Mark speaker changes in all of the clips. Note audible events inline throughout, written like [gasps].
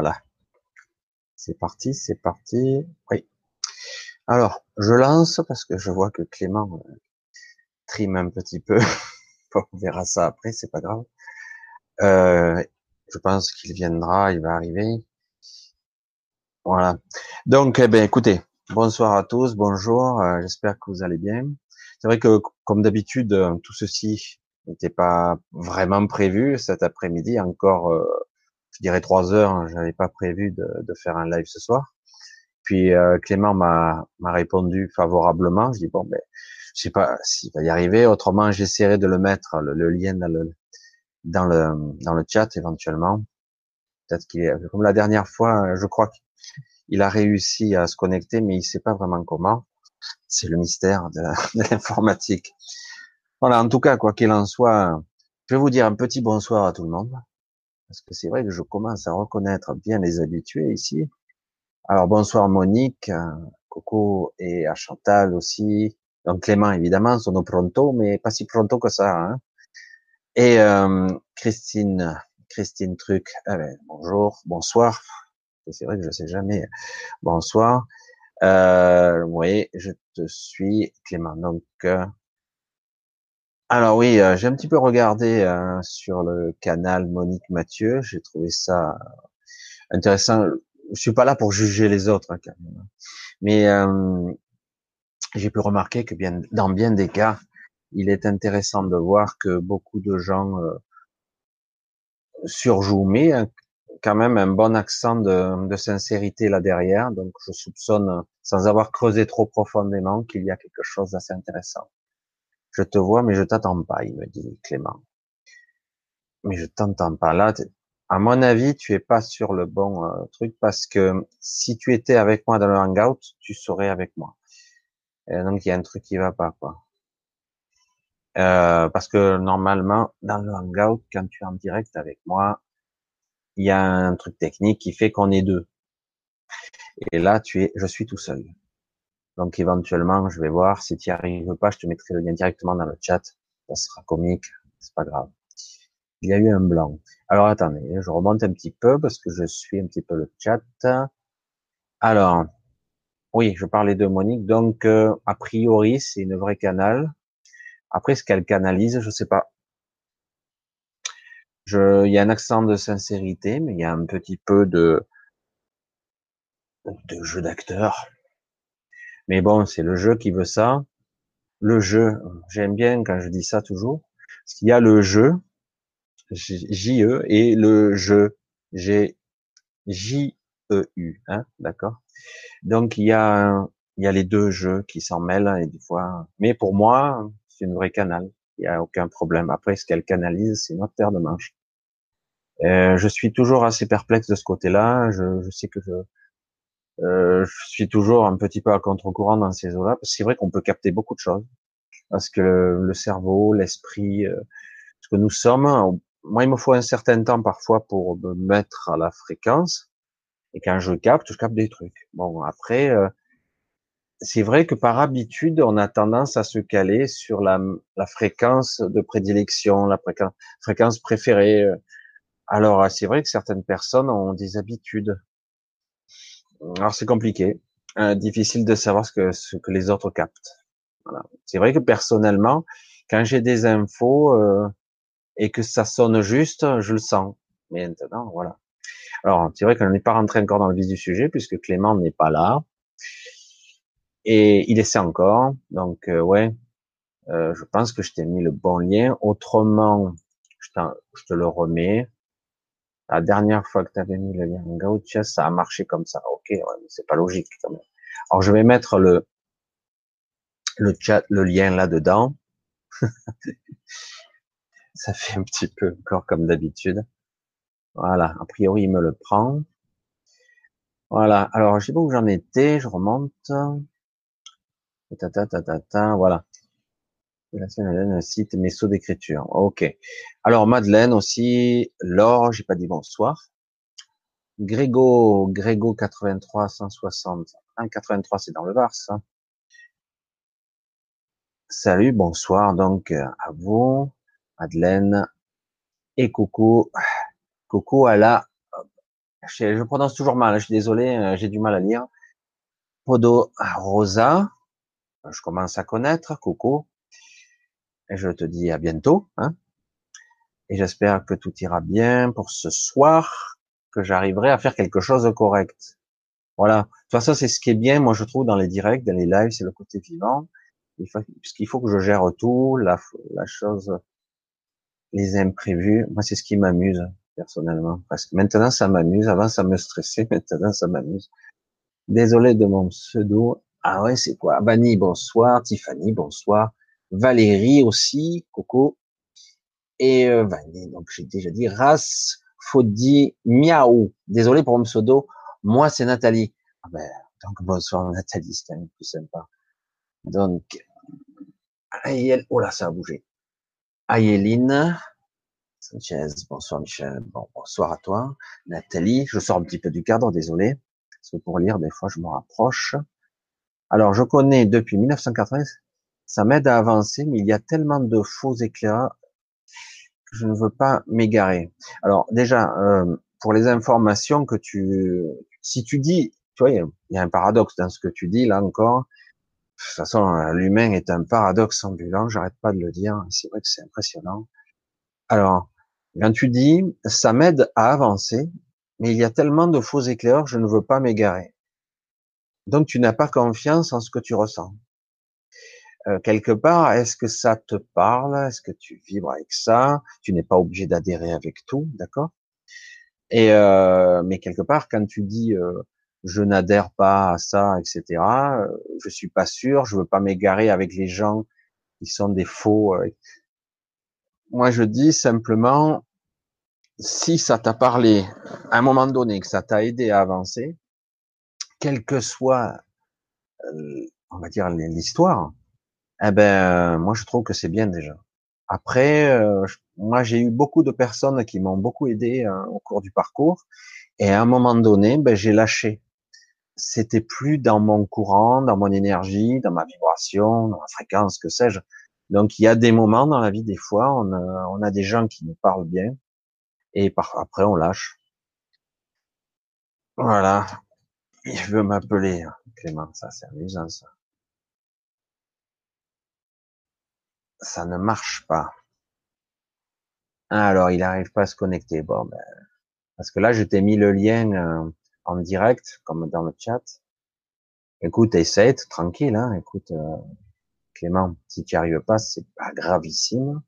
Speaker 1: Voilà. C'est parti, c'est parti. Oui. Alors, je lance parce que je vois que Clément euh, trime un petit peu. [laughs] On verra ça après, c'est pas grave. Euh, je pense qu'il viendra, il va arriver. Voilà. Donc, eh ben, écoutez, bonsoir à tous, bonjour. Euh, j'espère que vous allez bien. C'est vrai que, comme d'habitude, tout ceci n'était pas vraiment prévu cet après-midi. Encore, je dirais trois heures. Hein, j'avais pas prévu de, de, faire un live ce soir. Puis euh, Clément m'a répondu favorablement. Je dis bon, ben, je sais pas s'il va y arriver. Autrement, j'essaierai de le mettre le, lien dans le dans le dans le chat éventuellement. Peut-être qu'il est comme la dernière fois. Je crois qu'il a réussi à se connecter, mais il sait pas vraiment comment. C'est le mystère [laughs] de l'informatique. Voilà, en tout cas, quoi qu'il en soit, je vais vous dire un petit bonsoir à tout le monde, parce que c'est vrai que je commence à reconnaître bien les habitués ici. Alors bonsoir Monique, Coco et à Chantal aussi. Donc Clément évidemment, sono pronto, mais pas si pronto que ça. Hein. Et euh, Christine, Christine Truc. Eh ben, bonjour, bonsoir. C'est vrai que je sais jamais. Bonsoir. Euh, oui, je te suis, Clément. Donc euh, alors oui, euh, j'ai un petit peu regardé euh, sur le canal Monique Mathieu. J'ai trouvé ça intéressant. Je suis pas là pour juger les autres, hein, mais euh, j'ai pu remarquer que bien, dans bien des cas, il est intéressant de voir que beaucoup de gens surjouent, mais quand même un bon accent de, de sincérité là derrière. Donc je soupçonne, sans avoir creusé trop profondément, qu'il y a quelque chose d'assez intéressant. Je te vois, mais je t'attends pas, il me dit Clément. Mais je t'entends pas. Là, à mon avis, tu es pas sur le bon euh, truc parce que si tu étais avec moi dans le hangout, tu serais avec moi. donc il y a un truc qui va pas, quoi. Euh, parce que normalement, dans le hangout, quand tu es en direct avec moi, il y a un truc technique qui fait qu'on est deux. Et là, tu es, je suis tout seul. Donc éventuellement, je vais voir. Si tu n'y arrives pas, je te mettrai le lien directement dans le chat. Ça sera comique, c'est pas grave. Il y a eu un blanc. Alors attendez, je remonte un petit peu parce que je suis un petit peu le chat. Alors, oui, je parlais de Monique. Donc, euh, a priori, c'est une vraie canal. Après, ce qu'elle canalise, je sais pas. Je, il y a un accent de sincérité, mais il y a un petit peu de, de jeu d'acteur. Mais bon, c'est le jeu qui veut ça. Le jeu, j'aime bien quand je dis ça toujours, parce qu'il y a le jeu, J-E, et le jeu, G, J-E-U, hein, d'accord? Donc, il y a, il y a les deux jeux qui s'en mêlent, et des fois, mais pour moi, c'est une vraie canal. Il n'y a aucun problème. Après, ce qu'elle canalise, c'est autre paire de manches. Euh, je suis toujours assez perplexe de ce côté-là. Je, je sais que je, euh, je suis toujours un petit peu à contre-courant dans ces eaux-là, parce que c'est vrai qu'on peut capter beaucoup de choses, parce que le, cerveau, l'esprit, euh, ce que nous sommes, moi il me faut un certain temps parfois pour me mettre à la fréquence, et quand je capte, je capte des trucs. Bon, après, euh, c'est vrai que par habitude, on a tendance à se caler sur la, la fréquence de prédilection, la fréquence préférée. Alors, c'est vrai que certaines personnes ont des habitudes alors c'est compliqué, euh, difficile de savoir ce que, ce que les autres captent. Voilà. C'est vrai que personnellement, quand j'ai des infos euh, et que ça sonne juste, je le sens. Mais maintenant, voilà. Alors c'est vrai qu'on n'est pas rentré encore dans le vif du sujet puisque Clément n'est pas là et il essaie encore. Donc euh, ouais, euh, je pense que je t'ai mis le bon lien. Autrement, je, je te le remets. La dernière fois que tu avais mis le lien Gaucha, ça a marché comme ça. Ok, ouais, c'est pas logique quand même. Alors je vais mettre le le chat, le lien là-dedans. [laughs] ça fait un petit peu encore comme d'habitude. Voilà, a priori il me le prend. Voilà, alors je sais pas où j'en étais, je remonte. Ta, ta, ta, ta, ta, voilà. Cite mes sauts d'écriture. Ok. Alors Madeleine aussi, Laure, j'ai pas dit bonsoir. Grégo, Grégo 83 160. 183 c'est dans le Var, ça. Salut, bonsoir donc à vous, Madeleine et coucou, coucou à la Je, prononce toujours mal, je suis désolé, euh, j'ai du mal à lire. Podo Rosa, je commence à connaître, Coco, et je te dis à bientôt, hein, et j'espère que tout ira bien pour ce soir, que j'arriverai à faire quelque chose de correct. Voilà. De toute façon, c'est ce qui est bien, moi, je trouve, dans les directs, dans les lives, c'est le côté vivant. Il faut, puisqu'il faut que je gère tout, la, la chose, les imprévus. Moi, c'est ce qui m'amuse, personnellement. Parce que maintenant, ça m'amuse. Avant, ça me stressait. [laughs] Maintenant, ça m'amuse. Désolé de mon pseudo. Ah ouais, c'est quoi? Bani, bonsoir. Tiffany, bonsoir. Valérie aussi. Coco. Et euh, donc j'ai déjà dit. Ras, Fodi, Miaou. Désolé pour mon pseudo. Moi, c'est Nathalie. Ah ben, donc bonsoir [laughs] Nathalie, c'est un plus sympa. Donc, Ayel, oh là, ça a bougé. Ayeline, Sanchez, bonsoir Michel, bon, bonsoir à toi. Nathalie, je sors un petit peu du cadre, désolé. Parce que pour lire, des fois, je me rapproche. Alors, je connais depuis 1980, ça m'aide à avancer, mais il y a tellement de faux éclairs que je ne veux pas m'égarer. Alors, déjà, euh, pour les informations que tu, si tu dis, tu vois, il y, a un paradoxe dans ce que tu dis là encore. De toute façon, l'humain est un paradoxe ambulant, j'arrête pas de le dire. C'est vrai que c'est impressionnant. Alors, quand tu dis, ça m'aide à avancer, mais il y a tellement de faux éclairs, je ne veux pas m'égarer. Donc, tu n'as pas confiance en ce que tu ressens. Euh, quelque part, est-ce que ça te parle? Est-ce que tu vibres avec ça? Tu n'es pas obligé d'adhérer avec tout, d'accord? Et euh, mais quelque part, quand tu dis euh, je n'adhère pas à ça, etc., euh, je suis pas sûr, je veux pas m'égarer avec les gens qui sont des faux. Euh. Moi, je dis simplement, si ça t'a parlé à un moment donné, que ça t'a aidé à avancer, quelle que soit, on va dire l'histoire, eh ben, moi, je trouve que c'est bien déjà. Après, euh, moi, j'ai eu beaucoup de personnes qui m'ont beaucoup aidé hein, au cours du parcours, et à un moment donné, ben, j'ai lâché. C'était plus dans mon courant, dans mon énergie, dans ma vibration, dans ma fréquence, que sais-je. Donc, il y a des moments dans la vie, des fois, on a, on a des gens qui nous parlent bien, et par, après, on lâche. Voilà. Il veut m'appeler, hein, Clément, ça c'est amusant ça. Ça ne marche pas. Alors, il n'arrive pas à se connecter. Bon, ben, parce que là, je t'ai mis le lien euh, en direct, comme dans le chat. Écoute, essaie, tranquille, hein. Écoute, euh, Clément, si tu n'y arrives pas, c'est pas gravissime.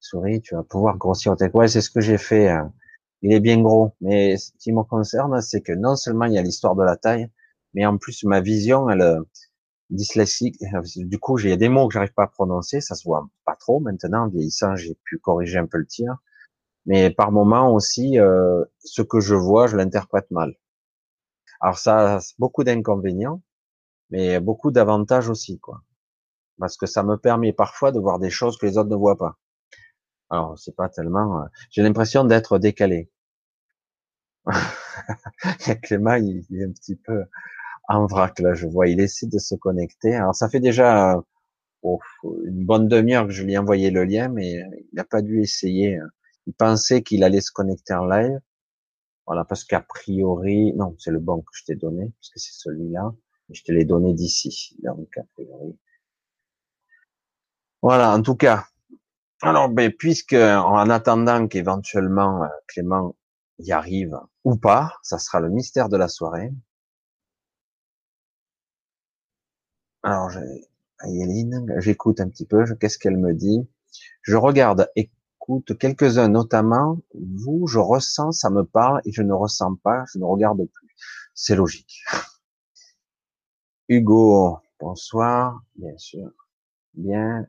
Speaker 1: Souris, tu vas pouvoir grossir tes Ouais, c'est ce que j'ai fait. Hein. Il est bien gros, mais ce qui me concerne, c'est que non seulement il y a l'histoire de la taille, mais en plus ma vision, elle, dyslexique. Euh, du coup, j'ai des mots que j'arrive pas à prononcer, ça se voit pas trop maintenant. En vieillissant, j'ai pu corriger un peu le tir, mais par moment aussi, euh, ce que je vois, je l'interprète mal. Alors ça a beaucoup d'inconvénients, mais beaucoup d'avantages aussi, quoi. Parce que ça me permet parfois de voir des choses que les autres ne voient pas. Alors c'est pas tellement. Euh, j'ai l'impression d'être décalé. [laughs] Clément, il est un petit peu en vrac là, je vois, il essaie de se connecter. Alors ça fait déjà oh, une bonne demi-heure que je lui ai envoyé le lien, mais il n'a pas dû essayer. Il pensait qu'il allait se connecter en live. Voilà, parce qu'a priori, non, c'est le bon que je t'ai donné, parce que c'est celui-là. Je te l'ai donné d'ici, donc a priori. Voilà, en tout cas. Alors, ben, puisque en attendant qu'éventuellement euh, Clément y arrive ou pas, ça sera le mystère de la soirée. Alors, j'écoute un petit peu, qu'est-ce qu'elle me dit? Je regarde, écoute quelques-uns, notamment vous, je ressens, ça me parle, et je ne ressens pas, je ne regarde plus. C'est logique. Hugo, bonsoir, bien sûr. Bien,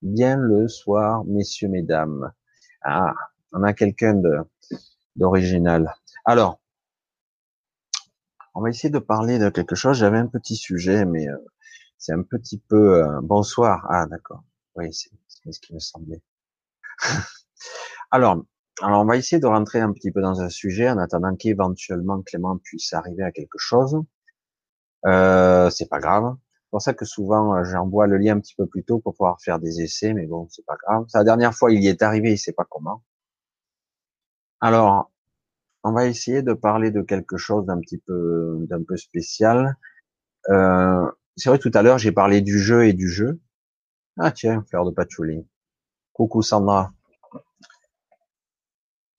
Speaker 1: bien le soir, messieurs, mesdames. Ah, on a quelqu'un d'original. Alors, on va essayer de parler de quelque chose. J'avais un petit sujet, mais euh, c'est un petit peu euh, bonsoir. Ah d'accord. Oui, c'est ce qui me semblait. [laughs] alors, alors, on va essayer de rentrer un petit peu dans un sujet en attendant qu'éventuellement Clément puisse arriver à quelque chose. Euh, c'est pas grave. C'est pour ça que souvent euh, j'envoie le lien un petit peu plus tôt pour pouvoir faire des essais, mais bon, c'est pas grave. La dernière fois, il y est arrivé, il sait pas comment. Alors, on va essayer de parler de quelque chose d'un petit peu, d'un peu spécial. Euh, c'est vrai tout à l'heure j'ai parlé du jeu et du jeu. Ah tiens, fleur de patchouli. Coucou Sandra.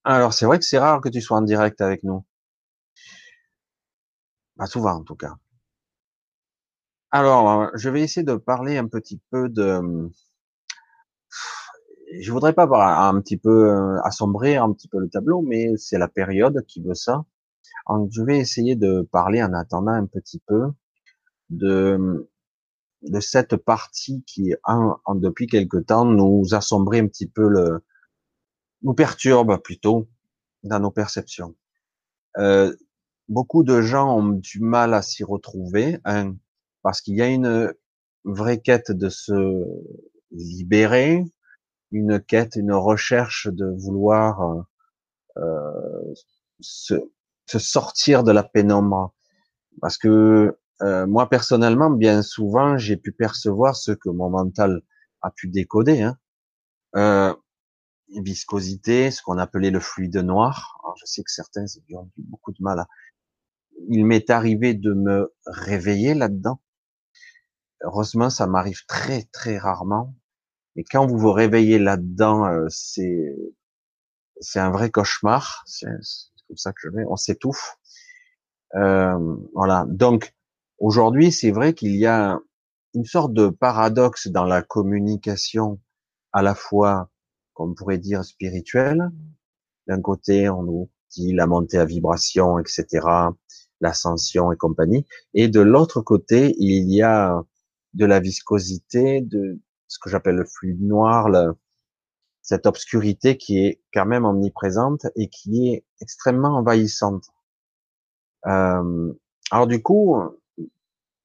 Speaker 1: Alors c'est vrai que c'est rare que tu sois en direct avec nous. Pas souvent en tout cas. Alors, je vais essayer de parler un petit peu de. Je voudrais pas un petit peu euh, assombrir un petit peu le tableau, mais c'est la période qui veut ça. je vais essayer de parler en attendant un petit peu de de cette partie qui, en, depuis quelque temps, nous assombrit un petit peu le, nous perturbe plutôt dans nos perceptions. Euh, beaucoup de gens ont du mal à s'y retrouver, hein, parce qu'il y a une vraie quête de se libérer, une quête, une recherche de vouloir euh, se, se, sortir de la pénombre, parce que euh, moi personnellement, bien souvent, j'ai pu percevoir ce que mon mental a pu décoder. Hein. Euh, viscosité, ce qu'on appelait le fluide noir. Alors, je sais que certains ont eu beaucoup de mal à... Il m'est arrivé de me réveiller là-dedans. Heureusement, ça m'arrive très très rarement. Et quand vous vous réveillez là-dedans, euh, c'est c'est un vrai cauchemar. C'est comme ça que je vais. On s'étouffe. Euh, voilà. Donc aujourd'hui, c'est vrai qu'il y a une sorte de paradoxe dans la communication, à la fois qu'on pourrait dire spirituelle. D'un côté, on nous dit la montée à vibration, etc., l'ascension et compagnie. Et de l'autre côté, il y a de la viscosité, de ce que j'appelle le fluide noir, cette obscurité qui est quand même omniprésente et qui est extrêmement envahissante. Euh, alors du coup,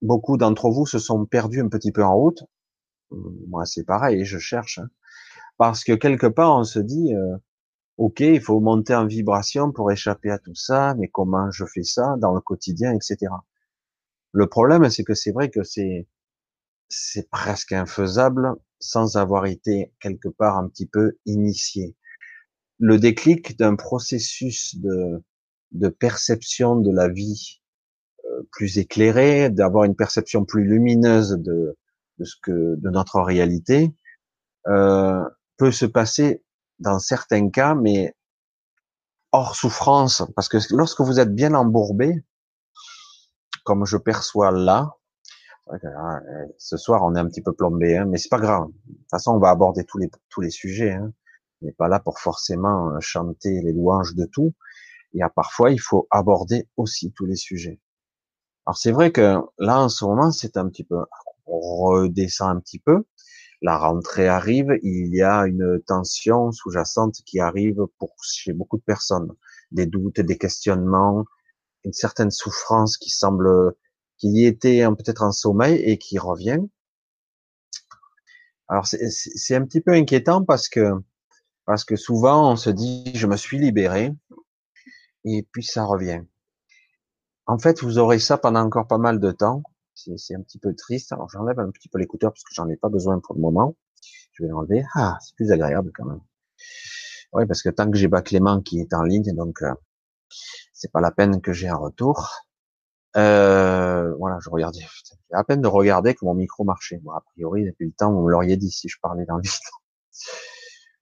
Speaker 1: beaucoup d'entre vous se sont perdus un petit peu en route. Moi, c'est pareil, je cherche. Hein. Parce que quelque part, on se dit, euh, ok, il faut monter en vibration pour échapper à tout ça, mais comment je fais ça dans le quotidien, etc. Le problème, c'est que c'est vrai que c'est c'est presque infaisable sans avoir été quelque part un petit peu initié. Le déclic d'un processus de, de perception de la vie euh, plus éclairé, d'avoir une perception plus lumineuse de, de ce que de notre réalité, euh, peut se passer dans certains cas, mais hors souffrance, parce que lorsque vous êtes bien embourbé, comme je perçois là, ce soir on est un petit peu plombé, hein, mais c'est pas grave. De toute façon, on va aborder tous les tous les sujets. Hein. On n'est pas là pour forcément euh, chanter les louanges de tout. Et à parfois, il faut aborder aussi tous les sujets. Alors c'est vrai que là en ce moment, c'est un petit peu, on redescend un petit peu, la rentrée arrive, il y a une tension sous-jacente qui arrive pour chez beaucoup de personnes, des doutes, des questionnements, une certaine souffrance qui semble qui y était peut-être en sommeil et qui revient. Alors c'est un petit peu inquiétant parce que parce que souvent on se dit je me suis libéré et puis ça revient. En fait, vous aurez ça pendant encore pas mal de temps c'est un petit peu triste. Alors j'enlève un petit peu l'écouteur parce que j'en ai pas besoin pour le moment. Je vais l'enlever. Ah, c'est plus agréable quand même. Oui, parce que tant que j'ai pas Clément qui est en ligne, donc euh, c'est pas la peine que j'ai un retour. Euh, voilà, je regardais. J'ai à peine de regarder que mon micro marchait. Bon, a priori, depuis le temps, vous me l'auriez dit si je parlais dans le vide. [laughs]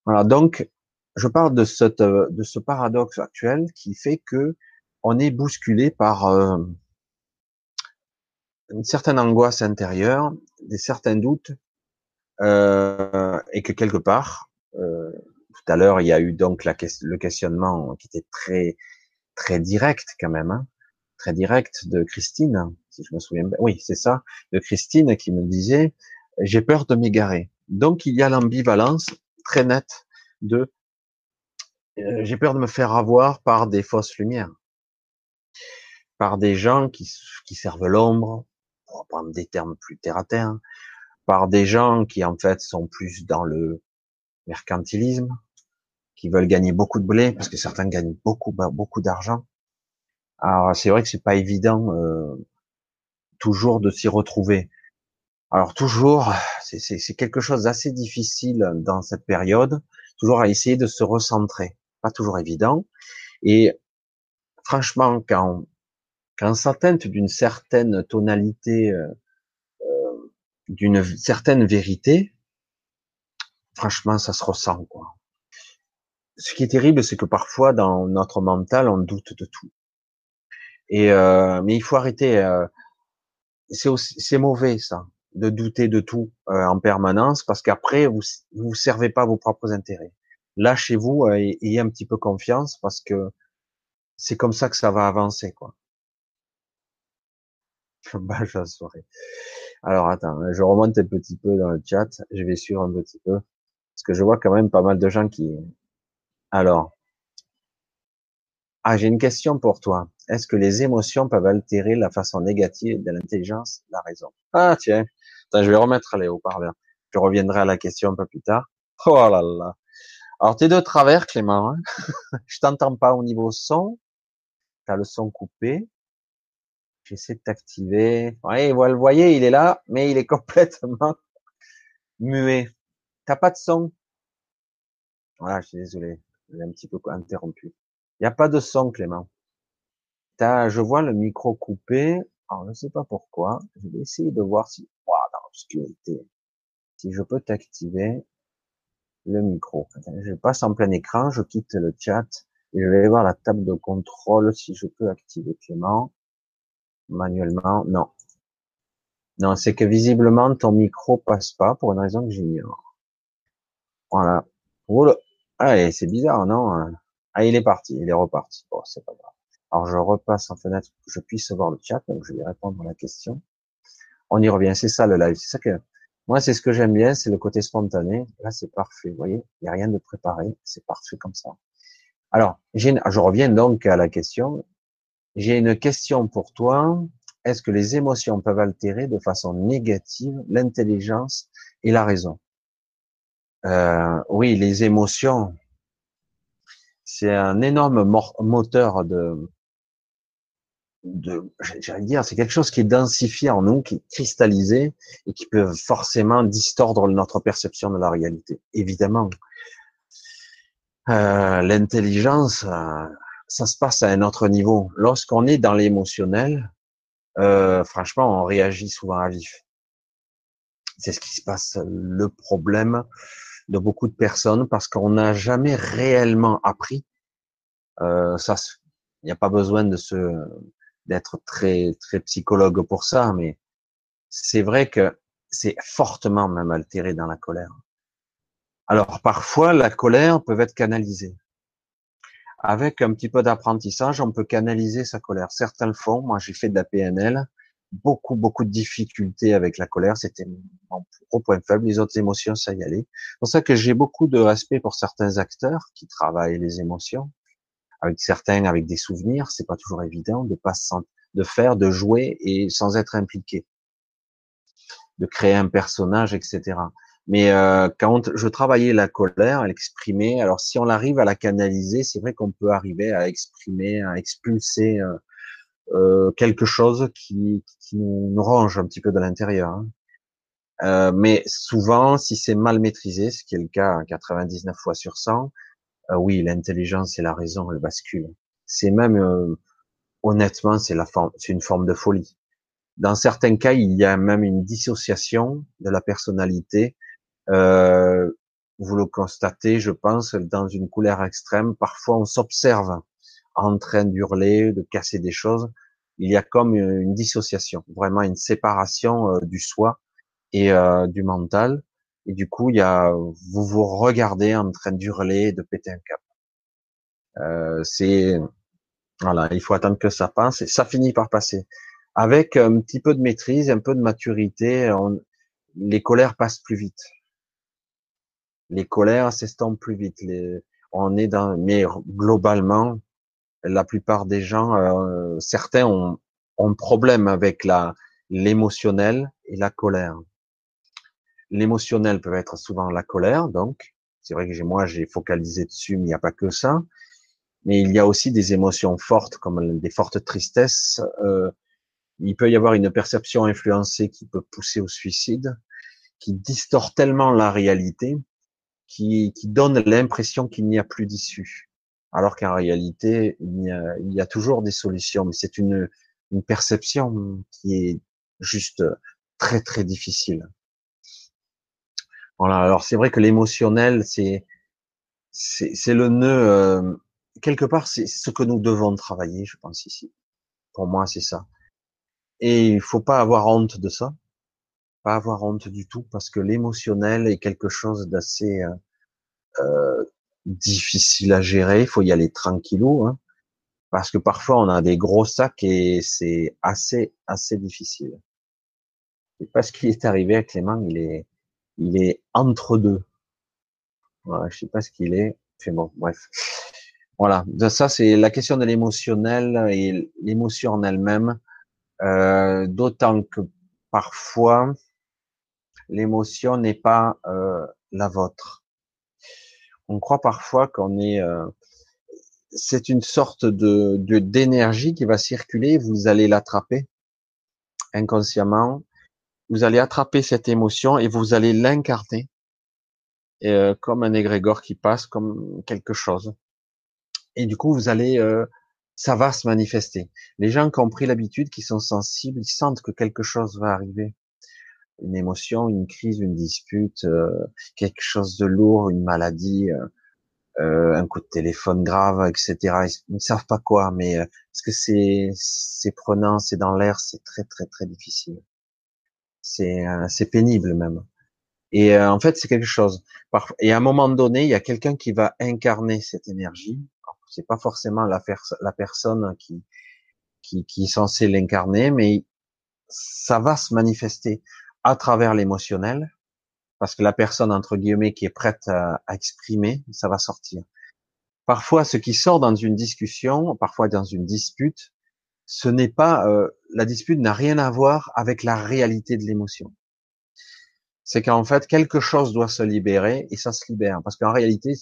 Speaker 1: Voilà, donc je parle de cette de ce paradoxe actuel qui fait que on est bousculé par euh, une certaine angoisse intérieure, des certains doutes, euh, et que quelque part, euh, tout à l'heure, il y a eu donc la, le questionnement qui était très très direct quand même, hein, très direct de Christine, si je me souviens bien. Oui, c'est ça, de Christine qui me disait j'ai peur de m'égarer. Donc il y a l'ambivalence très nette de euh, j'ai peur de me faire avoir par des fausses lumières, par des gens qui, servent l'ombre, pour prendre des termes plus terre à terre, par des gens qui en fait sont plus dans le mercantilisme, qui veulent gagner beaucoup de blé, parce que certains gagnent beaucoup beaucoup d'argent. Alors c'est vrai que c'est pas évident euh, toujours de s'y retrouver. Alors toujours, c'est quelque chose d'assez difficile dans cette période, toujours à essayer de se recentrer, pas toujours évident. Et franchement, quand, quand ça teinte d'une certaine tonalité, euh, euh, d'une certaine vérité, franchement, ça se ressent, quoi. Ce qui est terrible, c'est que parfois, dans notre mental, on doute de tout. Et euh, mais il faut arrêter. Euh, c'est mauvais ça, de douter de tout euh, en permanence, parce qu'après vous vous servez pas vos propres intérêts. Lâchez-vous et ayez un petit peu confiance, parce que c'est comme ça que ça va avancer, quoi. [laughs] Bâche la soirée. Alors attends, je remonte un petit peu dans le chat, je vais suivre un petit peu, parce que je vois quand même pas mal de gens qui. Alors, ah, j'ai une question pour toi. Est-ce que les émotions peuvent altérer la façon négative de l'intelligence, la raison? Ah tiens, Attends, je vais remettre les haut-parleurs. Je reviendrai à la question un peu plus tard. Oh là là. Alors t'es de travers, Clément. Hein? [laughs] Je t'entends pas au niveau son. T'as le son coupé. J'essaie de t'activer. Oui, vous le voyez, il est là, mais il est [laughs] complètement muet. T'as pas de son? Voilà, je suis désolé. J'ai un petit peu interrompu. Il n'y a pas de son, Clément. As, je vois le micro coupé. Alors, je ne sais pas pourquoi. Je vais essayer de voir si, oh, dans l'obscurité, si je peux t'activer le micro. Je passe en plein écran, je quitte le chat et je vais voir la table de contrôle si je peux activer Clément manuellement. Non. Non, c'est que visiblement ton micro passe pas pour une raison que j'ignore. Voilà. Allez, c'est bizarre, non hein ah, il est parti, il est reparti. Bon, c'est pas grave. Alors, je repasse en fenêtre pour que je puisse voir le chat, donc je vais répondre à la question. On y revient, c'est ça le live. C'est ça que, moi, c'est ce que j'aime bien, c'est le côté spontané. Là, c'est parfait. Vous voyez, il n'y a rien de préparé. C'est parfait comme ça. Alors, une... je reviens donc à la question. J'ai une question pour toi. Est-ce que les émotions peuvent altérer de façon négative l'intelligence et la raison? Euh, Oui, les émotions, c'est un énorme moteur de, j'allais dire, c'est quelque chose qui est densifié en nous, qui est cristallisé et qui peut forcément distordre notre perception de la réalité. Évidemment, euh, l'intelligence, euh, ça se passe à un autre niveau. Lorsqu'on est dans l'émotionnel, euh, franchement, on réagit souvent à vif. C'est ce qui se passe. Le problème, de beaucoup de personnes parce qu'on n'a jamais réellement appris. Euh, ça, il n'y a pas besoin de se d'être très très psychologue pour ça, mais c'est vrai que c'est fortement même altéré dans la colère. Alors parfois la colère peut être canalisée. Avec un petit peu d'apprentissage, on peut canaliser sa colère. Certains le font. Moi, j'ai fait de la PNL beaucoup, beaucoup de difficultés avec la colère. C'était mon gros point faible. Les autres émotions, ça y allait. C'est pour ça que j'ai beaucoup de respect pour certains acteurs qui travaillent les émotions. Avec certains, avec des souvenirs, c'est pas toujours évident de pas de faire, de jouer et sans être impliqué, de créer un personnage, etc. Mais euh, quand je travaillais la colère, à l'exprimer, alors si on arrive à la canaliser, c'est vrai qu'on peut arriver à exprimer, à expulser euh, euh, quelque chose qui, qui nous, range un petit peu de l'intérieur. Hein. Euh, mais souvent, si c'est mal maîtrisé, ce qui est le cas 99 fois sur 100, euh, oui, l'intelligence et la raison, elles basculent. C'est même, euh, honnêtement, c'est c'est une forme de folie. Dans certains cas, il y a même une dissociation de la personnalité. Euh, vous le constatez, je pense, dans une couleur extrême. Parfois, on s'observe en train d'hurler, de casser des choses. Il y a comme une dissociation, vraiment une séparation euh, du soi et euh, du mental. Et du coup, il y a, vous vous regardez en train d'hurler, de péter un cap. Euh, c'est voilà, il faut attendre que ça passe et ça finit par passer. Avec un petit peu de maîtrise, un peu de maturité, les colères passent plus vite. Les colères s'estompent plus vite. On est dans, mais globalement, la plupart des gens, euh, certains ont, ont problème avec la l'émotionnel et la colère. L'émotionnel peut être souvent la colère, donc c'est vrai que moi j'ai focalisé dessus, mais il n'y a pas que ça. Mais il y a aussi des émotions fortes, comme des fortes tristesses. Euh, il peut y avoir une perception influencée qui peut pousser au suicide, qui distord tellement la réalité, qui donne l'impression qu'il n'y a plus d'issue. Alors qu'en réalité, il y, a, il y, a, toujours des solutions, mais c'est une, une perception qui est juste très très difficile. Voilà. Alors c'est vrai que l'émotionnel, c'est c'est le nœud euh, quelque part, c'est ce que nous devons travailler, je pense ici. Pour moi, c'est ça. Et il faut pas avoir honte de ça, pas avoir honte du tout, parce que l'émotionnel est quelque chose d'assez euh, euh difficile à gérer. Il faut y aller tranquillou, hein, parce que parfois on a des gros sacs et c'est assez assez difficile. Et parce qu'il est arrivé à Clément, il est il est entre deux. Voilà, je sais pas ce qu'il est. Bon, bref. Voilà, ça c'est la question de l'émotionnel et l'émotion en elle-même. Euh, D'autant que parfois l'émotion n'est pas euh, la vôtre. On croit parfois qu'on est, euh, c'est une sorte de d'énergie qui va circuler. Vous allez l'attraper inconsciemment. Vous allez attraper cette émotion et vous allez l'incarner euh, comme un égrégore qui passe, comme quelque chose et du coup vous allez, euh, ça va se manifester. Les gens qui ont pris l'habitude, qui sont sensibles, ils sentent que quelque chose va arriver, une émotion, une crise, une dispute, euh, quelque chose de lourd, une maladie, euh, euh un coup de téléphone grave, etc. Ils ne savent pas quoi, mais parce que c'est c'est prenant, c'est dans l'air, c'est très très très difficile. C'est c'est pénible même. Et en fait, c'est quelque chose. Et à un moment donné, il y a quelqu'un qui va incarner cette énergie, c'est pas forcément la, la personne qui, qui, qui est censée l'incarner, mais ça va se manifester à travers l'émotionnel, parce que la personne entre guillemets qui est prête à, exprimer, ça va sortir. Parfois, ce qui sort dans une discussion, parfois dans une dispute, ce n'est pas euh, la dispute n'a rien à voir avec la réalité de l'émotion. C'est qu'en fait quelque chose doit se libérer et ça se libère parce qu'en réalité,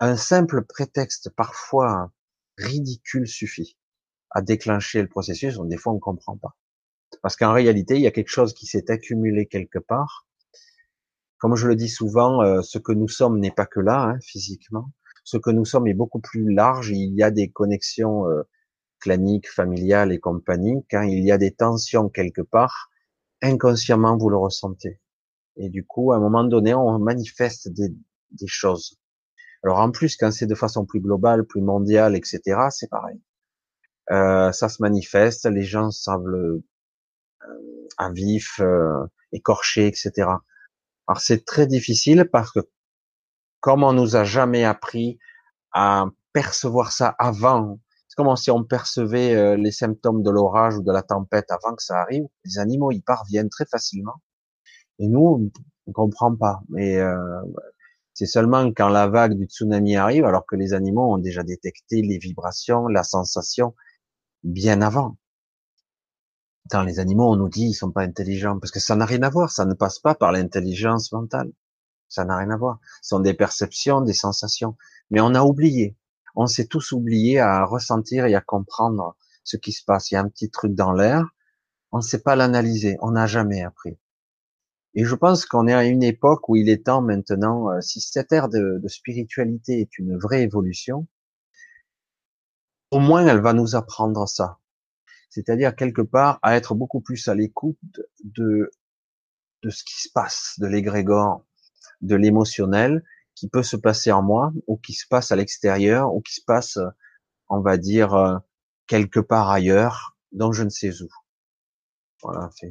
Speaker 1: un simple prétexte parfois ridicule suffit à déclencher le processus. Des fois, on ne comprend pas. Parce qu'en réalité, il y a quelque chose qui s'est accumulé quelque part. Comme je le dis souvent, euh, ce que nous sommes n'est pas que là, hein, physiquement. Ce que nous sommes est beaucoup plus large. Il y a des connexions euh, claniques, familiales et compagnie. Quand il y a des tensions quelque part, inconsciemment, vous le ressentez. Et du coup, à un moment donné, on manifeste des, des choses. Alors en plus, quand c'est de façon plus globale, plus mondiale, etc., c'est pareil. Euh, ça se manifeste, les gens semblent euh, à vif, euh, écorchés, etc. Alors c'est très difficile parce que comme on nous a jamais appris à percevoir ça avant, c'est comme si on percevait euh, les symptômes de l'orage ou de la tempête avant que ça arrive. Les animaux y parviennent très facilement et nous on comprend pas. Mais euh, c'est seulement quand la vague du tsunami arrive, alors que les animaux ont déjà détecté les vibrations, la sensation, bien avant. Les animaux, on nous dit ils sont pas intelligents, parce que ça n'a rien à voir, ça ne passe pas par l'intelligence mentale. Ça n'a rien à voir. Ce sont des perceptions, des sensations. Mais on a oublié. On s'est tous oubliés à ressentir et à comprendre ce qui se passe. Il y a un petit truc dans l'air. On ne sait pas l'analyser. On n'a jamais appris. Et je pense qu'on est à une époque où il est temps maintenant, euh, si cette ère de, spiritualité est une vraie évolution, au moins elle va nous apprendre ça. C'est-à-dire quelque part à être beaucoup plus à l'écoute de, de ce qui se passe, de l'égrégore, de l'émotionnel qui peut se passer en moi ou qui se passe à l'extérieur ou qui se passe, on va dire, euh, quelque part ailleurs, dont je ne sais où. Voilà, c'est,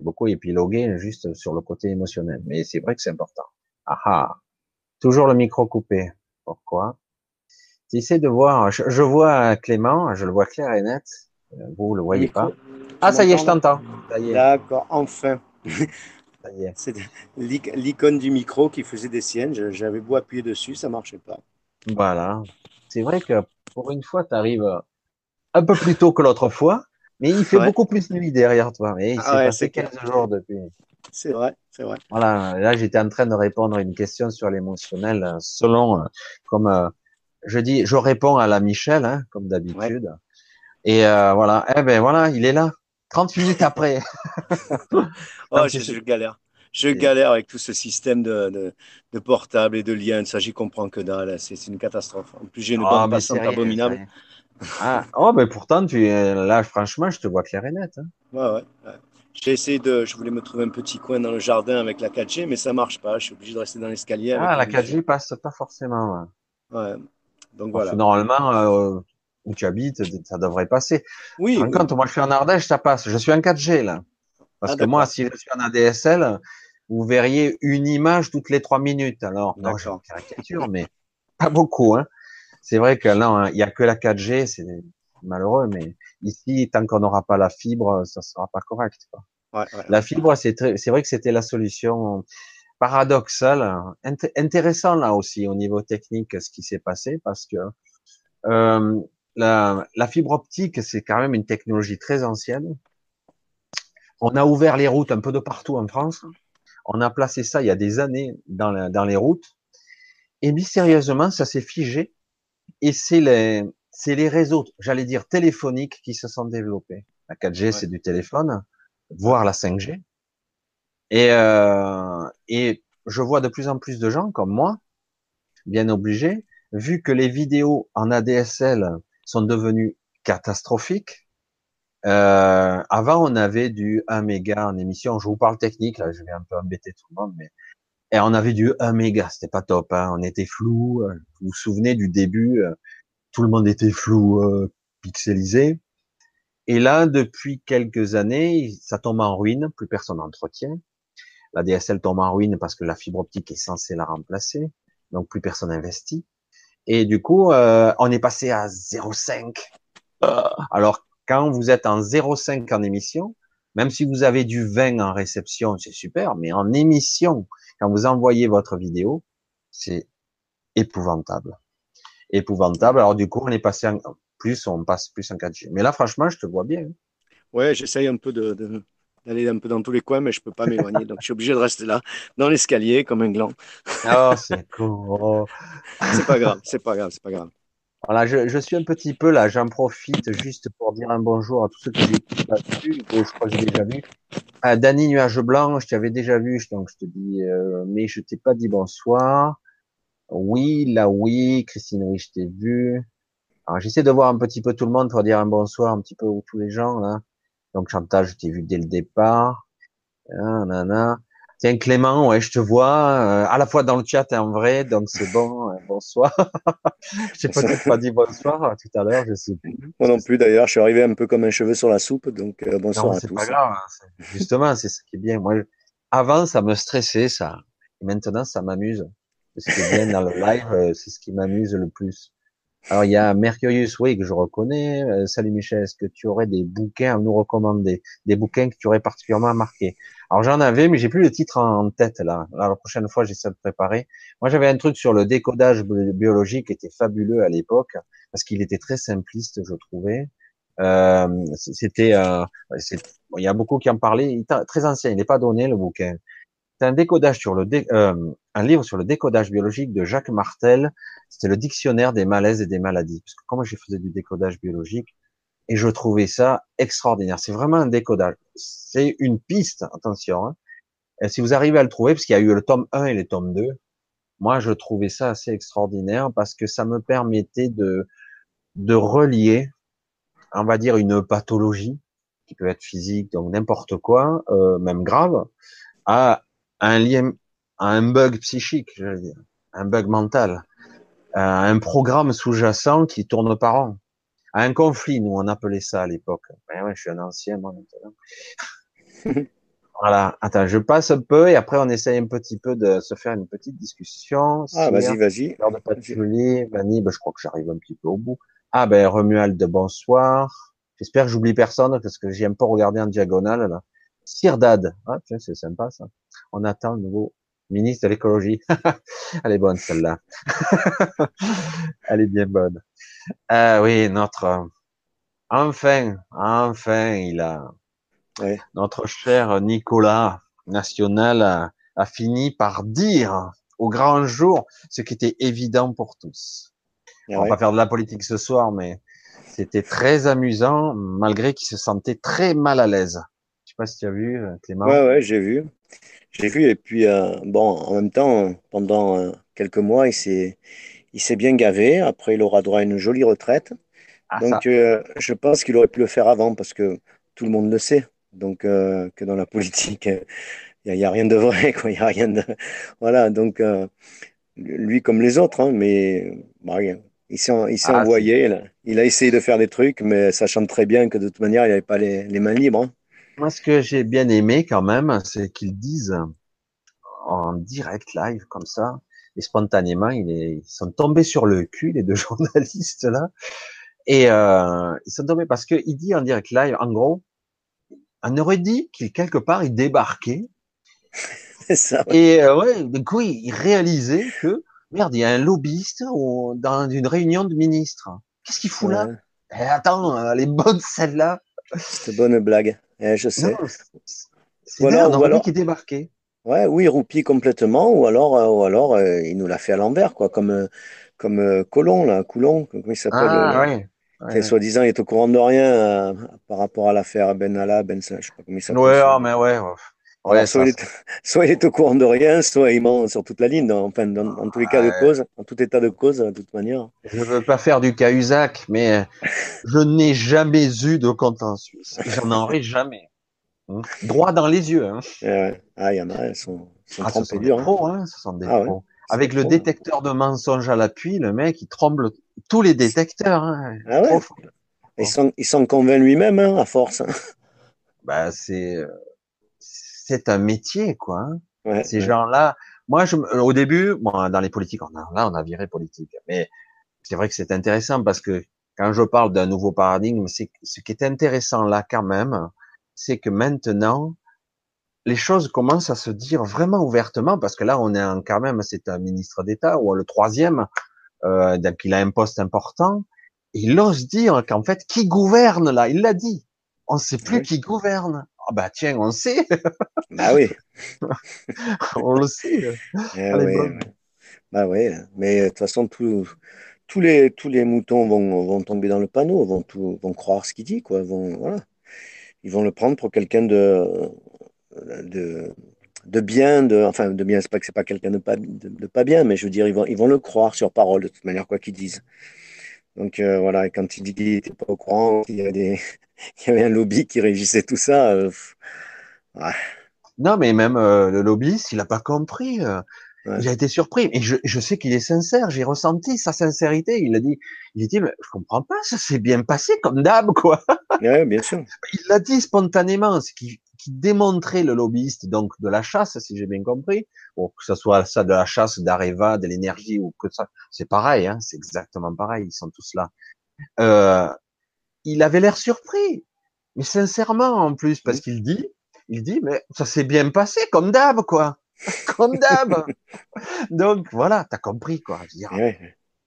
Speaker 1: beaucoup épilogué juste sur le côté émotionnel. Mais c'est vrai que c'est important. Ah ah. Toujours le micro coupé. Pourquoi? J'essaie de voir. Je, vois Clément, je le vois clair et net. Euh, vous le voyez pas. Ah, ça y est, je t'entends.
Speaker 2: D'accord, enfin. C'est l'icône du micro qui faisait des siennes. J'avais beau appuyer dessus, ça marchait pas.
Speaker 1: Voilà. C'est vrai que pour une fois, tu arrives un peu plus tôt que l'autre fois. Mais il fait beaucoup plus nuit derrière toi. Mais il ah s'est passé 15 jours depuis.
Speaker 2: C'est vrai, c'est vrai.
Speaker 1: Voilà, là j'étais en train de répondre à une question sur l'émotionnel, euh, selon, euh, comme euh, je dis, je réponds à la Michel, hein, comme d'habitude. Et voilà, eh ben voilà, il est là, 30 minutes après. [laughs] [laughs]
Speaker 2: oh, je, galère. je galère avec tout ce système de, de, portable et de liens. Ça, j'y comprends que dalle. C'est une catastrophe. En plus, j'ai une ah, bande passante abominable.
Speaker 1: Ah, oh, ben pourtant, tu là, franchement, je te vois clair et net. Hein.
Speaker 2: Ouais, ouais. J'ai essayé de. Je voulais me trouver un petit coin dans le jardin avec la 4G, mais ça marche pas. Je suis obligé de rester dans l'escalier.
Speaker 1: Ah, la 4G passe pas forcément.
Speaker 2: Ouais. Donc voilà.
Speaker 1: Normalement, euh, où tu habites, ça devrait passer. Oui. Quand moi je suis en Ardèche, ça passe. Je suis en 4G là. Parce ah, que moi, si je suis en ADSL, vous verriez une image toutes les trois minutes. Alors, non, j'ai caricature, mais pas beaucoup. Hein. C'est vrai que là, hein, il n'y a que la 4G, c'est malheureux, mais ici, tant qu'on n'aura pas la fibre, ça sera pas correct. Quoi. Ouais, ouais. La fibre, c'est c'est vrai que c'était la solution paradoxale, intéressant là aussi au niveau technique ce qui s'est passé, parce que euh, la, la fibre optique, c'est quand même une technologie très ancienne. On a ouvert les routes un peu de partout en France. On a placé ça il y a des années dans, dans les routes. Et mystérieusement, ça s'est figé. Et c'est les, c'est les réseaux, j'allais dire téléphoniques, qui se sont développés. La 4G, c'est du téléphone, voire la 5G. Et, euh, et je vois de plus en plus de gens comme moi, bien obligés, vu que les vidéos en ADSL sont devenues catastrophiques. Euh, avant, on avait du 1 méga en émission. Je vous parle technique, là, je vais un peu embêter tout le monde, mais on avait du 1 méga, c'était pas top. Hein. On était flou. Vous vous souvenez du début euh, Tout le monde était flou, euh, pixelisé. Et là, depuis quelques années, ça tombe en ruine. Plus personne n'entretient. La DSL tombe en ruine parce que la fibre optique est censée la remplacer. Donc plus personne investit. Et du coup, euh, on est passé à 0,5. Alors, quand vous êtes en 0,5 en émission, même si vous avez du 20 en réception, c'est super, mais en émission, quand vous envoyez votre vidéo, c'est épouvantable. Épouvantable. Alors du coup, on est passé en plus, on passe plus en 4G. Mais là, franchement, je te vois bien.
Speaker 2: Ouais, j'essaye un peu de, d'aller un peu dans tous les coins, mais je peux pas m'éloigner. donc, je suis obligé de rester là, dans l'escalier, comme un gland.
Speaker 1: oh, c'est cool. [laughs]
Speaker 2: c'est pas grave, c'est pas grave, c'est pas grave.
Speaker 1: Voilà, je, je, suis un petit peu là, j'en profite juste pour dire un bonjour à tous ceux qui n'écoutent pas dessus, que je crois que j'ai déjà vu. Ah, Dany Nuage Blanc, je t'avais déjà vu, donc je te dis, euh, mais je t'ai pas dit bonsoir. Oui, là oui, Christine, oui, je t'ai vu. Alors j'essaie de voir un petit peu tout le monde pour dire un bonsoir, un petit peu tous les gens là. Donc Chantal, je t'ai vu dès le départ. Ah, nana. Tiens Clément, ouais, je te vois euh, à la fois dans le chat et en vrai, donc c'est bon. Euh, bonsoir. [laughs] je t'ai peut-être pas dit bonsoir euh, tout à l'heure, je sais plus.
Speaker 2: Moi non plus d'ailleurs, je suis arrivé un peu comme un cheveu sur la soupe, donc bonsoir non, à tous.
Speaker 1: C'est pas grave. Hein, [laughs] justement, c'est ce qui est bien. Moi, avant, ça me stressait ça. Et maintenant, ça m'amuse. Ce qui est bien dans le live, c'est ce qui m'amuse le plus. Alors il y a Mercurius, oui, que je reconnais. Euh, salut Michel, est-ce que tu aurais des bouquins à nous recommander? Des bouquins que tu aurais particulièrement marqués? Alors j'en avais, mais j'ai plus le titre en tête là. la prochaine fois, j'essaie de préparer. Moi j'avais un truc sur le décodage biologique qui était fabuleux à l'époque, parce qu'il était très simpliste, je trouvais. Euh, c'était, euh, il y a beaucoup qui en parlaient. Il est très ancien, il n'est pas donné le bouquin. Un décodage sur le euh, un livre sur le décodage biologique de Jacques Martel. C'était le dictionnaire des malaises et des maladies. Parce que j'ai faisais du décodage biologique et je trouvais ça extraordinaire. C'est vraiment un décodage. C'est une piste, attention. Hein. Si vous arrivez à le trouver, parce qu'il y a eu le tome 1 et le tome 2, moi je trouvais ça assez extraordinaire parce que ça me permettait de de relier, on va dire une pathologie qui peut être physique, donc n'importe quoi, euh, même grave, à un lien, un bug psychique, je veux dire, un bug mental, un programme sous-jacent qui tourne par an, un conflit, nous on appelait ça à l'époque. Ben ouais, je suis un ancien moi maintenant. [laughs] voilà. Attends, je passe un peu et après on essaye un petit peu de se faire une petite discussion.
Speaker 2: Ah, vas-y, vas-y.
Speaker 1: Lors de Patchouli, Vanny, ben, je crois que j'arrive un petit peu au bout. Ah ben Romuald, bonsoir. J'espère que j'oublie personne parce que j'ai un peu regardé en diagonale là. Sirdad, ah tiens c'est sympa ça on attend le nouveau ministre de l'écologie. [laughs] Elle est bonne celle-là. [laughs] Elle est bien bonne. Euh, oui, notre enfin, enfin, il a notre cher Nicolas National a, fini par dire au grand jour ce qui était évident pour tous. On va pas faire de la politique ce soir, mais c'était très amusant malgré qu'il se sentait très mal à l'aise sais pas si tu as vu, euh, Clément.
Speaker 2: Ouais, ouais, j'ai vu. J'ai vu, et puis, euh, bon, en même temps, pendant euh, quelques mois, il s'est, il s'est bien gavé. Après, il aura droit à une jolie retraite.
Speaker 1: Ah.
Speaker 2: Donc, euh, je pense qu'il aurait pu le faire avant parce que tout le monde le sait. Donc, que dans la politique, il n'y a, rien de vrai, quoi. Il y a rien de... Voilà, donc, lui comme les autres, hein, mais bah, rien. Il s'est, il s'est
Speaker 1: Ah,
Speaker 2: envoyé. Il a essayé de faire des trucs, mais sachant très bien que de toute manière, il n'avait pas les, les mains libres. hein.
Speaker 1: Moi, ce que j'ai bien aimé quand même, c'est qu'ils disent en direct live comme ça, et spontanément, ils sont tombés sur le cul les deux [laughs] journalistes là, et euh, ils sont tombés parce que il dit en direct live, en gros, on aurait dit qu'il quelque part il débarquait [laughs]
Speaker 2: ça.
Speaker 1: et euh, ouais, du coup il, réalisait que merde, il y a un lobbyiste au- dans une réunion de ministres. Qu'est-ce qu'il fout là? Eh, Attends, elle est bonne celle-là.
Speaker 2: c'était bonne blague. Eh, je sais.
Speaker 1: c'est
Speaker 2: alors, alors,
Speaker 1: qu'il débarquait.
Speaker 2: Ouais, oui, roupie complètement, ou alors, euh, ou alors euh, il nous l'a fait à l'envers, quoi, comme, euh, comme euh, Colomb, là, Coulon, comment il s'appelle,
Speaker 1: Ah ouais. ouais,
Speaker 2: qui soi-disant il est au courant de rien par rapport à l'affaire Ben Allah, Ben, Sa- je sais pas comment il s'appelle.
Speaker 1: Ouais, ah, mais ouais, ouais,
Speaker 2: soit
Speaker 1: ça,
Speaker 2: il est, [laughs] soit il est au courant de rien, soit il ment sur toute la ligne, dans- enfin, dans, dans tous les cas de cause, en tout état de cause, de toute manière.
Speaker 1: je veux pas faire du Cahuzac, mais je n'ai jamais eu de contentieux. J'en aurai jamais. Hein? Droit dans les yeux. Hein.
Speaker 2: Euh, ah, il y en a, elles sont, sont
Speaker 1: Ah, ce sont des
Speaker 2: hein.
Speaker 1: pros, hein. Ce sont des
Speaker 2: Ah ouais,
Speaker 1: pros. Avec le
Speaker 2: trop.
Speaker 1: détecteur de mensonges à l'appui, le mec, il tremble tous les détecteurs. Hein.
Speaker 2: Ah ouais, ils sont, ils sont convaincs lui-même, hein, à force.
Speaker 1: Bah, c'est, euh, c'est un métier, quoi. hein.
Speaker 2: Ouais,
Speaker 1: Ces
Speaker 2: ouais.
Speaker 1: gens-là, moi, je, me- au début, bon, dans les politiques, on a, là, on a viré politique. Mais c'est vrai que c'est intéressant parce que quand je parle d'un nouveau paradigme, c'est ce qui est intéressant là quand même, c'est que maintenant, les choses commencent à se dire vraiment ouvertement parce que là, on est en, quand même, c'est un ministre d'État ou le troisième, euh, donc il a un poste important. Il ose dire qu'en fait, qui gouverne là? Il l'a dit. On ne sait plus qui gouverne. Ah bah tiens, on sait, [laughs]
Speaker 2: Bah oui. [laughs]
Speaker 1: on le sait.
Speaker 2: Eh ouais, ouais. Bah ouais, mais de toute façon, tous tous les, tous les moutons vont, vont tomber dans le panneau, vont, tout, vont croire ce qu'il dit, quoi. Vont, voilà. Ils vont le prendre pour quelqu'un de, de, de bien, de, enfin, de bien, c'est pas que c'est pas quelqu'un de pas, de, de pas bien, mais je veux dire, ils vont, ils vont le croire sur parole, de toute manière, quoi qu'ils disent. Donc euh, voilà, quand il dit qu'il n'était pas au courant, qu'il y avait des, [laughs] il y avait un lobby qui régissait tout ça, euh, ouais,
Speaker 1: Non, mais même euh, le lobbyiste, il a pas compris. euh,
Speaker 2: ouais,
Speaker 1: il a été surpris. Et je, je sais qu'il est sincère. J'ai ressenti sa sincérité. Il a dit, il a dit, mais je comprends pas. Ça s'est bien passé comme d'hab, [laughs] quoi.
Speaker 2: Ouais, bien sûr.
Speaker 1: Il l'a dit spontanément, ce qui, qui démontrait le lobbyiste, donc de la chasse, si j'ai bien compris. Bon, que ce soit ça de la chasse, d'Areva, de l'énergie ou que ça, c'est pareil. Hein, c'est exactement pareil. Ils sont tous là. Euh, il avait l'air surpris, mais sincèrement en plus, parce qu'il dit, il dit, mais ça s'est bien passé comme d'hab, quoi. [laughs] Comme d'hab. Donc voilà, t'as compris quoi. Dire,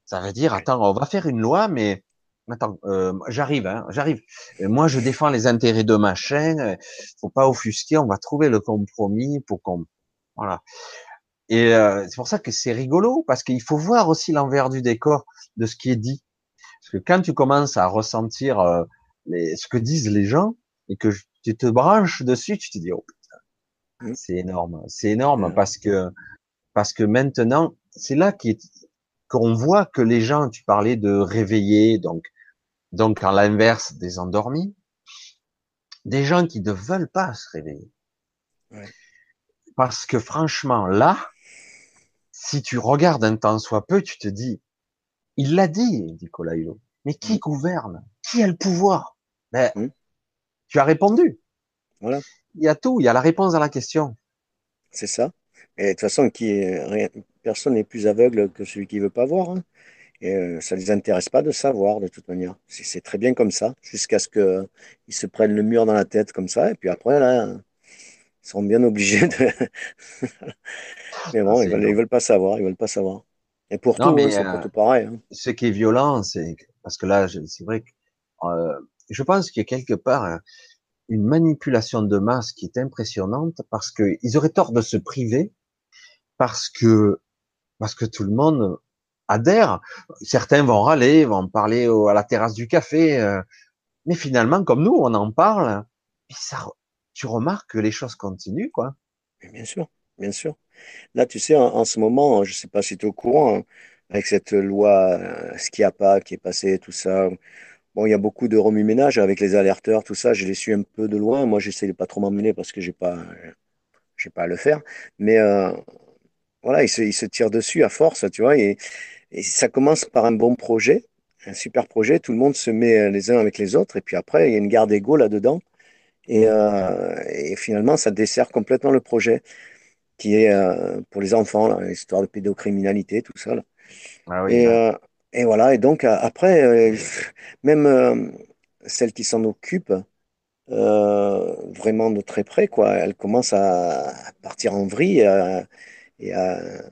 Speaker 1: ça veut dire, attends, on va faire une loi, mais attends, euh, j'arrive, hein, j'arrive. Euh, Moi, je défends les intérêts de machin. euh, Faut pas offusquer. On va trouver le compromis pour qu'on, voilà. Et euh, c'est pour ça que c'est rigolo parce qu'il faut voir aussi l'envers du décor de ce qui est dit. Parce que quand tu commences à ressentir euh, les, ce que disent les gens et que tu te branches dessus, tu te dis oh
Speaker 2: Mm.
Speaker 1: c'est énorme, c'est énorme parce que parce que maintenant c'est là qu'on voit que les gens, tu parlais de réveiller, donc donc à l'inverse des endormis, des gens qui ne veulent pas se réveiller.
Speaker 2: Ouais.
Speaker 1: Parce que franchement là, si tu regardes un temps soit peu, tu te dis, il l'a dit, Nicolas Hulot, mais qui
Speaker 2: Mm.
Speaker 1: gouverne? Qui a le pouvoir? Ben,
Speaker 2: Mm.
Speaker 1: tu as répondu.
Speaker 2: Voilà.
Speaker 1: Il y a tout, il y a la réponse à la question.
Speaker 2: c'est ça. Et de toute façon, qui est, rien- personne n'est plus aveugle que celui qui veut pas voir. hein. Et euh, ça les intéresse pas de savoir, de toute manière. C'est très bien comme ça, jusqu'à ce que ils se prennent le mur dans la tête comme ça. Et puis après, là, ils seront bien obligés de. [laughs] Mais
Speaker 1: Ah,
Speaker 2: bon,
Speaker 1: c'est
Speaker 2: ils veulent,
Speaker 1: énorme.
Speaker 2: veulent pas savoir, ils veulent pas savoir. Et pour
Speaker 1: Non,
Speaker 2: tout, hein,
Speaker 1: mais
Speaker 2: c'est
Speaker 1: euh,
Speaker 2: pour tout pareil. hein.
Speaker 1: ce qui est violent, c'est parce que là, c'est vrai que euh, je pense qu'il y a quelque part euh, une manipulation de masse qui est impressionnante parce que ils auraient tort de se priver parce que parce que tout le monde adhère. Certains vont râler, vont parler au- à la terrasse du café, euh, mais finalement, comme nous, on en parle, et ça, tu remarques que les choses continuent, quoi.
Speaker 2: Bien sûr, bien sûr. Là, tu sais, en, ce moment, je ne sais pas si tu es au courant, hein, avec cette loi euh, Schiappa qui est passée, tout ça. Bon, il y a beaucoup de remue-ménage avec les alerteurs, tout ça. Je les suis un peu de loin. Moi, j'essaie de pas trop m'emmener parce que j'ai pas, j'ai pas à le faire. Mais euh, voilà, ils se, tirent dessus à force, tu vois. Et, ça commence par un bon projet, un super projet. Tout le monde se met les uns avec les autres. Et puis après, il y a une garde d'ego là-dedans. Et, euh, et finalement, ça dessert complètement le projet qui est euh, pour les enfants, l'histoire de pédocriminalité, tout ça. Là.
Speaker 1: Ah oui,
Speaker 2: Et,
Speaker 1: là.
Speaker 2: euh, et voilà, et donc a- après, euh, [laughs] même euh, celle qui s'en occupe euh, vraiment de très près, quoi, elle commence à, partir en vrille et à, et à- à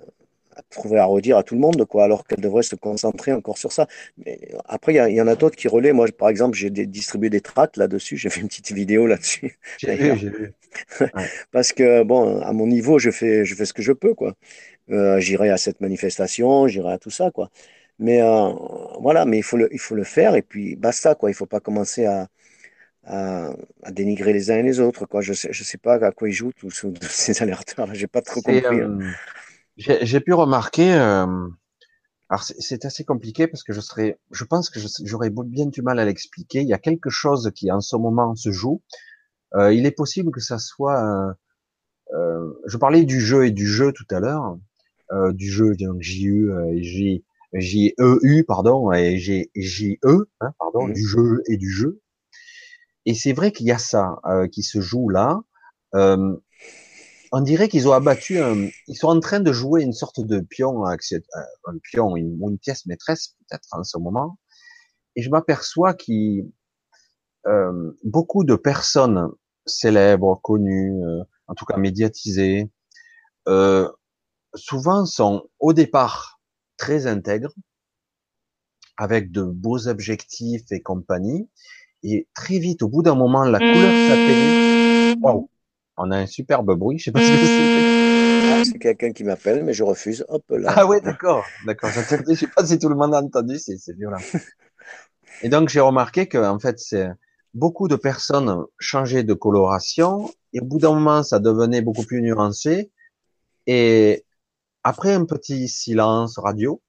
Speaker 2: trouver à redire à tout le monde, quoi, alors qu'elle devrait se concentrer encore sur ça. Mais après, il y, en a d'autres qui relaient. Moi, par exemple, j'ai distribué des tracts là-dessus, j'ai fait une petite vidéo là-dessus, [laughs]
Speaker 1: J'ai vu, j'ai vu. [laughs] Ouais.
Speaker 2: parce que, bon, à mon niveau, je fais, je fais ce que je peux, quoi. Euh, j'irai à cette manifestation, j'irai à tout ça, quoi. Mais euh, voilà, mais il faut le, il faut le faire et puis basta, quoi. Il faut pas commencer à, à, à dénigrer les uns et les autres, quoi. Je sais, je sais pas à quoi ils jouent tous ces alerteurs-là. J'ai pas trop compris. hein.
Speaker 1: euh, j'ai pu remarquer, euh, alors c'est assez compliqué parce que je serais, je pense que j'aurais bien du mal à l'expliquer. Il y a quelque chose qui en ce moment se joue. Euh, il est possible que ça soit, euh, je parlais du jeu et du jeu tout à l'heure, euh, du jeu donc J-U, euh, J, J-E-U, pardon, et J, J-E, hein, pardon,
Speaker 2: Mhm.
Speaker 1: du jeu et du jeu. Et c'est vrai qu'il y a ça euh, qui se joue là. Euh, on dirait qu'ils ont abattu un, ils sont en train de jouer une sorte de pion, euh, un pion, une, ou une pièce maîtresse peut-être en ce moment. Et je m'aperçois qu'il, euh, beaucoup de personnes célèbres, connues, euh, en tout cas médiatisées, euh, souvent sont au départ très intègres, avec de beaux objectifs et compagnie, et très vite, au bout d'un moment, la couleur s'atténue. Waouh, on a un superbe bruit, je sais pas ce que c'est.
Speaker 2: Ah, c'est quelqu'un qui m'appelle, mais je refuse. Hop là.
Speaker 1: Ah ouais, d'accord, d'accord. Je ne sais pas si tout le monde a entendu, c'est c'est violent. Et donc j'ai remarqué que en fait, c'est beaucoup de personnes changeaient de coloration, et au bout d'un moment, ça devenait beaucoup plus nuancé, et après un petit silence radio,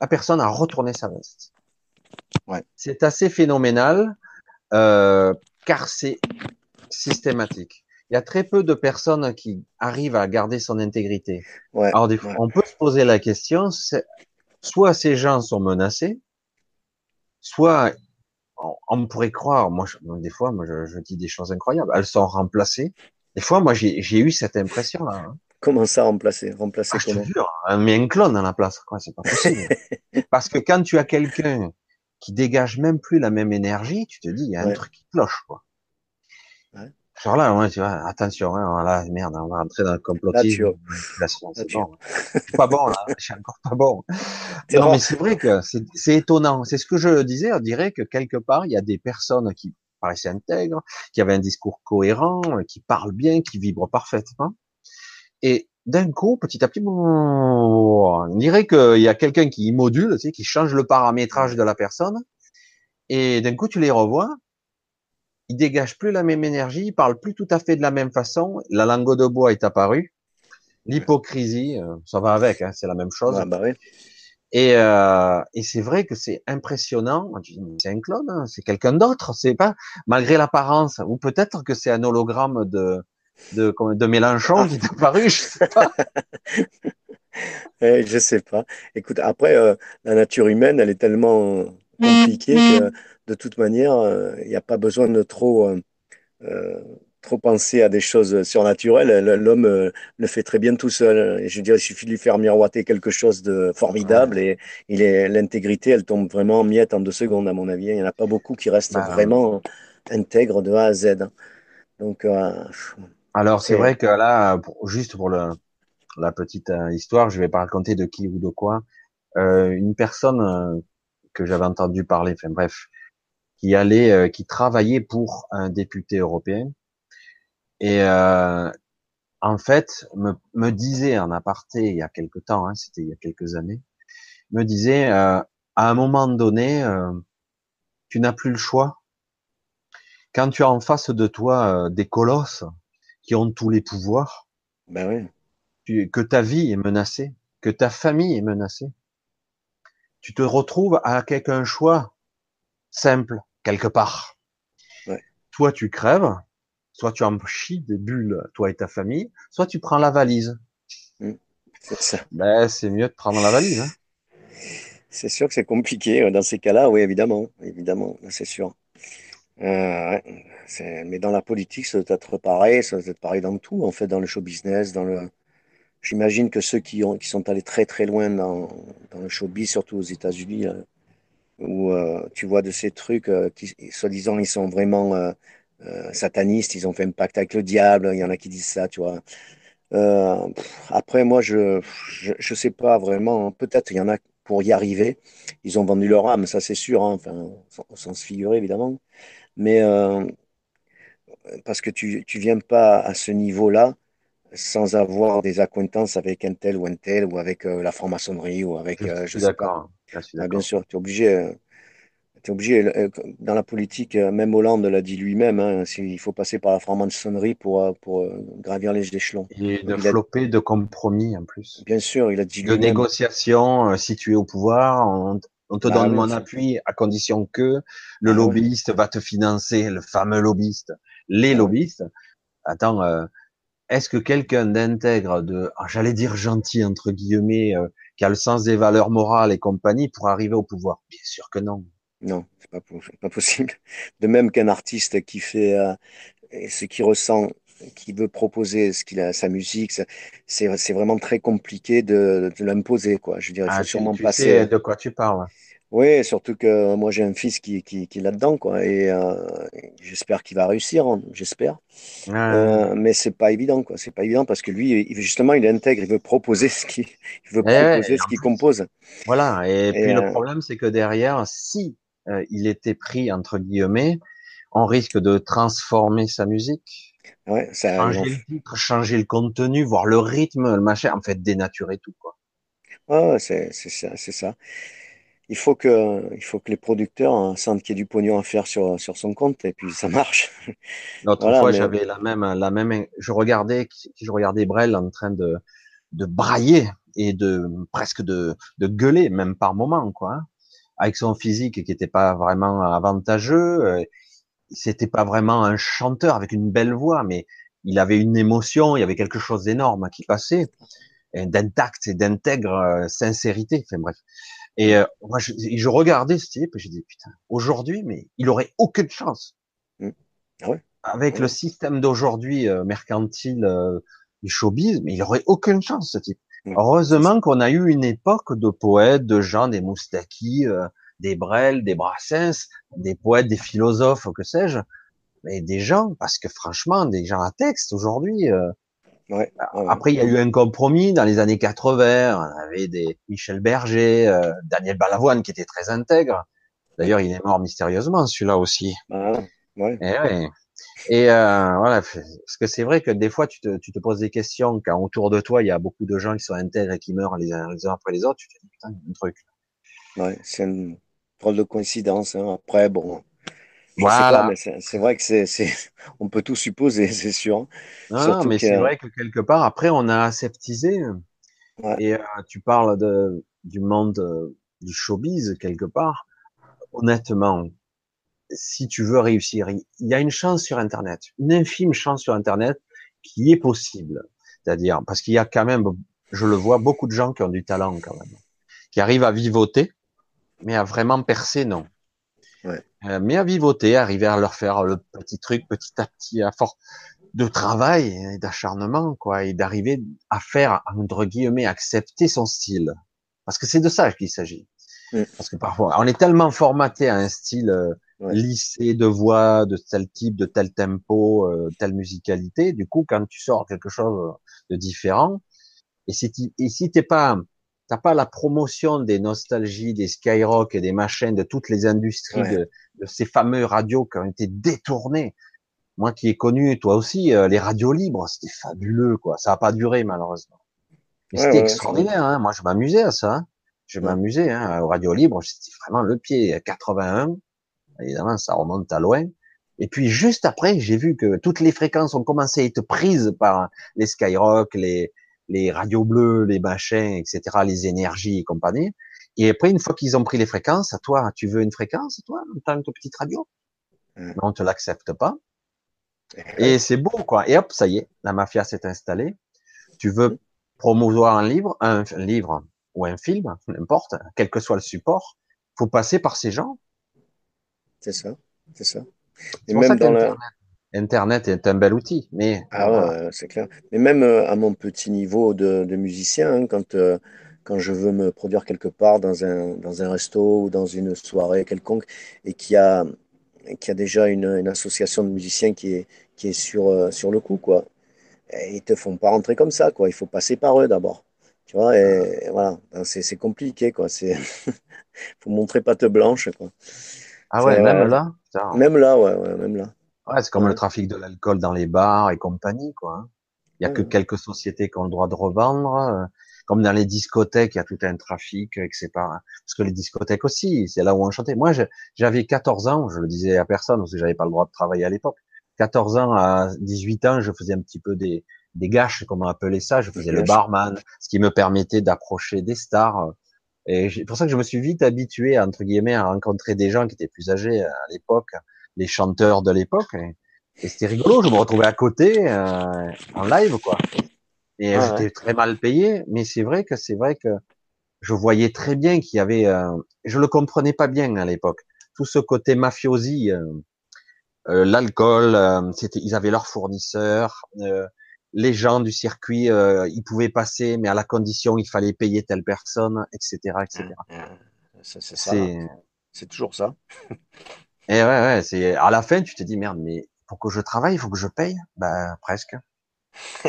Speaker 1: la personne a retourné sa veste.
Speaker 2: Ouais.
Speaker 1: C'est assez phénoménal, euh, car c'est systématique. Il y a très peu de personnes qui arrivent à garder son intégrité.
Speaker 2: Ouais,
Speaker 1: Alors des fois,
Speaker 2: ouais.
Speaker 1: on peut se poser la question, c'est- soit ces gens sont menacés, soit on, on pourrait croire, moi je- des fois, moi je, je dis des choses incroyables, elles sont remplacées. Des fois, moi j'ai j'ai eu cette impression-là. hein.
Speaker 2: Comment ça remplacer? Remplacer
Speaker 1: Ah, je te
Speaker 2: comment?
Speaker 1: jure, on met un clone à la place, quoi, c'est pas possible. [laughs] Parce que quand tu as quelqu'un qui dégage même plus la même énergie, tu te dis, il y a un truc qui cloche, quoi. Genre là, ouais, tu vois, attention, hein, là, merde, on va rentrer dans le complotisme,
Speaker 2: là,
Speaker 1: c'est bon. Je suis pas bon, là, je suis encore pas bon. Non, mais c'est vrai que c'est c'est étonnant. C'est ce que je disais. On dirait que quelque part, il y a des personnes qui paraissaient intègres, qui avaient un discours cohérent, euh, qui parlent bien, qui vibrent parfaitement. Et d'un coup, petit à petit, on dirait qu'il y a quelqu'un qui module, tu sais, qui change le paramétrage de la personne. Et d'un coup, tu les revois. Ils dégagent plus la même énergie, ils parlent plus tout à fait de la même façon. La langue de bois est apparue. L'hypocrisie, euh, ça va avec, hein, c'est la même chose.
Speaker 2: Ouais, bah oui.
Speaker 1: Et, euh, et c'est vrai que c'est impressionnant. C'est un clone, hein, c'est quelqu'un d'autre. C'est pas malgré l'apparence, ou peut-être que c'est un hologramme de de Mélenchon
Speaker 2: Ah,
Speaker 1: qui est apparu. Je sais pas. [laughs]
Speaker 2: eh, je sais pas. Écoute, après, euh, la nature humaine, elle est tellement compliquée que de toute manière, euh, il n'y a pas besoin de trop, euh, euh, trop penser à des choses surnaturelles. L'homme euh, le fait très bien tout seul. Et je veux dire, il suffit de lui faire miroiter quelque chose de formidable
Speaker 1: Ouais.
Speaker 2: et il est, l'intégrité, elle tombe vraiment en miettes en deux secondes, à mon avis. Il n'y en a pas beaucoup qui restent
Speaker 1: Ben,
Speaker 2: vraiment intègres de A à Z. Donc, euh,
Speaker 1: alors c'est vrai que là, pour- juste pour le, la petite euh, histoire, je vais pas raconter de qui ou de quoi. Euh, une personne euh, que j'avais entendu parler, enfin bref, qui allait, euh, qui travaillait pour un député européen et euh, en fait me, me disait en aparté il y a quelque temps, hein, c'était il y a quelques années, me disait euh, à un moment donné, euh, tu n'as plus le choix. quand tu as en face de toi euh, des colosses qui ont tous les pouvoirs,
Speaker 2: ben
Speaker 1: que ta vie est menacée, que ta famille est menacée, tu te retrouves avec un choix simple quelque part.
Speaker 2: Ouais.
Speaker 1: Toi, tu crèves, soit tu en chies des bulles, toi et ta famille, soit tu prends la valise.
Speaker 2: Mmh. c'est ça.
Speaker 1: Ben, c'est mieux de prendre la valise. Hein. [laughs]
Speaker 2: C'est sûr que c'est compliqué dans ces cas-là, oui, évidemment, évidemment, c'est sûr. Euh, mais dans la politique, ça doit être pareil, ça doit être pareil dans tout, en fait, dans le show business, dans le. J'imagine que ceux qui, ont, qui sont allés très très loin dans, le showbiz, surtout aux États-Unis, où euh, tu vois de ces trucs euh, qui, soi-disant, ils sont vraiment euh, satanistes, ils ont fait un pacte avec le diable, il y en a qui disent ça, tu vois. après, moi, je, je sais pas vraiment. Peut-être il y en a pour y arriver. Ils ont vendu leur âme, ça c'est sûr, hein, enfin, au sens figuré évidemment. Mais euh, parce que tu ne viens pas à ce niveau-là sans avoir des acquaintances avec un tel ou un tel, ou avec euh, la franc-maçonnerie, ou avec,
Speaker 1: je,
Speaker 2: euh,
Speaker 1: suis
Speaker 2: sais pas.
Speaker 1: Ah,
Speaker 2: bien sûr, tu es obligé. Es obligé, dans la politique, même Hollande l'a dit lui-même, hein, il faut passer par la franc-maçonnerie pour, pour gravir les échelons.
Speaker 1: Et de flopper, de compromis en plus.
Speaker 2: Bien sûr, il a dit
Speaker 1: De négociation, si tu es au pouvoir, on, on te
Speaker 2: Bah
Speaker 1: donne
Speaker 2: oui,
Speaker 1: mon appui à condition que le
Speaker 2: Ah ouais.
Speaker 1: lobbyiste va te financer, le fameux lobbyiste, les
Speaker 2: Ah ouais.
Speaker 1: lobbyistes. Attends, euh, est-ce que quelqu'un d'intègre, de, ah, j'allais dire gentil entre guillemets, euh, qui a le sens des valeurs morales et compagnie, pour arriver au pouvoir? Bien sûr que non.
Speaker 2: Non, c'est pas, pas possible. De même qu'un artiste qui fait euh, ce qu'il ressent, qui veut proposer ce qu'il a, sa musique, c'est vraiment très compliqué de, de l'imposer, quoi. Je veux dire, il
Speaker 1: Ah,
Speaker 2: faut sûrement
Speaker 1: tu
Speaker 2: passer.
Speaker 1: sais de quoi tu parles.
Speaker 2: Oui, surtout que moi j'ai un fils qui, qui, qui est là-dedans, quoi. Et euh, j'espère qu'il va réussir, hein, j'espère.
Speaker 1: Euh,
Speaker 2: Euh, mais c'est pas évident, quoi. C'est pas évident parce que lui, il, justement, il intègre, il veut proposer ce qu'il [laughs] il veut
Speaker 1: eh
Speaker 2: proposer
Speaker 1: et
Speaker 2: ce qu'il compose.
Speaker 1: voilà. Et,
Speaker 2: Et
Speaker 1: puis le
Speaker 2: euh,
Speaker 1: problème, c'est que derrière, si il était pris entre guillemets, on risque de transformer sa musique.
Speaker 2: ouais, ça,
Speaker 1: changer le titre, changer le contenu, voir le rythme, le machin, en fait, dénaturer tout, quoi.
Speaker 2: C'est c'est ça, c'est ça. Il faut que, il faut que les producteurs hein, sentent qu'il y a du pognon à faire sur, sur son compte et puis ça marche.
Speaker 1: L'autre [laughs]
Speaker 2: Voilà,
Speaker 1: fois,
Speaker 2: mais
Speaker 1: j'avais la même, la même, je regardais, je regardais Brel en train de, de brailler et de, presque de, de gueuler, même par moment, quoi, hein, avec son physique qui était pas vraiment avantageux, euh, c'était pas vraiment un chanteur avec une belle voix, mais il avait une émotion, il y avait quelque chose d'énorme qui passait, d'intact et d'intègre euh, sincérité, enfin bref. Et euh, moi, je, je regardais ce type et j'ai dit, putain, aujourd'hui, mais il aurait aucune chance.
Speaker 2: Mm. Ah ouais,
Speaker 1: Avec
Speaker 2: ouais.
Speaker 1: le système d'aujourd'hui euh, mercantile euh, du showbiz, mais il aurait aucune chance, ce type.
Speaker 2: Mm.
Speaker 1: Heureusement qu'on a eu une époque de poètes, de gens, des Moustaki, euh, des Brel, des Brassens, des poètes, des philosophes, que sais-je, mais des gens, parce que franchement, des gens à texte aujourd'hui, euh,
Speaker 2: Ouais, ouais, ouais.
Speaker 1: après, il y a eu un compromis dans les années 80. On avait des Michel Berger, euh, Daniel Balavoine qui était très intègre. D'ailleurs, il est mort mystérieusement, celui-là aussi.
Speaker 2: Ah, ouais.
Speaker 1: Et, euh, voilà, parce que c'est vrai que des fois, tu te, tu te poses des questions quand autour de toi, il y a beaucoup de gens qui sont intègres et qui meurent les uns, les uns après les autres. Tu te dis, putain, il y a un truc.
Speaker 2: Ouais, c'est une drôle de coïncidence. hein. Après, bon,
Speaker 1: Voilà.
Speaker 2: c'est vrai que c'est, c'est, [laughs] on peut tout supposer, [laughs] c'est sûr.
Speaker 1: Non,
Speaker 2: Surtout
Speaker 1: mais c'est vrai que quelque part, après, on a aseptisé.
Speaker 2: ouais,
Speaker 1: Et euh, tu parles de, du monde euh, du showbiz quelque part. Honnêtement, si tu veux réussir, il y a une chance sur Internet, une infime chance sur Internet qui est possible. C'est-à-dire, parce qu'il y a quand même, je le vois, beaucoup de gens qui ont du talent quand même, qui arrivent à vivoter, mais à vraiment percer, non.
Speaker 2: ouais,
Speaker 1: mais à vivoter, arriver à leur faire le petit truc petit à petit, à force de travail et d'acharnement, quoi, et d'arriver à faire, entre guillemets, accepter son style. Parce que c'est de ça qu'il s'agit. Parce que parfois, on est tellement formaté à un style euh,
Speaker 2: ouais,
Speaker 1: lissé de voix, de tel type, de tel tempo, euh, telle musicalité. Du coup, quand tu sors quelque chose de différent, et si tu, et si t'es pas, t'as pas la promotion des nostalgies, des skyrock et des machins de toutes les industries
Speaker 2: ouais,
Speaker 1: de, de ces fameux radios qui ont été détournés. Moi qui ai connu, toi aussi, euh, les radios libres, c'était fabuleux, quoi. Ça a pas duré, malheureusement. Mais
Speaker 2: ouais,
Speaker 1: c'était
Speaker 2: ouais,
Speaker 1: extraordinaire, hein. Moi, je m'amusais à ça. hein. Je m'amusais, hein. Aux radios libres, c'était vraiment le pied. 81, évidemment, ça remonte à loin. Et puis juste après, j'ai vu que toutes les fréquences ont commencé à être prises par les Skyrock, les, les radios bleues, les machins, etc., les énergies et compagnie. Et après, une fois qu'ils ont pris les fréquences, à toi, tu veux une fréquence, toi, en tant que petite radio? Mmh. Non, on te l'accepte pas. Et c'est beau, quoi. Et hop, ça y est, la mafia s'est installée. Tu veux mmh. promouvoir un livre, un, livre ou un film, n'importe, quel que soit le support, faut passer par ces gens.
Speaker 2: C'est ça, c'est ça.
Speaker 1: Et même dans Internet, Internet est un bel outil, mais
Speaker 2: ah ouais, c'est clair. Mais même euh, à mon petit niveau de, de musicien, hein, quand euh, quand je veux me produire quelque part dans un dans un resto ou dans une soirée quelconque et qu'il y a qui a déjà une, une, association de musiciens qui est qui est sur euh, sur le coup quoi. Et ils te font pas rentrer comme ça quoi. Il faut passer par eux d'abord. Tu vois et, voilà, c'est compliqué quoi. C'est [laughs] faut montrer patte blanche quoi.
Speaker 1: Ah ouais, même là.
Speaker 2: Même là, ouais, ouais même là.
Speaker 1: Ouais, c'est comme le trafic de l'alcool dans les bars et compagnie, quoi. Hein. Il y a que quelques sociétés qui ont le droit de revendre. Euh, comme dans les discothèques, il y a tout un trafic, etc. Parce que les discothèques aussi, c'est là où on chantait. Moi, j'avais 14 ans, je le disais à personne, parce que j'avais pas le droit de travailler à l'époque. 14 ans à 18 ans, je faisais un petit peu des, des gâches, comme on appelait ça. Je faisais le barman, ce qui me permettait d'approcher des stars. Et c'est pour ça que je me suis vite habitué, entre guillemets, à rencontrer des gens qui étaient plus âgés à l'époque, les chanteurs de l'époque. Et, c'était rigolo, je me retrouvais à côté, euh, en live, quoi. Et j'étais très mal payé, mais c'est vrai que c'est vrai que je voyais très bien qu'il y avait, euh, je le comprenais pas bien à l'époque, tout ce côté mafiosi, euh, euh l'alcool, euh, c'était, ils avaient leurs fournisseurs, les gens du circuit, ils pouvaient passer, mais à la condition il fallait payer telle personne, etc., etc.
Speaker 2: C'est toujours ça. [laughs]
Speaker 1: Et ouais, ouais, c'est à la fin, tu te dis merde, mais pour que je travaille, il faut que je paye? Ben presque. [laughs]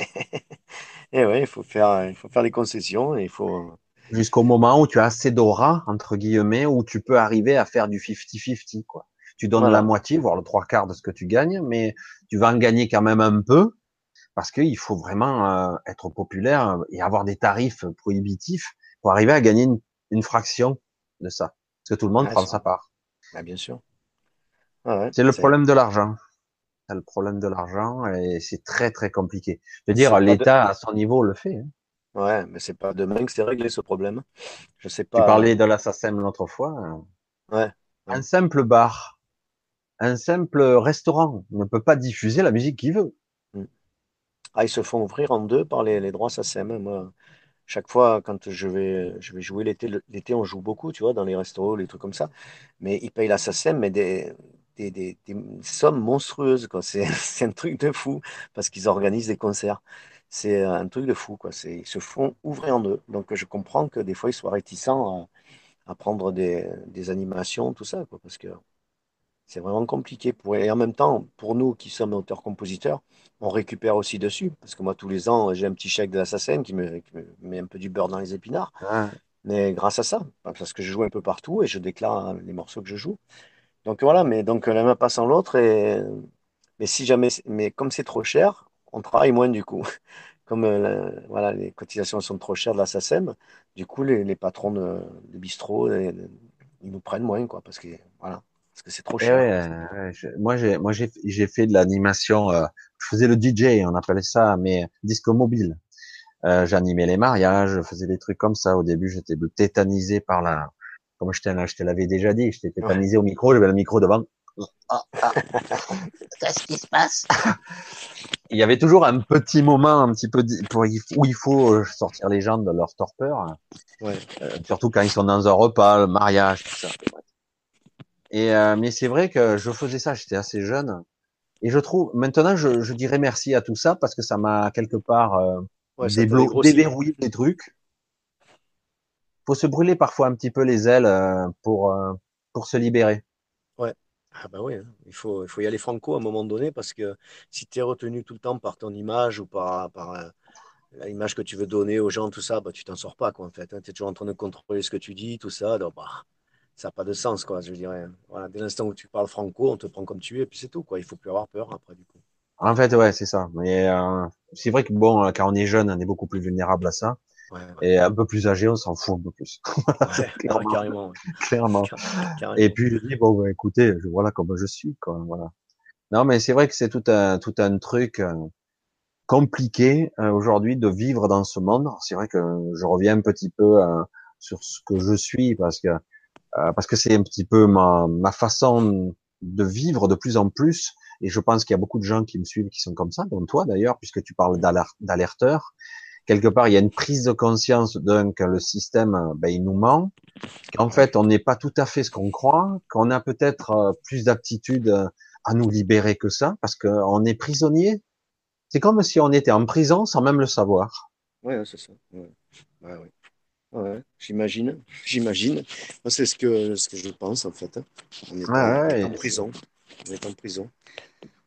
Speaker 2: et ouais, il faut faire, il faut faire des concessions et il faut.
Speaker 1: Jusqu'au moment où tu as assez d'aura entre guillemets, où tu peux arriver à faire du 50-50 quoi. Tu donnes la moitié, voire le trois quarts de ce que tu gagnes, mais tu vas en gagner quand même un peu parce qu'il faut vraiment euh, être populaire et avoir des tarifs prohibitifs pour arriver à gagner une, une fraction de ça. Parce que tout le monde prend sa part.
Speaker 2: Ah, bien sûr.
Speaker 1: Ah c'est le problème de l'argent. C'est le problème de l'argent et c'est très très compliqué. Je veux dire, l'État à son niveau le fait. Hein.
Speaker 2: Ouais, mais c'est pas demain que c'est réglé ce problème. Je sais pas.
Speaker 1: Tu parlais de l'assassin l'autre fois.
Speaker 2: Ouais,
Speaker 1: Un simple bar, un simple restaurant ne peut pas diffuser la musique qu'il veut.
Speaker 2: Hmm. Ah, ils se font ouvrir en deux par les, les droits SACEM. Moi, chaque fois, quand je vais, je vais jouer l'été, l'été, on joue beaucoup, tu vois, dans les restos, les trucs comme ça. Mais ils payent la SACEM, mais des, des, des, sommes monstrueuses. Quoi. C'est, [laughs] c'est un truc de fou parce qu'ils organisent des concerts. C'est un truc de fou. Quoi. C'est, ils se font ouvrir en deux. Donc je comprends que des fois ils soient réticents à, à prendre des, des, animations, tout ça. Quoi, parce que c'est vraiment compliqué. Pour... Et en même temps, pour nous qui sommes auteurs-compositeurs, on récupère aussi dessus. Parce que moi, tous les ans, j'ai un petit chèque de l'assassin qui qui me met un peu du beurre dans les épinards. Mais grâce à ça, parce que je joue un peu partout et je déclare les morceaux que je joue. Donc voilà, mais donc la main passe en l'autre et mais si jamais, mais comme c'est trop cher, on travaille moins du coup. [laughs] Comme euh, voilà, les cotisations sont trop chères de la SACEM, du coup les, les patrons de, de bistrot, ils nous prennent moins quoi, parce que voilà, parce que c'est trop
Speaker 1: eh
Speaker 2: cher.
Speaker 1: Ouais, ouais, moi j'ai moi j'ai j'ai fait de l'animation, euh, je faisais le DJ, on appelait ça, mais disco mobile. Euh, J'animais les mariages, je faisais des trucs comme ça. Au début, j'étais tétanisé par la comme je te, l'avais déjà dit, je t'étais tétanisé au micro, j'avais le micro devant. Ah, ah. Qu'est-ce qui se passe? Il y avait toujours un petit moment, un petit peu pour, où il faut euh, sortir les gens de leur torpeur. Ouais. Euh, surtout quand ils sont dans un repas, le mariage, tout ça. Et euh, mais c'est vrai que je faisais ça, j'étais assez jeune. Et je trouve, maintenant, je, je, dirais merci à tout ça parce que ça m'a quelque part euh, déverrouillé des trucs faut se brûler parfois un petit peu les ailes euh, pour euh, pour se libérer.
Speaker 2: Ouais. Ah bah oui, hein. il faut il faut y aller franco à un moment donné parce que si tu es retenu tout le temps par ton image ou par par euh, l'image que tu veux donner aux gens tout ça, bah tu t'en sors pas quoi en fait. Hein. Tu es toujours en train de contrôler ce que tu dis, tout ça, donc bah ça n'a pas de sens quoi, je dirais. Voilà, dès l'instant où tu parles franco, on te prend comme tu es et puis c'est tout quoi, il faut plus avoir peur après du coup.
Speaker 1: En fait, ouais, c'est ça. Mais c'est vrai que bon, quand on est jeune, on est beaucoup plus vulnérable à ça. Et un peu plus âgé, on s'en fout un peu plus. [laughs]
Speaker 2: clairement. carrément.
Speaker 1: clairement. Et puis je dis bon, bah, écoutez, je, voilà comment je suis, quoi. Voilà. Non, mais c'est vrai que c'est tout un tout un truc euh, compliqué euh, aujourd'hui de vivre dans ce monde. C'est vrai que je reviens un petit peu euh, sur ce que je suis parce que parce que c'est un petit peu ma ma façon de vivre de plus en plus. Et je pense qu'il y a beaucoup de gens qui me suivent qui sont comme ça, dont toi d'ailleurs, puisque tu parles d'alerteur. Quelque part, il y a une prise de conscience d'un que le système, ben, il nous ment, qu'en fait, on n'est pas tout à fait ce qu'on croit, qu'on a peut-être plus d'aptitude à nous libérer que ça, parce qu'on est prisonnier. C'est comme si on était en prison sans même le savoir.
Speaker 2: Ouais, c'est ça. Ouais. Ouais, ouais. j'imagine, j'imagine. C'est ce que, ce que je pense en fait. Hein. On est, en, prison. On est en prison.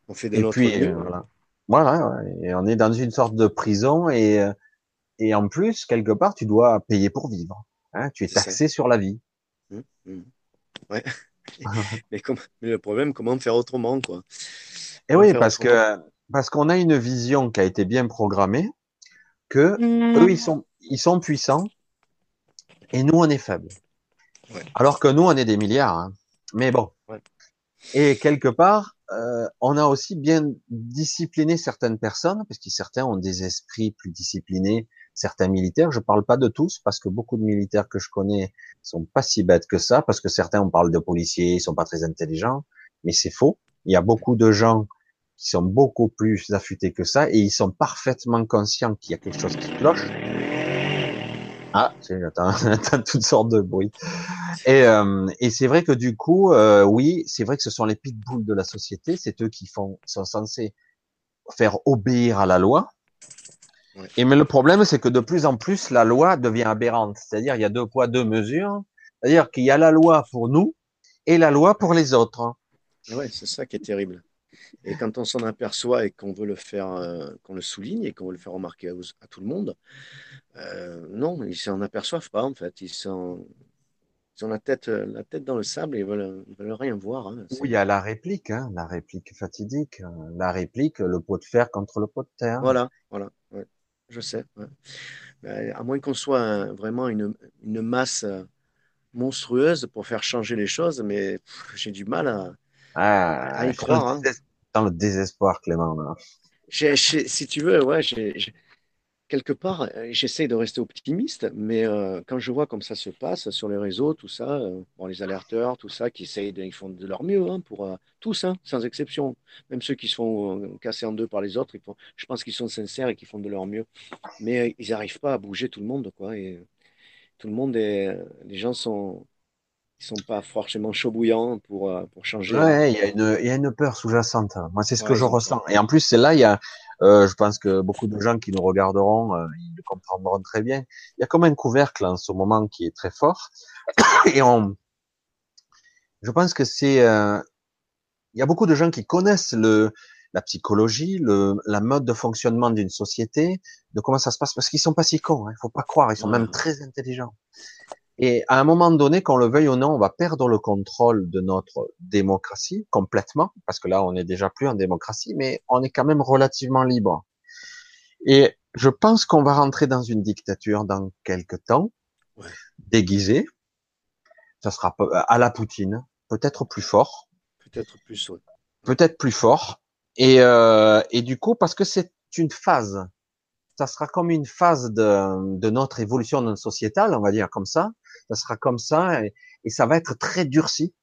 Speaker 2: On fait des
Speaker 1: et puis, euh, voilà. Voilà, et on est dans une sorte de prison et, euh, et en plus, quelque part, tu dois payer pour vivre. Hein, tu es taxé sur la vie.
Speaker 2: Mmh, mmh. Ouais. [laughs] mais, mais, le problème, comment faire autrement, quoi?
Speaker 1: Et eh oui, parce que parce qu'on a une vision qui a été bien programmée, que mmh. eux ils sont ils sont puissants et nous on est faibles. Alors que nous on est des milliards. Hein. Mais bon. Et quelque part, euh, on a aussi bien discipliné certaines personnes, parce que certains ont des esprits plus disciplinés, certains militaires. Je parle pas de tous parce que beaucoup de militaires que je connais sont pas si bêtes que ça, parce que certains on parle de policiers, ils sont pas très intelligents, mais c'est faux. Il y a beaucoup de gens qui sont beaucoup plus affûtés que ça et ils sont parfaitement conscients qu'il y a quelque chose qui cloche. Ah, j'entends [laughs] toutes sortes de bruits. Et, euh, et c'est vrai que du coup, euh, oui, c'est vrai que ce sont les pitbulls de la société, c'est eux qui font, sont censés faire obéir à la loi, et mais le problème, c'est que de plus en plus, la loi devient aberrante. C'est-à-dire, il y a deux poids, deux mesures. C'est-à-dire qu'il y a la loi pour nous et la loi pour les autres.
Speaker 2: Oui, c'est ça qui est terrible. Et quand on s'en aperçoit et qu'on veut le faire, euh, qu'on le souligne et qu'on veut le faire remarquer à, tout le monde, euh, non, ils s'en aperçoivent pas en fait. Ils sont, ils ont la tête, la tête dans le sable et ils veulent, veulent rien voir. Hein.
Speaker 1: Oui, il y a la réplique, hein, la réplique fatidique, la réplique, le pot de fer contre le pot de terre.
Speaker 2: Voilà, voilà. Ouais je sais. à moins qu'on soit vraiment une, masse euh, monstrueuse pour faire changer les choses, mais j'ai du mal à,
Speaker 1: ah, y croire. Hein. Dans le désespoir, Clément.
Speaker 2: si tu veux, ouais, j'ai quelque part, euh, j'essaie de rester optimiste, mais euh, quand je vois comme ça se passe sur les réseaux, tout ça, euh, bon, les alerteurs, tout ça, qui essayent, de, ils font de leur mieux hein, pour tous, hein, sans exception. Même ceux qui se font casser en deux par les autres, ils font, je pense qu'ils sont sincères et qu'ils font de leur mieux. Mais ils n'arrivent pas à bouger tout le monde, quoi. Et tout le monde est, les gens sont, ils sont pas forcément chaud bouillants pour, pour changer.
Speaker 1: Ouais, il y, a une, y a une peur sous-jacente. Moi, c'est ce que je ressens. Et en plus, c'est là, il y a, euh, je pense que beaucoup de gens qui nous regarderont, euh, ils le comprendront très bien. Il y a comme un couvercle en ce moment qui est très fort. [coughs] Et on, je pense que c'est, euh, il y a beaucoup de gens qui connaissent le, la psychologie, le, la mode de fonctionnement d'une société, de comment ça se passe, parce qu'ils sont pas si cons. Hein, il faut pas croire, ils sont même très intelligents. Et à un moment donné, qu'on le veuille ou non, on va perdre le contrôle de notre démocratie complètement, parce que là, on n'est déjà plus en démocratie, mais on est quand même relativement libre. Et je pense qu'on va rentrer dans une dictature dans quelques temps, ouais. déguisée. Ça sera à la Poutine, peut-être plus fort.
Speaker 2: Peut-être plus,
Speaker 1: Peut-être plus fort. Et, euh, et du coup, parce que c'est une phase ça sera comme une phase de, de notre évolution sociétale, on va dire comme ça. Ça sera comme ça et, ça va être très durci.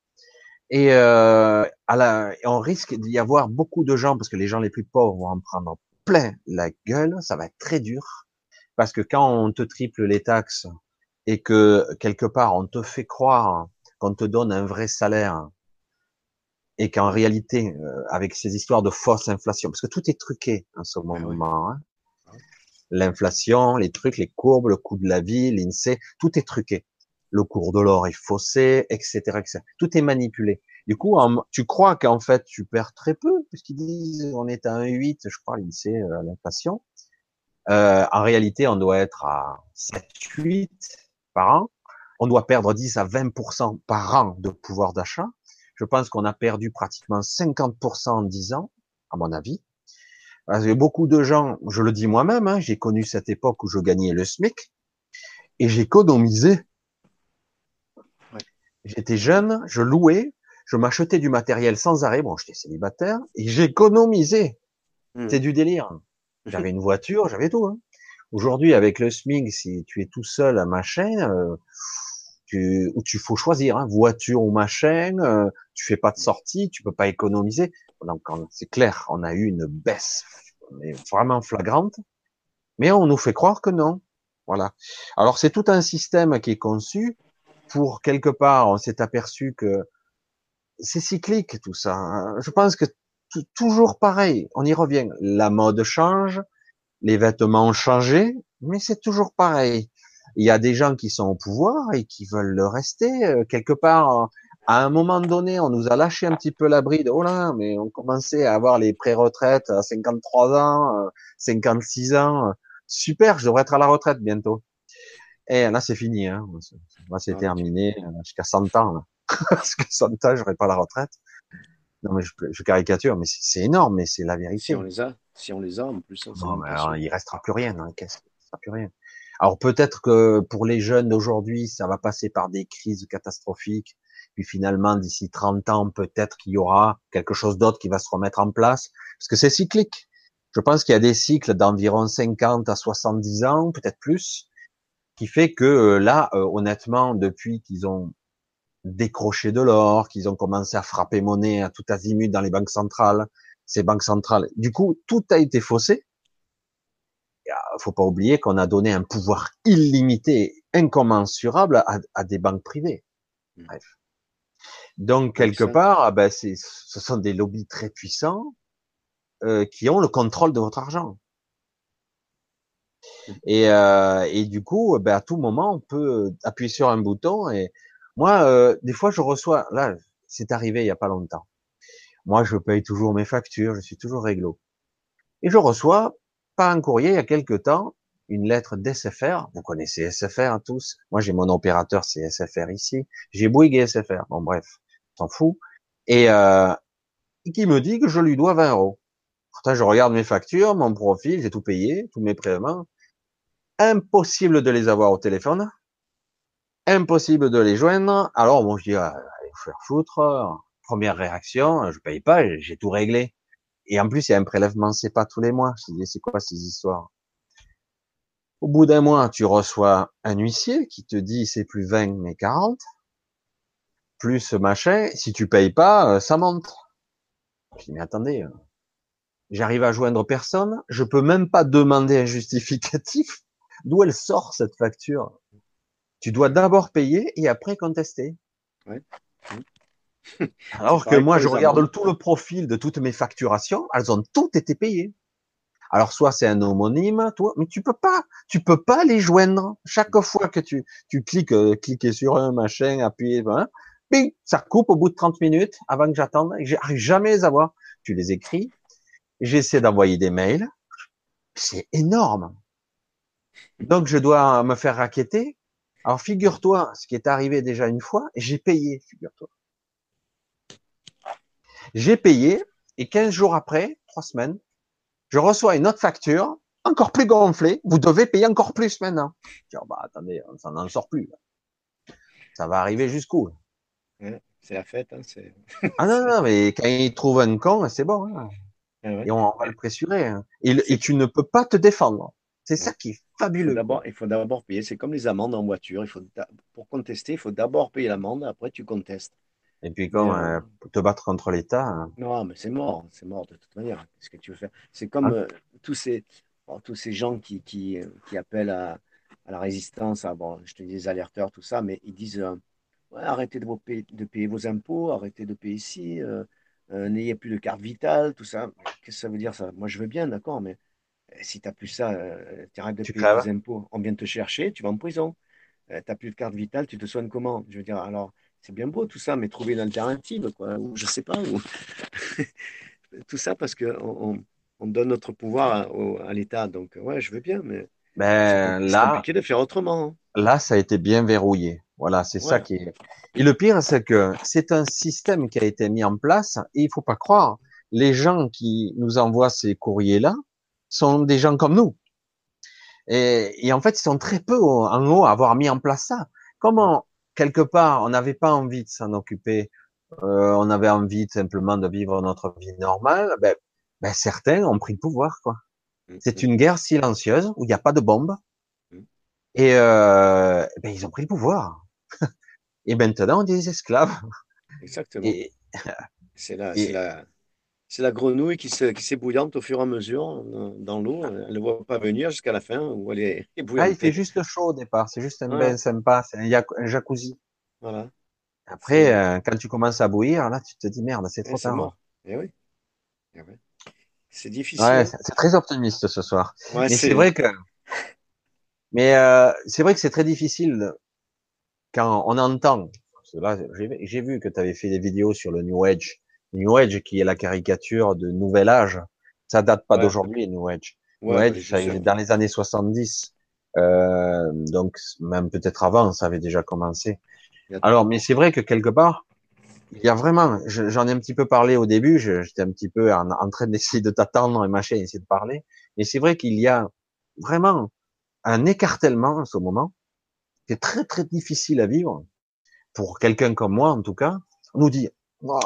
Speaker 1: Et, euh, à la, on risque d'y avoir beaucoup de gens, parce que les gens les plus pauvres vont en prendre plein la gueule, ça va être très dur. Parce que quand on te triple les taxes et que quelque part on te fait croire qu'on te donne un vrai salaire et qu'en réalité, euh, avec ces histoires de fausse inflation, parce que tout est truqué en ce ah moment, hein, l'inflation, les trucs, les courbes, le coût de la vie, l'INSEE, tout est truqué. Le cours de l'or est faussé, etc., etc. Tout est manipulé. Du coup, tu crois qu'en fait, tu perds très peu, puisqu'ils disent on est à 1,8, je crois, euh, l'inflation. Euh, en réalité, on doit être à 7, 8 par an. On doit perdre 10 à 20% par an de pouvoir d'achat. Je pense qu'on a perdu pratiquement 50% en 10 ans, à mon avis. Beaucoup de gens, je le dis moi-même, hein, j'ai connu cette époque où je gagnais le SMIC et j'ai économisé. J'étais jeune, je louais, je m'achetais du matériel sans arrêt. Bon, j'étais célibataire et j'économisais.
Speaker 2: Hmm.
Speaker 1: C'est du délire. J'avais une voiture, j'avais tout. Hein. Aujourd'hui, avec le SMIC, si tu es tout seul à machin, euh, tu, où tu faut choisir, hein, voiture ou machin, euh, tu fais pas de sortie, tu peux pas économiser. Donc c'est clair, on a eu une baisse vraiment flagrante, mais on nous fait croire que non. Voilà. Alors c'est tout un système qui est conçu pour quelque part, on s'est aperçu que c'est cyclique tout ça. Hein. Je pense que toujours pareil, on y revient. La mode change, les vêtements ont changé, mais c'est toujours pareil. Il y a des gens qui sont au pouvoir et qui veulent le rester. Euh, quelque part, à un moment donné, on nous a lâché un petit peu la bride. Oh là, mais on commençait à avoir les pré-retraites à 53 ans, 56 euh, ans. Super, je devrais être à la retraite bientôt. Et là, c'est fini. Hein. Moi, c'est terminé euh, jusqu'à 100 ans. Là. [laughs] Parce que 100 ans, j'aurai pas la retraite. Non, mais je, je caricature, mais c'est énorme, mais c'est la vérité.
Speaker 2: Si on les a, si on les a, en plus.
Speaker 1: Non, mais alors, il restera plus rien. Hein. Qu'est-ce restera plus rien. Alors peut-être que pour les jeunes d'aujourd'hui, ça va passer par des crises catastrophiques. Puis finalement, d'ici 30 ans, peut-être qu'il y aura quelque chose d'autre qui va se remettre en place. Parce que c'est cyclique. Je pense qu'il y a des cycles d'environ 50 à 70 ans, peut-être plus, qui fait que euh, là, euh, honnêtement, depuis qu'ils ont décroché de l'or, qu'ils ont commencé à frapper monnaie à tout azimut dans les banques centrales, ces banques centrales, du coup, tout a été faussé. Il faut pas oublier qu'on a donné un pouvoir illimité, incommensurable à, à des banques privées. Mmh. Bref. Donc quelque part, ah ben, ce sont des lobbies très puissants euh, qui ont le contrôle de votre argent. Et, euh, et du coup, ben, à tout moment, on peut appuyer sur un bouton. Et moi, euh, des fois, je reçois. Là, c'est arrivé il y a pas longtemps. Moi, je paye toujours mes factures, je suis toujours réglo. Et je reçois, pas un courrier, il y a quelque temps, une lettre d'SFR. Vous connaissez SFR tous? Moi, j'ai mon opérateur, c'est SFR ici. J'ai Bouygues SFR. Bon, bref s'en fout, et euh, qui me dit que je lui dois 20 euros. Pourtant, je regarde mes factures, mon profil, j'ai tout payé, tous mes prélèvements. Impossible de les avoir au téléphone. Impossible de les joindre. Alors, bon, je dis, ah, allez vous faire foutre. Première réaction, je paye pas, j'ai tout réglé. Et en plus, il y a un prélèvement, c'est pas tous les mois. Je dis, c'est quoi ces histoires? Au bout d'un mois, tu reçois un huissier qui te dit c'est plus 20 mais 40 plus machin, si tu payes pas, euh, ça monte. Je dis, mais attendez, euh, j'arrive à joindre personne, je peux même pas demander un justificatif. D'où elle sort cette facture? Tu dois d'abord payer et après contester. Ouais. [laughs] Alors que moi, je regarde tout le profil de toutes mes facturations, elles ont toutes été payées. Alors soit c'est un homonyme, toi, mais tu peux pas, tu peux pas les joindre. Chaque fois que tu tu cliques, euh, cliquer sur un machin, appuyer, hein, ça coupe au bout de 30 minutes avant que j'attende. J'arrive jamais à les avoir. Tu les écris. J'essaie d'envoyer des mails. C'est énorme. Donc, je dois me faire raqueter. Alors, figure-toi, ce qui est arrivé déjà une fois, j'ai payé, figure-toi. J'ai payé, et 15 jours après, trois semaines, je reçois une autre facture, encore plus gonflée. Vous devez payer encore plus maintenant. Je dis, oh, bah, attendez, ça n'en sort plus. Ça va arriver jusqu'où?
Speaker 2: c'est la fête. Hein,
Speaker 1: ah non, non, mais quand il trouve un con, c'est bon. Hein. Ah et on va le pressurer. Hein. Et, tu ne peux pas te défendre. C'est ça qui est fabuleux.
Speaker 2: Il faut d'abord payer. C'est comme les amendes en voiture. Il faut, pour contester, il faut d'abord payer l'amende, après tu contestes.
Speaker 1: Et puis quand euh, te battre contre l'État.
Speaker 2: Non, mais c'est mort, c'est mort de toute manière. Qu'est-ce que tu veux faire? C'est comme euh, tous ces tous ces gens qui, qui, qui appellent à, à, la résistance. À, bon, je te dis les alerteurs, tout ça, mais ils disent euh, arrêtez de, payer, de, payer, vos impôts, arrêtez de payer ici, euh, euh, n'ayez plus de carte vitale, tout ça. Qu'est-ce que ça veut dire ça? Moi, je veux bien, d'accord, mais euh, si tu n'as plus ça, tu arrêtes de payer tes impôts, on vient te chercher, tu vas en prison. tu n'as plus de carte vitale, tu te soignes comment? Je veux dire, alors, c'est bien beau tout ça, mais trouver une alternative, quoi, ou je sais pas. [laughs] tout ça parce qu'on on, donne notre pouvoir à, l'État. Donc, ouais, je veux bien, mais
Speaker 1: ben, c'est
Speaker 2: compliqué de faire autrement. Hein.
Speaker 1: Là, ça a été bien verrouillé. Voilà, c'est ça qui est. Et le pire, c'est que c'est un système qui a été mis en place et il faut pas croire. Les gens qui nous envoient ces courriers-là sont des gens comme nous. Et, et, en fait, ils sont très peu en haut à avoir mis en place ça. Comment, quelque part, on n'avait pas envie de s'en occuper euh, on avait envie simplement de vivre notre vie normale, ben, ben certains ont pris le pouvoir, quoi. Mm, C'est mm. une guerre silencieuse où il n'y a pas de bombe. Mm. Et euh, ben, ils ont pris le pouvoir. [laughs] et maintenant, on est des esclaves.
Speaker 2: Exactement. C'est la, [laughs] la, la, grenouille qui s'ébouillante au fur et à mesure dans l'eau. Elle ne voit pas venir jusqu'à la fin où elle est [laughs]
Speaker 1: Ah, il fait juste chaud au départ. C'est juste un bain sympa. C'est un, jacuzzi. Voilà. Après, euh, quand tu commences à bouillir, là, tu te dis merde, c'est trop tard.
Speaker 2: Eh oui. Eh oui. C'est difficile. Ouais,
Speaker 1: c'est très optimiste ce soir. mais c'est vrai que, mais euh, c'est vrai que c'est très difficile quand on entend. Là, j'ai vu que tu avais fait des vidéos sur le New Age, New Age qui est la caricature de Nouvel Âge. Ça date pas d'aujourd'hui, New Age. New Age, dans les années 70. Euh, donc même peut-être avant, ça avait déjà commencé. Alors, mais c'est vrai que quelque part, il y a vraiment, j'en ai un petit peu parlé au début, j'étais un petit peu en, train d'essayer de t'attendre et machin, essayer de parler, mais c'est vrai qu'il y a vraiment un écartèlement en ce moment qui est très très difficile à vivre pour quelqu'un comme moi en tout cas. On nous dit, oh,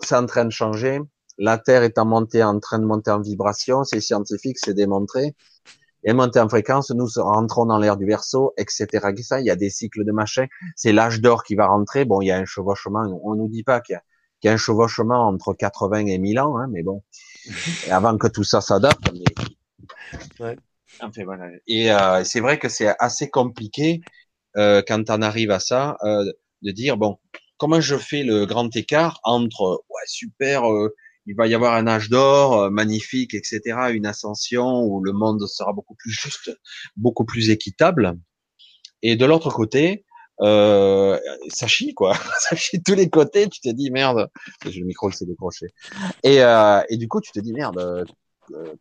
Speaker 1: c'est en train de changer, la Terre est en montée, en train de monter en vibration, c'est scientifique, c'est démontré et monter en fréquence, nous rentrons dans l'ère du verso, etc. Il y a des cycles de machin. C'est l'âge d'or qui va rentrer. Bon, il y a un chevauchement. On nous dit pas qu'il y, a un chevauchement entre 80 et 1000 ans, hein, mais bon, avant que tout ça s'adapte. Mais... Ouais. Et euh, c'est vrai que c'est assez compliqué euh, quand on arrive à ça, euh, de dire bon, comment je fais le grand écart entre ouais super, euh, il va y avoir un âge d'or euh, magnifique, etc., une ascension où le monde sera beaucoup plus juste, beaucoup plus équitable. Et de l'autre côté, euh, ça chie quoi, [laughs] ça chie tous les côtés. Tu te dis merde, le micro s'est décroché. Et, euh, et du coup, tu te dis merde,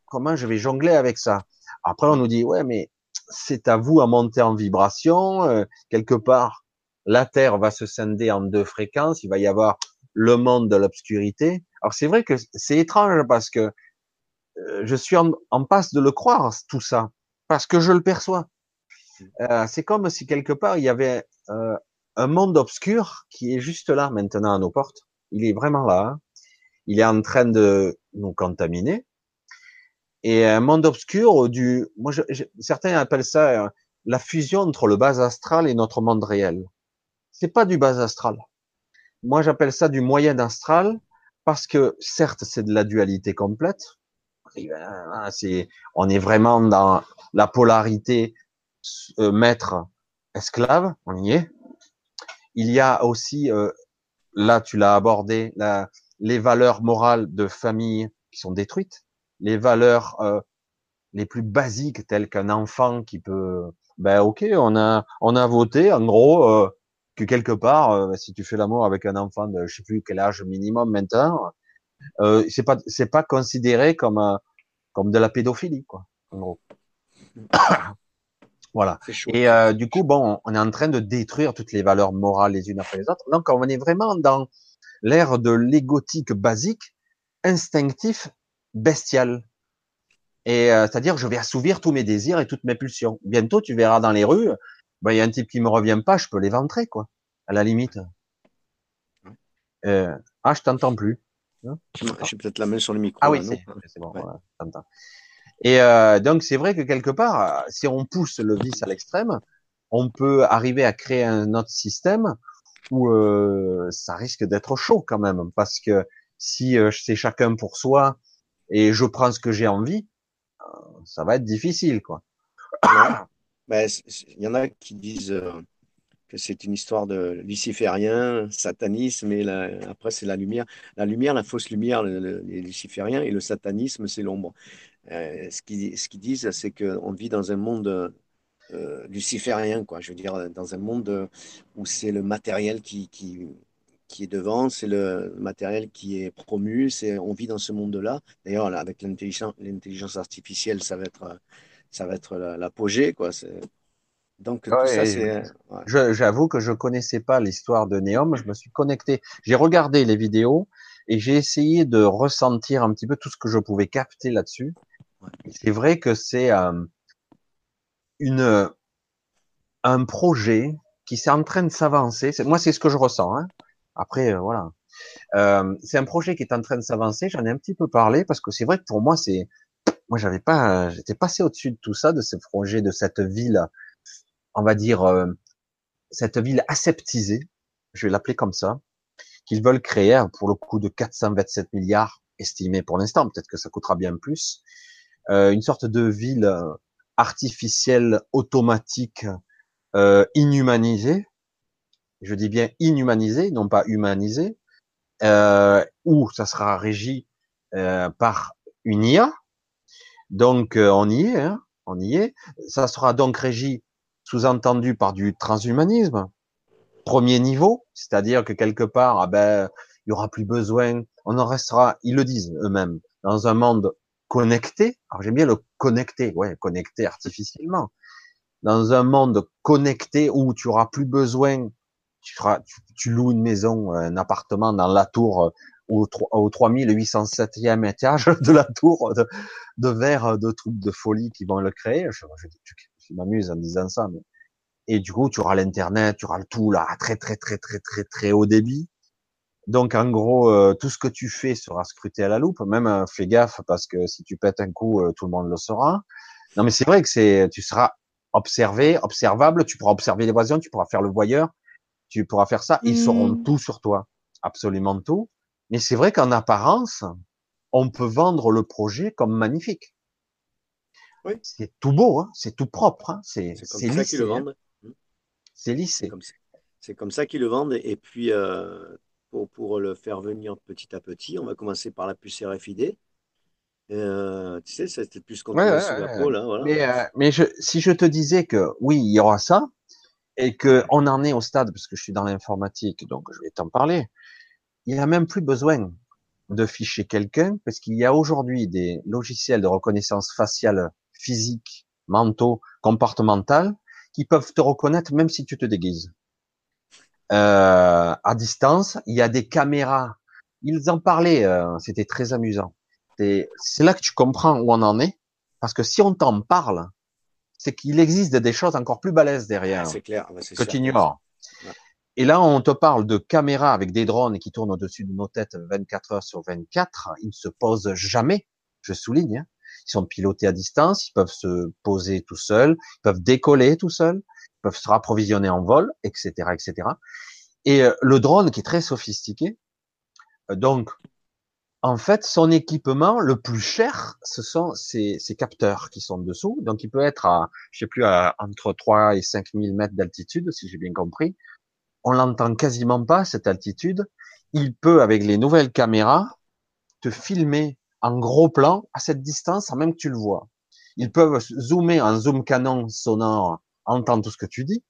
Speaker 1: comment je vais jongler avec ça? Après, on nous dit ouais, mais c'est à vous à monter en vibration quelque part. La Terre va se scinder en deux fréquences. Il va y avoir le monde de l'obscurité. Alors c'est vrai que c'est étrange parce que euh, je suis en, passe de le croire tout ça parce que je le perçois. Euh, c'est comme si quelque part il y avait euh, un monde obscur qui est juste là maintenant à nos portes. Il est vraiment là. Il est en train de nous contaminer. Et un monde obscur du, moi, certains appellent ça la fusion entre le bas astral et notre monde réel. C'est pas du bas astral. Moi, j'appelle ça du moyen astral parce que certes, c'est de la dualité complète. Hein, c'est, on est vraiment dans la polarité euh, maître esclave, on y est. Il y a aussi, euh, là, tu l'as abordé, les valeurs morales de famille qui sont détruites, les valeurs euh, les plus basiques telles qu'un enfant qui peut, ben ok, on a on a voté, en gros, euh, que quelque part, euh, si tu fais l'amour avec un enfant de je sais plus quel âge minimum maintenant, euh, c'est pas c'est pas considéré comme euh, comme de la pédophilie quoi. En gros. [coughs] voilà. Et euh, du coup, bon, on est en train de détruire toutes les valeurs morales les unes après les autres. Donc, on est vraiment dans l'ère de l'égotique basique, instinctif, bestial. Et c'est-à-dire, je vais assouvir tous mes désirs et toutes mes pulsions. Bientôt, tu verras dans les rues, ben, il y a un type qui me revient pas, je peux l'éventrer, quoi. À la limite. Euh, ah, je t'entends plus.
Speaker 2: J'ai peut-être la main sur le micro.
Speaker 1: Ah oui, c'est bon. Voilà, et euh, donc, c'est vrai que quelque part, si on pousse le vice à l'extrême, on peut arriver à créer un autre système où euh, ça risque d'être chaud quand même, parce que si euh, c'est chacun pour soi et je prends ce que j'ai envie, euh, ça va être difficile, quoi.
Speaker 2: Ben, il y en a qui disent euh, que c'est une histoire de luciférien, satanisme, et après c'est la lumière. La lumière, la fausse lumière, les lucifériens, et le satanisme, c'est l'ombre. Euh, ce qu'ils ce disent, c'est qu'on vit dans un monde euh, luciférien, quoi. Je veux dire, dans un monde où c'est le matériel qui, qui, qui est devant, c'est le matériel qui est promu, c'est, on vit dans ce monde-là. D'ailleurs, avec l'intelligence artificielle, ça va être ça va être l'apogée, quoi.
Speaker 1: Donc, tout ça, c'est. J'avoue que je connaissais pas l'histoire de Néom. Je me suis connecté. J'ai regardé les vidéos et j'ai essayé de ressentir un petit peu tout ce que je pouvais capter là-dessus. C'est vrai que c'est euh, une un projet qui s'est en train de s'avancer. Moi, c'est ce que je ressens. Hein. Après, euh, voilà. Euh, c'est un projet qui est en train de s'avancer. J'en ai un petit peu parlé parce que c'est vrai que pour moi, c'est, moi, j'avais pas, j'étais passé au-dessus de tout ça, de ce projet, de cette ville, on va dire, euh, cette ville aseptisée. Je vais l'appeler comme ça, qu'ils veulent créer pour le coût de 427 milliards estimé pour l'instant. Peut-être que ça coûtera bien plus. Euh, une sorte de ville artificielle, automatique, euh, inhumanisée. Je dis bien inhumanisée, non pas humanisée, euh, où ça sera régi euh, par une IA. Donc euh, on y est, hein, on y est. Ça sera donc régi, sous-entendu par du transhumanisme, premier niveau, c'est-à-dire que quelque part, ah ben, il y aura plus besoin, on en restera, ils le disent eux-mêmes, dans un monde connecté. Alors j'aime bien le connecté, ouais, connecté artificiellement. Dans un monde connecté où tu auras plus besoin, tu, feras, tu, loues une maison, un appartement dans la tour au, au 3807e étage de la tour de, de verre de troupes de folie qui vont le créer. Je, je, je m'amuse en disant ça, mais et du coup tu auras l'internet, tu auras le tout là très très très très très très haut débit. Donc en gros, euh, tout ce que tu fais sera scruté à la loupe. Même euh, fais gaffe parce que si tu pètes un coup, euh, tout le monde le saura. Non mais c'est vrai que c'est, tu seras observé, observable. Tu pourras observer les voisins, tu pourras faire le voyeur, tu pourras faire ça. Ils sauront mmh. tout sur toi, absolument tout. Mais c'est vrai qu'en apparence, on peut vendre le projet comme magnifique. Oui. C'est tout beau, hein c'est tout propre. Hein c'est
Speaker 2: comme ça qu'ils le hein. vendent.
Speaker 1: C'est lissé.
Speaker 2: C'est comme ça qu'ils le vendent. Et puis, euh, pour, pour, le faire venir petit à petit, on va commencer par la puce RFID. Euh, tu sais, c'était plus qu'on ouais, peau,
Speaker 1: Voilà. Mais, euh, mais je, si je te disais que oui, il y aura ça, et que on en est au stade, parce que je suis dans l'informatique, donc je vais t'en parler, il n'y a même plus besoin de ficher quelqu'un, parce qu'il y a aujourd'hui des logiciels de reconnaissance faciale physique, mentaux, comportementale, qui peuvent te reconnaître même si tu te déguises. Euh, à distance, il y a des caméras. Ils en parlaient, euh, c'était très amusant. C'est là que tu comprends où on en est, parce que si on t'en parle, c'est qu'il existe des choses encore plus balèzes derrière
Speaker 2: C'est clair,
Speaker 1: que tu ignores. Et là, on te parle de caméras avec des drones qui tournent au-dessus de nos têtes 24 heures sur 24. Ils ne se posent jamais, je souligne. Hein. Ils sont pilotés à distance, ils peuvent se poser tout seuls, ils peuvent décoller tout seuls, ils peuvent se rapprovisionner en vol, etc., etc. Et euh, le drone qui est très sophistiqué, euh, donc en fait, son équipement le plus cher, ce sont ces, capteurs qui sont dessous. Donc, il peut être à, je sais plus, à, entre 3 et 5 000 mètres d'altitude, si j'ai bien compris. On l'entend quasiment pas, cette altitude. Il peut, avec les nouvelles caméras, te filmer en gros plan à cette distance sans même que tu le vois. Ils peuvent zoomer en zoom canon sonore, entendre tout ce que tu dis.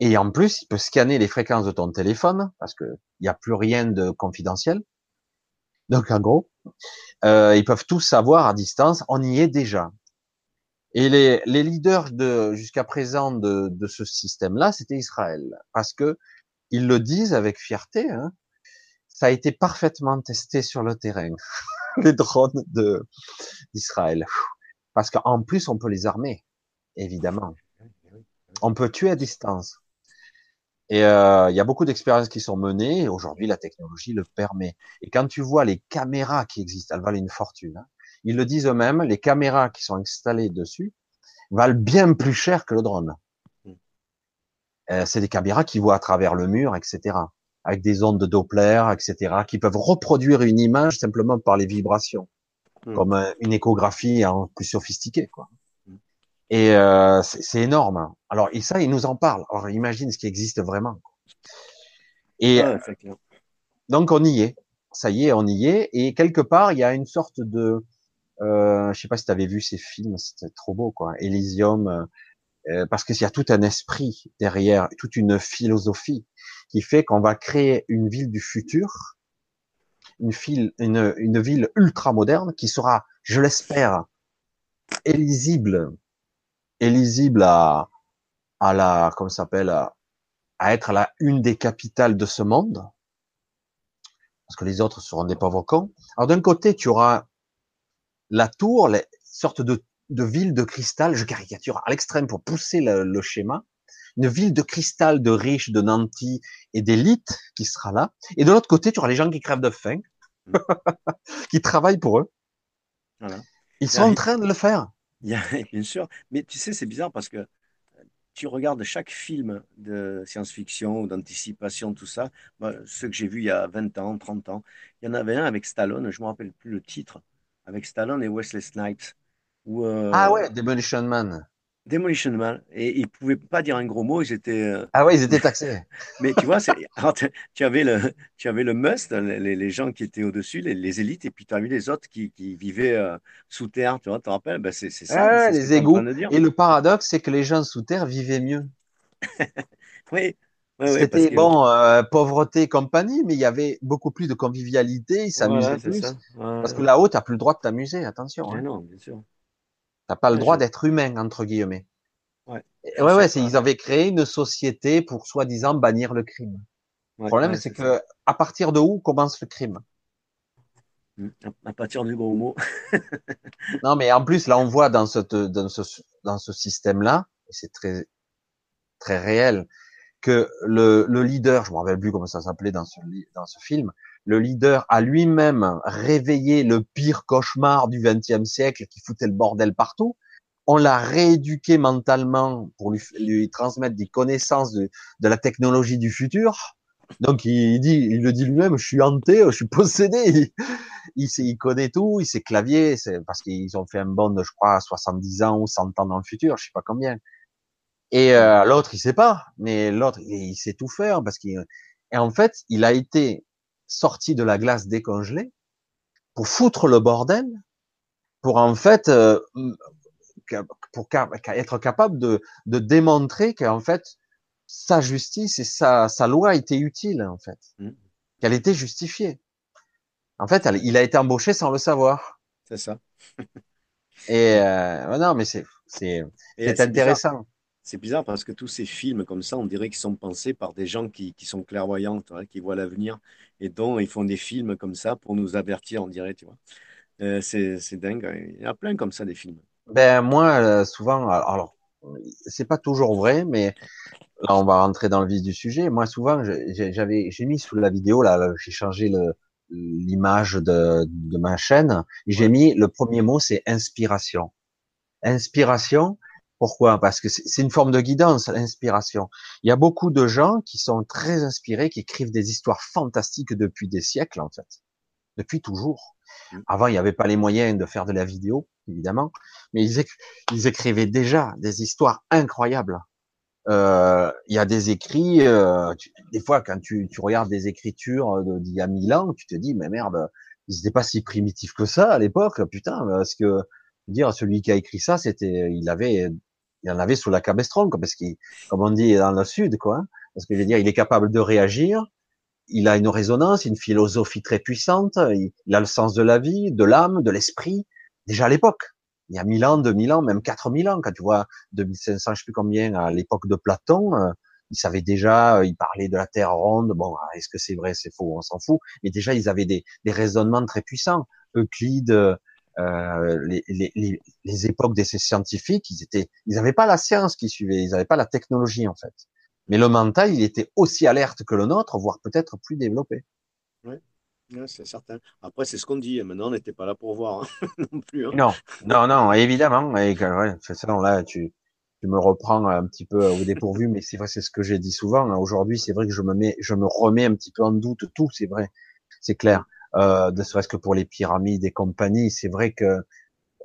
Speaker 1: Et en plus, il peut scanner les fréquences de ton téléphone parce que il n'y a plus rien de confidentiel. Donc en gros, euh, ils peuvent tout savoir à distance. On y est déjà. Et les, les leaders de jusqu'à présent de, de ce système-là, c'était Israël, parce que ils le disent avec fierté. Hein, ça a été parfaitement testé sur le terrain. [laughs] les drones d'Israël. Parce qu'en plus, on peut les armer, évidemment. On peut tuer à distance. Et euh, il y a beaucoup d'expériences qui sont menées. Aujourd'hui, la technologie le permet. Et quand tu vois les caméras qui existent, elles valent une fortune. Hein. Ils le disent eux-mêmes, les caméras qui sont installées dessus valent bien plus cher que le drone. Hmm. Euh, c'est des caméras qui voient à travers le mur, etc avec des ondes de Doppler, etc., qui peuvent reproduire une image simplement par les vibrations, hmm. comme une échographie plus sophistiquée, quoi. Hmm. Et euh, c'est énorme. Alors, et ça, il nous en parle. Alors, imagine ce qui existe vraiment. Et donc, on y est. Ça y est, on y est. Et quelque part, il y a une sorte de, euh, je sais pas si tu avais vu ces films, c'était trop beau, quoi. Elysium, euh, parce qu'il y a tout un esprit derrière, toute une philosophie qui fait qu'on va créer une ville du futur, une, ville, une, une ville ultra moderne qui sera, je l'espère, élisible, élisible à, à la, comment s'appelle, à, à, être la une des capitales de ce monde, parce que les autres seront des pauvres cons. Alors d'un côté, tu auras la tour, les sortes de de ville de cristal, je caricature à l'extrême pour pousser le, schéma. une ville de cristal, de riches, de nantis et d'élite qui sera là. Et de l'autre côté, tu auras les gens qui crèvent de faim, mm. [laughs] qui travaillent pour eux. Voilà. Ils sont en train de le faire. [laughs]
Speaker 2: Bien sûr. Mais tu sais, c'est bizarre parce que tu regardes chaque film de science-fiction ou d'anticipation, tout ça, ceux que j'ai vus il y a 20 ans, 30 ans, il y en avait un avec Stallone, je ne me rappelle plus le titre, avec Stallone et Wesley Snipes.
Speaker 1: Euh, ah ouais, Demolition Man.
Speaker 2: Demolition Man. Et ils ne pouvaient pas dire un gros mot, ils étaient. Euh,
Speaker 1: ah ouais, ils étaient taxés. [laughs]
Speaker 2: Mais tu vois, tu, avais le, tu avais le must, les, les gens qui étaient au-dessus, les, élites, et puis tu as vu les autres qui, qui vivaient euh, sous terre, tu vois, tu te rappelles? Ben C'est ça.
Speaker 1: Ah, les égouts. Et le paradoxe, c'est que les gens sous terre vivaient mieux. [laughs]
Speaker 2: oui.
Speaker 1: C'était bon, pauvreté compagnie, mais il y avait beaucoup plus de convivialité, ils s'amusaient plus. Parce que là-haut, tu n'as plus le droit de t'amuser, attention.
Speaker 2: Hein. Non, bien sûr.
Speaker 1: T'as pas le droit d'être humain, entre guillemets. Ouais, ouais, ouais ils avaient créé une société pour soi-disant bannir le crime. le problème, c'est que à partir de où commence le crime?
Speaker 2: Mmh, À partir du gros mot. [laughs]
Speaker 1: non, mais en plus, là, on voit dans, cette, dans ce, dans ce système-là, c'est très, très réel, que le, le leader, je me rappelle plus comment ça s'appelait dans ce, dans ce film, le leader a lui-même réveillé le pire cauchemar du XXe siècle qui foutait le bordel partout. On l'a rééduqué mentalement pour lui, transmettre des connaissances de, la technologie du futur. Donc il dit, il le dit lui-même, je suis hanté, je suis possédé. [laughs] Il, il, connaît tout, il sait clavier, c'est parce qu'ils ont fait un bond, je crois, à 70 ans ou 100 ans dans le futur, je sais pas combien. Et euh, l'autre, il sait pas, mais l'autre, il, sait tout faire parce qu'il. Et en fait, il a été sorti de la glace décongelée pour foutre le bordel, pour en fait, euh, pour être capable de, de démontrer qu'en fait, sa justice et sa, sa loi étaient utiles, en fait, mmh. qu'elle était justifiée. En fait, il a été embauché sans le savoir.
Speaker 2: C'est ça.
Speaker 1: et euh, non, mais c'est c'est intéressant.
Speaker 2: C'est bizarre parce que tous ces films comme ça, on dirait qu'ils sont pensés par des gens qui, qui sont clairvoyants, qui voient l'avenir, et dont ils font des films comme ça pour nous avertir, on dirait, tu vois. Euh, c'est dingue. Hein. Il y a plein comme ça des films.
Speaker 1: Ben moi, euh, souvent, alors c'est pas toujours vrai, mais là on va rentrer dans le vif du sujet. Moi, souvent, j'avais, j'ai mis sous la vidéo là, j'ai changé le l'image de, de ma chaîne. J'ai mis le premier mot, c'est inspiration. Inspiration, pourquoi? Parce que c'est une forme de guidance, l'inspiration. Il y a beaucoup de gens qui sont très inspirés, qui écrivent des histoires fantastiques depuis des siècles, en fait. Depuis toujours. Mmh. Avant, il n'y avait pas les moyens de faire de la vidéo, évidemment, mais ils, écrivaient déjà des histoires incroyables. Euh, il y a des écrits, euh, des fois quand tu, regardes des écritures d'il y a mille ans, tu te dis, mais merde, ils n'étaient pas si primitifs que ça à l'époque, putain, parce que dire celui qui a écrit ça, c'était, il avait il en avait sous la cabestron, parce qu'il, comme on dit dans le sud, quoi. Hein. parce que je veux dire, il est capable de réagir, il a une résonance, une philosophie très puissante, il, a le sens de la vie, de l'âme, de l'esprit, déjà à l'époque. Il y a mille ans, deux mille ans, même quatre mille ans, quand tu vois 2500, je sais plus combien, à l'époque de Platon, euh, il savait déjà, euh, il parlait de la Terre ronde. Bon, est-ce que c'est vrai, c'est faux, on s'en fout. Mais déjà, ils avaient des, des raisonnements très puissants. Euclide, euh, les, les, les, époques d'essais scientifiques, ils étaient, ils n'avaient pas la science qui suivait, ils n'avaient pas la technologie en fait. Mais le mental, il était aussi alerte que le nôtre, voire peut-être plus développé.
Speaker 2: Oui, c'est certain. Après, c'est ce qu'on dit. Maintenant, on n'était pas là pour voir hein, [laughs] non plus. Hein.
Speaker 1: Non, non, non, évidemment. Et, ouais, ça, là, tu, tu me reprends un petit peu au dépourvu, mais c'est vrai, c'est ce que j'ai dit souvent. Aujourd'hui, c'est vrai que je me mets, je me remets un petit peu en doute tout, c'est vrai, c'est clair euh, ne serait-ce que pour les pyramides et compagnie. C'est vrai que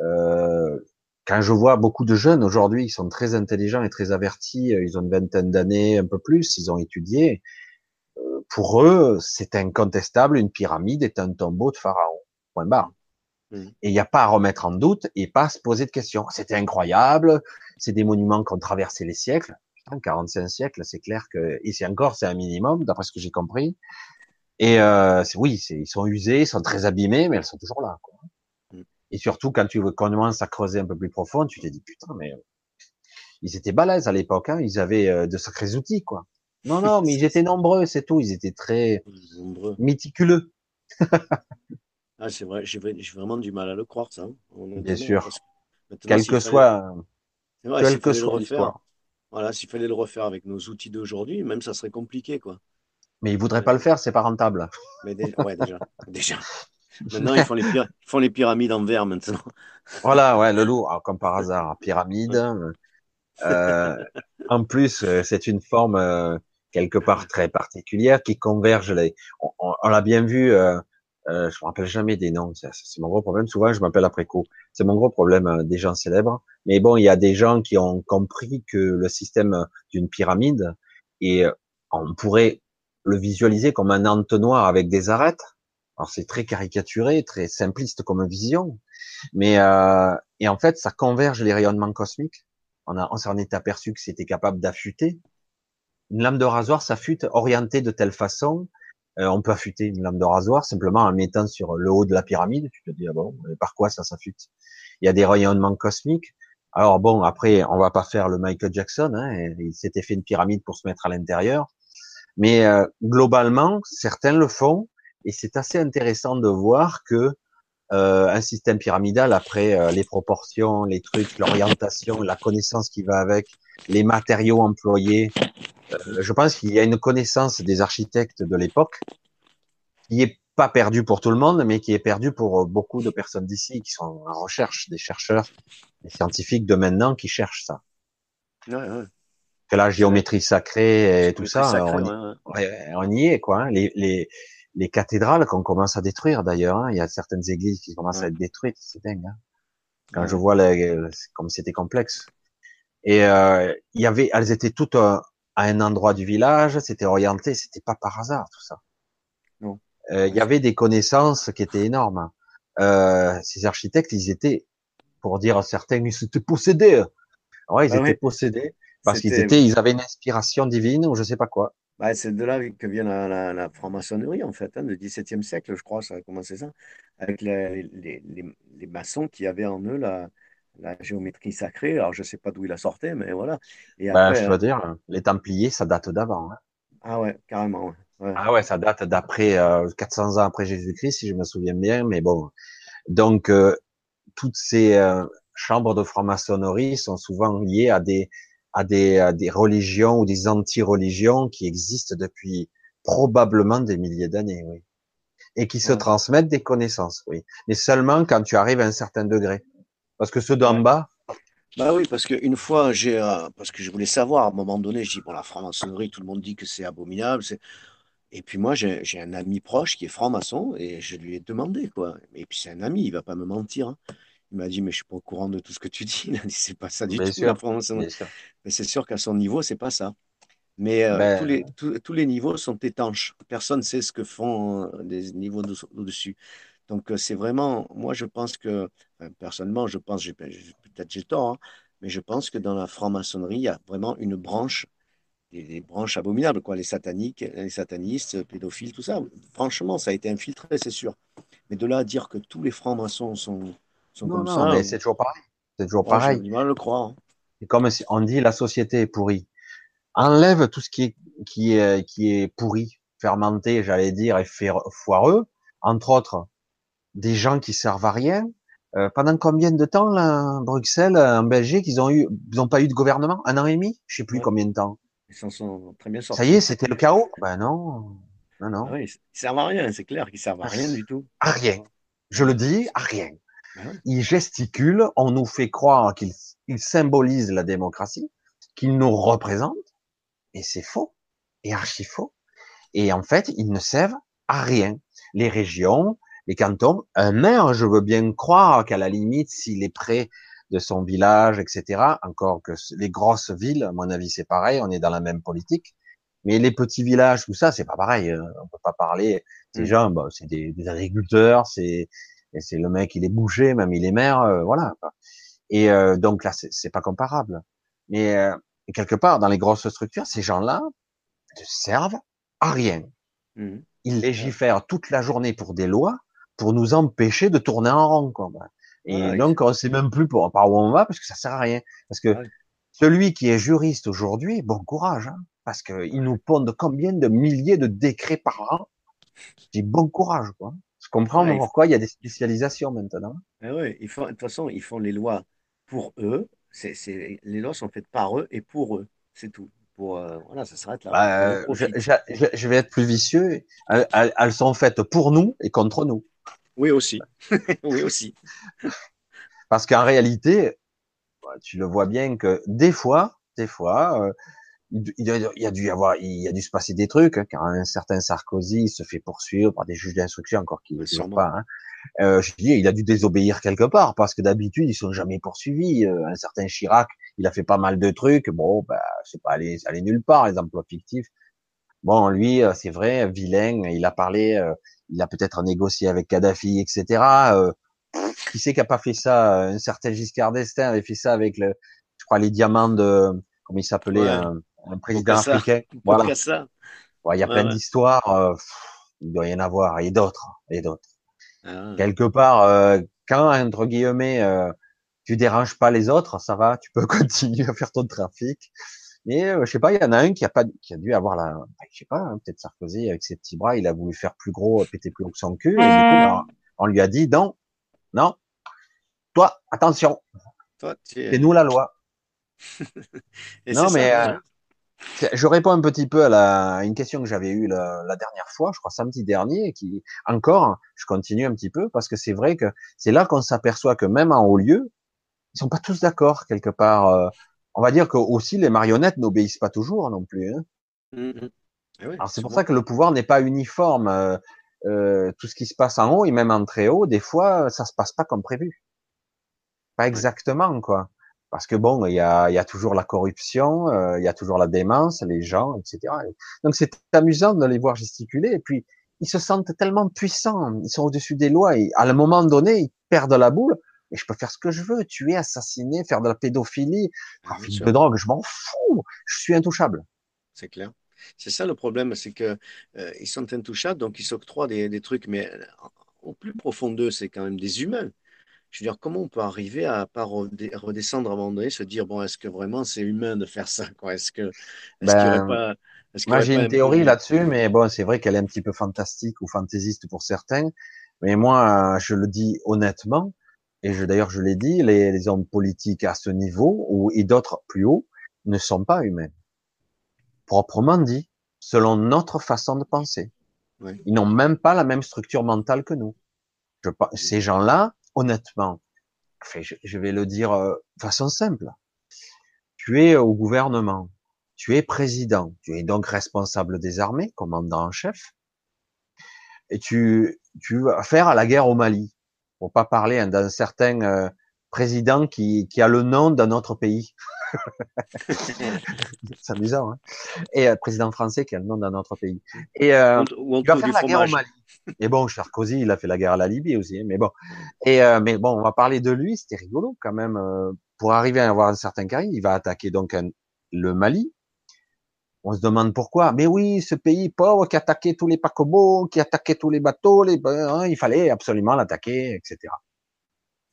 Speaker 1: euh, quand je vois beaucoup de jeunes aujourd'hui, ils sont très intelligents et très avertis, ils ont une vingtaine d'années, un peu plus, ils ont étudié. Euh, pour eux, c'est incontestable, une pyramide est un tombeau de pharaon. Point barre. Et il n'y a pas à remettre en doute et pas à se poser de questions. C'était incroyable, c'est des monuments qui ont traversé les siècles. Putain, 45 siècles, c'est clair que ici encore, c'est un minimum, d'après ce que j'ai compris. Et euh, oui, ils sont usés, ils sont très abîmés, mais elles sont toujours là. Quoi. Mm. Et surtout, quand tu commences à creuser un peu plus profond, tu te dis, putain, mais euh, ils étaient balèzes à l'époque, hein, ils avaient euh, de sacrés outils, quoi. Non, non, mais ils étaient nombreux, c'est tout. Ils étaient très nombreux. méticuleux. [laughs]
Speaker 2: ah, c'est vrai, j'ai vraiment du mal à le croire, ça.
Speaker 1: Hein. Bien sûr. Quel que soit, quel que soit l'histoire.
Speaker 2: Voilà, s'il fallait le refaire avec nos outils d'aujourd'hui, même ça serait compliqué, quoi.
Speaker 1: Mais ils voudraient pas le faire, c'est pas rentable.
Speaker 2: Mais déjà, ouais, déjà, [laughs] déjà. Maintenant, ils font, les ils font les pyramides en verre maintenant.
Speaker 1: Voilà, ouais, le loup, ah, comme par hasard, pyramide. Euh, en plus, euh, c'est une forme euh, quelque part très particulière qui converge. Les... On, on, l'a bien vu. Euh, euh, je me rappelle jamais des noms. C'est mon gros problème. Souvent, je m'appelle après coup. C'est mon gros problème des gens célèbres. Mais bon, il y a des gens qui ont compris que le système d'une pyramide et on pourrait le visualiser comme un entonnoir avec des arêtes. Alors c'est très caricaturé, très simpliste comme vision, mais euh, et en fait ça converge les rayonnements cosmiques. On, a, on s'en est aperçu que c'était capable d'affûter. Une lame de rasoir s'affûte orientée de telle façon. Euh, on peut affûter une lame de rasoir simplement en mettant sur le haut de la pyramide. Tu te dis ah bon, par quoi ça s'affûte? Il y a des rayonnements cosmiques. Alors bon, après on va pas faire le Michael Jackson. Hein, il s'était fait une pyramide pour se mettre à l'intérieur. Mais euh, globalement, certains le font, et c'est assez intéressant de voir que euh, un système pyramidal, après euh, les proportions, les trucs, l'orientation, la connaissance qui va avec, les matériaux employés, je pense qu'il y a une connaissance des architectes de l'époque qui est pas perdue pour tout le monde, mais qui est perdue pour beaucoup de personnes d'ici qui sont en recherche, des chercheurs, des scientifiques de maintenant qui cherchent ça. Ouais, ouais que la géométrie sacrée et tout ça, on, y, est quoi. Hein. Les, les, les cathédrales qu'on commence à détruire d'ailleurs, hein. il y a certaines églises qui commencent à être détruites, c'est dingue. Hein. Quand je vois les, comme c'était complexe. Et euh, il y avait, elles étaient toutes à un endroit du village, c'était orienté, c'était pas par hasard tout ça. Non. Euh, il y avait des connaissances qui étaient énormes. Euh, ces architectes, ils étaient, pour dire certains, ils étaient possédés. Ouais, ils ah étaient possédés. Parce qu'ils étaient, ils avaient une inspiration divine ou je sais pas quoi.
Speaker 2: Bah, c'est de là que vient la, la, franc-maçonnerie, en fait, hein, du XVIIe siècle, je crois, ça a commencé ça, avec les, les, les, maçons qui avaient en eux la, la géométrie sacrée. Alors, je ne sais pas d'où il a sorti, mais voilà.
Speaker 1: Et bah, je veux euh, dire, les Templiers, ça date d'avant. Hein.
Speaker 2: Ah ouais, carrément.
Speaker 1: Ouais. Ah ouais, ça date d'après euh, 400 ans après Jésus-Christ, si je me souviens bien, mais bon. Donc, euh, toutes ces euh, chambres de franc-maçonnerie sont souvent liées à des à des, des religions ou des anti-religions qui existent depuis probablement des milliers d'années, oui. Et qui se transmettent des connaissances, oui. Mais seulement quand tu arrives à un certain degré. Parce que ceux d'en bas.
Speaker 2: Bah oui, parce qu'une fois, j'ai, euh, parce que je voulais savoir, à un moment donné, je dis, bon, la franc-maçonnerie, tout le monde dit que c'est abominable. Et puis moi, j'ai un ami proche qui est franc-maçon et je lui ai demandé, quoi. Et puis c'est un ami, il va pas me mentir. Hein. Il m'a dit, mais je suis pas au courant de tout ce que tu dis. [laughs] Il a dit, c'est pas ça du tout. la Mais c'est sûr qu'à son niveau, c'est pas ça. Mais euh, ben tous, les, tous, les niveaux sont étanches. Personne ne sait ce que font les euh, niveaux au-dessus. Donc euh, c'est vraiment, moi je pense que, personnellement, je pense, peut-être j'ai tort, hein, mais je pense que dans la franc-maçonnerie, il y a vraiment une branche, des, branches abominables, quoi, les sataniques, les satanistes, pédophiles, tout ça. Franchement, ça a été infiltré, c'est sûr. Mais de là à dire que tous les francs-maçons sont
Speaker 1: non, non, mais c'est toujours pareil. C'est toujours pareil.
Speaker 2: Mal le croire.
Speaker 1: Et hein. comme on dit, la société est pourrie. Enlève tout ce qui est, qui est, qui est pourri, fermenté, j'allais dire, et foireux. Entre autres, des gens qui servent à rien. Euh, pendant combien de temps, là, Bruxelles, en Belgique, ils ont eu, ils ont pas eu de gouvernement? Un an et demi? Je sais plus combien de temps.
Speaker 2: Ils s'en sont très bien sortis.
Speaker 1: Ça y est, c'était le chaos? Ben non. Non, non.
Speaker 2: Ah ils servent à rien, c'est clair qu'ils servent à rien du tout.
Speaker 1: À rien. Je le dis, à rien. Il gesticule, on nous fait croire qu'il symbolise la démocratie, qu'il nous représente, et c'est faux, et archi faux. Et en fait, ils ne servent à rien. Les régions, les cantons, un maire, je veux bien croire qu'à la limite, s'il est près de son village, etc., encore que les grosses villes, à mon avis, c'est pareil, on est dans la même politique. Mais les petits villages, tout ça, c'est pas pareil. Hein. On peut pas parler. Ces mmh. gens, bah, c'est des, des, agriculteurs, c'est et c'est le mec, il est bouché, même il est maire, euh, voilà. Et euh, donc là, c'est pas comparable. Mais euh, quelque part, dans les grosses structures, ces gens-là ne servent à rien. Mmh. Ils légifèrent toute la journée pour des lois pour nous empêcher de tourner en rond. Quoi. Et donc, on sait même plus pour, par où on va parce que ça sert à rien. Parce que celui qui est juriste aujourd'hui, bon courage, hein, parce qu'il nous pondent combien de milliers de décrets par an. Je dis bon courage, quoi. Je comprends pourquoi il y a des spécialisations maintenant.
Speaker 2: Ah ouais, ils font, de toute façon, ils font les lois pour eux. C'est, les lois sont faites par eux et pour eux. C'est tout. Pour, euh, voilà, ça s'arrête là.
Speaker 1: Bah, je, je, je, vais être plus vicieux. Elles, elles, sont faites pour nous et contre nous.
Speaker 2: Oui aussi. [laughs] oui aussi.
Speaker 1: Parce qu'en réalité, bah, tu le vois bien que des fois, des fois, il, y a dû y avoir, il y a dû se passer des trucs. Hein, quand un certain Sarkozy se fait poursuivre par des juges d'instruction encore qui ne le pas. Hein. Euh, je dis, il a dû désobéir quelque part parce que d'habitude ils sont jamais poursuivis. Euh, un certain Chirac, il a fait pas mal de trucs. Bon, bah, c'est pas allé, aller nulle part les emplois fictifs. Bon, lui, euh, c'est vrai, vilain. Il a parlé, euh, il a peut-être négocié avec Kadhafi, etc. Euh, qui sait qui a pas fait ça? Un certain Giscard d'Estaing avait fait ça avec le, je crois les diamants de, comment il s'appelait, un, président africain. Voilà. il y a plein d'histoires. il doit y en avoir et d'autres, et d'autres. Ah. Quelque part, euh, quand entre guillemets euh, tu déranges pas les autres, ça va, tu peux [laughs] continuer à faire ton trafic. Mais euh, je sais pas, il y en a un qui a pas, qui a dû avoir la, je sais pas, hein, peut-être Sarkozy avec ses petits bras, il a voulu faire plus gros, péter plus haut que son cul, et du coup, bah, on lui a dit non, non, toi, attention, c'est nous la loi. Non mais hein. Je réponds un petit peu à, la, une question que j'avais eue la, la, dernière fois, je crois samedi dernier, et qui encore, je continue un petit peu parce que c'est vrai que c'est là qu'on s'aperçoit que même en haut lieu, ils sont pas tous d'accord quelque part. Euh, on va dire que aussi les marionnettes n'obéissent pas toujours non plus. Hein. Mmh, mmh. Eh Alors c'est pour ça que le pouvoir n'est pas uniforme. Euh, euh, tout ce qui se passe en haut et même en très haut, des fois, ça se passe pas comme prévu. Pas exactement quoi. Parce que bon, il y a, y a toujours la corruption, euh, il y a toujours la démence, les gens, etc. Donc c'est amusant de les voir gesticuler. Et puis ils se sentent tellement puissants, ils sont au-dessus des lois. Et à un moment donné, ils perdent la boule. Et je peux faire ce que je veux, tuer, assassiner, faire de la pédophilie, ah, de drogue, je m'en fous. Je suis intouchable.
Speaker 2: C'est clair. C'est ça le problème, c'est que euh, ils sont intouchables, donc ils s'octroient des, des trucs, mais euh, au plus profond d'eux, c'est quand même des humains je veux dire, comment on peut arriver à pas redescendre à un moment donné, se dire, bon, est-ce que vraiment c'est humain de faire ça Est-ce que, est-ce qu'il
Speaker 1: ben, pas. moi, j'ai une théorie là-dessus, mais bon, c'est vrai qu'elle est un petit peu fantastique ou fantaisiste pour certains. Mais moi, je le dis honnêtement, et je, d'ailleurs, je l'ai dit, les, les, hommes politiques à ce niveau, ou, et d'autres plus haut, ne sont pas humains. Proprement dit, selon notre façon de penser. Ils n'ont même pas la même structure mentale que nous. Je, ces gens-là, honnêtement, je vais le dire euh, de façon simple. Tu es au gouvernement, tu es président, tu es donc responsable des armées, commandant en chef, et tu, tu vas faire la guerre au Mali. Pour pas parler hein, d'un certain euh, président qui, qui a le nom d'un autre pays. [laughs] [laughs] c'est amusant. Hein et euh, président français qui a le nom d'un autre pays. Et euh, tu vas faire la guerre au Mali. Et bon, Sarkozy, il a fait la guerre à la Libye aussi. Hein, mais bon, et euh, mais bon, on va parler de lui. C'était rigolo quand même. Euh, pour arriver à avoir un certain carré, il va attaquer donc le Mali. On se demande pourquoi. Mais oui, ce pays pauvre qui attaquait tous les paquebots, qui attaquait tous les bateaux, les, hein, il fallait absolument l'attaquer, etc.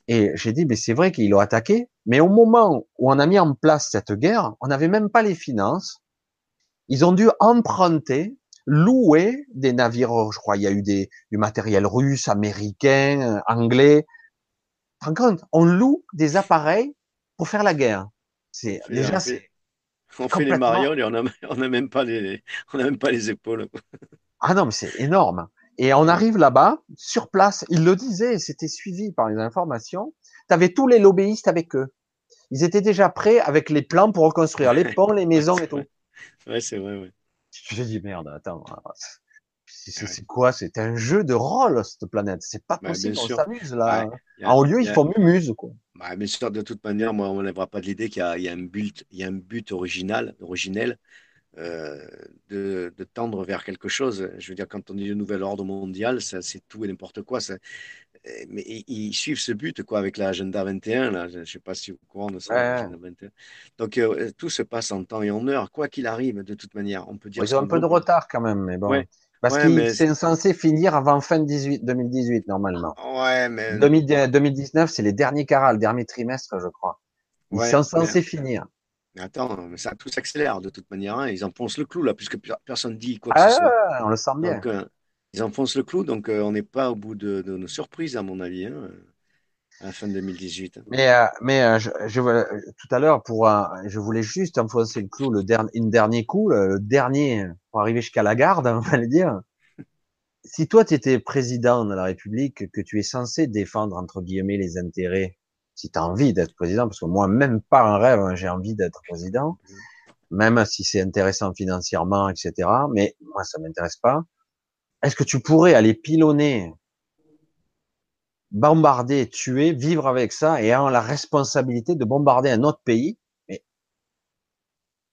Speaker 1: Et j'ai dit, mais c'est vrai qu'ils l'ont attaqué, mais au moment où on a mis en place cette guerre, on n'avait même pas les finances. Ils ont dû emprunter, louer des navires, je crois, il y a eu des, du matériel russe, américain, anglais. Par contre, on loue des appareils pour faire la guerre. C'est déjà c'est
Speaker 2: on fait les marioles et on n'a [laughs] on a même pas les on a même pas les épaules.
Speaker 1: ah non, mais c'est énorme. Et on arrive là-bas, sur place, ils le disaient, c'était suivi par les informations. Tu avais tous les lobbyistes avec eux. Ils étaient déjà prêts avec les plans pour reconstruire les ponts, les maisons et tout.
Speaker 2: Ouais, c'est vrai, ouais.
Speaker 1: Je me dis, merde, attends, c'est quoi? C'est un jeu de rôle, cette planète. C'est pas bah, possible, on s'amuse là. en haut lieu, ils font mumuse, quoi.
Speaker 2: Bah, bien sûr, de toute manière, moi, on n'enlèvera pas de l'idée qu'il y, y, a un but, il y a un but original, originel euh, de, tendre vers quelque chose. Je veux dire, quand on dit le nouvel ordre mondial, c'est tout et n'importe quoi. Ça, mais ils, suivent ce but quoi avec l'agenda 21. Là, je ne sais pas si vous courant de ça. 21. Donc euh, tout se passe en temps et en heure, quoi qu'il arrive, de toute manière. On peut dire.
Speaker 1: Ils ont un peu de retard quand même, mais bon. Parce que c'est censé finir avant fin 18, 2018 normalement.
Speaker 2: Ouais, mais
Speaker 1: 2019, c'est les derniers carats, le dernier trimestre, je crois. Ils sont censés finir.
Speaker 2: Mais attends, mais ça tout s'accélère de toute manière. Hein. Ils enfoncent le clou là, puisque personne dit quoi que ce soit.
Speaker 1: Ah, on le sent bien.
Speaker 2: Donc, euh, ils enfoncent le clou, donc euh, on n'est pas au bout de, nos surprises, à mon avis. Hein. À la fin 2018.
Speaker 1: Mais, euh, mais je, je, tout à l'heure, pour, je voulais juste enfoncer le clou, le dernier, une dernier coup, le, dernier, pour arriver jusqu'à la garde, [laughs] on va le dire. Si toi, tu étais président de la République, que tu es censé défendre, entre guillemets, les intérêts, si tu as envie d'être président, parce que moi, même pas un rêve, hein, j'ai envie d'être président, même si c'est intéressant financièrement, etc. Mais moi, ça m'intéresse pas. Est-ce que tu pourrais aller pilonner bombarder, tuer, vivre avec ça et avoir la responsabilité de bombarder un autre pays, mais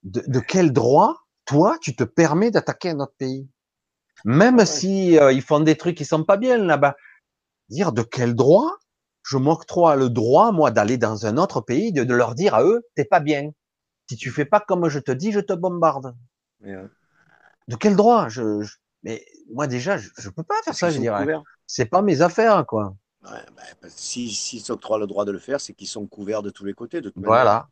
Speaker 1: de, quel droit, toi, tu te permets d'attaquer un autre pays? Même si euh, ils font des trucs qui sont pas bien là-bas. Dire de quel droit je m'octroie le droit, moi, d'aller dans un autre pays, de, leur dire à eux, t'es pas bien. Si tu fais pas comme je te dis, je te bombarde. De quel droit? Je, Mais moi déjà, je, je peux pas faire ça, je dirais. C'est pas mes affaires, quoi.
Speaker 2: Ouais, bah, s'ils si, s'octroient le droit de le faire, c'est qu'ils sont couverts de tous les côtés. De
Speaker 1: voilà.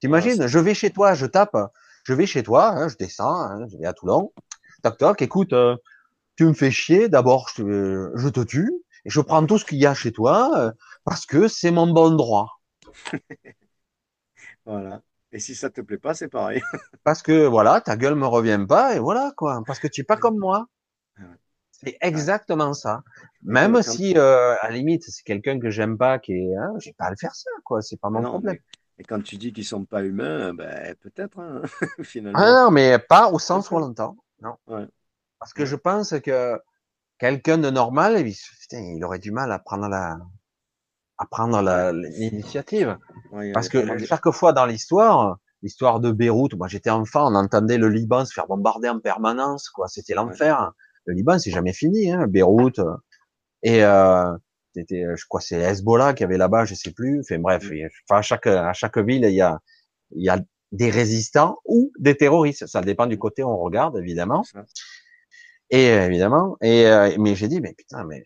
Speaker 1: T'imagines, je vais chez toi, je tape, je vais chez toi, hein, je descends, hein, je vais à Toulon, toc toc, écoute, euh, tu me fais chier, d'abord je, je, te tue, et je prends tout ce qu'il y a chez toi, euh, parce que c'est mon bon droit. [laughs]
Speaker 2: voilà. Et si ça te plaît pas, c'est pareil. [laughs]
Speaker 1: parce que voilà, ta gueule me revient pas, et voilà quoi, parce que tu es pas comme moi. C'est exactement ça. Même si, euh, à la limite, c'est quelqu'un que j'aime pas, qui est, hein, j'ai pas à le faire ça, quoi. C'est pas mon problème.
Speaker 2: Et quand tu dis qu'ils sont pas humains, ben peut-être, hein, [laughs] finalement.
Speaker 1: Ah non, mais pas au sens où longtemps. Non. Parce que je pense que quelqu'un de normal, putain, il aurait du mal à prendre la, à prendre l'initiative. Parce que chaque fois dans l'histoire, l'histoire de Beyrouth, moi j'étais enfant, on entendait le Liban se faire bombarder en permanence, quoi. C'était l'enfer le Liban, c'est jamais fini, hein, Beyrouth. Euh, et euh, c'était, euh, je crois, c'est Hezbollah qui avait là-bas, je sais plus. Enfin bref, enfin, à chaque à chaque ville, il y a il y a des résistants ou des terroristes. Ça dépend du côté où on regarde, évidemment. Et évidemment. Et mais j'ai dit, mais putain, mais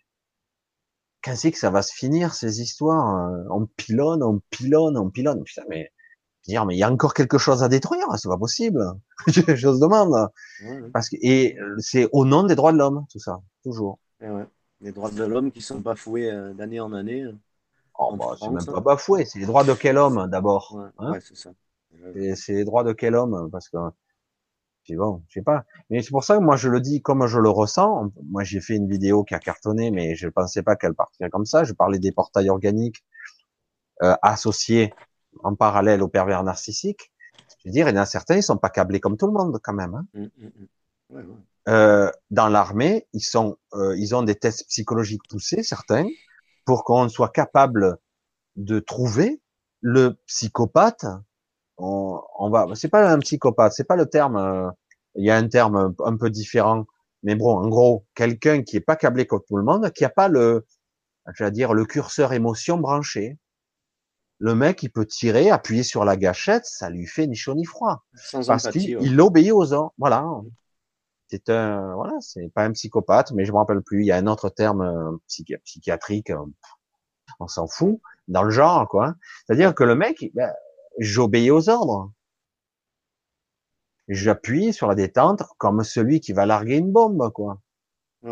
Speaker 1: quand c'est que ça va se finir ces histoires On pilonne, on pilonne, on pilonne. Putain, mais dire mais il y a encore quelque chose à détruire, c'est pas possible. [laughs] je, se demande. Parce que et c'est au nom des droits de l'homme, tout ça, toujours.
Speaker 2: ouais. Les droits de l'homme qui sont bafoués euh, d'année en année. Euh,
Speaker 1: oh, bah, c'est même pas bafoué, c'est les droits de quel homme d'abord
Speaker 2: ouais, hein c'est ça.
Speaker 1: C'est les droits de quel homme Parce que puis bon, je sais pas. Mais c'est pour ça que moi je le dis comme je le ressens. Moi j'ai fait une vidéo qui a cartonné, mais je pensais pas qu'elle partirait comme ça. Je parlais des portails organiques euh, associés en parallèle au pervers narcissique. Je veux dire, il y en a certains, ils sont pas câblés comme tout le monde quand même. Hein. Mmh, mmh, mmh. Euh, dans l'armée, ils sont, euh, ils ont des tests psychologiques poussés, certains, pour qu'on soit capable de trouver le psychopathe. On, on va, c'est pas un psychopathe, c'est pas le terme. Euh, il y a un terme un, peu différent, mais bon, en gros, quelqu'un qui est pas câblé comme tout le monde, qui a pas le, veux dire, le curseur émotion branché le mec, il peut tirer, appuyer sur la gâchette, ça lui fait ni chaud ni froid. Sans parce qu'il obéit aux ordres. Voilà. C'est un, voilà, c'est pas un psychopathe, mais je me rappelle plus. Il y a un autre terme euh, psychiatrique, euh, on s'en fout, dans le genre, quoi. C'est-à-dire que le mec, ben, j'obéis aux ordres. J'appuie sur la détente comme celui qui va larguer une bombe, quoi.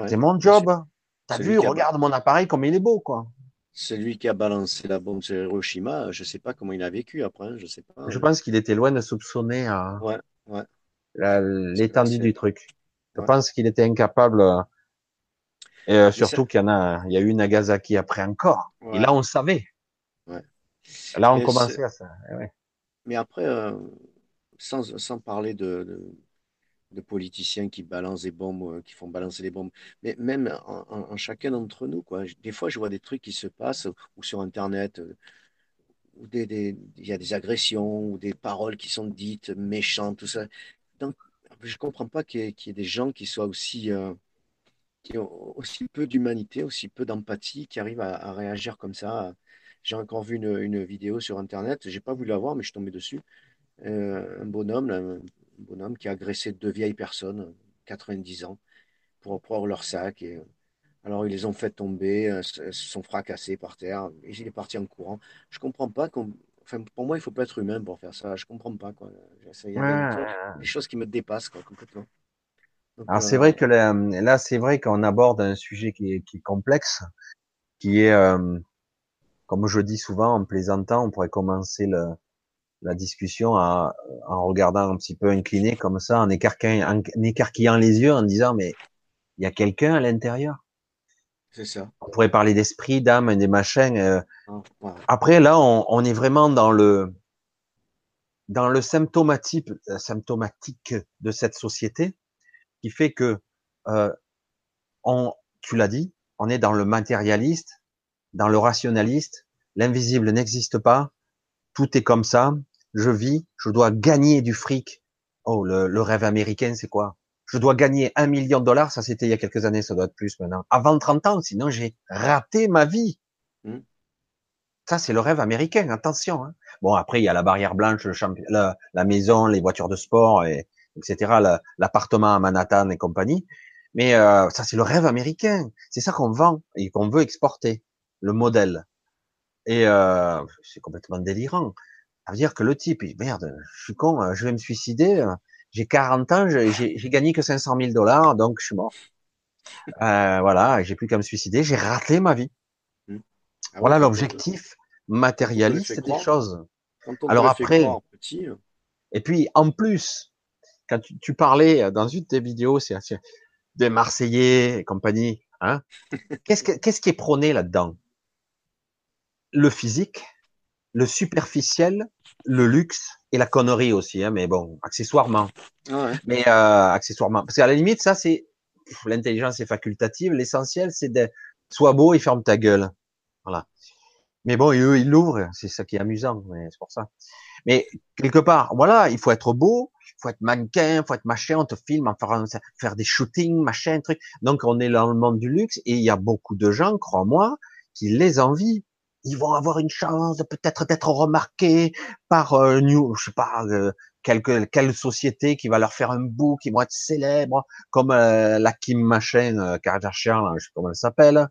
Speaker 1: c'est mon job. T'as vu, regarde mon appareil comme il est beau, quoi.
Speaker 2: Celui qui a balancé la bombe sur Hiroshima, je ne sais pas comment il a vécu après, hein, je sais pas.
Speaker 1: Je pense qu'il était loin de soupçonner euh, l'étendue du truc. Je pense qu'il était incapable. Euh, et euh, surtout qu'il y en a, il y a eu Nagasaki après encore. Et là, on savait. Là, on commençait à ça. Eh
Speaker 2: Mais après, sans, sans, parler de, de politiciens qui balancent des bombes, euh, qui font balancer des bombes, mais même en, chacun d'entre nous, quoi. Des fois, je vois des trucs qui se passent ou sur Internet, euh, où il y a des agressions ou des paroles qui sont dites méchantes, tout ça. Donc, je ne comprends pas qu'il y, ait des gens qui soient aussi, euh, qui ont aussi peu d'humanité, aussi peu d'empathie, qui arrivent à, réagir comme ça. J'ai encore vu une, vidéo sur Internet, j'ai pas voulu la voir, mais je suis tombé dessus. un bonhomme, un bonhomme qui a agressé deux vieilles personnes, 90 ans, pour prendre leur sac. Et, alors, ils les ont fait tomber, euh, se sont fracassés par terre, et il est parti en courant. Je comprends pas qu'on. Enfin, pour moi, il faut pas être humain pour faire ça. Je comprends pas. Quoi. Il y a des choses qui me dépassent quoi, complètement.
Speaker 1: Alors, c'est vrai euh, que là, c'est vrai qu'on aborde un sujet qui est, qui est complexe, qui est. Euh, comme je dis souvent en plaisantant, on pourrait commencer le, la discussion en, regardant un petit peu incliné comme ça, en écarquillant, en écarquillant les yeux, en disant mais il y a quelqu'un à l'intérieur.
Speaker 2: C'est ça.
Speaker 1: On pourrait parler d'esprit, d'âme, des machins. Euh. Ah, Après là, on, on, est vraiment dans le dans le symptomatique, euh, symptomatique de cette société qui fait que euh, on, tu l'as dit, on est dans le matérialiste, dans le rationaliste. L'invisible n'existe pas. Tout est comme ça. Je vis, je dois gagner du fric. Oh, le, le rêve américain, c'est quoi? Je dois gagner un million de dollars. Ça, c'était il y a quelques années. Ça doit être plus maintenant. Avant 30 ans, sinon j'ai raté ma vie. Hmm. Ça, c'est le rêve américain. Attention. Hein. Bon, après, il y a la barrière blanche, le la, la, maison, les voitures de sport, et, etc. L'appartement à Manhattan et compagnie. Mais euh, ça, c'est le rêve américain. C'est ça qu'on vend et qu'on veut exporter, le modèle. Et euh, c'est complètement délirant. Ça veut dire que le type, merde, je suis con, euh, je vais me suicider. J'ai 40 ans, j'ai gagné que 500 000 dollars, donc je suis mort. Euh, voilà, j'ai plus qu'à me suicider. J'ai raté ma vie. Mmh. Ah voilà l'objectif matérialiste des choses. Alors après, et puis en plus, quand tu, tu, parlais dans une de tes vidéos, c'est des Marseillais et compagnie. Hein [laughs] qu'est-ce, qu'est-ce qui est prôné là-dedans? Le physique, le superficiel, le luxe et la connerie aussi. Hein, mais bon, accessoirement. Ah mais euh, accessoirement, parce qu'à la limite, ça c'est l'intelligence est facultative. L'essentiel, c'est de sois beau et ferme ta gueule. Voilà. Mais bon, eux, ils l'ouvrent. C'est ça qui est amusant. Mais c'est pour ça. Mais quelque part, voilà, il faut être beau, faut être mannequin, faut être machin, on te filme, faire, faire des shootings, machin, truc. Donc on est dans le monde du luxe et il y a beaucoup de gens, crois-moi, qui les envient. Ils vont avoir une chance peut-être d'être remarqués par euh, new, je sais pas, euh, quelque quelle société qui va leur faire un bout, qui vont être célèbres, comme euh, la Kim machin, euh, Kardashian, là, je sais pas comment elle s'appelle.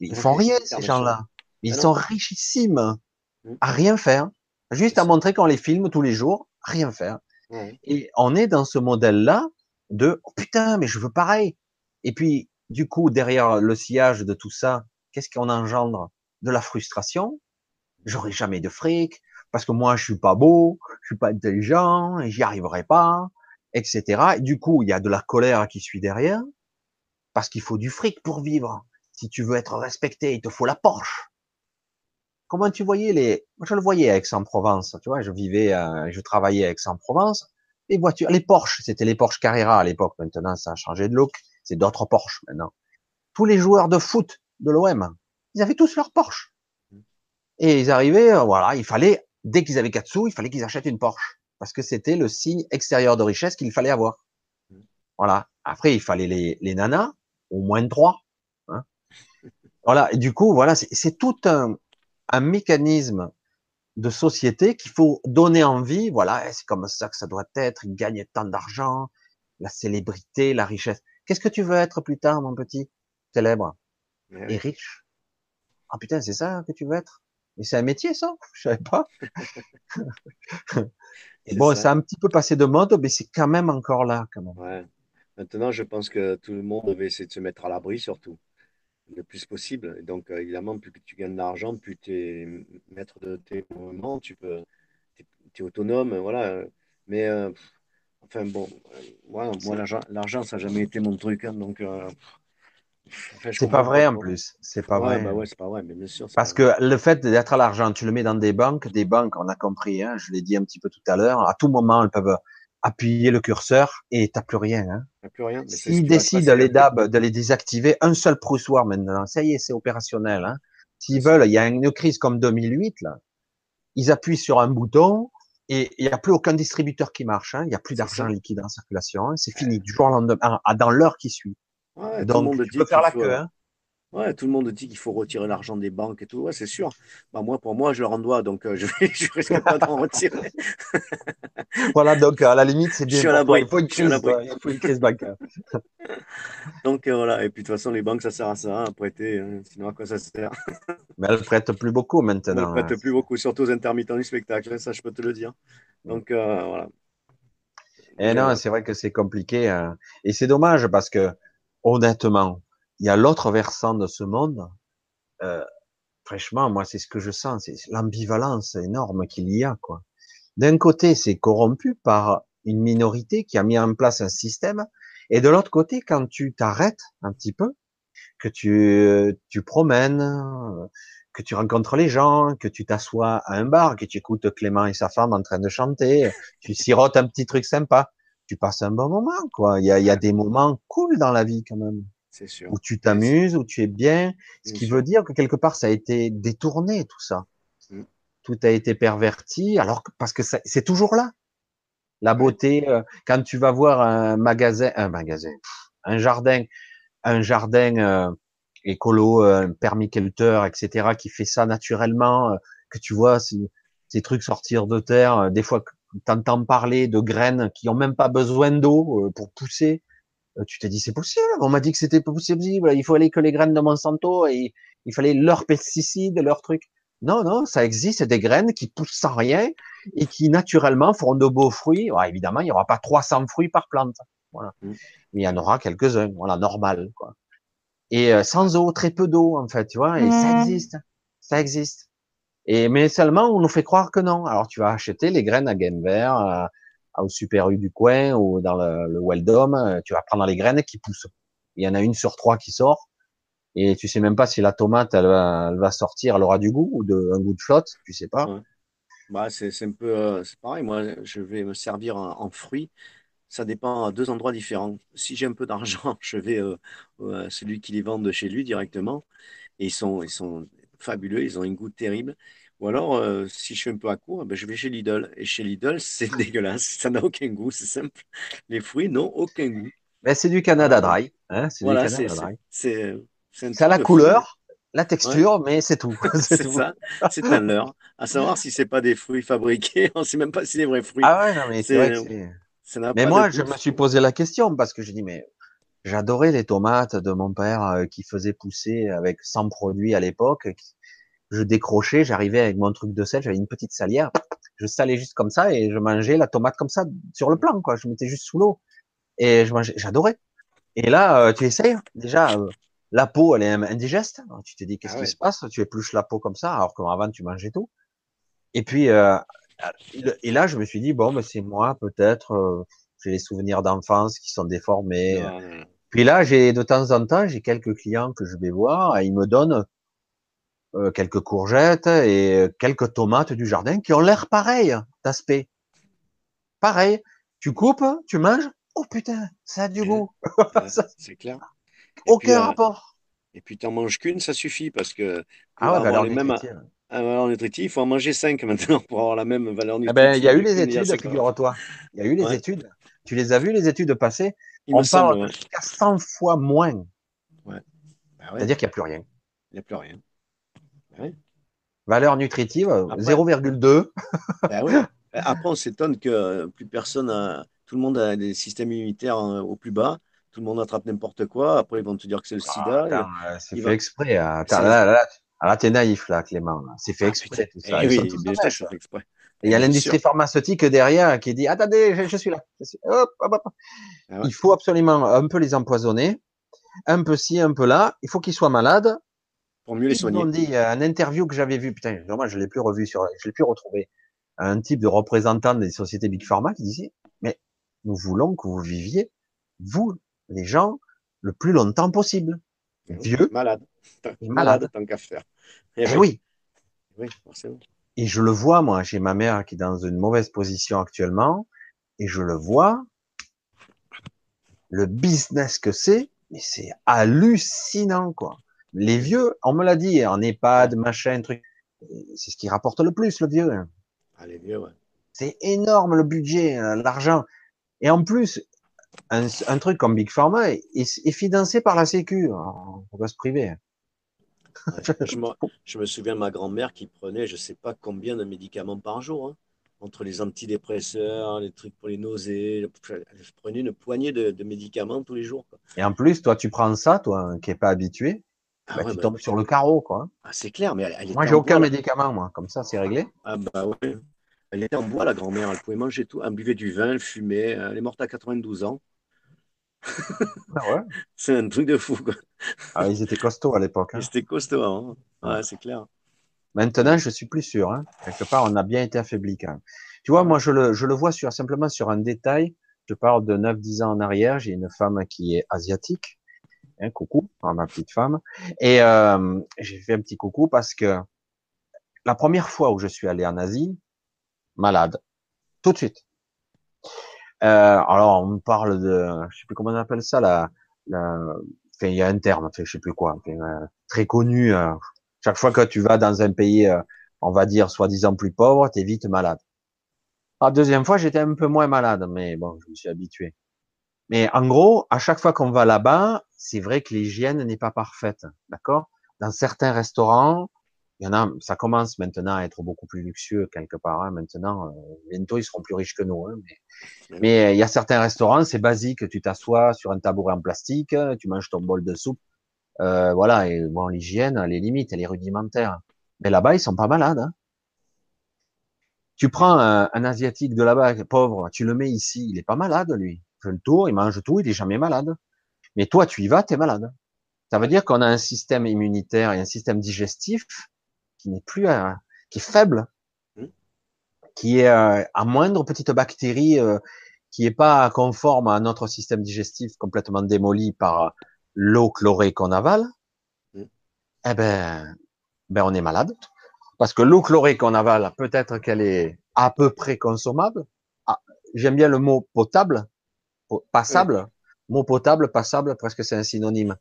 Speaker 1: Ils font rien ces gens-là. Ils ah sont richissimes mmh. à rien faire, juste à montrer qu'on les filme tous les jours, rien faire. Et on est dans ce modèle-là de oh putain, mais je veux pareil. Et puis, du coup, derrière le sillage de tout ça, qu'est-ce qu'on engendre? De la frustration. J'aurai jamais de fric parce que moi, je suis pas beau, je suis pas intelligent, et j'y arriverai pas, etc. Et du coup, il y a de la colère qui suit derrière parce qu'il faut du fric pour vivre. Si tu veux être respecté, il te faut la Porsche. Comment tu voyais les Moi, je le voyais à Aix-en-Provence. Tu vois, je vivais, euh, je travaillais à Aix-en-Provence. Les voitures, les Porsche, c'était les Porsche Carrera à l'époque. Maintenant, ça a changé de look. C'est d'autres Porsche maintenant. Tous les joueurs de foot de l'OM, ils avaient tous leur Porsche. Et ils arrivaient, euh, voilà, il fallait, dès qu'ils avaient quatre sous, il fallait qu'ils achètent une Porsche. Parce que c'était le signe extérieur de richesse qu'il fallait avoir. Voilà. Après, il fallait les, les nanas, au moins trois. Hein. [laughs] Voilà. Et du coup, voilà, c'est tout un, un mécanisme de société qu'il faut donner envie. Voilà, c'est comme ça que ça doit être. Il gagne tant d'argent, la célébrité, la richesse. Qu'est-ce que tu veux être plus tard, mon petit Célèbre? Et riche. Ah putain, c'est ça que tu veux être? Mais c'est un métier, ça? [laughs] Je savais pas. [laughs] et bon, ça. a un petit peu passé de mode, mais c'est quand même encore là, quand même.
Speaker 2: Ouais. Maintenant, je pense que tout le monde devait essayer de se mettre à l'abri, surtout le plus possible. Et donc, euh, évidemment, plus que tu gagnes d'argent, plus tu es maître de tes mouvements, tu peux, es, autonome, voilà. Mais, euh, enfin, bon, euh, moi, l'argent, ça n'a jamais été mon truc. Hein, donc,
Speaker 1: c'est pas vrai en plus. C'est pas vrai.
Speaker 2: Bah ouais, c'est pas vrai, mais bien sûr.
Speaker 1: Parce que le fait d'être à l'argent, tu le mets dans des banques, des banques, on a compris, hein, je l'ai dit un petit peu tout à l'heure, à tout moment, elles peuvent appuyer le curseur et t'as plus rien. Hein.
Speaker 2: plus rien.
Speaker 1: S'ils décident les DAB de les désactiver, un seul proussoir maintenant, ça y est, c'est opérationnel. Hein. S'ils veulent, il y a une crise comme 2008 là, ils appuient sur un bouton et il n'y a plus aucun distributeur qui marche. Hein. Il n'y a plus d'argent liquide en circulation. C'est fini du jour au lendemain, dans l'heure qui suit. Donc, tu peux faire la queue. Hein.
Speaker 2: Ouais, tout le monde dit qu'il faut retirer l'argent des banques et tout. Ouais, c'est sûr. Bah, moi, pour moi, je leur en dois, donc euh, [laughs] je ne risque pas d'en [laughs] retirer.
Speaker 1: voilà, donc à la limite, c'est bien. Il faut une crise, il faut une crise bancaire. [laughs]
Speaker 2: donc euh, voilà, et puis de toute façon, les banques, ça sert à ça, à prêter. Hein. Sinon, à quoi ça sert?
Speaker 1: Mais elles prêtent plus beaucoup maintenant.
Speaker 2: Elles prêtent plus beaucoup, surtout aux intermittents du spectacle, ça, je peux te le dire. Donc euh, voilà.
Speaker 1: Et eh non, c'est vrai que c'est compliqué. Hein. Et c'est dommage parce que, honnêtement, il y a l'autre versant de ce monde. Euh, Franchement, moi, c'est ce que je sens, c'est l'ambivalence énorme qu'il y a, quoi. D'un côté, c'est corrompu par une minorité qui a mis en place un système, et de l'autre côté, quand tu t'arrêtes un petit peu, que tu, tu promènes, que tu rencontres les gens, que tu t'assois à un bar, que tu écoutes Clément et sa femme en train de chanter, tu sirotes un petit truc sympa, tu passes un bon moment, quoi. Il y a, il y a des moments cool dans la vie, quand même.
Speaker 2: C'est sûr.
Speaker 1: Où tu t'amuses, où tu es bien. Ce qui veut dire que quelque part, ça a été détourné, tout ça. Mm. Tout a été perverti, alors que, parce que c'est toujours là. La beauté, euh, quand tu vas voir un magasin, un magasin, un jardin, un jardin euh, écolo, un euh, permiculteur, etc., qui fait ça naturellement, que tu vois ces, trucs sortir de terre, des fois tu entends parler de graines qui ont même pas besoin d'eau pour pousser, tu te dis c'est possible, on m'a dit que c'était possible, il faut aller que les graines de Monsanto et il fallait leurs pesticides, leurs trucs. Non, non, ça existe des graines qui poussent sans rien et qui naturellement feront de beaux fruits. évidemment, il n'y aura pas 300 fruits par plante, voilà. Mm. Mais il y en aura quelques-uns, voilà, normal, quoi. Et euh, sans eau, très peu d'eau, en fait, tu vois. Et ça existe, ça existe. Et mais seulement, on nous fait croire que non. Alors, tu vas acheter les graines à vert, euh, au Super U du coin ou dans le, le Weldom, euh, tu vas prendre les graines qui poussent. Il y en a une sur trois qui sort et tu sais même pas si la tomate elle va, sortir, elle aura du goût ou un goût de flotte, tu sais pas.
Speaker 2: Bah, c'est un peu euh, pareil. Moi, je vais me servir en, fruits. Ça dépend à deux endroits différents. Si j'ai un peu d'argent, [laughs] je vais euh, celui qui les vend de chez lui directement. Et ils sont, ils sont fabuleux, ils ont un goût terrible. Ou alors, euh, si je suis un peu à court, ben, je vais chez Lidl. Et chez Lidl, [laughs] c'est dégueulasse. Ça n'a aucun goût, c'est simple. Les fruits n'ont aucun goût.
Speaker 1: Mais c'est du Canada Dry. Hein c'est
Speaker 2: voilà,
Speaker 1: ça a la couleur, la texture, mais c'est tout. [laughs]
Speaker 2: c'est ça, c'est un leurre. À savoir si c'est pas des fruits fabriqués, [laughs] on sait même pas si c'est des vrais fruits.
Speaker 1: Ah ouais, non, mais c'est vrai que Mais moi, je me suis posé la question parce que j'ai dit, mais j'adorais les tomates de mon père euh, qui faisait pousser avec 100 produits à l'époque. Je décrochais, j'arrivais avec mon truc de sel, j'avais une petite salière, je salais juste comme ça et je mangeais la tomate comme ça sur le plan, quoi. Je mettais juste sous l'eau et je mangeais, j'adorais. Et là, euh, tu essayes déjà. Euh, la peau, elle est indigeste. tu te dis, qu'est-ce ah qui se passe? Tu épluches la peau comme ça, alors qu'avant, tu mangeais tout. Et puis, euh, et là, je me suis dit, bon, ben, c'est moi, peut-être, euh, j'ai les souvenirs d'enfance qui sont déformés. Puis là, j'ai de temps en temps, j'ai quelques clients que je vais voir, et ils me donnent euh, quelques courgettes et quelques tomates du jardin qui ont l'air pareil d'aspect. Pareil. Tu coupes, tu manges. Oh putain, ça a du goût. [laughs]
Speaker 2: c'est clair.
Speaker 1: Aucun euh, rapport.
Speaker 2: Et puis, tu n'en manges qu'une, ça suffit parce que ah ouais, valeur nutritive. valeur nutritive, il faut en manger cinq [laughs] maintenant pour avoir la même valeur
Speaker 1: nutritive. Eh ben, il y a eu les études, figure-toi. Il y a eu les études. Tu les as vues, les études passées? On parle jusqu'à 100 fois moins. Ouais. Bah C'est-à-dire qu'il n'y a plus rien.
Speaker 2: Il n'y a plus rien.
Speaker 1: Bah valeur nutritive, 0,2. [laughs]
Speaker 2: Bah Après, on s'étonne que plus personne a, tout le monde a des systèmes immunitaires euh, au plus bas tout le monde attrape n'importe quoi. Après, ils vont te dire que c'est le ah,
Speaker 1: sida. Euh, c'est fait exprès. Hein. Là, t'es naïf, là, Clément. C'est fait ah, exprès, tout ça.
Speaker 2: Eh oui, bien sûr, fait exprès.
Speaker 1: Il y a l'industrie pharmaceutique derrière qui dit attendez, je, suis là. Hop, hop, hop. Ah il faut absolument un peu les empoisonner, un peu ci, un peu là. Il faut qu'ils soient malades.
Speaker 2: Pour mieux les soigner. Ils
Speaker 1: m'ont dit euh, un interview que j'avais vu, putain, moi je l'ai plus revu sur, je l'ai plus retrouvé. Un type de représentant des sociétés Big Pharma qui disait mais nous voulons que vous viviez vous les gens le plus longtemps possible. Vieux.
Speaker 2: Malade. Malade, tant qu'à faire.
Speaker 1: Et, eh oui. Oui, forcément. Et je le vois, moi, j'ai ma mère qui est dans une mauvaise position actuellement, et je le vois, le business que c'est, mais c'est hallucinant, quoi. Les vieux, on me l'a dit, en EHPAD, machin, truc, c'est ce qui rapporte le plus, le vieux.
Speaker 2: Ah, les vieux, ouais.
Speaker 1: C'est énorme le budget, euh, l'argent. Et en plus, un, truc comme Big Pharma est, financé par la Sécu. On va se priver. [laughs]
Speaker 2: je, me, souviens de ma grand-mère qui prenait, je ne sais pas combien de médicaments par jour. Hein. entre les antidépresseurs, les trucs pour les nausées. Je prenais une poignée de, médicaments tous les jours.
Speaker 1: Et en plus, toi, tu prends ça, toi, qui n'es pas habitué, ah bah, tu bah tombes sur le carreau. quoi.
Speaker 2: Ah, c'est clair, mais
Speaker 1: elle, Moi, j'ai aucun médicament, moi. Comme ça, c'est réglé.
Speaker 2: Ah bah ouais. Elle était en bois, la grand-mère. Elle pouvait manger tout. Elle buvait du vin, elle fumait. Elle est morte à 92 ans.
Speaker 1: Ah ouais?
Speaker 2: C'est un truc de fou, quoi.
Speaker 1: Ah, ils étaient costauds à l'époque. Hein.
Speaker 2: Ils étaient costauds, hein. Ouais, c'est clair.
Speaker 1: Maintenant, je suis plus sûr. Hein. Quelque part, on a bien été affaibli quand même. Tu vois, moi, je le, je le vois sur, simplement sur un détail. Je parle de 9-10 ans en arrière. J'ai une femme qui est asiatique. Hein, coucou, ma petite femme. Et euh, j'ai fait un petit coucou parce que la première fois où je suis allé en Asie, malade, tout de suite. Euh, alors, on parle de, je sais plus comment on appelle ça, la, la enfin, il y a un terme, enfin, je sais plus quoi, euh, très connu. Euh, chaque fois que tu vas dans un pays, on va dire soi-disant plus pauvre, t'es vite malade. La deuxième fois, j'étais un peu moins malade, mais bon, je me suis habitué. Mais en gros, à chaque fois qu'on va là-bas, c'est vrai que l'hygiène n'est pas parfaite, d'accord? Dans certains restaurants, il y en a, ça commence maintenant à être beaucoup plus luxueux quelque part. Hein, maintenant, euh, bientôt ils seront plus riches que nous. Hein, mais, mais il y a certains restaurants, c'est basique. Tu t'assois sur un tabouret en plastique, tu manges ton bol de soupe, euh, voilà. Et bon, l'hygiène, les limites, elle est rudimentaire. Mais là-bas, ils sont pas malades. Hein. Tu prends un, un asiatique de là-bas, pauvre, tu le mets ici, il est pas malade lui. Il fait le tour, il mange tout, il est jamais malade. Mais toi, tu y vas, t'es malade. Ça veut dire qu'on a un système immunitaire et un système digestif qui n'est plus, euh, qui est faible,
Speaker 2: Hmm.
Speaker 1: qui est euh, à moindre petite bactérie, euh, qui est pas conforme à notre système digestif complètement démoli par l'eau chlorée qu'on avale.
Speaker 2: Hmm.
Speaker 1: Eh ben, ben on est malade parce que l'eau chlorée qu'on avale, peut-être qu'elle est à peu près consommable. Ah, J'aime bien le mot potable, po- passable. Mot potable, passable, presque c'est un synonyme.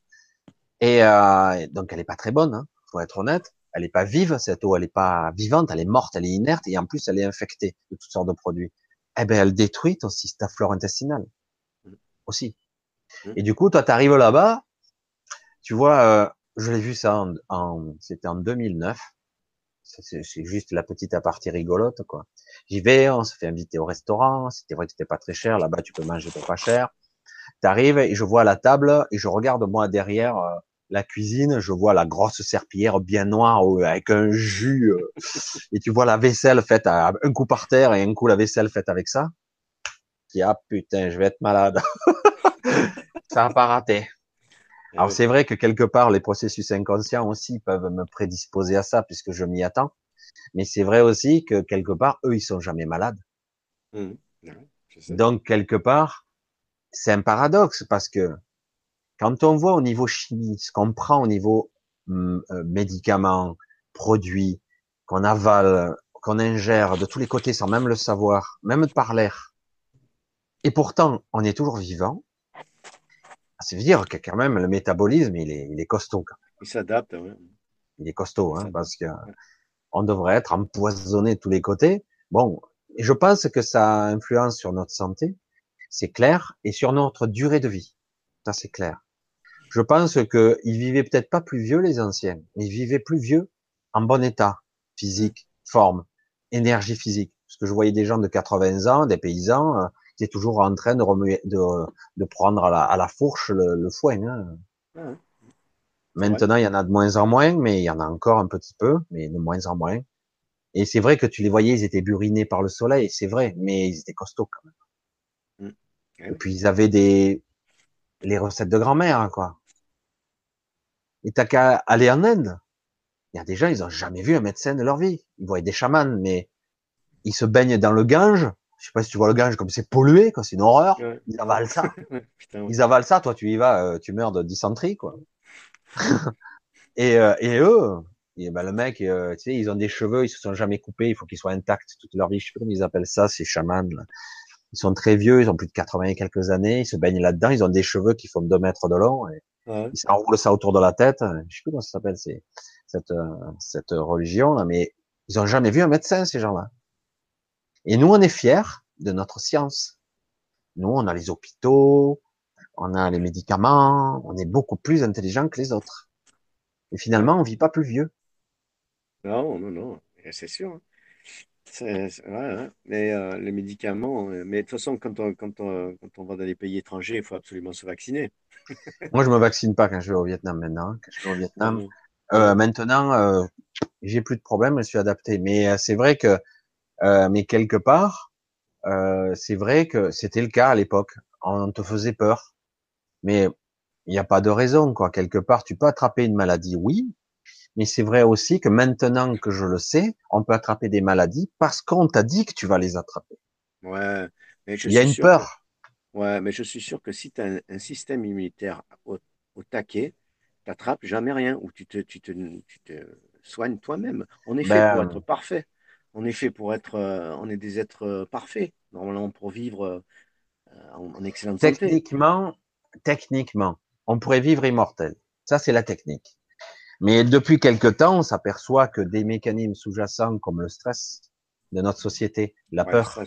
Speaker 1: Et euh, donc elle est pas très bonne, hein, faut être honnête. Elle est pas vive cette eau, elle est pas vivante, elle est morte, elle est inerte et en plus elle est infectée de toutes sortes de produits. Eh ben elle détruit ton système flore intestinale
Speaker 2: Mm.
Speaker 1: aussi.
Speaker 2: Mm.
Speaker 1: Et du coup, toi, tu arrives là-bas, tu vois, euh, je l'ai vu ça en, en- c'était en 2009. C'est- C'est c'est juste la petite aparté rigolote, quoi. J'y vais, on se fait inviter au restaurant. C'était vrai que c'était pas très cher. Là-bas, tu peux manger pour pas cher. T'arrives et je vois la table et je regarde moi derrière euh, la cuisine. Je vois la grosse serpillière bien noire euh, avec un jus euh, et tu vois la vaisselle faite à un coup par terre et un coup la vaisselle faite avec ça. Qui ah putain, je vais être malade. [laughs] ça a pas raté. Alors
Speaker 2: Ouais.
Speaker 1: c'est vrai que quelque part les processus inconscients aussi peuvent me prédisposer à ça puisque je m'y attends. Mais c'est vrai aussi que quelque part eux ils sont jamais malades.
Speaker 2: Ouais, je sais.
Speaker 1: Donc quelque part c'est un paradoxe parce que quand on voit au niveau chimie ce qu'on prend au niveau hum, euh, médicaments, produits qu'on avale, qu'on ingère de tous les côtés sans même le savoir, même par l'air, et pourtant on est toujours vivant. Ça veut dire que quand même le métabolisme il est, il est costaud. quand même.
Speaker 2: Ils s'adaptent, ouais.
Speaker 1: Il est costaud, hein, parce que on devrait être empoisonné de tous les côtés. Bon, et je pense que ça influence sur notre santé, c'est clair, et sur notre durée de vie. Ça, c'est clair. Je pense que ils vivaient peut-être pas plus vieux, les anciens, mais ils vivaient plus vieux en bon état, physique, forme, énergie physique. Parce que je voyais des gens de 80 ans, des paysans, euh, qui étaient toujours en train de remuer, de, de prendre à la, à la fourche le, le foin, hein. Maintenant, il y en a de moins en moins, mais il y en a encore un petit peu, mais de moins en moins. Et c'est vrai que tu les voyais, ils étaient burinés par le soleil, c'est vrai, mais ils étaient costauds quand même.
Speaker 2: Mm.
Speaker 1: Et puis ils avaient des les recettes de grand-mère, quoi. Et t'as qu'à aller en Inde. Il y a des gens, ils ont jamais vu un médecin de leur vie. Ils voient des chamans, mais ils se baignent dans le Gange. Je sais pas si tu vois le Gange comme c'est pollué, quoi. C'est une horreur.
Speaker 2: Ouais.
Speaker 1: Ils avalent ça. [laughs]
Speaker 2: Putain, ouais.
Speaker 1: Ils avalent ça, toi tu y vas, euh, tu meurs de dysenterie, quoi. [laughs] et, euh, et eux, et ben le mec, euh, tu sais, ils ont des cheveux, ils se sont jamais coupés, il faut qu'ils soient intacts toute leur vie. Je sais pas comment ils appellent ça, ces chamans. là. Ils sont très vieux, ils ont plus de 80 et quelques années, ils se baignent là-dedans, ils ont des cheveux qui font deux mètres de long, et
Speaker 2: Ouais.
Speaker 1: ils s'enroulent ça autour de la tête. Je sais plus comment ça s'appelle, c'est cette cette religion là, mais ils ont jamais vu un médecin ces gens-là. Et nous, on est fiers de notre science. Nous, on a les hôpitaux, on a les médicaments, on est beaucoup plus intelligent que les autres. Et finalement, on vit pas plus vieux.
Speaker 2: Non, non, non, c'est sûr. Hein. Ouais, ouais. Mais euh, les médicaments, euh, mais de toute façon, quand on, quand on, quand on va dans les pays étrangers, il faut absolument se vacciner. [laughs]
Speaker 1: Moi, je me vaccine pas quand je vais au Vietnam maintenant. hein. Quand je vais au Vietnam,
Speaker 2: Ouais.
Speaker 1: euh, maintenant, j'ai plus de problème, je suis adapté. Mais c'est vrai que, mais quelque part, c'est vrai que c'était le cas à l'époque. On te faisait peur. Mais il n'y a pas de raison, quoi. Quelque part, tu peux attraper une maladie, oui, mais c'est vrai aussi que maintenant que je le sais, on peut attraper des maladies parce qu'on t'a dit que tu vas les attraper.
Speaker 2: Ouais, mais je
Speaker 1: Il y a une
Speaker 2: que,
Speaker 1: peur.
Speaker 2: ouais, mais je suis sûr que si tu as un, un système immunitaire au, au taquet, tu n'attrapes jamais rien ou tu te, tu te, tu te soignes toi-même. On est fait pour être
Speaker 1: Ben,
Speaker 2: parfait. On est fait pour être, euh, on est des êtres euh, parfaits, normalement pour vivre euh, en, en excellente santé.
Speaker 1: techniquement, techniquement, on pourrait vivre immortel. Ça, c'est la technique. Mais depuis quelque temps, on s'aperçoit que des mécanismes sous-jacents comme le stress de notre société, la
Speaker 2: Ouais,
Speaker 1: peur,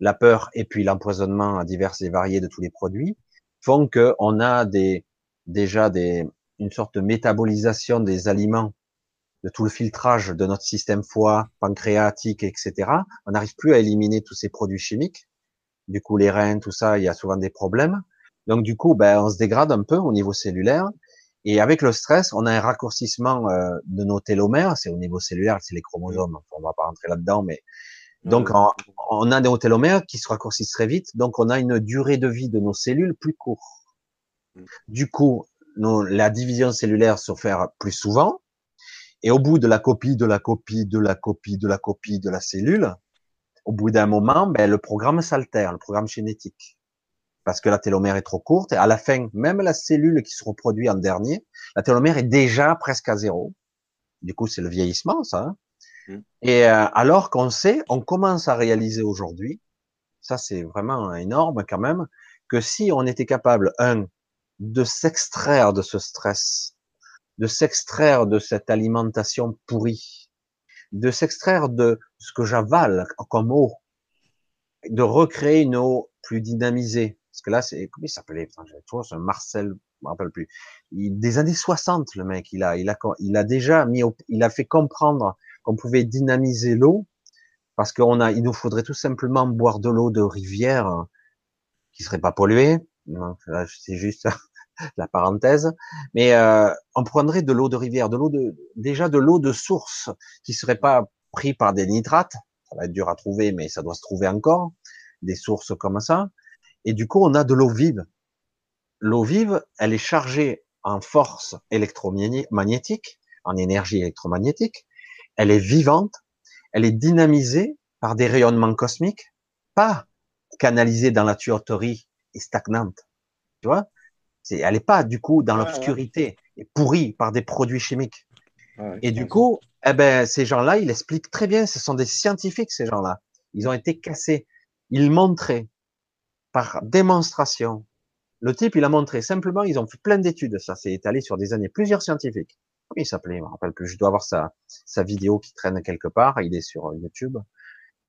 Speaker 1: la peur et puis l'empoisonnement divers et variés de tous les produits font que on a des, déjà des, une sorte de métabolisation des aliments, de tout le filtrage de notre système foie, pancréatique, etc. On n'arrive plus à éliminer tous ces produits chimiques. Du coup, les reins, tout ça, il y a souvent des problèmes. Donc, du coup, ben, on se dégrade un peu au niveau cellulaire. Et avec le stress, on a un raccourcissement euh, de nos télomères. C'est au niveau cellulaire, c'est les chromosomes. On va pas rentrer là-dedans, mais donc on a des télomères qui se raccourcissent très vite. Donc, on a une durée de vie de nos cellules plus courte.
Speaker 2: Mm.
Speaker 1: Du coup, nos- la division cellulaire se fait plus souvent. Et au bout de la copie, de la copie, de la copie, de la copie de la cellule, au bout d'un moment, ben, le programme s'altère, le programme génétique. Parce que la télomère est trop courte. Et à la fin, même la cellule qui se reproduit en dernier, la télomère est déjà presque à zéro. Du coup, c'est le vieillissement, ça. hein.
Speaker 2: Mm.
Speaker 1: Et euh, alors qu'on sait, on commence à réaliser aujourd'hui, ça c'est vraiment énorme quand même, que si on était capable, un, de s'extraire de ce stress, de s'extraire de cette alimentation pourrie, de s'extraire de ce que j'avale comme eau, de recréer une eau plus dynamisée. Parce que là, c'est, comment il s'appelait? J'ai toujours ce Marcel, je me rappelle plus. Des années 60, le mec, il a, il a, il a déjà mis, au- il a fait comprendre qu'on pouvait dynamiser l'eau parce qu'on a, il nous faudrait tout simplement boire de l'eau de rivière qui serait pas polluée. C'est juste [laughs] la parenthèse. Mais euh, on prendrait de l'eau de rivière, de l'eau de, déjà de l'eau de source qui serait pas pris par des nitrates. Ça va être dur à trouver, mais ça doit se trouver encore des sources comme ça. Et du coup, on a de l'eau vive. L'eau vive, elle est chargée en force électromagnétique, en énergie électromagnétique. Elle est vivante, elle est dynamisée par des rayonnements cosmiques, pas canalisée dans la tuyauterie et stagnante. Tu vois? C'est, elle est pas du coup dans
Speaker 2: Ouais, ouais,
Speaker 1: l'obscurité et pourrie par des produits chimiques.
Speaker 2: ouais,
Speaker 1: Et du coup, eh ben, ces gens-là, ils expliquent très bien. Ce sont des scientifiques, ces gens-là. Ils ont été cassés. Ils montraient par démonstration. Le type, il a montré simplement. Ils ont fait plein d'études. Ça s'est étalé sur des années. Plusieurs scientifiques. Comment il s'appelait? Je me rappelle plus. Je dois avoir sa sa vidéo qui traîne quelque part. Il est sur YouTube.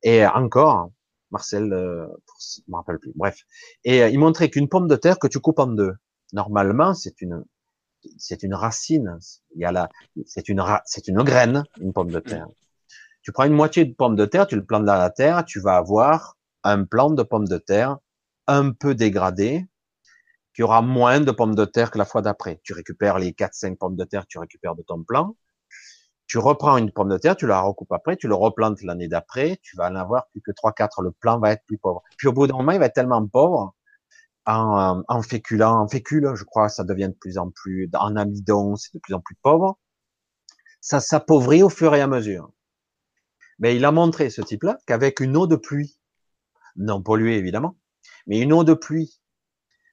Speaker 1: Et encore, Marcel, euh, je me rappelle plus. Bref. Et euh, il montrait qu'une pomme de terre que tu coupes en deux. Normalement, c'est une c'est une racine. Il y a la, c'est une, c'est une graine, une pomme de terre. Tu prends une moitié de pomme de terre, tu le plantes dans la terre, tu vas avoir un plant de pomme de terre un peu dégradé, qui aura moins de pommes de terre que la fois d'après. Tu récupères les 4-5 pommes de terre tu récupères de ton plant, tu reprends une pomme de terre, tu la recoupes après, tu le replantes l'année d'après, tu vas en avoir plus que 3-4, le plant va être plus pauvre. Puis au bout d'un moment, il va être tellement pauvre en, en féculent, en fécule, je crois, ça devient de plus en plus, en amidon, c'est de plus en plus pauvre. Ça s'appauvrit au fur et à mesure. Mais il a montré, ce type-là, qu'avec une eau de pluie, non polluée évidemment, mais une eau de pluie,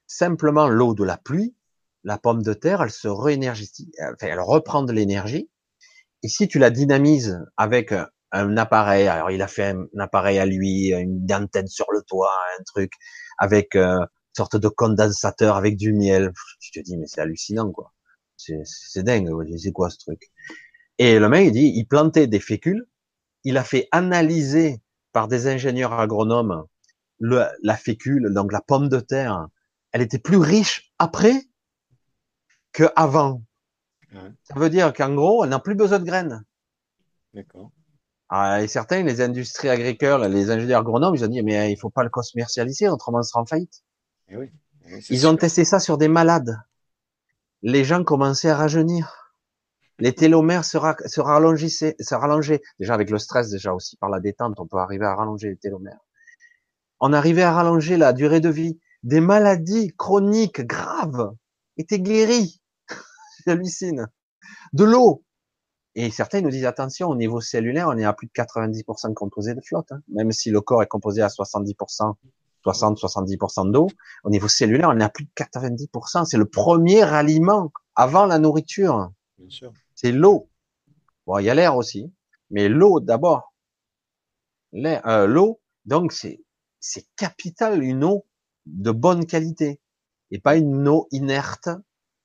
Speaker 1: simplement l'eau de la pluie, la pomme de terre, elle se réénergise, enfin, elle reprend de l'énergie. Et si tu la dynamises avec un, appareil, alors il a fait un, appareil à lui, une antenne sur le toit, un truc, avec euh, une sorte de condensateur avec du miel. Tu te dis, mais c'est hallucinant, quoi. C'est dingue, c'est quoi ce truc? Et le mec, il dit, il plantait des fécules, il a fait analyser par des ingénieurs agronomes le, la fécule, donc la pomme de terre, elle était plus riche après que avant.
Speaker 2: Ouais,
Speaker 1: Ça veut dire qu'en gros, elle n'a plus besoin de graines.
Speaker 2: d'accord.
Speaker 1: Ah, et certains, les industries agricoles, les ingénieurs agronomes, ils ont dit, mais il faut pas le commercialiser, autrement on sera en faillite.
Speaker 2: Eh oui, eh
Speaker 1: Ils ont
Speaker 2: sûr.
Speaker 1: testé ça sur des malades. Les gens commençaient à rajeunir. Les télomères se, ra- se rallongissaient, se rallongeaient. Déjà avec le stress, déjà aussi par la détente, on peut arriver à rallonger les télomères. On arrivait à rallonger la durée de vie des maladies chroniques graves étaient guéries. [laughs] J'hallucine. De l'eau. Et certains nous disent attention, au niveau cellulaire, on est à plus de 90% composé de flotte. Hein. Même si le corps est composé à 70%, 60-70% d'eau, au niveau cellulaire, on est à plus de 90%. C'est le premier aliment avant la nourriture. C'est l'eau. Bon, il y a l'air aussi, mais l'eau d'abord. Euh, l'eau, donc c'est c'est capital une eau de bonne qualité et pas une eau inerte,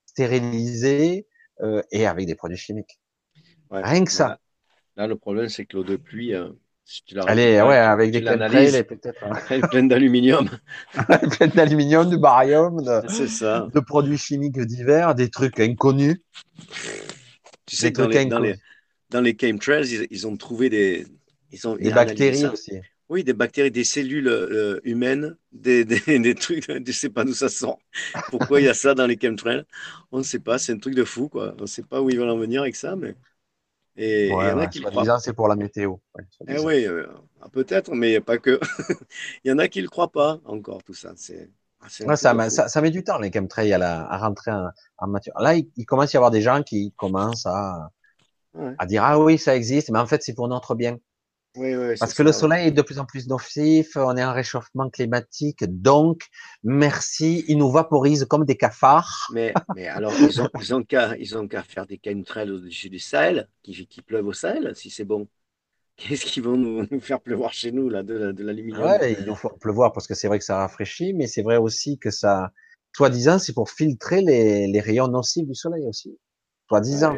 Speaker 1: stérilisée euh, et avec des produits chimiques. Rien que ça.
Speaker 2: Là, le problème, c'est que l'eau de pluie, euh,
Speaker 1: si tu la elle est, ouais, avec des
Speaker 2: peut-être. Hein. Elle [laughs] est pleine d'aluminium. [laughs]
Speaker 1: pleine d'aluminium, de barium, de, ça. de produits chimiques divers, des trucs inconnus.
Speaker 2: Tu sais, dans les, dans les, dans les, chemtrails, ils, ils, ont trouvé des, ils ont,
Speaker 1: des bactéries aussi.
Speaker 2: Oui, des bactéries, des cellules euh, humaines, des, [laughs] des, des, trucs, je ne sais pas d'où ça sort. Pourquoi il y a ça dans les chemtrails? On ne sait pas, c'est un truc de fou, quoi. On ne sait pas où ils vont en venir avec ça, mais.
Speaker 1: Et il y en a qui croient. c'est pour la météo.
Speaker 2: eh oui, euh, peut-être, mais pas que. il y en a qui ne le croient pas encore, tout ça. C'est.
Speaker 1: ça, ça, ça, met du temps, les chemtrails, à, à rentrer en, en matière. Là, il, commence à y avoir des gens qui commencent à, à dire Ah oui, ça existe, mais en fait, c'est pour notre bien.
Speaker 2: Oui, oui,
Speaker 1: Parce que le soleil est de plus en plus nocif, on est en réchauffement climatique, donc merci, il nous vaporise comme des cafards.
Speaker 2: Mais, mais [laughs] alors, ils ont, ils ont qu'à ils faire des chemtrails au-dessus du Sahel, qui, qui pleuvent au Sahel, si c'est bon. [laughs] Qu'est-ce qu'ils vont nous, nous, faire pleuvoir chez nous, là, de, de l'aluminium?
Speaker 1: Ouais, il nous faut pleuvoir parce que c'est vrai que ça rafraîchit, mais c'est vrai aussi que ça, soi-disant, c'est pour filtrer les, les rayons nocifs du soleil aussi. Soi-disant.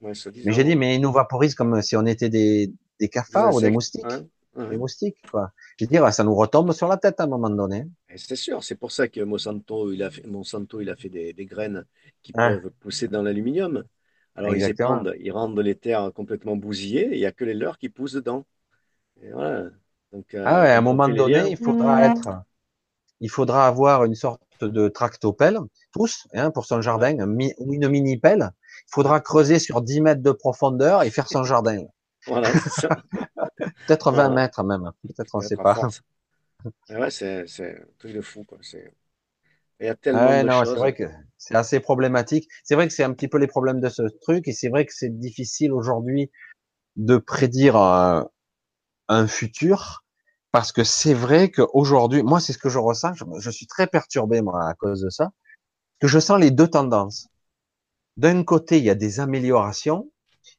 Speaker 1: mais j'ai dit, mais il nous vaporise comme si on était des, des cafards ou des moustiques. Des moustiques, quoi. Je veux dire, ça nous retombe sur la tête à un moment donné.
Speaker 2: C'est sûr, c'est pour ça que Monsanto, il a fait, Monsanto, il a fait des, des graines qui peuvent pousser dans l'aluminium. Alors ils rendent, ils rendent les terres complètement bousillées et il n'y a que les leurs qui poussent dedans. voilà. Donc,
Speaker 1: euh, ah ouais, à un moment donné, il faudra être, il faudra avoir une sorte de tractopelle, tous, hein, pour son jardin, ou une mini pelle. Il faudra creuser sur 10 mètres de profondeur et faire son [laughs] jardin. Voilà, [laughs] Peut-être 20 mètres même. Peut-être, on ne sait pas.
Speaker 2: ouais, c'est, c'est un truc de fou, quoi.
Speaker 1: Il y a tellement de non, C'est vrai que c'est assez problématique. C'est vrai que c'est un petit peu les problèmes de ce truc, et c'est vrai que c'est difficile aujourd'hui de prédire un, un, futur, parce que c'est vrai qu'aujourd'hui, moi, c'est ce que je ressens. Je, je, suis très perturbé, moi, à cause de ça, que je sens les deux tendances. D'un côté, il y a des améliorations,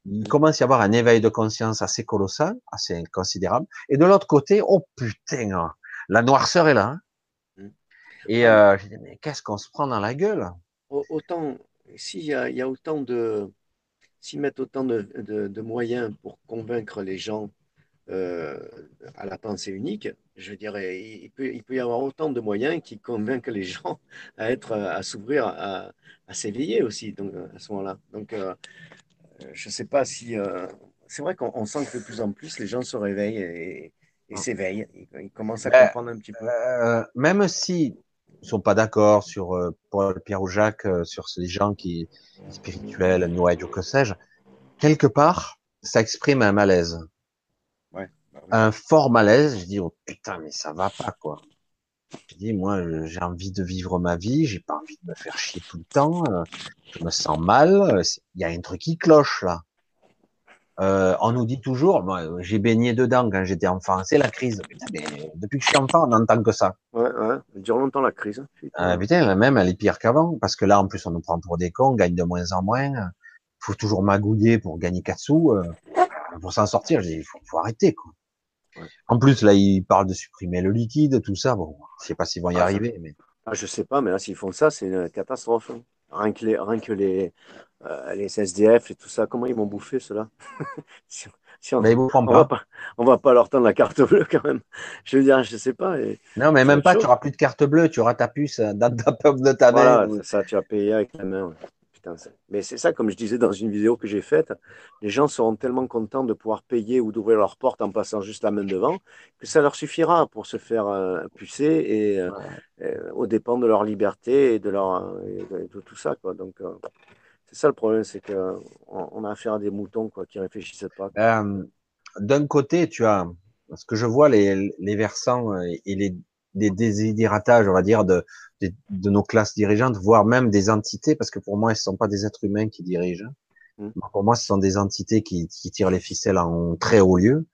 Speaker 1: il commence à y avoir un éveil de conscience assez colossal, assez considérable. Et de l'autre côté, oh putain, hein, la noirceur est là. Hein. Mm. Et euh, je dis, mais qu'est-ce qu'on se prend dans la gueule?
Speaker 2: Autant, s'il y, a, autant de, s'ils mettent autant de, moyens pour convaincre les gens euh, à la pensée unique, je dirais, il peut, il peut y avoir autant de moyens qui convainquent les gens [laughs] à être, à s'ouvrir, à, s'éveiller aussi, donc à ce moment-là. Donc, euh, je ne sais pas si. Euh, c'est vrai qu'on sent que de plus en plus les gens se réveillent et, ah. s'éveillent. Ils, commencent à ben, comprendre un petit peu.
Speaker 1: Euh, même si ils sont pas d'accord sur Paul, Pierre ou Jacques, sur ces gens qui spirituels, New Age ou que sais-je, quelque part, ça exprime un malaise.
Speaker 2: Ouais,
Speaker 1: bah Un fort malaise. Je dis oh putain mais ça va pas quoi. Je dis moi j'ai envie de vivre ma vie, j'ai pas envie de me faire chier tout le temps, euh, je me sens mal, il y a un truc qui cloche là. Euh, on nous dit toujours, moi j'ai baigné dedans quand j'étais enfant, c'est la crise. Putain, mais depuis que je suis enfant, on n'entend que ça.
Speaker 2: Ouais, ouais, ça dure longtemps la crise.
Speaker 1: Euh, putain, même elle est pire qu'avant, parce que là en plus on nous prend pour des cons, on gagne de moins en moins. Il faut toujours magouiller pour gagner 4 sous. Euh, pour s'en sortir, il faut, faut arrêter quoi. En plus, là, ils parlent de supprimer le liquide, tout ça. Bon, je sais pas s'ils vont y ah, arriver, mais.
Speaker 2: Ah, je sais pas, mais là, s'ils font ça, c'est une catastrophe. Rien que les, rien que les, euh, les SDF et tout ça, comment ils vont bouffer cela [laughs]
Speaker 1: si, on, mais ils
Speaker 2: on, pas. Va pas, on va pas leur tendre la carte bleue quand même. Je veux dire, je sais pas.
Speaker 1: non, mais même pas, tu auras plus de carte bleue, tu auras ta puce, date de ta
Speaker 2: main. Ça, tu vas payer avec la main. Mais c'est ça, comme je disais dans une vidéo que j'ai faite, les gens seront tellement contents de pouvoir payer ou d'ouvrir leur porte en passant juste la main devant que ça leur suffira pour se faire euh, pucer et, euh, euh, au dépend de leur liberté et de, leur, de, tout ça. Quoi. Donc, c'est ça le problème, c'est qu'on on a affaire à des moutons quoi, qui réfléchissent pas.
Speaker 1: D'un côté, tu as, ce que je vois, les, les versants et les des déshydératages, on va dire, de, de, nos classes dirigeantes, voire même des entités, parce que pour moi, ce ne sont pas des êtres humains qui dirigent. Mm. Pour moi, ce sont des entités qui, qui, tirent les ficelles en très haut lieu.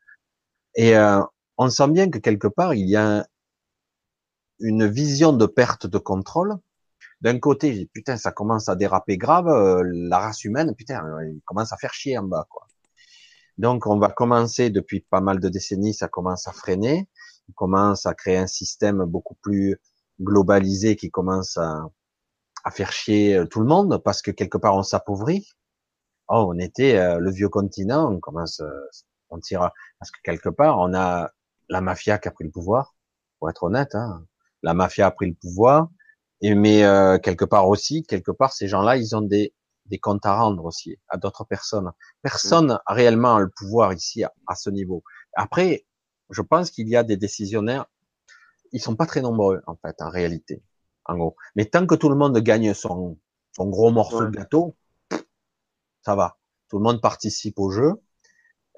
Speaker 1: Et euh, on sent bien que quelque part, il y a une vision de perte de contrôle. D'un côté, putain, ça commence à déraper grave, euh, la race humaine, putain, il commence à faire chier en bas, quoi. Donc, on va commencer depuis pas mal de décennies, ça commence à freiner, on commence à créer un système beaucoup plus globalisé qui commence à, à faire chier euh, tout le monde parce que quelque part on s'appauvrit. Oh, on était euh, le vieux continent, on commence, on tire parce que quelque part on a la mafia qui a pris le pouvoir, pour être honnête. Hein. La mafia a pris le pouvoir, et mais euh, quelque part aussi, quelque part, ces gens-là, ils ont des, des comptes à rendre aussi à d'autres personnes. Personne a réellement le pouvoir ici à, à ce niveau. Après, je pense qu'il y a des décisionnaires, ils sont pas très nombreux en fait, en réalité, en gros. Mais tant que tout le monde gagne son, son gros morceau de gâteau, ça va. Tout le monde participe au jeu.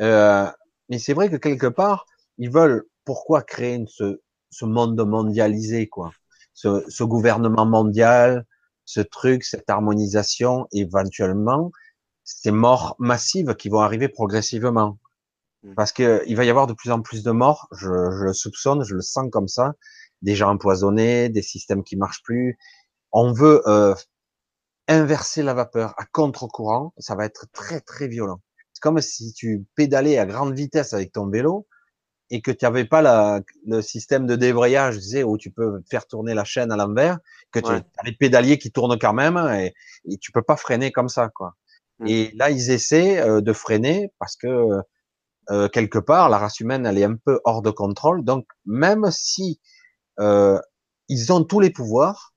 Speaker 1: Euh, mais c'est vrai que quelque part, ils veulent pourquoi créer une, ce, ce monde mondialisé, quoi. Ce, ce, gouvernement mondial, ce truc, cette harmonisation, éventuellement, ces morts massives qui vont arriver progressivement. Mm. Parce que il va y avoir de plus en plus de morts, je, je le soupçonne, je le sens comme ça, des gens empoisonnés, des systèmes qui marchent plus. On veut euh, inverser la vapeur à contre-courant, ça va être très très violent. C'est comme si tu pédalais à grande vitesse avec ton vélo, et que tu n'avais pas la, le système de débrayage, tu sais, où tu peux faire tourner la chaîne à l'envers, que tu as les pédaliers qui tournent quand même, et, et tu peux pas freiner comme ça, quoi. Mmh. Et là, ils essaient euh, de freiner parce que euh, quelque part, la race humaine, elle est un peu hors de contrôle. Donc, même si euh, ils ont tous les pouvoirs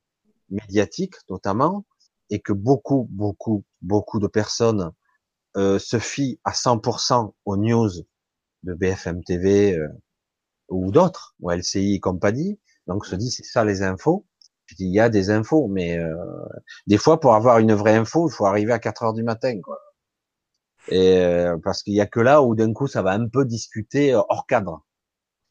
Speaker 1: médiatiques, notamment, et que beaucoup, beaucoup, beaucoup de personnes euh, se fient à 100% aux news de BFM TV euh, ou d'autres, ou LCI et compagnie. Donc se dit c'est ça les infos. Il y a des infos, mais euh, des fois pour avoir une vraie info, il faut arriver à 4 heures du matin, quoi. Et euh, parce qu'il y a que là où d'un coup ça va un peu discuter hors cadre.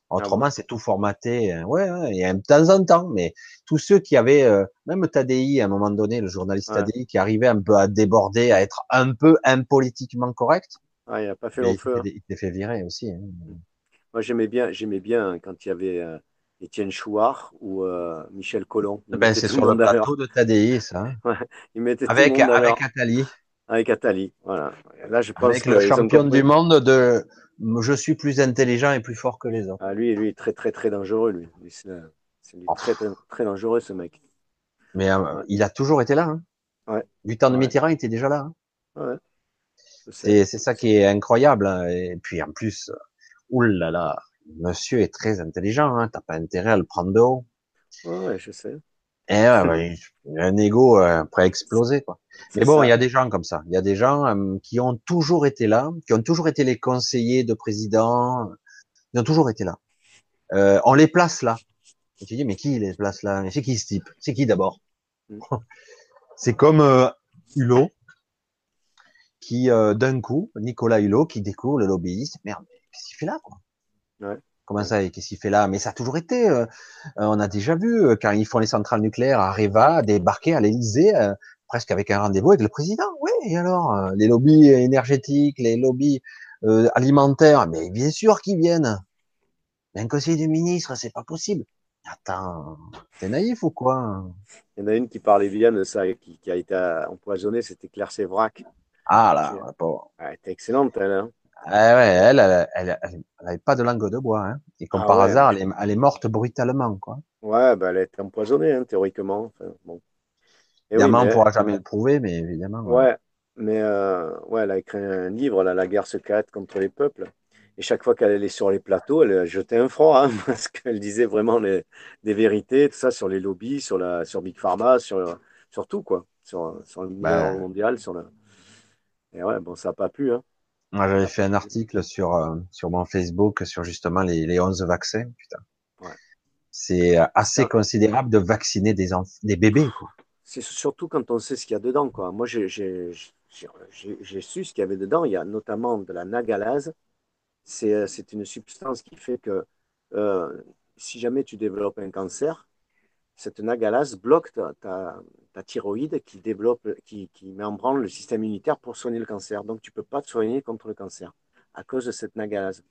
Speaker 1: Autrement, ah c'est tout formaté. Ouais, ouais, il y a de temps en temps, mais tous ceux qui avaient, même Tadi à un moment donné, le journaliste Tadi, qui arrivait un peu à déborder, à être un peu impolitiquement correct,
Speaker 2: ah, il n'a pas fait long feu.
Speaker 1: Hein. Il s'est fait virer aussi. Hein.
Speaker 2: Moi, j'aimais bien, j'aimais bien quand il y avait euh, Étienne Chouard ou euh, Michel Collomb.
Speaker 1: Ben, c'est sur le plateau de Tadi, ça. [laughs]
Speaker 2: ouais, il mettait
Speaker 1: avec,
Speaker 2: tout le
Speaker 1: avec Atali.
Speaker 2: Avec Atali, voilà. Là, je pense
Speaker 1: avec le champion du monde de je suis plus intelligent et plus fort que les autres.
Speaker 2: Ah, lui, lui est très, très, très dangereux, lui. C'est oh. très, très, dangereux, ce mec.
Speaker 1: Mais euh, il a toujours été là. Hein.
Speaker 2: Ouais.
Speaker 1: Du temps de Mitterrand, il était déjà là. Hein.
Speaker 2: Ouais.
Speaker 1: C'est ça qui est incroyable. Hein. Et puis en plus, oulala, monsieur est très intelligent. Hein. T'as pas intérêt à le prendre de haut.
Speaker 2: Ouais, je sais.
Speaker 1: Et ouais, il a un ego euh, prêt à exploser. Quoi. Mais bon, il y a des gens comme ça. Il y a des gens euh, qui ont toujours été là, qui ont toujours été les conseillers de président. Ils ont toujours été là. Euh, on les place là. Et tu dis, mais qui les place là? C'est qui ce type? C'est qui d'abord? Mm. [laughs] C'est comme euh, Hulot qui euh, d'un coup, Nicolas Hulot, qui découvre le lobbyiste, merde, qu'est-ce qu'il fait là, quoi?
Speaker 2: Ouais.
Speaker 1: Comment ça, qu'est-ce qu'il fait là? Mais ça a toujours été. Euh, euh, on a déjà vu quand ils font les centrales nucléaires, Areva débarquer à l'Élysée presque avec un rendez-vous avec le président. Oui, et alors les lobbies énergétiques, les lobbies alimentaires, mais bien sûr qu'ils viennent. Mais un conseiller du ministre, c'est pas possible. Attends, t'es naïf ou quoi?
Speaker 2: Il y en a une qui parlait bien de ça, qui, qui a été empoisonnée, c'était Claire Sévrac.
Speaker 1: Ah là,
Speaker 2: pas. Elle était excellente, elle. Hein.
Speaker 1: Ah ouais, elle, elle, elle, elle, avait pas de langue de bois, hein. Et comme ah par hasard, elle est, elle est, morte brutalement, quoi.
Speaker 2: Ouais, bah, elle été empoisonnée, hein, théoriquement. Enfin, bon.
Speaker 1: évidemment, on ne pourra jamais le prouver, mais évidemment.
Speaker 2: Ouais, mais euh, ouais, elle a écrit un livre, là, La guerre secrète contre les peuples. Et chaque fois qu'elle allait sur les plateaux, elle jetait un froid, hein, [laughs] parce qu'elle disait vraiment les, des vérités, tout ça sur les lobbies, sur, la, sur Big Pharma, sur, sur tout, quoi. Sur, sur le bah, mondial, sur la. Et ouais, bon, ça n'a pas pu. Hein.
Speaker 1: Moi, j'avais fait un article sur, euh, sur mon Facebook sur justement les, les 11 vaccins. Putain. Ouais. C'est euh, assez considérable de vacciner des, des bébés.
Speaker 2: C'est surtout quand on sait ce qu'il y a dedans. Quoi. Moi, j'ai su ce qu'il y avait dedans. Il y a notamment de la nagalase. C'est euh, une substance qui fait que euh, si jamais tu développes un cancer, cette nagalase bloque ta, thyroïde qui développe, qui, met en branle le système immunitaire pour soigner le cancer. Donc, tu ne peux pas te soigner contre le cancer à cause de cette nagalase.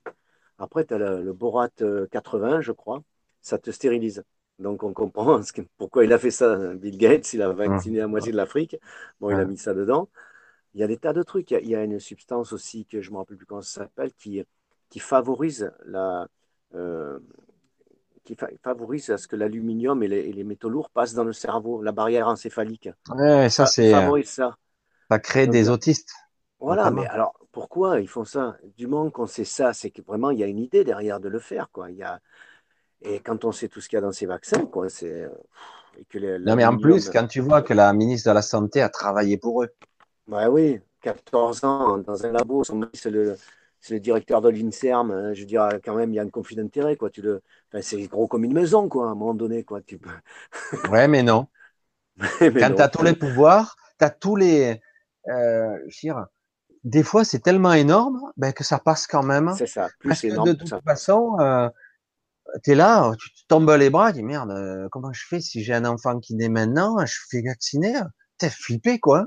Speaker 2: Après, tu as le, borat 80, je crois, ça te stérilise. Donc, on comprend pourquoi il a fait ça, Bill Gates, il a vacciné la moitié de l'Afrique. Bon, il a mis ça dedans. Il y a des tas de trucs. Il y a, une substance aussi que je ne me rappelle plus comment ça s'appelle, qui, qui favorise la, euh, qui favorise à ce que l'aluminium et, les, métaux lourds passent dans le cerveau, la barrière encéphalique.
Speaker 1: Ouais, ça, c'est.
Speaker 2: favorise ça.
Speaker 1: Ça crée des euh, autistes.
Speaker 2: Voilà, mais alors pourquoi ils font ça? Du moment qu'on sait ça, c'est que vraiment il y a une idée derrière de le faire, quoi. Il y a... Et quand on sait tout ce qu'il y a dans ces vaccins, quoi, c'est.
Speaker 1: non, mais en plus, quand tu vois que la ministre de la Santé a travaillé pour eux.
Speaker 2: Ouais, oui, 14 ans dans un labo, son c'est le, c'est le directeur de l'INSERM. Hein, je veux dire, quand même, il y a un conflit d'intérêt, quoi. Tu le, c'est gros comme une maison, quoi, à un moment donné, quoi. Tu... [laughs]
Speaker 1: ouais, mais non. quand tu as tous les pouvoirs, tu as tous les. Euh, je veux dire, des fois, c'est tellement énorme ben, que ça passe quand même.
Speaker 2: C'est ça. Plus
Speaker 1: Parce énorme, de toute façon, euh, tu es là, tu tombes les bras, tu dis merde, euh, comment je fais si j'ai un enfant qui naît maintenant, je fais vacciner T'es flippé, quoi.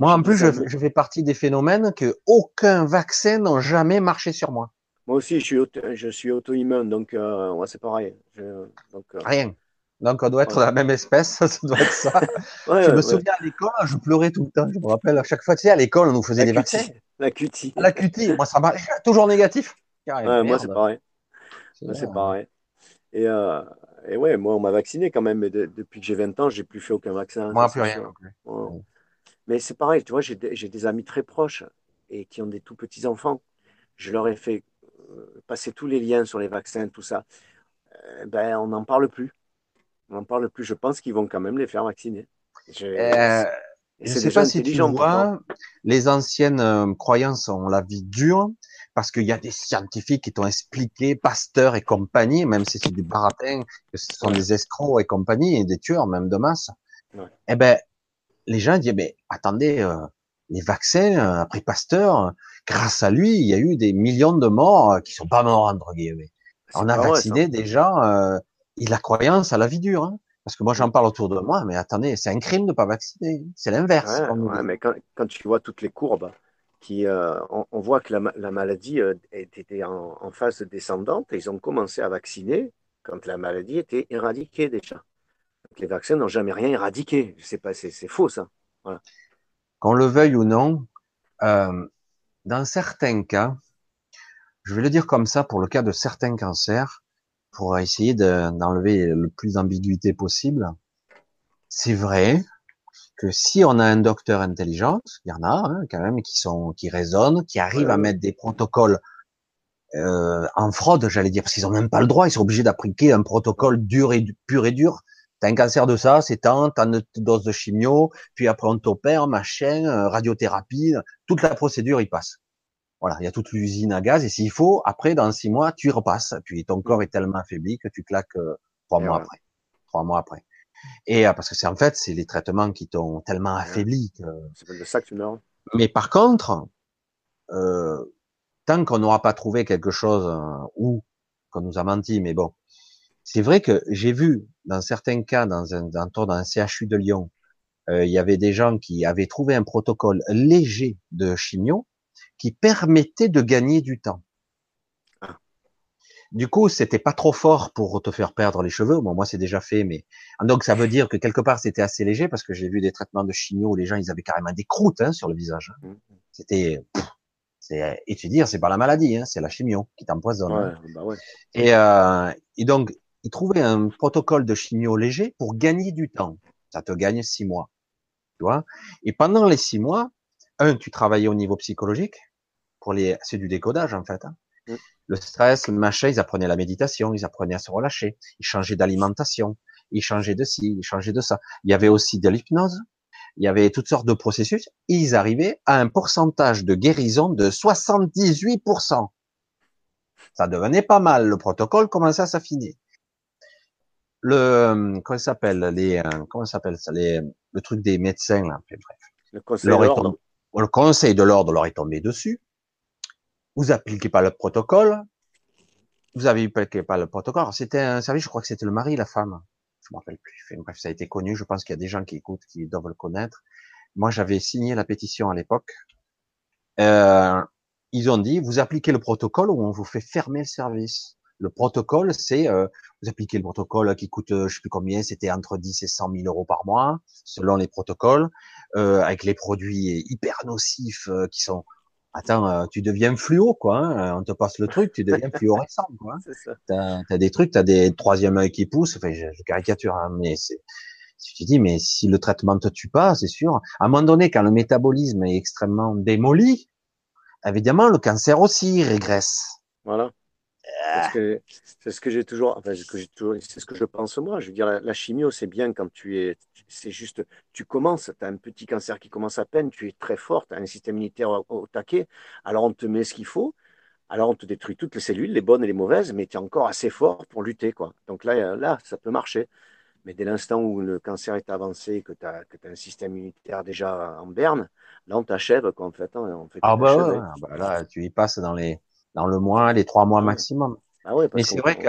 Speaker 1: Moi, en plus, je, fais partie des phénomènes que aucun vaccin n'a jamais marché sur moi.
Speaker 2: Moi aussi, je suis, auto, je suis auto-immune, donc euh, c'est pareil.
Speaker 1: donc, euh, Rien. Donc, on doit être de la même espèce, [laughs] ça doit être ça. [laughs] je me souviens à l'école, je pleurais tout le temps. Je me rappelle, à chaque fois, tu sais, à l'école, on nous faisait des vaccins.
Speaker 2: La cutie.
Speaker 1: La cutie. Moi, ça m'a [laughs] toujours négatif.
Speaker 2: moi, c'est pareil. C'est pareil. Et, euh, et ouais, moi, on m'a vacciné quand même, mais depuis que j'ai 20 ans, j'ai plus fait aucun vaccin.
Speaker 1: Moi, plus rien.
Speaker 2: Mais c'est pareil, tu vois, j'ai des amis très proches et qui ont des tout petits enfants. Je leur ai fait euh, passer tous les liens sur les vaccins, tout ça. Euh, ben, on n'en parle plus. On n'en parle plus. Je pense qu'ils vont quand même les faire vacciner.
Speaker 1: Je ne euh, sais pas si tu vois, les anciennes croyances ont la vie dure parce qu'il y a des scientifiques qui t'ont expliqué, Pasteur et compagnie, même si c'est des baratins, que ce sont des escrocs et compagnie, et des tueurs même de masse. Eh ben, les gens disent, mais attendez, euh, les vaccins, euh, après Pasteur, grâce à lui, il y a eu des millions de morts euh, qui sont pas morts, entre guillemets. On a vacciné des gens, euh, il a croyance à la vie dure. Hein. Parce que moi, j'en parle autour de moi, mais attendez, c'est un crime de pas vacciner. C'est l'inverse.
Speaker 2: Ouais, mais quand, quand, tu vois toutes les courbes, qui, euh, on, voit que la, la maladie euh, était en, en, phase descendante et ils ont commencé à vacciner quand la maladie était éradiquée déjà. Les vaccins n'ont jamais rien éradiqué. Sais pas, c'est faux ça. Voilà.
Speaker 1: Qu'on le veuille ou non, euh, dans certains cas, je vais le dire comme ça pour le cas de certains cancers, pour essayer d'enlever le plus d'ambiguïté possible. C'est vrai, que si on a un docteur intelligent, il y en a hein, quand même qui sont qui raisonnent, qui arrivent à mettre des protocoles euh, en fraude, j'allais dire, parce qu'ils ont même pas le droit, ils sont obligés d'appliquer un protocole dur et pur et dur. T'as un cancer de ça, c'est tant, t'as une dose de chimio, puis après on t'opère, machin, euh, radiothérapie, toute la procédure il passe. Voilà, il y a toute l'usine à gaz et s'il faut, après dans six mois tu y repasses, puis ton corps est tellement affaibli que tu claques euh, trois mois après, trois mois après. Et euh, parce que c'est en fait, c'est les traitements qui t'ont tellement affaibli. Que...
Speaker 2: C'est de ça que tu meurs.
Speaker 1: Mais par contre, euh, tant qu'on n'aura pas trouvé quelque chose ou qu'on nous a menti, mais bon, c'est vrai que j'ai vu dans certains cas, dans un, dans, dans un CHU de Lyon, euh, il y avait des gens qui avaient trouvé un protocole léger de chimio qui permettait de gagner du temps. Du coup, c'était pas trop fort pour te faire perdre les cheveux. Bon, moi, c'est déjà fait, mais donc ça veut dire que quelque part, c'était assez léger parce que j'ai vu des traitements de chimio où les gens, ils avaient carrément des croûtes hein, sur le visage. Hein. Mmh. C'était, c'est et tu dire, c'est pas la maladie, hein, c'est la chimio qui t'empoisonne. Hein. Bah ouais. Et, euh, et donc, ils trouvaient un protocole de chimio léger pour gagner du temps. Ça te gagne six mois, tu vois? Et pendant les six mois, un, tu travaillais au niveau psychologique pour les, c'est du décodage en fait. Hein. Mmh le stress, le machin, ils apprenaient la méditation, ils apprenaient à se relâcher, ils changeaient d'alimentation, ils changeaient de ci, ils changeaient de ça. Il y avait aussi de l'hypnose, il y avait toutes sortes de processus, ils arrivaient à un pourcentage de guérison de 78%. Ça devenait pas mal, le protocole commençait à s'affiner. Le, comment ça s'appelle, les, euh, comment s'appelle ça, les, le truc des médecins, là, bref.
Speaker 2: Le conseil de l'ordre.
Speaker 1: Le conseil de l'ordre leur est tombé dessus vous appliquez pas le protocole, vous avez eu pas le protocole. C'était un service, je crois que c'était le mari, la femme. Je me rappelle plus. Bref, ça a été connu. Je pense qu'il y a des gens qui écoutent, qui doivent le connaître. Moi, j'avais signé la pétition à l'époque. Euh, ils ont dit, vous appliquez le protocole ou on vous fait fermer le service. Le protocole, c'est euh, vous appliquez le protocole qui coûte, euh, je sais plus combien, c'était entre 10 et 100 000 euros par mois, selon les protocoles, euh, avec les produits hyper nocifs euh, qui sont Attends, tu deviens fluo, quoi. Hein on te passe le truc, tu deviens [laughs] fluorescent, quoi. T'as as des trucs, t'as des troisième œil qui poussent. Enfin, je, je caricature, hein, mais c'est. Si tu dis, mais si le traitement te tue pas, c'est sûr. À un moment donné, quand le métabolisme est extrêmement démoli, évidemment, le cancer aussi régresse.
Speaker 2: Voilà. C'est ce que j'ai toujours, enfin, c'est ce que je pense moi. Je veux dire, la, chimio, c'est bien quand tu es, c'est juste, tu commences, tu as un petit cancer qui commence à peine, tu es très fort, tu as un système immunitaire au, taquet, alors on te met ce qu'il faut, alors on te détruit toutes les cellules, les bonnes et les mauvaises, mais tu es encore assez fort pour lutter, quoi. Donc là, là, ça peut marcher. Mais dès l'instant où le cancer est avancé, que tu as, as, un système immunitaire déjà en berne, là, on t'achève, quoi, en fait. Hein, on fait
Speaker 1: ah bah, ah bah, là, tu y passes dans les, dans le mois, les trois mois maximum. Ah ouais, Mais c'est vrai que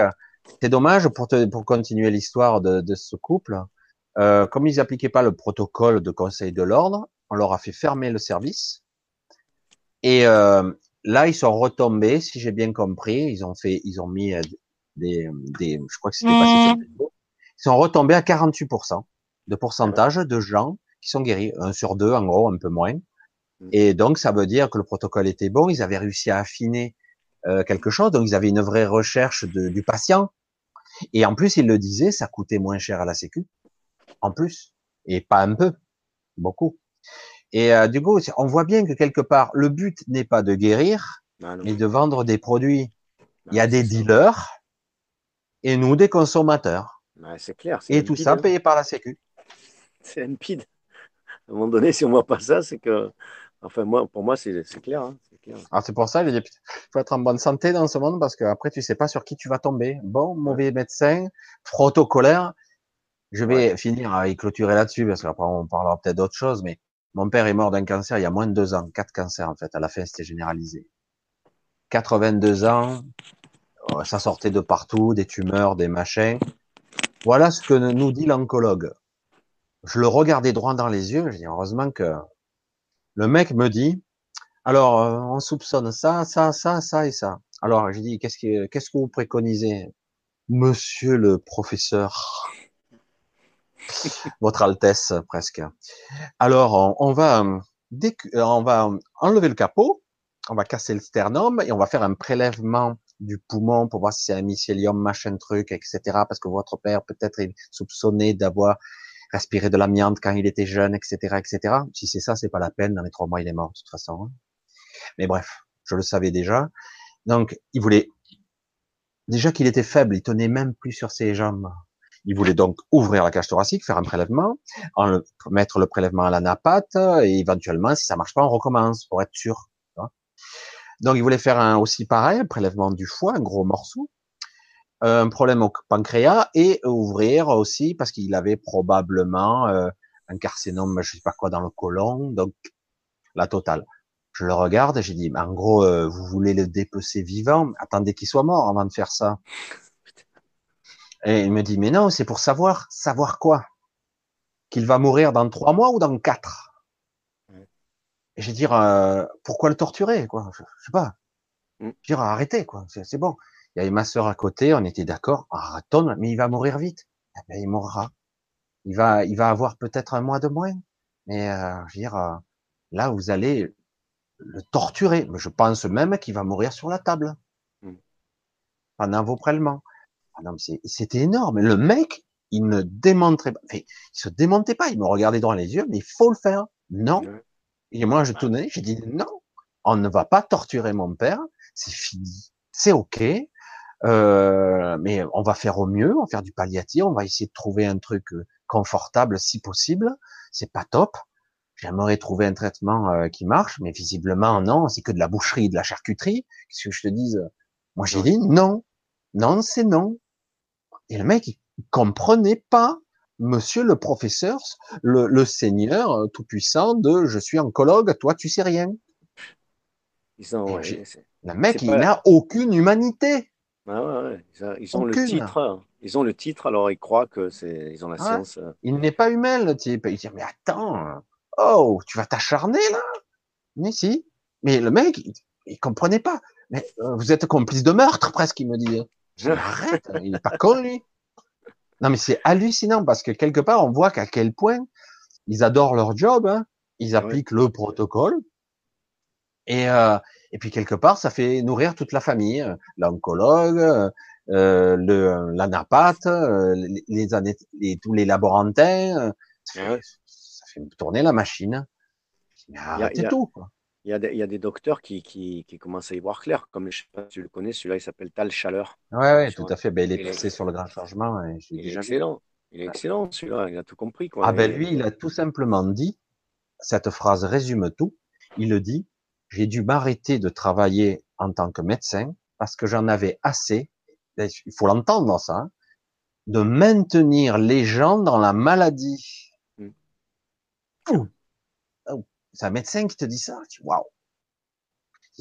Speaker 1: c'est dommage pour, te, pour continuer l'histoire de, de, ce couple. Euh, comme ils appliquaient pas le protocole de conseil de l'ordre, on leur a fait fermer le service. Et euh, là, ils sont retombés, si j'ai bien compris. Ils ont fait, ils ont mis euh, des, des je crois que c'était passé sur Ils sont retombés à 48% de pourcentage de gens qui sont guéris, un sur deux, en gros, un peu moins. Mm. Et donc, ça veut dire que le protocole était bon. Ils avaient réussi à affiner euh, quelque chose. Donc ils avaient une vraie recherche de, du patient. Et en plus, ils le disaient, ça coûtait moins cher à la Sécu. En plus. Et pas un peu. Beaucoup. Et euh, du coup, on voit bien que quelque part, le but n'est pas de guérir, ah mais de vendre des produits. Il y a des dealers et nous des consommateurs.
Speaker 2: c'est clair.
Speaker 1: Et tout ça hein. payé par la Sécu.
Speaker 2: C'est limpide. À un moment donné, si on voit pas ça, c'est que, enfin moi, pour moi, c'est clair. Hein.
Speaker 1: Alors c'est pour ça, il faut être en bonne santé dans ce monde parce qu'après tu sais pas sur qui tu vas tomber. Bon, mauvais médecin, protocolaire. Je vais finir à y clôturer là-dessus parce qu'après on parlera peut-être d'autre chose, mais mon père est mort d'un cancer il y a moins de deux ans, quatre cancers en fait. À la fin c'était généralisé. 82 ans, oh, ça sortait de partout, des tumeurs, des machins. Voilà ce que nous dit l'oncologue. Je le regardais droit dans les yeux, je dis heureusement que le mec me dit, alors, euh, on soupçonne ça, ça, ça, ça et ça. Alors, j'ai dit, qu'est-ce que, qu'est-ce que vous préconisez, monsieur le professeur? [laughs] Votre Altesse, presque. Alors, on, va, on va enlever le capot, on va casser le sternum et on va faire un prélèvement du poumon pour voir si c'est un mycélium, machin truc, etc. Parce que votre père peut-être est soupçonné d'avoir respiré de l'amiante quand il était jeune, etc., etc. Si c'est ça, c'est pas la peine. Dans les trois mois, il est mort de toute façon. Mais bref, je le savais déjà. Donc, il voulait déjà qu'il était faible, il tenait même plus sur ses jambes. Il voulait donc ouvrir la cage thoracique, faire un prélèvement, en mettre le prélèvement à la napate, et éventuellement, si ça marche pas, on recommence pour être sûr. Donc, il voulait faire un, aussi pareil, un prélèvement du foie, un gros morceau, euh, un problème au pancréas, et ouvrir aussi parce qu'il avait probablement euh, un carcinome, je sais pas quoi, dans le côlon, donc la totale. Je le regarde et j'ai dit, en gros, euh, vous voulez le dépecer vivant? Attendez qu'il soit mort avant de faire ça. Et il me dit, mais non, c'est pour savoir, savoir quoi? Qu'il va mourir dans trois mois ou dans quatre? Et j'ai dit, euh, pourquoi le torturer quoi? Je, sais pas. Mm. Je dire, arrêtez quoi, c'est bon. Il y avait ma sœur à côté, on était d'accord, ratonne, mais il va mourir vite. Eh ben, il mourra. Il va, il va avoir peut-être un mois de moins. Mais euh, je veux dire, euh, là, vous allez le torturer. Mais je pense même qu'il va mourir sur la table. Hmm. Pendant vos prélèvements. Ah non, c'était énorme. Le mec, il ne démontrait pas. Enfin, il se démontait pas. Il me regardait droit les yeux, mais il faut le faire. Non. Et moi, je tournais, j'ai dit non. On ne va pas torturer mon père. C'est fini. C'est ok. Euh, mais on va faire au mieux, on va faire du palliatif, on va essayer de trouver un truc euh, confortable si possible. C'est pas top. J'aimerais trouver un traitement euh, qui marche, mais visiblement non, c'est que de la boucherie, de la charcuterie. Qu'est-ce que je te dise? Moi j'ai dit non, non c'est non. Et le mec il comprenait pas, Monsieur le professeur, le, le Seigneur euh, tout puissant de je suis oncologue, toi tu sais rien. le mec il n'a aucune humanité.
Speaker 2: Ah ouais, ouais. Ils, ont le titre. Hein. Ils ont le titre, alors ils croient que c'est, ils ont la science. Euh.
Speaker 1: Il n'est pas humain, le type. Il dit, mais attends, oh, tu vas t'acharner, là? Mais si. Mais le mec, il, il comprenait pas. Mais euh, vous êtes complice de meurtre, presque, il me dit. Je arrête, il est pas con, lui. Non, mais c'est hallucinant parce que quelque part, on voit qu'à quel point ils adorent leur job, hein. ils appliquent le protocole, et, euh, et puis quelque part, ça fait nourrir toute la famille, euh, l'oncologue, euh, le l'anapathe, euh, les, les, les, tous les laborantins, ça, fait tourner la machine. Mais arrêtez tout. Quoi.
Speaker 2: Il y, a des, il y a des docteurs qui, qui, qui, commencent à y voir clair, comme je sais pas si tu le connais, celui-là il s'appelle Tal Chaleur.
Speaker 1: Ouais, ouais, tout à fait. Ben, il est poussé sur le grand changement. Et
Speaker 2: il est excellent. Il est excellent celui-là, il a tout compris. Quoi.
Speaker 1: Ah ben lui, il a tout simplement dit, cette phrase résume tout, il le dit, j'ai dû m'arrêter de travailler en tant que médecin parce que j'en avais assez, il faut l'entendre ça, hein, de maintenir les gens dans la maladie. Mm. C'est un médecin qui te dit ça. Tu waouh.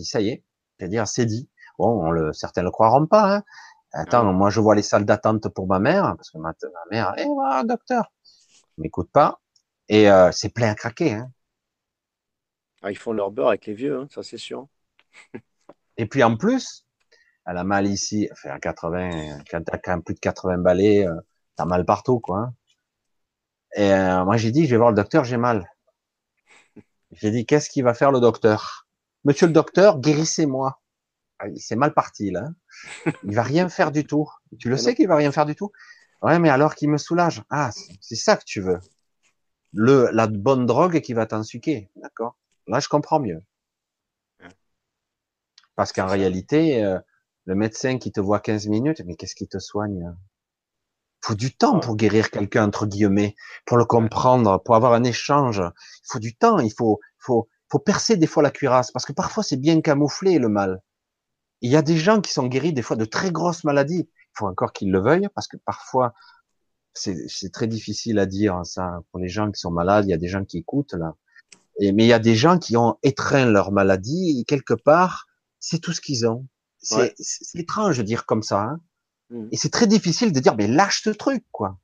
Speaker 1: Ça y est, c'est-à-dire c'est dit. Bon, on le, certains le croiront pas. Hein. Attends, moi je vois les salles d'attente pour ma mère parce que ma, mère, eh voilà, docteur, m'écoute pas et euh, c'est plein à craquer. Hein.
Speaker 2: Ah, ils font leur beurre avec les vieux, hein, ça c'est sûr. [laughs]
Speaker 1: et puis en plus, elle a mal ici, enfin à 80, quand t'as quand même plus de 80 balais, euh, t'as mal partout quoi. Hein. Et euh, moi j'ai dit, je vais voir le docteur, j'ai mal. J'ai dit, qu'est-ce qu'il va faire le docteur? Monsieur le docteur, guérissez-moi. Ah, c'est mal parti là. Il va rien faire du tout. Tu le sais qu'il va rien faire du tout? Ouais, mais alors qu'il me soulage. Ah, c'est ça que tu veux. Le la bonne drogue qui va t'en suquer, d'accord Là, je comprends mieux. Parce qu'en réalité, euh, le médecin qui te voit 15 minutes, mais qu'est-ce qui te soigne Il faut du temps pour guérir quelqu'un, entre guillemets, pour le comprendre, pour avoir un échange. Il faut du temps, il faut, faut, faut percer des fois la cuirasse, parce que parfois c'est bien camouflé le mal. Il y a des gens qui sont guéris des fois de très grosses maladies. Il faut encore qu'ils le veuillent, parce que parfois c'est très difficile à dire ça pour les gens qui sont malades. Il y a des gens qui écoutent là. Et, mais il y a des gens qui ont étreint leur maladie et quelque part, c'est tout ce qu'ils ont. C'est étrange de dire comme ça. Hein. Mmh. Et c'est très difficile de dire, mais lâche ce truc, quoi.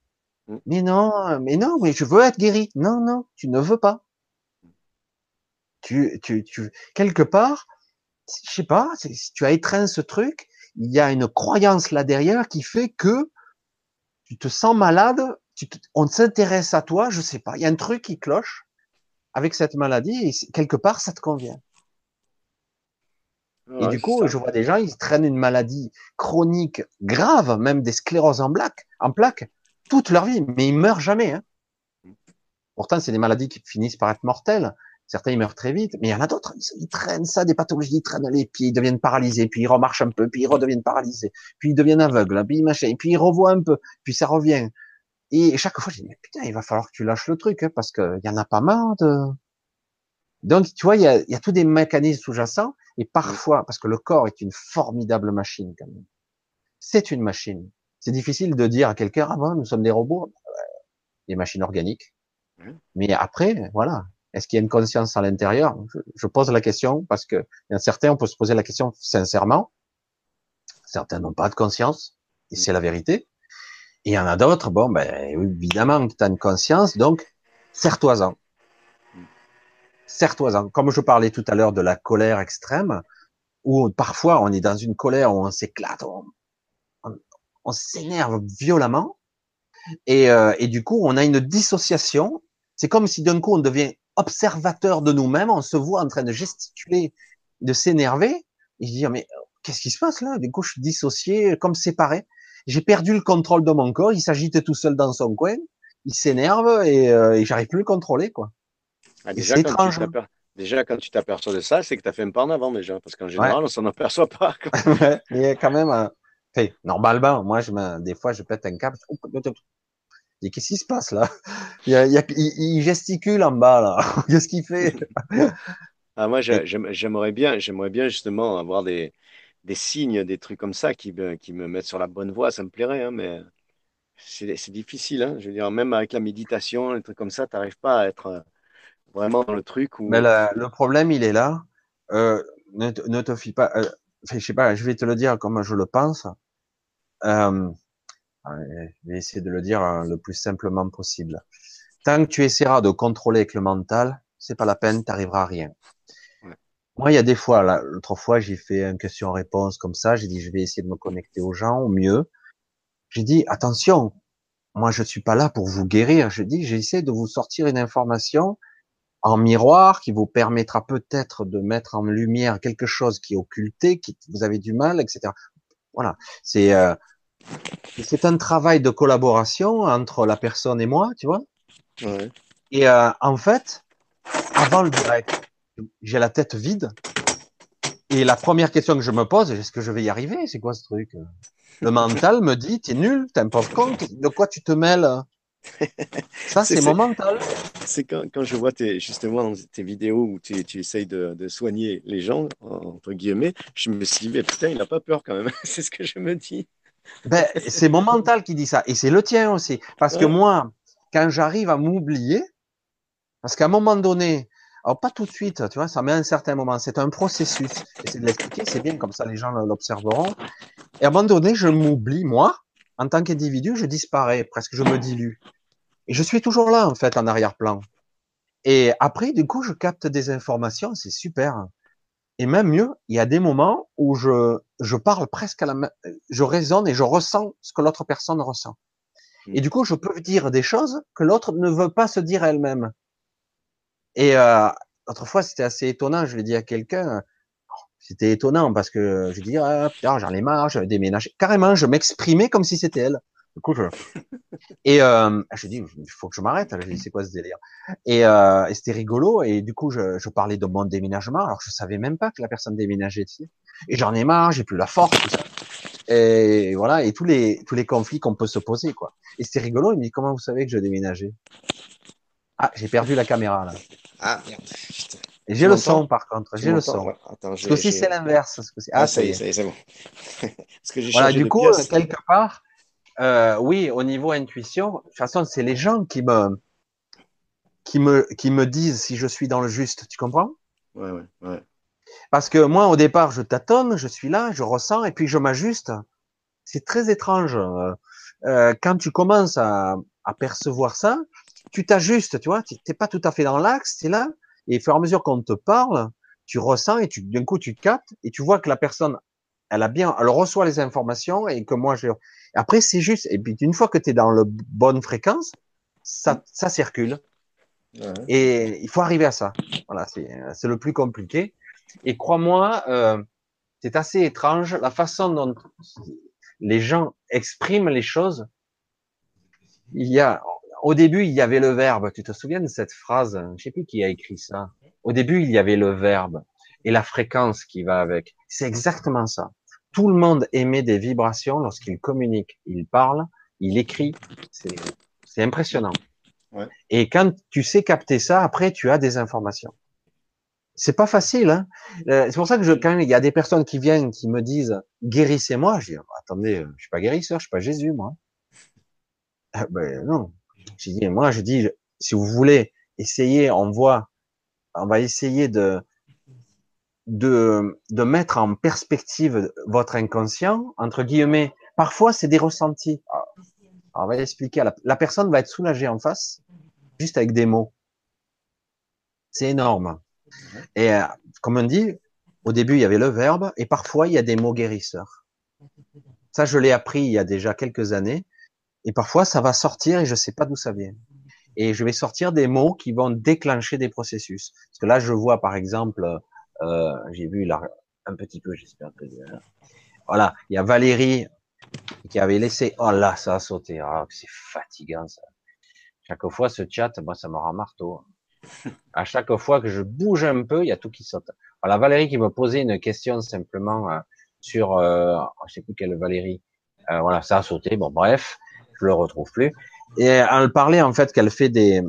Speaker 1: Mmh. Mais non, mais non, mais je veux être guéri. Non, non, tu ne veux pas. Tu, tu, tu, quelque part, je sais pas, si tu as étreint ce truc, il y a une croyance là derrière qui fait que tu te sens malade, tu on s'intéresse à toi, je sais pas, il y a un truc qui cloche avec cette maladie, et quelque part, ça te convient. Et du coup, je vois des gens, ils traînent une maladie chronique grave, même des scléroses en plaques, en plaques, toute leur vie, mais ils meurent jamais. Hein. Pourtant, c'est des maladies qui finissent par être mortelles. Certains, ils meurent très vite, mais il y en a d'autres, ils, traînent ça, des pathologies, ils traînent les pieds, ils deviennent paralysés, puis ils remarchent un peu, puis ils redeviennent paralysés, puis ils deviennent aveugles, puis ils machin, puis ils revoient un peu, puis ça revient. Et chaque fois, je dis, mais putain, il va falloir que tu lâches le truc, hein, parce qu'il y en a pas marre de... Donc, tu vois, il y a, y a tous des mécanismes sous-jacents, et parfois, parce que le corps est une formidable machine, quand même. C'est une machine. C'est difficile de dire à quelqu'un, ah bon, nous sommes des robots, des machines organiques. Mais après, voilà. Est-ce qu'il y a une conscience à l'intérieur? Je, pose la question parce que il y a certains, on peut se poser la question sincèrement. Certains n'ont pas de conscience, et c'est la vérité. Et il y en a d'autres, bon, ben, évidemment tu as une conscience, donc serre-toi-en. Serre-toi-en. Comme je parlais tout à l'heure de la colère extrême, où parfois on est dans une colère où on s'éclate, on, s'énerve violemment, et, euh, et du coup on a une dissociation. C'est comme si d'un coup on devient observateur de nous-mêmes, on se voit en train de gesticuler, de s'énerver, et dire mais qu'est-ce qui se passe là? Du coup je suis dissocié, comme séparé j'ai perdu le contrôle de mon corps, il s'agite tout seul dans son coin, il s'énerve et, euh, j'arrive plus à le contrôler, quoi.
Speaker 2: Ah, déjà, c'est étrange. Hein. Déjà, quand tu t'aperçois de ça, c'est que tu as fait un pas en avant déjà, parce qu'en général, on s'en aperçoit pas. [laughs]
Speaker 1: il y a quand même, un... normalement, moi, je me... des fois, je pète un câble. Dis, qu'est-ce qui se passe là? [laughs] Il, y a, il, gesticule en bas là. [laughs] Qu'est-ce qu'il fait?
Speaker 2: Ah, Moi, j'aimerais bien, j'aimerais bien justement avoir des, des signes, des trucs comme ça qui me, qui me mettent sur la bonne voie, ça me plairait, hein, mais c'est difficile. Hein. Je veux dire, même avec la méditation, des trucs comme ça, tu n'arrives pas à être euh, vraiment dans le truc. Où...
Speaker 1: Mais le problème, il est là. Euh, ne, ne, te fie pas. Euh, je sais pas, je vais te le dire comme je le pense. euh, je vais essayer de le dire hein, le plus simplement possible. Tant que tu essaieras de contrôler avec le mental, c'est pas la peine, t'arriveras à rien. Moi, il y a des fois, l'autre fois, j'ai fait une question-réponse comme ça. J'ai dit, je vais essayer de me connecter aux gens au mieux. J'ai dit, attention, moi, je suis pas là pour vous guérir. Je dis, j'essaie de vous sortir une information en miroir qui vous permettra peut-être de mettre en lumière quelque chose qui est occulté, qui vous avez du mal, etc. Voilà. C'est euh, c'est un travail de collaboration entre la personne et moi, tu vois. Ouais. Et euh, en fait, avant le direct, j'ai la tête vide. Et la première question que je me pose, est-ce que je vais y arriver? C'est quoi ce truc? Le mental me dit, t'es nul, t'es un pauvre con, de quoi tu te mêles? Ça, c'est mon mental.
Speaker 2: C'est quand, quand, je vois tes, justement tes vidéos où tu, tu essayes de, de, soigner les gens, entre guillemets, je me suis dit, mais putain, il n'a pas peur quand même. [laughs] c'est ce que je me dis.
Speaker 1: Ben, c'est mon mental qui dit ça. Et c'est le tien aussi. Parce que moi, quand j'arrive à m'oublier, parce qu'à un moment donné, alors pas tout de suite, tu vois, ça met un certain moment. C'est un processus. De l'expliquer, c'est bien, comme ça les gens l'observeront. Et à un moment donné, je m'oublie, moi, en tant qu'individu, je disparais, presque je me dilue. Et je suis toujours là, en fait, en arrière-plan. Et après, du coup, je capte des informations, c'est super. Et même mieux, il y a des moments où je, je parle presque à la je raisonne et je ressens ce que l'autre personne ressent. Et hmm. du coup, je peux dire des choses que l'autre ne veut pas se dire elle-même. Et euh, autrefois, c'était assez étonnant. Je l'ai dit à quelqu'un. C'était étonnant parce que je dis ah, putain, j'en ai marre, je vais déménager. Carrément, je m'exprimais comme si c'était elle. Du coup, je [laughs] et euh, je dis il faut que je m'arrête. Je dis c'est quoi ce délire? Et, euh, et c'était rigolo. Et du coup, je, je, parlais de mon déménagement. Alors, je savais même pas que la personne déménageait ici. Et j'en ai marre, j'ai plus la force. Tout ça. Et voilà. Et tous les tous les conflits qu'on peut se poser quoi. Et c'était rigolo. Il me dit comment vous savez que je déménageais? Ah, j'ai perdu la caméra là.
Speaker 2: Ah, merde.
Speaker 1: Et j'ai le son, par contre. J'ai le son. Attends, Parce que si c'est l'inverse.
Speaker 2: Ah, ça y est, c'est bon. [laughs]
Speaker 1: Parce que voilà, du coup, quelque part, euh, oui, au niveau intuition, de toute façon, c'est les gens qui me, qui me, qui me disent si je suis dans le juste. Tu comprends?
Speaker 2: Ouais, ouais, ouais.
Speaker 1: Parce que moi, au départ, je tâtonne, je suis là, je ressens, et puis je m'ajuste. C'est très étrange. Euh, quand tu commences à, à percevoir ça, tu t'ajustes, tu vois, tu n'es pas tout à fait dans l'axe, tu es là, et au fur et à mesure qu'on te parle, tu ressens et tu d'un coup tu captes et tu vois que la personne, elle a bien, elle reçoit les informations et que moi je. Après c'est juste et puis une fois que tu es dans la bonne fréquence, ça ça circule. Et il faut arriver à ça. Voilà, c'est le plus compliqué. Et crois-moi, euh, c'est assez étrange la façon dont les gens expriment les choses. Il y a, au début, il y avait le verbe. Tu te souviens de cette phrase? Je sais plus qui a écrit ça. Au début, il y avait le verbe et la fréquence qui va avec. C'est exactement ça. Tout le monde émet des vibrations lorsqu'il communique. Il parle, il écrit. C'est impressionnant. Ouais. Et quand tu sais capter ça, après, tu as des informations. C'est pas facile. Hein euh, c'est pour ça que je, quand il y a des personnes qui viennent, qui me disent guérissez-moi, je dis attendez, euh, je suis pas guérisseur, je suis pas Jésus, moi. Ah, ben non, j'ai dit, moi, je dis, si vous voulez essayer, on voit, on va essayer de, de, de mettre en perspective votre inconscient, entre guillemets. Parfois, c'est des ressentis. on va expliquer. La, la personne va être soulagée en face, juste avec des mots. C'est énorme. Et euh, comme on dit, au début, il y avait le verbe, et parfois, il y a des mots guérisseurs. Ça, je l'ai appris il y a déjà quelques années. Et parfois, ça va sortir et je sais pas d'où ça vient. Et je vais sortir des mots qui vont déclencher des processus. Parce que là, je vois, par exemple, euh, j'ai vu là un petit peu, j'espère que voilà, il y a Valérie qui avait laissé. Oh là, ça a sauté. Ah, c'est fatigant ça. Chaque fois, ce chat, moi, ça me rend marteau. [laughs] À chaque fois que je bouge un peu, il y a tout qui saute. Voilà, Valérie qui me posait une question simplement euh, sur, euh, je sais plus quelle Valérie. Euh, voilà, ça a sauté. Bon, bref je le retrouve plus. Et elle parlait en fait qu'elle fait des,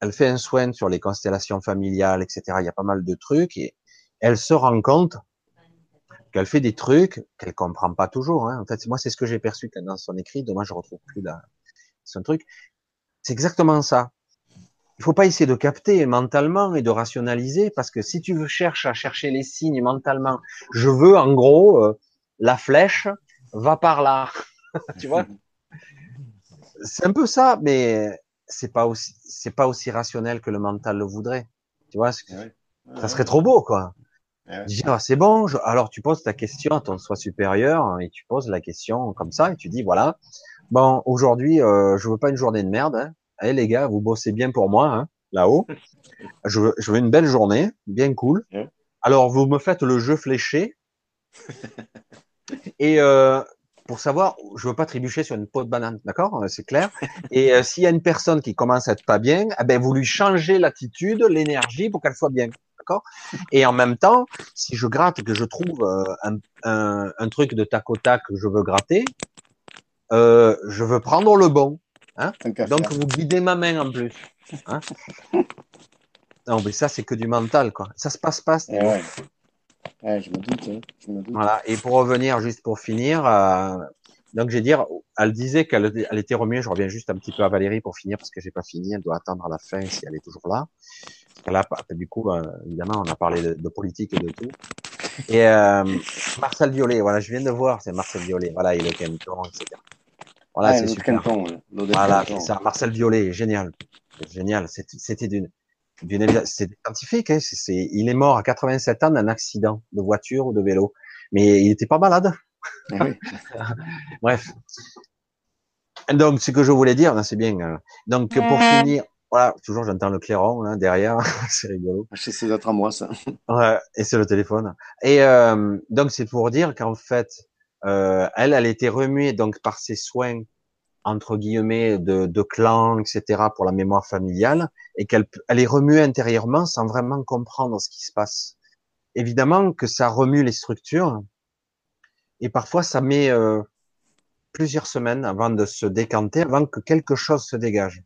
Speaker 1: elle fait un soin sur les constellations familiales, etc. Il y a pas mal de trucs et elle se rend compte qu'elle fait des trucs qu'elle comprend pas toujours. Hein. En fait, moi, c'est ce que j'ai perçu dans son écrit. Demain, je retrouve plus là son truc. C'est exactement ça. Il faut pas essayer de capter mentalement et de rationaliser parce que si tu veux chercher à chercher les signes mentalement, je veux en gros euh, la flèche va par là. [laughs] tu vois? C'est un peu ça, mais c'est pas aussi, c'est pas aussi rationnel que le mental le voudrait. Tu vois Ça serait trop beau, quoi. Ah, c'est bon. Alors tu poses ta question à ton soi supérieur hein, et tu poses la question comme ça et tu dis voilà. Bon, aujourd'hui, euh, je veux pas une journée de merde. Hein. Allez les gars, vous bossez bien pour moi hein, là-haut. [laughs] Je veux, je veux une belle journée, bien cool. Alors vous me faites le jeu fléché [laughs] et euh, pour savoir, je veux pas trébucher sur une peau de banane, d'accord euh, C'est clair. Et euh, s'il y a une personne qui commence à être pas bien, eh ben vous lui changez l'attitude, l'énergie pour qu'elle soit bien, d'accord Et en même temps, si je gratte et que je trouve un, un, un, truc de tac au tac que je veux gratter, je veux prendre le bon. Hein Donc vous guidez ma main en plus. Hein non, mais ça c'est que du mental, quoi. Ça se passe pas.
Speaker 2: Ouais, je me doute, hein, je me doute.
Speaker 1: Voilà. Et pour revenir, juste pour finir, euh, donc j'ai dire, elle disait qu'elle elle était remuée. Je reviens juste un petit peu à Valérie pour finir parce que j'ai pas fini. Elle doit attendre à la fin si elle est toujours là. Parce qu'elle a, du coup, euh, évidemment, on a parlé de, de, politique et de tout. Et euh, Marcel Violet, voilà, je viens de voir, c'est Marcel Violet. Voilà, il est canton, etc. Voilà, c'est super. Canton, voilà, c'est ça. Marcel Violet, génial, génial. C'était d'une c'est scientifique, hein, c'est, il est mort à 87 ans d'un accident de voiture ou de vélo, mais il était pas malade. Ah [laughs] Bref. Donc, ce que je voulais dire, c'est bien. Euh, donc, pour finir, voilà, toujours j'entends le clairon hein, derrière, [laughs] c'est rigolo.
Speaker 2: C'est d'être à moi ça. [laughs]
Speaker 1: Ouais, et c'est le téléphone. Et euh, donc c'est pour dire qu'en fait, euh, elle, elle était remuée donc par ses soins entre guillemets de, de clan, etc. pour la mémoire familiale, et qu'elle elle est remuée intérieurement sans vraiment comprendre ce qui se passe. Évidemment que ça remue les structures, et parfois ça met euh, plusieurs semaines avant de se décanter, avant que quelque chose se dégage.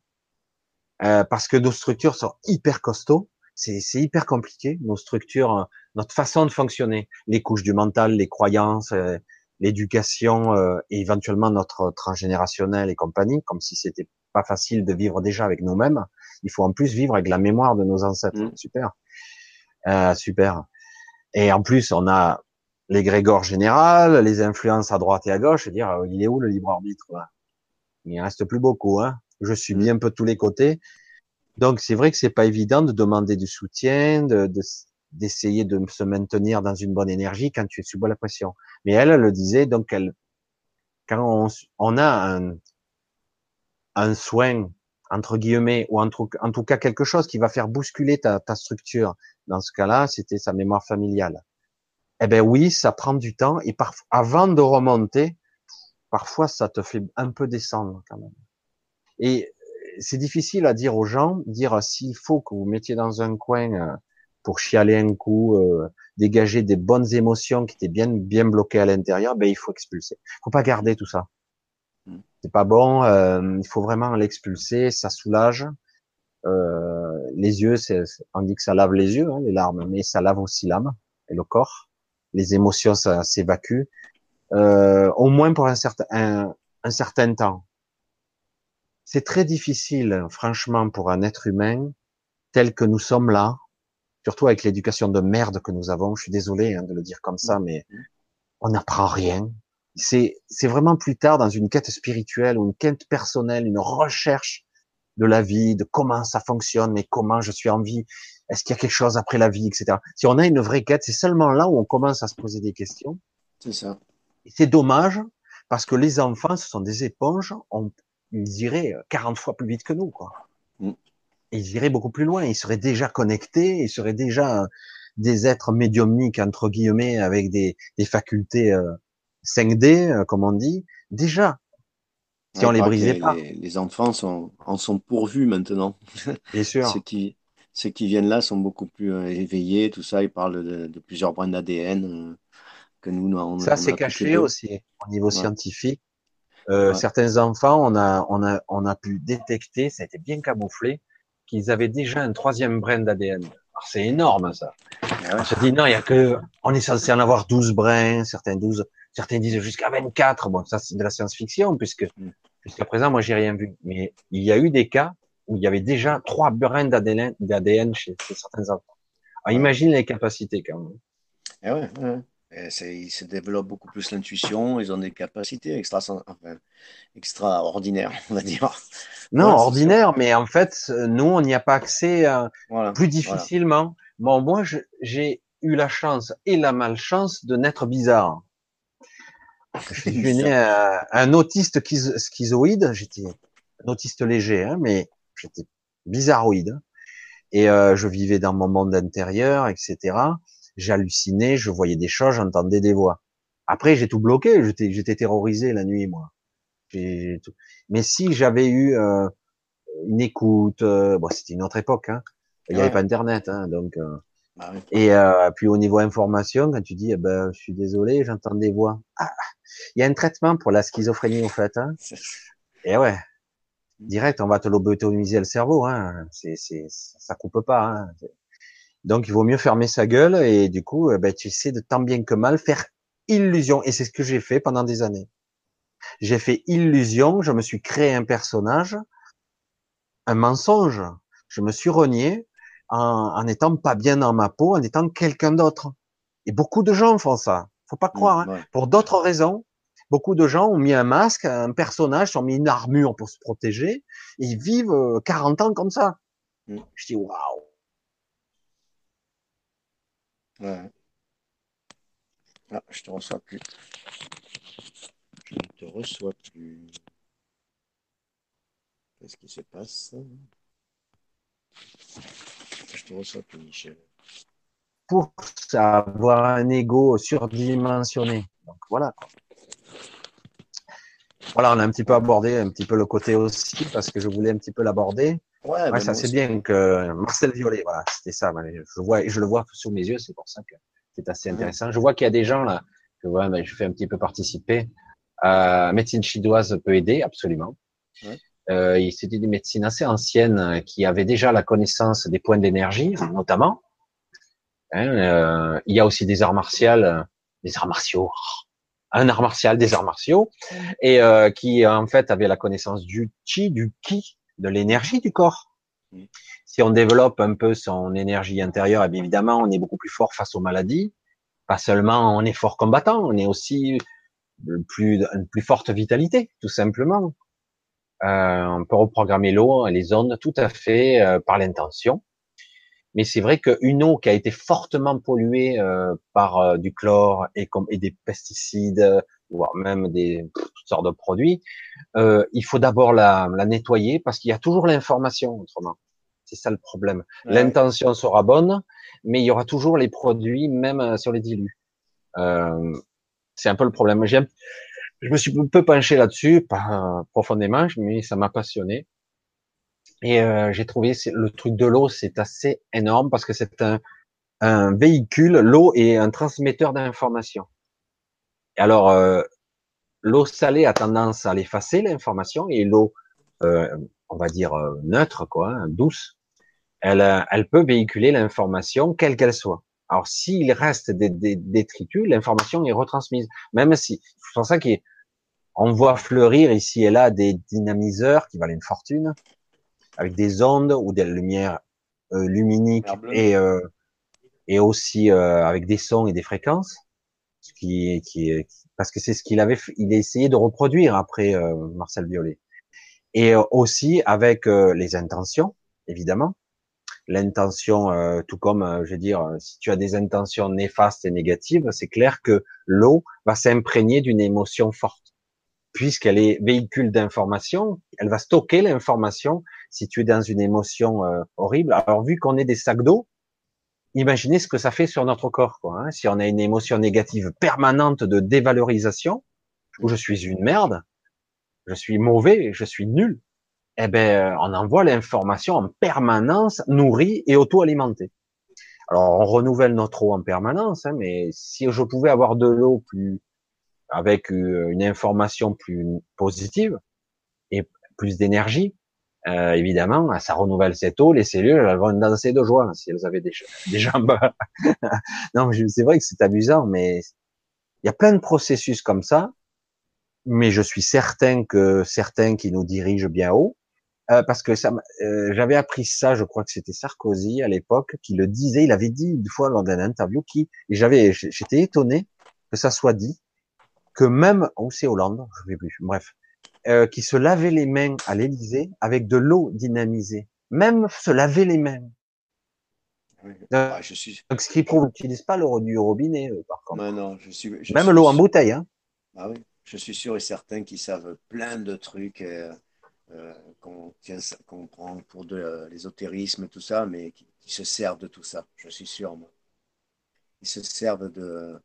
Speaker 1: Euh, parce que nos structures sont hyper costauds, c'est hyper compliqué, nos structures, notre façon de fonctionner, les couches du mental, les croyances, euh, l'éducation euh, et éventuellement notre transgénérationnel et compagnie, comme si c'était pas facile de vivre déjà avec nous-mêmes. Il faut en plus vivre avec la mémoire de nos ancêtres. Mmh. Super, euh, super. Et en plus, on a l'égrégore général, les influences à droite et à gauche. dire, euh, il est où le libre arbitre Il en reste plus beaucoup. Hein Je subis mmh. un peu tous les côtés. Donc c'est vrai que c'est pas évident de demander du soutien, de, de d'essayer de se maintenir dans une bonne énergie quand tu es sous la pression. Mais elle, elle le disait, donc elle, quand on, on a un, un soin entre guillemets ou en tout, cas quelque chose qui va faire bousculer ta, ta structure. Dans ce cas-là, c'était sa mémoire familiale. Eh ben oui, ça prend du temps et parfois, avant de remonter, parfois ça te fait un peu descendre quand même. Et c'est difficile à dire aux gens, dire s'il faut que vous mettiez dans un coin euh, pour chialer un coup, euh, dégager des bonnes émotions qui étaient bien bien bloquées à l'intérieur, ben il faut expulser. Il faut pas garder tout ça. Hmm. C'est pas bon. Euh, il faut vraiment l'expulser. Ça soulage. Euh, les yeux, c'est, on dit que ça lave les yeux, hein, les larmes, mais ça lave aussi l'âme et le corps. Les émotions, ça s'évacue. Euh, au moins pour un certain un, un certain temps. C'est très difficile, franchement, pour un être humain tel que nous sommes là, surtout avec l'éducation de merde que nous avons. Je suis désolé hein, de le dire comme ça, mais on n'apprend rien. C'est, c'est vraiment plus tard dans une quête spirituelle ou une quête personnelle, une recherche de la vie, de comment ça fonctionne, mais comment je suis en vie, est-ce qu'il y a quelque chose après la vie, etc. Si on a une vraie quête, c'est seulement là où on commence à se poser des questions.
Speaker 2: C'est ça.
Speaker 1: c'est dommage parce que les enfants, ce sont des éponges, on, ils iraient 40 fois plus vite que nous, quoi. Mm ils iraient beaucoup plus loin. Ils seraient déjà connectés, ils seraient déjà des êtres médiumniques entre guillemets avec des, des facultés euh, 5D, euh, comme on dit. Déjà, si on les brisait pas.
Speaker 2: Les, enfants sont, en sont pourvus maintenant. [laughs]
Speaker 1: Bien sûr.
Speaker 2: ceux qui, ceux qui viennent là sont beaucoup plus euh, éveillés, tout ça. Ils parlent de, de plusieurs brins d'ADN euh, que nous, on,
Speaker 1: Ça, c'est caché aussi au niveau scientifique. Euh, certains enfants, on a, on a, on a pu détecter, ça a été bien camouflé, qu'ils avaient déjà un troisième brin d'ADN. C'est énorme, ça. Ah on se dit, non, il y a que, on est censé en avoir 12 brins, certains 12, certains disent jusqu'à 24. Bon, ça, c'est de la science-fiction, puisque, mm. jusqu'à présent, moi, j'ai rien vu. Mais il y a eu des cas où il y avait déjà trois brins d'ADN chez, certains enfants. Alors, imagine les capacités, quand même.
Speaker 2: Eh ouais, ils se développent beaucoup plus l'intuition, ils ont des capacités extra, enfin, extraordinaires, [laughs] on va dire.
Speaker 1: Non, ordinaire, mais en fait, nous, on n'y a pas accès euh, plus difficilement. Bon, moi, j'ai eu la chance et la malchance de naître bizarre. [laughs] Je suis né un autiste schizoïde, j'étais un autiste léger, hein, mais j'étais bizarroïde. Et euh, je vivais dans mon monde intérieur, etc. J'hallucinais, je voyais des choses, j'entendais des voix. Après, j'ai tout bloqué, j'étais terrorisé la nuit, moi. Mais si j'avais eu euh, une écoute, euh, bon, c'était une autre époque, hein. il n'y avait pas Internet, hein, donc. Euh, ah et puis au niveau information, quand tu dis, eh ben, je suis désolé, j'entends des voix. Ah, il y a un traitement pour la schizophrénie, en fait. Hein. [laughs] Et ouais, direct, on va te lobotomiser le cerveau. Hein. C'est, c'est, ça coupe pas. Hein. Donc, il vaut mieux fermer sa gueule et du coup, eh ben, tu essaies de tant bien que mal faire illusion. Et c'est ce que j'ai fait pendant des années. J'ai fait illusion, je me suis créé un personnage, un mensonge. Je me suis renié en, en étant pas bien dans ma peau, en étant quelqu'un d'autre. Et beaucoup de gens font ça. Faut pas mmh, croire. Hein. Pour d'autres raisons, beaucoup de gens ont mis un masque, un personnage, ont mis une armure pour se protéger. Et ils vivent 40 euh, ans comme ça. Mmh. Je dis waouh.
Speaker 2: Ah, je te reçois plus. Je ne te reçois plus. Qu'est-ce qui se passe? Je te reçois plus, Michel.
Speaker 1: Pour avoir un ego surdimensionné. Donc voilà. Voilà, on a un petit peu abordé un petit peu le côté aussi parce que je voulais un petit peu l'aborder. Ouais, ouais ça c'est bien que Marcel Violet, voilà, c'était ça. Je vois, je le vois sous mes yeux, c'est pour ça que c'est assez intéressant. Je vois qu'il y a des gens là que ouais, ben, je fais un petit peu participer. Euh, médecine chinoise peut aider, absolument. Ouais. Euh, C'était des médecines assez anciennes euh, qui avaient déjà la connaissance des points d'énergie, notamment. Hein, euh, il y a aussi des arts martiaux, des arts martiaux, un art martial, des arts martiaux, et euh, qui en fait avait la connaissance du chi, du ki, de l'énergie du corps. Mm. Si on développe un peu son énergie intérieure, eh évidemment, on est beaucoup plus fort face aux maladies. Pas seulement on est fort combattant, on est aussi plus, une plus forte vitalité, tout simplement. Euh, on peut reprogrammer l'eau, les ondes, tout à fait euh, par l'intention. Mais c'est vrai qu'une eau qui a été fortement polluée euh, par euh, du chlore et, comme, et des pesticides, voire même des toutes sortes de produits, il faut d'abord la, la, nettoyer parce qu'il y a toujours l'information autrement. C'est ça le problème. L'intention sera bonne, mais il y aura toujours les produits, même sur les dilus. Euh, c'est un peu le problème. J'aime, je me suis un peu penché là-dessus, pas profondément, mais ça m'a passionné. Et euh, j'ai trouvé le truc de l'eau, c'est assez énorme parce que c'est un, un véhicule. L'eau est un transmetteur d'informations. Alors, euh, l'eau salée a tendance à l'effacer l'information et l'eau, euh, on va dire euh, neutre, quoi, hein, douce, elle, elle peut véhiculer l'information quelle qu'elle soit. Alors, s'il reste des, des détritus, l'information est retransmise. Même si, c'est pour ça qu'on voit fleurir ici et là des dynamiseurs qui valent une fortune, avec des ondes ou des lumières euh, luminiques et, euh, et aussi euh, avec des sons et des fréquences, ce qui, qui, parce que c'est ce qu'il avait, il a essayé de reproduire après euh, Marcel Violet, et aussi avec les intentions, évidemment, l'intention, euh, tout comme, euh, je veux dire, euh, si tu as des intentions néfastes et négatives, c'est clair que l'eau va s'imprégner d'une émotion forte, puisqu'elle est véhicule d'information, elle va stocker l'information si tu es dans une émotion horrible. Alors vu qu'on est des sacs d'eau, imaginez ce que ça fait sur notre corps, quoi. Hein. Si on a une émotion négative permanente de dévalorisation, où je suis une merde, je suis mauvais, je suis nul, eh ben, on envoie l'information en permanence, nourrie et auto-alimentée. Alors, on renouvelle notre eau en permanence, hein, mais si je pouvais avoir de l'eau plus avec euh, une information plus positive et plus d'énergie, euh, évidemment, ça renouvelle cette eau, les cellules elles vont danser de joie si elles avaient des, [laughs] des jambes. [laughs] non, c'est vrai que c'est amusant, mais il y a plein de processus comme ça. Mais je suis certain que certains qui nous dirigent bien haut, euh, parce que ça, euh, j'avais appris ça, je crois que c'était Sarkozy à l'époque qui le disait. Il avait dit une fois lors d'une interview qui, et j'avais, j'étais étonné. que ça soit dit, que même, où c'est Hollande, je ne sais plus, bref, euh, qui se lavait les mains à l'Élysée avec de l'eau dynamisée. Même se laver les mains.
Speaker 2: Oui.
Speaker 1: Euh,
Speaker 2: Ah, je suis...
Speaker 1: Donc, ce qui prouve qu'ils n'utilisent pas l'eau du robinet, par contre.
Speaker 2: Non, non, je suis... je
Speaker 1: Même l'eau en bouteille, hein.
Speaker 2: Ah oui, je suis sûr et certain qu'ils savent plein de trucs euh, euh, qu'on prend pour de l'ésotérisme, tout ça, mais qui, qui se servent de tout ça, je suis sûr, moi. Ils se servent de, euh,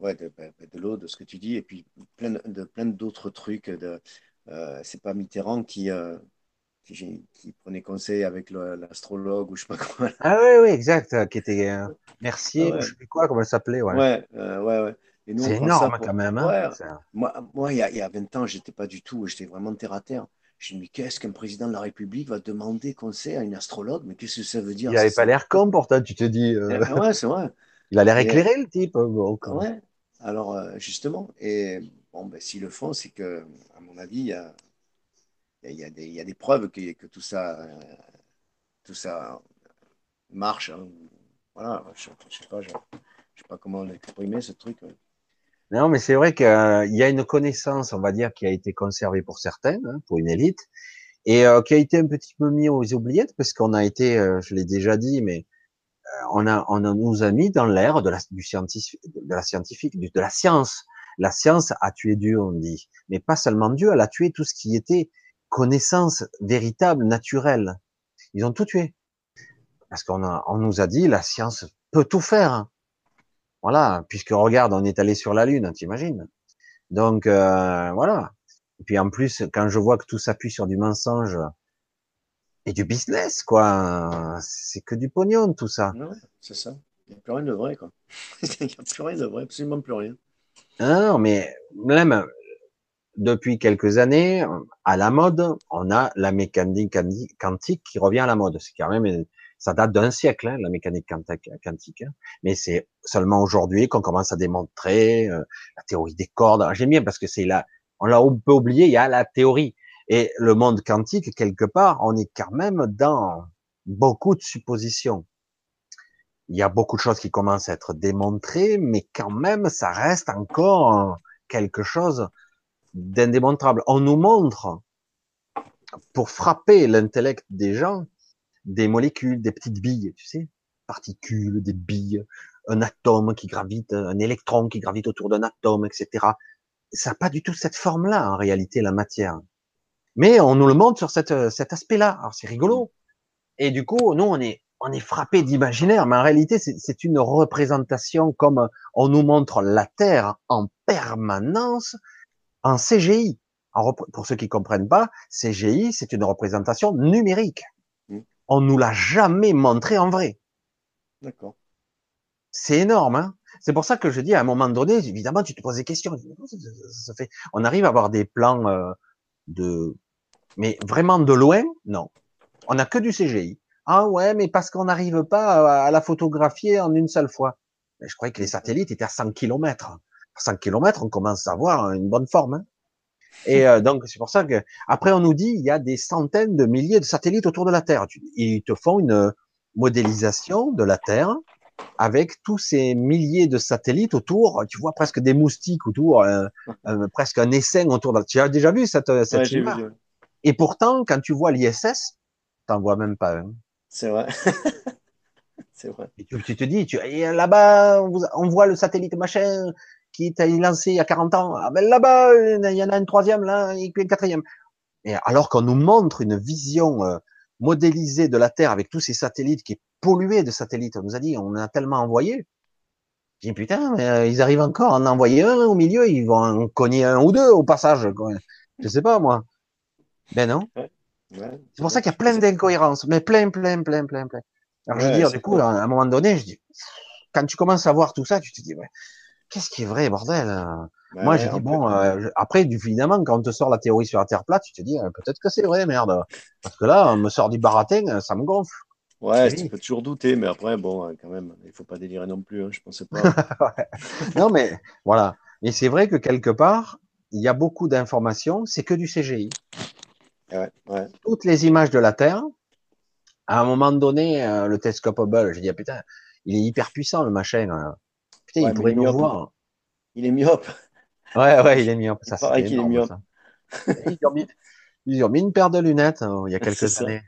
Speaker 2: ouais, de, ben, de l'eau, de ce que tu dis, et puis plein de, plein d'autres trucs. De, euh, c'est pas Mitterrand qui, euh, qui, qui prenait conseil avec l'astrologue ou je sais pas quoi.
Speaker 1: Ah oui, oui, exact, euh, qui était euh, Mercier,
Speaker 2: Ah ouais.
Speaker 1: ou je sais plus quoi, comment elle s'appelait, ouais.
Speaker 2: Ouais, euh, ouais, ouais. Et nous, on
Speaker 1: C'est énorme
Speaker 2: pour-
Speaker 1: quand même, hein.
Speaker 2: Ouais, Moi, moi il, y a, il y a 20 ans, j'étais pas du tout, j'étais vraiment terre à terre. Je me mais qu'est-ce qu'un président de la République va demander conseil à une astrologue? Mais qu'est-ce que ça veut dire?
Speaker 1: Il avait
Speaker 2: ça,
Speaker 1: pas l'air con, pourtant, tu te dis. euh,
Speaker 2: ça Ouais, c'est vrai.
Speaker 1: Il a l'air éclairé, le type. euh.
Speaker 2: Ouais. Alors, euh, justement, et bon, ben, s'ils le font, c'est que, à mon avis, il y a, y a, y a des, preuves que, que tout ça, euh, tout ça marche. hein. Voilà, je, je sais pas, je, je sais pas comment l'exprimer, ce truc. ouais.
Speaker 1: Non, mais c'est vrai qu'il y a une connaissance, on va dire, qui a été conservée pour certains, hein, pour une élite, et euh, qui a été un petit peu mis aux oubliettes, parce qu'on a été, euh, je l'ai déjà dit, mais on a, on nous a mis dans l'ère de la, du scientifique, de la scientifique, de la science. La science a tué Dieu, on dit, mais pas seulement Dieu, elle a tué tout ce qui était connaissance véritable, naturelle. Ils ont tout tué, parce qu'on a, on nous a dit, la science peut tout faire. Voilà, puisque regarde, on est allé sur la Lune, t'imagines Donc euh, voilà. Et puis en plus, quand je vois que tout s'appuie sur du mensonge et du business, quoi, c'est que du pognon tout ça.
Speaker 2: Ouais, c'est ça. Il n'y a plus rien de vrai, quoi. [laughs] Il n'y a plus rien de vrai, absolument plus rien.
Speaker 1: Non, mais même depuis quelques années, à la mode, on a la mécanique quanti- quantique qui revient à la mode. C'est quand même, ça date d'un siècle, hein, la mécanique quantique. quantique, hein. Mais c'est seulement aujourd'hui qu'on commence à démontrer euh, la théorie des cordes. J'aime bien parce que c'est là, on l'a un peu oublié, il y a la théorie. Et le monde quantique, quelque part, on est quand même dans beaucoup de suppositions. Il y a beaucoup de choses qui commencent à être démontrées, mais quand même, ça reste encore quelque chose d'indémontrable. On nous montre, pour frapper l'intellect des gens, des molécules, des petites billes, tu sais, particules, des billes, un atome qui gravite, un électron qui gravite autour d'un atome, etc. Ça n'a pas du tout cette forme-là, en réalité, la matière. Mais on nous le montre sur cette, cet aspect-là. Alors c'est rigolo. Et du coup, nous, on est, on est frappé d'imaginaire, mais en réalité, c'est une représentation comme on nous montre la Terre en permanence en CGI. En pour ceux qui comprennent pas, CGI, c'est une représentation numérique.
Speaker 2: Mm.
Speaker 1: On nous l'a jamais montré en vrai.
Speaker 2: D'accord.
Speaker 1: C'est énorme. Hein c'est pour ça que je dis à un moment donné, évidemment, tu te poses des questions. Ça fait- On arrive à avoir des plans euh, de, mais vraiment de loin, non. On n'a que du CGI. Ah ouais, mais parce qu'on n'arrive pas à, à la photographier en une seule fois. Je croyais que les satellites étaient à 100 km. 100 km, on commence à avoir une bonne forme. hein. Et euh, donc c'est pour ça que après on nous dit il y a des centaines de milliers de satellites autour de la Terre. Ils te font une modélisation de la Terre avec tous ces milliers de satellites autour. Tu vois presque des moustiques autour, euh, [laughs] euh, presque un essaim autour. De... Tu as déjà vu cette, cette
Speaker 2: Ouais, j'ai vu,
Speaker 1: image. Et pourtant, quand tu vois l'ISS, t'en vois même pas un.
Speaker 2: C'est vrai. [laughs] C'est vrai.
Speaker 1: Et tu, tu te dis, tu, là-bas, on, voit le satellite machin qui est lancé il y a 40 ans. Ah ben là-bas, il y en a un troisième, là, et puis un quatrième. Et alors qu'on nous montre une vision euh, modélisée de la Terre avec tous ces satellites qui est polluée de satellites, on nous a dit, on en a tellement envoyé. J'ai dit, putain, mais euh, ils arrivent encore à en envoyer un au milieu, ils vont en cogner un ou deux au passage. Je sais pas, moi. Ben non.
Speaker 2: Ouais.
Speaker 1: C'est pour ça qu'il y a plein d'incohérences, mais plein, plein, plein, plein, plein. Alors je veux dire, du coup,
Speaker 2: cool.
Speaker 1: à un moment donné, je dis, quand tu commences à voir tout ça, tu te dis, ouais, qu'est-ce qui est vrai, bordel? Euh
Speaker 2: Ouais,
Speaker 1: Moi, je
Speaker 2: ouais,
Speaker 1: dis,
Speaker 2: on
Speaker 1: bon, euh, je- après, du- évidemment, quand on te sort la théorie sur la Terre plate, tu te dis, euh, peut-être que c'est vrai, merde. Parce que là, on me sort du baratin, euh, ça me gonfle.
Speaker 2: Ouais,
Speaker 1: Oui.
Speaker 2: tu peux toujours douter, mais après, bon, euh, quand même, il faut pas délirer non plus. Hein, je pensais pas. [laughs]
Speaker 1: Non, mais voilà. Mais c'est vrai que quelque part, il y a beaucoup d'informations, c'est que du CGI.
Speaker 2: ouais, ouais.
Speaker 1: toutes les images de la Terre. À un moment donné, euh, le télescope Hubble, j'ai dit, ah, putain, il est hyper puissant, le machin. Putain,
Speaker 2: Ouais,
Speaker 1: il pourrait
Speaker 2: mais
Speaker 1: nous voir.
Speaker 2: Il est myope. [laughs]
Speaker 1: Ouais, ouais, il est myope.
Speaker 2: Ça, c'est qu'il est myope. Ça.
Speaker 1: Ils, ont mis, ils, ont mis, une paire de lunettes hein, il y a [laughs] quelques années.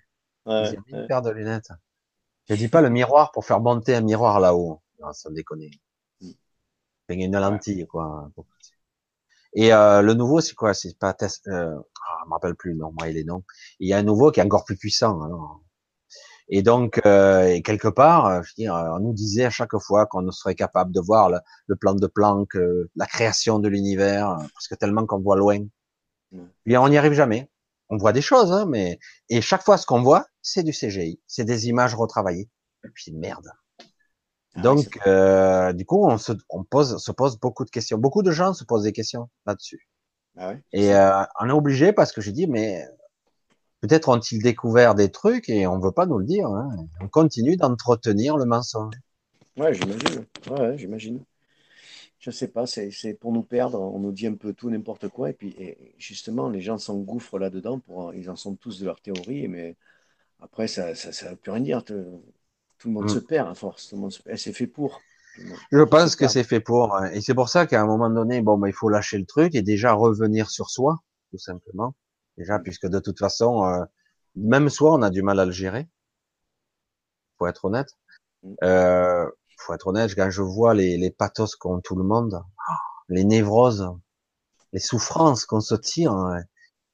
Speaker 1: Ouais, ont mis une paire de lunettes. Je dis pas le miroir pour faire monter un miroir là-haut. Non, ça me déconne. Mm. C'est une lentille, quoi. Et euh, le nouveau, c'est quoi? C'est pas test. Euh, ah, je me rappelle plus non, moi il est non. Il y a un nouveau qui est encore plus puissant. Alors. Et donc, euh, quelque part, euh, je veux dire, on nous disait à chaque fois qu'on serait capable de voir le, le plan de Planck, euh, la création de l'univers, parce que tellement qu'on voit loin. Bien, on n'y arrive jamais. On voit des choses, hein, mais et chaque fois ce qu'on voit, c'est du CGI, c'est des images retravaillées. Et puis merde. Ah donc, euh, du coup, on se, on pose, se pose beaucoup de questions. Beaucoup de gens se posent des questions là-dessus. Ah et euh, on est obligé parce que j'ai dit, mais peut-être ont-ils découvert des trucs et on veut pas nous le dire. Hein. On continue d'entretenir le mensonge.
Speaker 2: Ouais, j'imagine. Ouais, j'imagine. Je sais pas, c'est pour nous perdre. On nous dit un peu tout, n'importe quoi. Et puis, et justement, les gens s'engouffrent là-dedans. Ils en sont tous de leur théorie, mais après, ça ne ça, ça veut plus rien dire. Tout le monde se mm. perd à force. Tout le monde se C'est fait pour.
Speaker 1: Je pense que c'est fait pour. Hein. Et c'est pour ça qu'à un moment donné, bon, bah, il faut lâcher le truc et déjà revenir sur soi, tout simplement. Déjà, puisque de toute façon, euh, même soi, on a du mal à le gérer. Faut être honnête. Mm. Euh, faut être honnête, quand je vois les, les pathos qu'ont tout le monde, les névroses, les souffrances qu'on se tire, hein,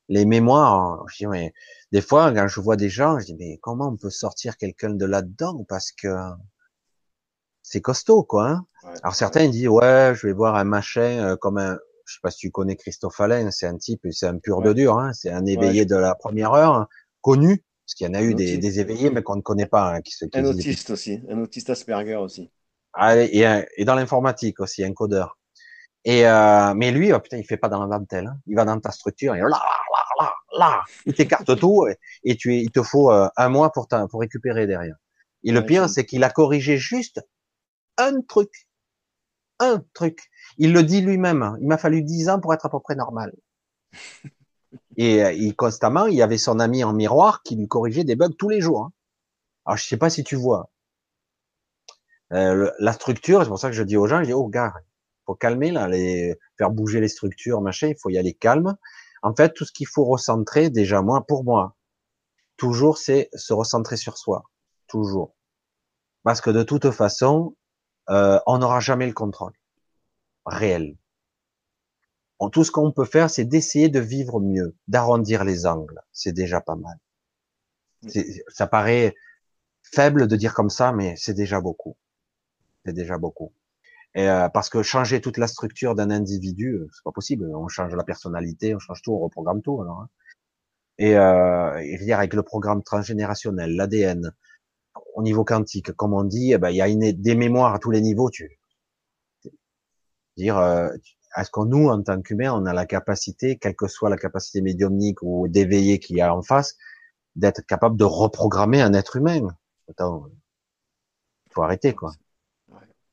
Speaker 1: les mémoires, je dis, mais des fois, quand je vois des gens, je dis, mais comment on peut sortir quelqu'un de là-dedans? Parce que c'est costaud, quoi. Hein Alors certains disent, ouais, je vais voir un machin euh, comme un, je sais pas si tu connais Christophe Alain, c'est un type, c'est un pur de dur, hein, c'est un éveillé de la première heure, hein, connu, parce qu'il y en a eu des, des, éveillés, mais qu'on ne connaît pas. Hein, qui,
Speaker 2: qui un autiste aussi, un autiste Asperger aussi.
Speaker 1: Ah, et, et dans l'informatique aussi, un codeur. Et euh, mais lui, oh, putain, il fait pas dans la dentelle. Hein. Il va dans ta structure et là, là, là, il t'écarte tout et, tu, il te faut euh, un mois pour, pour récupérer derrière. Et le pire, c'est qu'il a corrigé juste un truc, un truc. Il le dit lui-même. Il m'a fallu dix ans pour être à peu près normal. [laughs] et euh, il constamment, il y avait son ami en miroir qui lui corrigeait des bugs tous les jours. Hein. Alors je sais pas si tu vois. Euh, la structure, c'est pour ça que je dis aux gens, je dis, oh gars, faut calmer là, les, faire bouger les structures, machin, il faut y aller calme. En fait, tout ce qu'il faut recentrer, déjà moi, pour moi, toujours, c'est se recentrer sur soi, toujours, parce que de toute façon, euh, on n'aura jamais le contrôle réel. tout ce qu'on peut faire, c'est d'essayer de vivre mieux, d'arrondir les angles. C'est déjà pas mal. Ça paraît faible de dire comme ça, mais c'est déjà beaucoup. C'est déjà beaucoup. Et, euh, parce que changer toute la structure d'un individu, euh, c'est pas possible. On change la personnalité, on change tout, on reprogramme tout. Alors, hein. Et, euh, et dire avec le programme transgénérationnel, l'ADN, au niveau quantique, comme on dit, eh ben, il y a des mémoires à tous les niveaux. Tu dire, euh, est-ce que nous, en tant qu'humains, on a la capacité, quelle que soit la capacité médiumnique ou d'éveiller qu'il y a en face, d'être capable de reprogrammer un être humain? Attends, faut arrêter quoi.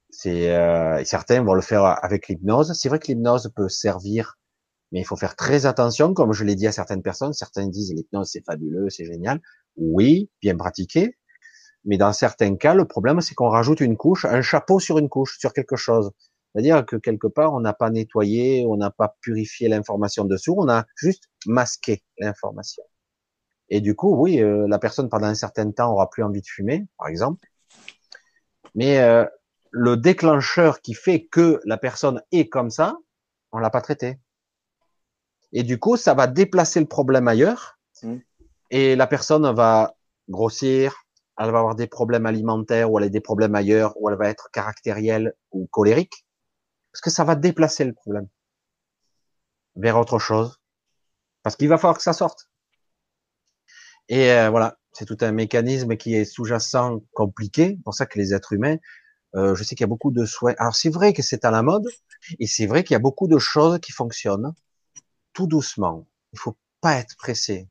Speaker 1: C'est euh, certains vont le faire avec l'hypnose. C'est vrai que l'hypnose peut servir, mais il faut faire très attention, comme je l'ai dit à certaines personnes. Certains disent l'hypnose c'est fabuleux, c'est génial. Oui, bien pratiqué. Mais dans certains cas, le problème c'est qu'on rajoute une couche, un chapeau sur une couche, sur quelque chose. C'est-à-dire que quelque part, on n'a pas nettoyé, on n'a pas purifié l'information dessous, on a juste masqué l'information. Et du coup, oui, euh, la personne pendant un certain temps aura plus envie de fumer, par exemple. Mais euh, le déclencheur qui fait que la personne est comme ça, on l'a pas traité. Et du coup, ça va déplacer le problème ailleurs. Mmh. Et la personne va grossir, elle va avoir des problèmes alimentaires ou elle a des problèmes ailleurs, ou elle va être caractérielle ou colérique. Parce que ça va déplacer le problème vers autre chose. Parce qu'il va falloir que ça sorte. Et euh, voilà, c'est tout un mécanisme qui est sous-jacent, compliqué. C'est pour ça que les êtres humains, euh, je sais qu'il y a beaucoup de soins. Alors c'est vrai que c'est à la mode, et c'est vrai qu'il y a beaucoup de choses qui fonctionnent tout doucement. Il faut pas être pressé.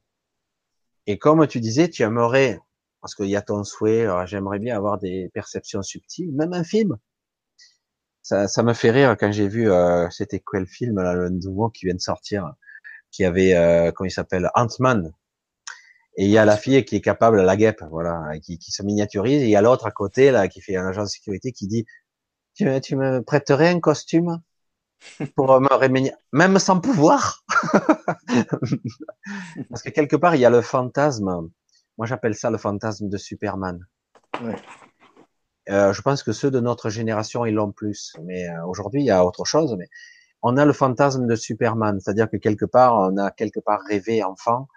Speaker 1: Et comme tu disais, tu aimerais, parce qu'il y a ton souhait, j'aimerais bien avoir des perceptions subtiles, même un film. Ça, ça me fait rire quand j'ai vu, euh, c'était quel film là, le nouveau qui vient de sortir, qui avait, euh, comment il s'appelle, Ant-Man, et il y a la fille qui est capable, la guêpe, voilà, qui, qui se miniaturise. Et il y a l'autre à côté, là, qui fait un agent de sécurité, qui dit, tu, tu me prêterais un costume pour me rémunérer, même sans pouvoir? [laughs] Parce que quelque part, il y a le fantasme. Moi, j'appelle ça le fantasme de Superman. Ouais. Euh, je pense que ceux de notre génération, ils l'ont plus. Mais euh, aujourd'hui, il y a autre chose. Mais on a le fantasme de Superman, c'est-à-dire que quelque part, on a quelque part rêvé enfant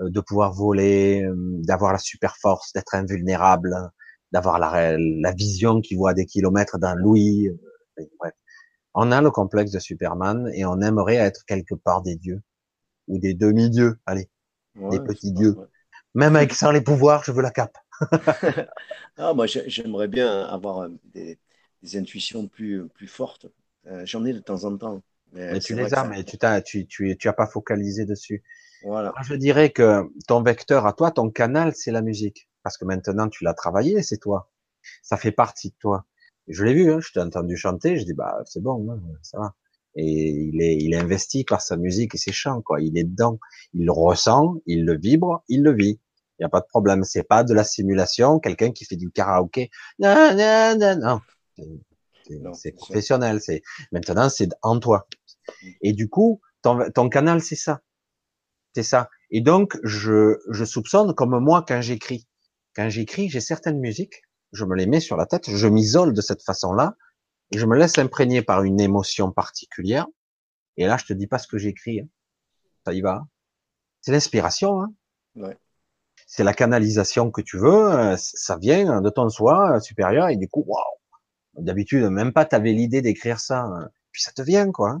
Speaker 1: de pouvoir voler, euh, d'avoir la super force, d'être invulnérable, d'avoir la, la vision qui voit des kilomètres d'un louis. Bref. On a le complexe de Superman et on aimerait être quelque part des dieux ou des demi-dieux, allez, des petits dieux. Même avec sans les pouvoirs, je veux la cape. [laughs] [laughs]
Speaker 2: ah, moi, j'aimerais bien avoir euh, des, intuitions plus, plus fortes. Euh, j'en ai de temps en temps.
Speaker 1: Mais, tu les as, mais tu n'as tu, tu, tu as pas focalisé dessus. Voilà. je dirais que ton vecteur à toi, ton canal, c'est la musique. Parce que maintenant, tu l'as travaillé, c'est toi. Ça fait partie de toi. Je l'ai vu, hein, je t'ai entendu chanter, je dis bah c'est bon, hein, ça va. Et il est, il est investi par sa musique et ses chants, quoi. Il est dedans, il le ressent, il le vibre, il le vit. Il n'y a pas de problème. C'est pas de la simulation, quelqu'un qui fait du karaoké. Non, non, non, C'est professionnel. C'est maintenant, c'est en toi. Et du coup, ton, ton canal, c'est ça. C'est ça. Et donc, je, je soupçonne, comme moi, quand j'écris. Quand j'écris, j'ai certaines musiques je me les mets sur la tête, je m'isole de cette façon-là, et je me laisse imprégner par une émotion particulière. Et là, je te dis pas ce que j'écris. Hein. Ça y va. C'est l'inspiration. Hein. Ouais. C'est la canalisation que tu veux. Euh, ça vient de ton soi supérieur. Et du coup, waouh. D'habitude, même pas t'avais l'idée d'écrire ça. Hein. Puis ça te vient, quoi.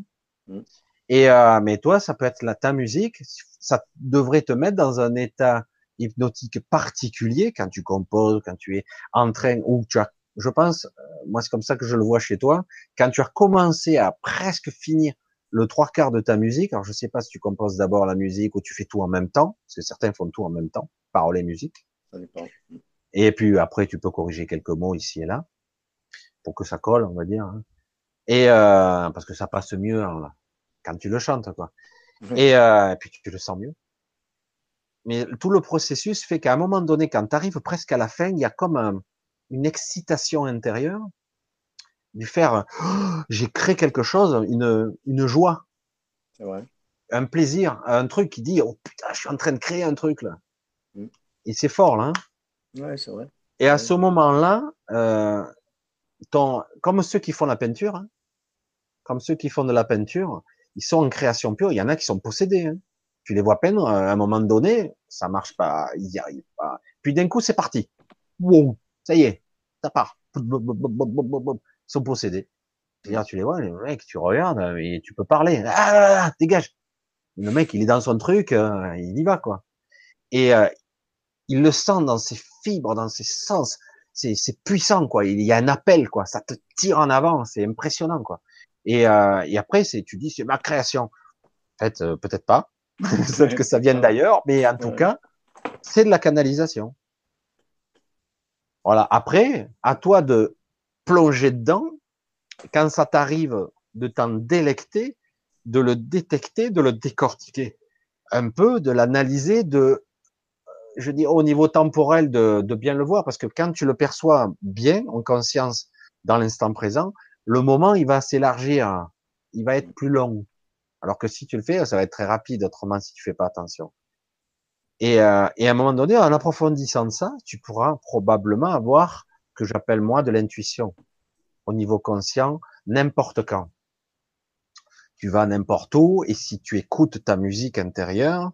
Speaker 1: Hein. Et euh, mais toi, ça peut être la ta musique. Ça devrait te mettre dans un état hypnotique particulier quand tu composes, quand tu es en train, ou tu as, je pense, euh, moi c'est comme ça que je le vois chez toi, quand tu as commencé à presque finir le trois quarts de ta musique, alors je sais pas si tu composes d'abord la musique ou tu fais tout en même temps, parce que certains font tout en même temps, parole et musique. Ça dépend. Et puis après tu peux corriger quelques mots ici et là, pour que ça colle, on va dire. Hein. Et euh, parce que ça passe mieux hein, quand tu le chantes, quoi. Et, euh, et puis tu le sens mieux. Mais tout le processus fait qu'à un moment donné, quand tu arrives presque à la fin, il y a comme une excitation intérieure du faire, oh, j'ai créé quelque chose, une, une joie. Vrai. Un plaisir, un truc qui dit, oh putain, je suis en train de créer un truc là. Mm. Et c'est fort là. Hein ouais, c'est vrai. Et à ce moment-là, euh, ton, comme ceux qui font la peinture, hein, comme ceux qui font de la peinture, ils sont en création pure. Il y en a qui sont possédés. Hein tu les vois peindre, à un moment donné, ça marche pas, ils y arrivent pas. Puis d'un coup, c'est parti. Wow, ça y est, ça part. Ils sont possédés. tu les vois, les mecs, tu regardes, et tu peux parler. Ah, dégage. Le mec, il est dans son truc, euh, il y va, quoi. Et euh, il le sent dans ses fibres, dans ses sens. C'est, puissant, quoi. Il y a un appel, quoi. Ça te tire en avant, c'est impressionnant, quoi. Et, euh, et après, c'est, tu dis, c'est ma création. En fait, peut-être pas. [laughs] Peut-être que ça vienne d'ailleurs, mais en tout cas, c'est de la canalisation. Voilà. Après, à toi de plonger dedans. Quand ça t'arrive de t'en délecter, de le détecter, de le décortiquer un peu, de l'analyser, de, euh, je dis au niveau temporel, de, de bien le voir, parce que quand tu le perçois bien, en conscience, dans l'instant présent, le moment, il va s'élargir, il va être plus long. Alors que si tu le fais, ça va être très rapide, autrement si tu fais pas attention. Et, euh, et à un moment donné, en approfondissant ça, tu pourras probablement avoir que j'appelle moi de l'intuition au niveau conscient, n'importe quand. Tu vas n'importe où et si tu écoutes ta musique intérieure,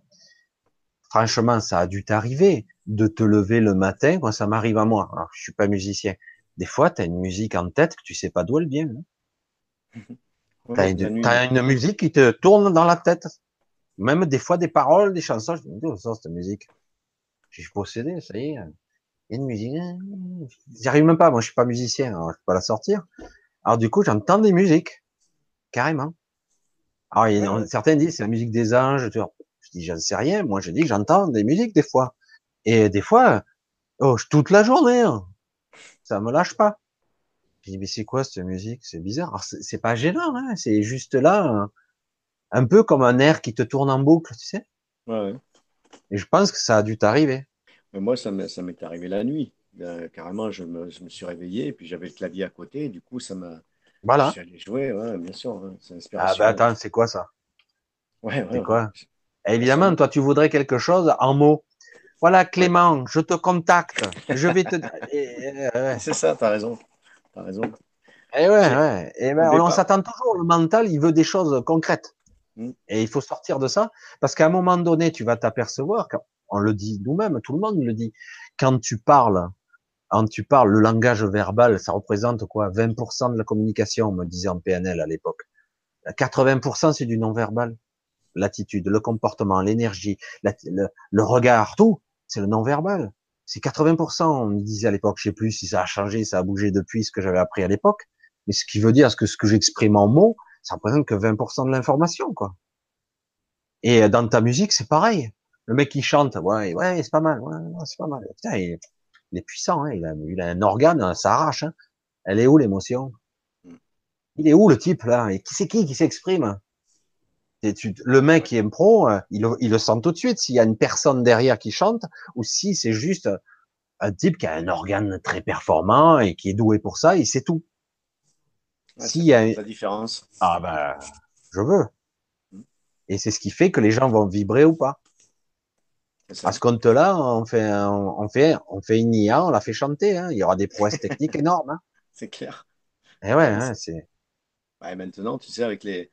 Speaker 1: franchement, ça a dû t'arriver de te lever le matin. Moi, ça m'arrive à moi. Alors, je suis pas musicien. Des fois, tu as une musique en tête que tu sais pas d'où elle vient. Hein. [laughs] T'as une, musique qui te tourne dans la tête. Même des fois des paroles, des chansons. Je me dis, oh, ça, cette musique. J'ai possédé, ça y est. Il y a une musique. J'y arrive même pas. Moi, je suis pas musicien. Alors, je peux pas la sortir. Alors, du coup, j'entends des musiques. Carrément. Alors, certains disent, c'est la musique des anges. Tu vois. Je dis, j'en sais rien. Moi, je dis que j'entends des musiques des fois. Et des fois, oh, toute la journée. Hein. Ça me lâche pas. Je dis, mais c'est quoi cette musique? C'est bizarre. C'est pas gênant, hein c'est juste là, un, peu comme un air qui te tourne en boucle, tu sais. Ouais, Et je pense que ça a dû t'arriver.
Speaker 2: Moi, ça m'est arrivé la nuit. carrément, je me, je me, suis réveillé et puis j'avais le clavier à côté. Et du coup, ça m'a
Speaker 1: Voilà.
Speaker 2: J'allais jouer, ouais, bien sûr. hein,
Speaker 1: Ah bah attends, c'est quoi ça?
Speaker 2: Ouais, ouais,
Speaker 1: C'est quoi? Évidemment, toi, tu voudrais quelque chose en mots. Voilà, Clément, je te contacte. Je vais te. [laughs] Ouais.
Speaker 2: C'est ça, t'as raison. T'as raison.
Speaker 1: Et ouais,
Speaker 2: C'est-
Speaker 1: ouais. Et ben, on s'attend toujours. Le mental, il veut des choses concrètes.
Speaker 2: Mm.
Speaker 1: Et il faut sortir de ça, parce qu'à un moment donné, tu vas t'apercevoir, quand- on le dit nous-mêmes, tout le monde le dit, quand tu parles, quand tu parles, le langage verbal, ça représente quoi? 20% de la communication, on me disait en PNL à l'époque. 80% c'est du non-verbal. L'attitude, le comportement, l'énergie, le regard, tout, c'est le non-verbal. C'est 80%, on me disait à l'époque, je sais plus si ça a changé, ça a bougé depuis ce que j'avais appris à l'époque, mais ce qui veut dire ce que ce que j'exprime en mots, ça représente que 20% de l'information, quoi. Et euh, dans ta musique, c'est pareil. Le mec qui chante, ouais, ouais, c'est pas mal, ouais, c'est pas mal. Putain, il, il est puissant, hein, il, a, il a un organe, ça arrache. Hein. Elle est où l'émotion? Il est où le type là? Et qui c'est qui qui s'exprime? Tu- Le mec qui est pro, euh, il, le- il le sent tout de suite s'il y a une personne derrière qui chante ou si c'est juste un type qui a un organe très performant et qui est doué pour ça, et c'est tout.
Speaker 2: Ouais,
Speaker 1: S'il y a
Speaker 2: La différence.
Speaker 1: ah ben, je veux. Et c'est ce qui fait que les gens vont vibrer ou pas. À ce compte-là, on fait, on fait, on fait une IA, on la fait chanter. Hein. Il y aura des prouesses techniques [laughs] énormes. Hein.
Speaker 2: C'est clair.
Speaker 1: Et ouais, hein, c'est.
Speaker 2: Ouais, maintenant, tu sais, avec les,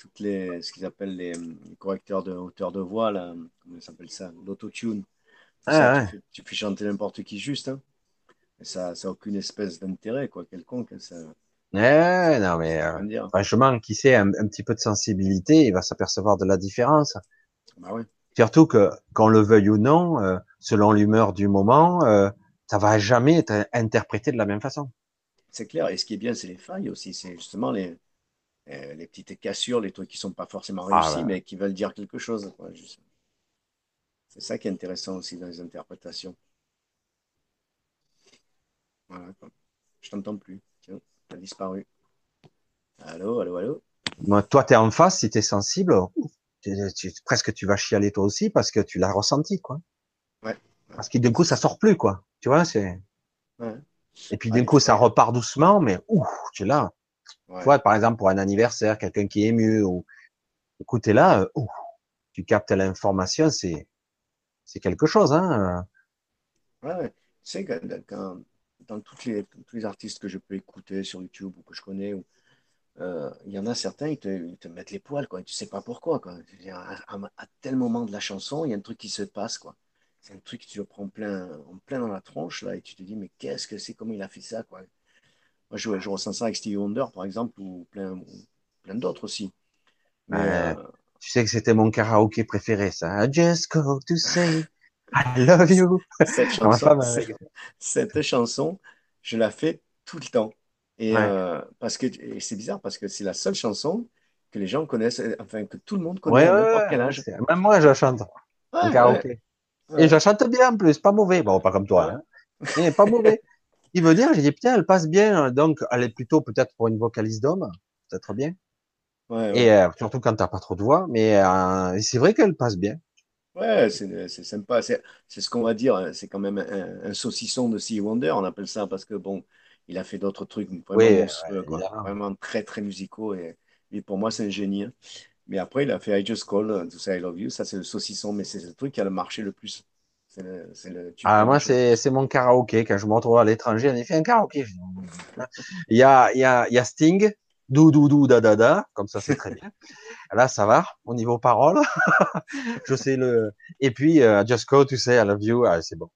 Speaker 2: toutes les, ce qu'ils appellent les, euh, correcteurs de hauteur de voix, là, comment s'appelle ça, l'autotune.
Speaker 1: Ah,
Speaker 2: Ça,
Speaker 1: ouais.
Speaker 2: tu, fais, tu fais chanter n'importe qui juste. Hein. Et ça n'a aucune espèce d'intérêt, quoi, quelconque. hein, Ça
Speaker 1: Ouais, non mais euh, franchement, qui sait un, un petit peu de sensibilité, il va s'apercevoir de la différence.
Speaker 2: Bah ouais.
Speaker 1: Surtout que, qu'on le veuille ou non, euh, selon l'humeur du moment, euh, ça va jamais être interprété de la même façon.
Speaker 2: C'est clair. Et ce qui est bien, c'est les failles aussi. C'est justement les, euh, les petites cassures, les trucs qui sont pas forcément
Speaker 1: Ah,
Speaker 2: réussis,
Speaker 1: ouais.
Speaker 2: mais qui veulent dire quelque chose. C'est ça qui est intéressant aussi dans les interprétations. Voilà. Je t'entends plus. Tiens, t'as disparu. Allô, allô, allô?
Speaker 1: Moi, toi, t'es en face, si sensible, tu, tu- presque tu vas chialer toi aussi parce que tu l'as ressenti, quoi.
Speaker 2: Ouais.
Speaker 1: Parce que d'un coup, ça sort plus, quoi. Tu vois, c'est.
Speaker 2: Ouais.
Speaker 1: Et puis d'un coup, ça repart doucement, mais ouf, tu es là.
Speaker 2: Ouais.
Speaker 1: Tu vois, par exemple, pour un anniversaire, quelqu'un qui est ému ou écoute, t'es là, euh, ouf, tu captes l'information, c'est c'est quelque chose, hein.
Speaker 2: Ouais, ouais. Tu sais, dans, quand- dans toutes les, tous les artistes que je peux écouter sur YouTube ou que je connais, ou, euh, il y en a certains, ils te, ils te mettent les poils, quoi. Et tu sais pas pourquoi, quoi. À tel moment de la chanson, il y a un truc qui se passe, quoi. C'est un truc que tu le prends plein, en plein dans la tronche, là, et tu te dis, mais qu'est-ce que c'est, comment il a fait ça, quoi. Moi, je, je ressens ça avec Stevie Wonder, par exemple, ou plein, ou plein d'autres aussi. Mais,
Speaker 1: Ouais.
Speaker 2: euh,
Speaker 1: Tu sais que c'était mon karaoké préféré, ça. I just call to say I love you.
Speaker 2: cette [laughs] chanson, cette- cette chanson, je la fais tout le temps. Et
Speaker 1: Ouais.
Speaker 2: euh, parce que et c'est bizarre parce que c'est la seule chanson que les gens connaissent, enfin que tout le monde connaît
Speaker 1: Ouais,
Speaker 2: à
Speaker 1: ouais,
Speaker 2: n'importe
Speaker 1: ouais,
Speaker 2: quel âge.
Speaker 1: c'est- Même moi, je la chante.
Speaker 2: Ouais,
Speaker 1: karaoké. Et je chante bien en plus, pas mauvais. Bon, pas comme toi, hein. Mais pas mauvais. Il veut dire, j'ai dit, putain, elle passe bien. Donc, elle est plutôt peut-être pour une vocaliste d'homme. Peut-être bien.
Speaker 2: Ouais, ouais.
Speaker 1: Et euh, surtout quand t'as pas trop de voix. Mais euh, c'est vrai qu'elle passe bien.
Speaker 2: Ouais, c'est sympa. C'est ce qu'on va dire. hein. C'est quand même un, un saucisson de Stevie Wonder, on appelle ça, parce que bon, il a fait d'autres trucs vraiment
Speaker 1: Oui, ouais,
Speaker 2: quoi. Vraiment très, très musicaux. Et, et pour moi, c'est un génie. hein. Mais après, il a fait I Just Call euh, to Say I Love You. Ça, c'est le saucisson, mais c'est le truc qui a le marché le plus. Le, le
Speaker 1: Ah, moi, c'est, mon karaoké. Quand je me retrouve à l'étranger, on a fait un karaoké. Il y a, il y a, il y a Sting, dou dou dou da da da, comme ça c'est très bien. [laughs] Là, ça va au niveau paroles. [laughs] je sais le. Et puis euh, Just Go to Say I Love You, ah, c'est bon.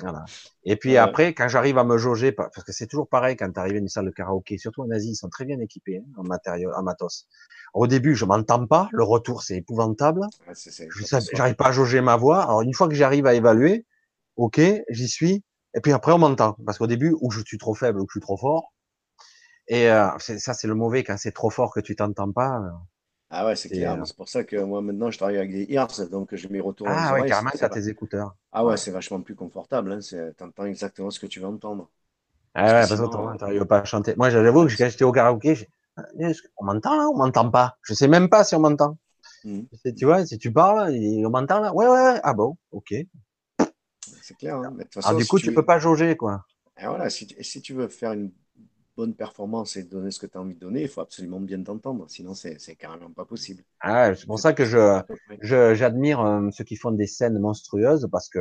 Speaker 1: Voilà. Et puis après, quand j'arrive à me jauger, parce que c'est toujours pareil quand tu arrives à une salle de karaoké, surtout en Asie, ils sont très bien équipés hein, en matériaux, en matos. Au début, je m'entends pas, le retour c'est épouvantable.
Speaker 2: Ouais,
Speaker 1: J'arrive pas à jauger ma voix. Alors une fois que j'arrive à évaluer, ok, j'y suis. Et puis après on m'entend, parce qu'au début, ou je suis trop faible, ou je suis trop fort. Et euh, ça c'est le mauvais quand c'est trop fort que tu t'entends pas.
Speaker 2: Ah ouais, c'est clair.
Speaker 1: euh,
Speaker 2: C'est pour ça que moi maintenant je travaille avec des ears, donc je m'y retourne dans les
Speaker 1: Ah ouais, carrément,
Speaker 2: c'est-
Speaker 1: t'as
Speaker 2: c'est
Speaker 1: tes écouteurs.
Speaker 2: Ah ouais,
Speaker 1: Ouais.
Speaker 2: c'est vachement plus confortable. Hein. C'est- T'entends exactement ce que tu veux entendre.
Speaker 1: Ah
Speaker 2: Parce
Speaker 1: ouais,
Speaker 2: que
Speaker 1: parce que
Speaker 2: sinon,
Speaker 1: pas à chanter. Moi, j'avoue que quand j'étais au karaoké, j'ai, qu'on m'entend là, on m'entend pas? Je sais même pas si on m'entend.
Speaker 2: Mhm.
Speaker 1: Tu Tu vois, si tu parles, on m'entend là. Ouais, ouais, ouais. Ah bon, ok.
Speaker 2: c'est clair. hein. Mais de toute
Speaker 1: Alors du
Speaker 2: si
Speaker 1: coup,
Speaker 2: tu
Speaker 1: tu
Speaker 2: veux...
Speaker 1: peux pas jauger, quoi.
Speaker 2: Et voilà, si, tu- et si tu veux faire une bonne performance et de donner ce que tu as envie de donner, il faut absolument bien t'entendre. Sinon, c'est carrément pas possible.
Speaker 1: Ah, c'est pour ça que je, j'admire euh, ceux qui font des scènes monstrueuses parce que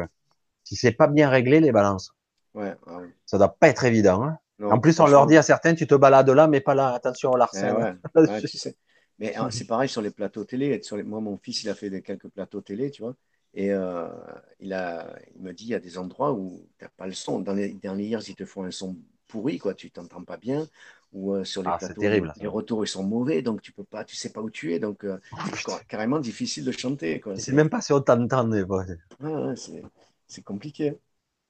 Speaker 1: si c'est pas bien réglé, les balances.
Speaker 2: Ouais, ah ouais.
Speaker 1: Ça doit pas être évident. Hein. en plus, on leur dit à certains, tu te balades là, mais pas là. Attention, on l'arsène.
Speaker 2: Eh ouais, tu sais. Mais hein, c'est pareil sur les plateaux télé. Sur les... Moi, mon fils, il a fait des, quelques plateaux télé, tu vois. Et euh, il, a, il me dit, il y a des endroits où tu n'as pas le son. Dans les derniers ils te font un son pourri, quoi. Tu t'entends pas bien. Ou euh, sur les
Speaker 1: ah,
Speaker 2: plateaux,
Speaker 1: terrible,
Speaker 2: les retours, ils sont mauvais, donc tu peux pas, tu sais pas où tu es. Donc, euh, [laughs] c'est carrément difficile de chanter, quoi.
Speaker 1: C'est même pas si on t'entend.
Speaker 2: Ah, c'est compliqué.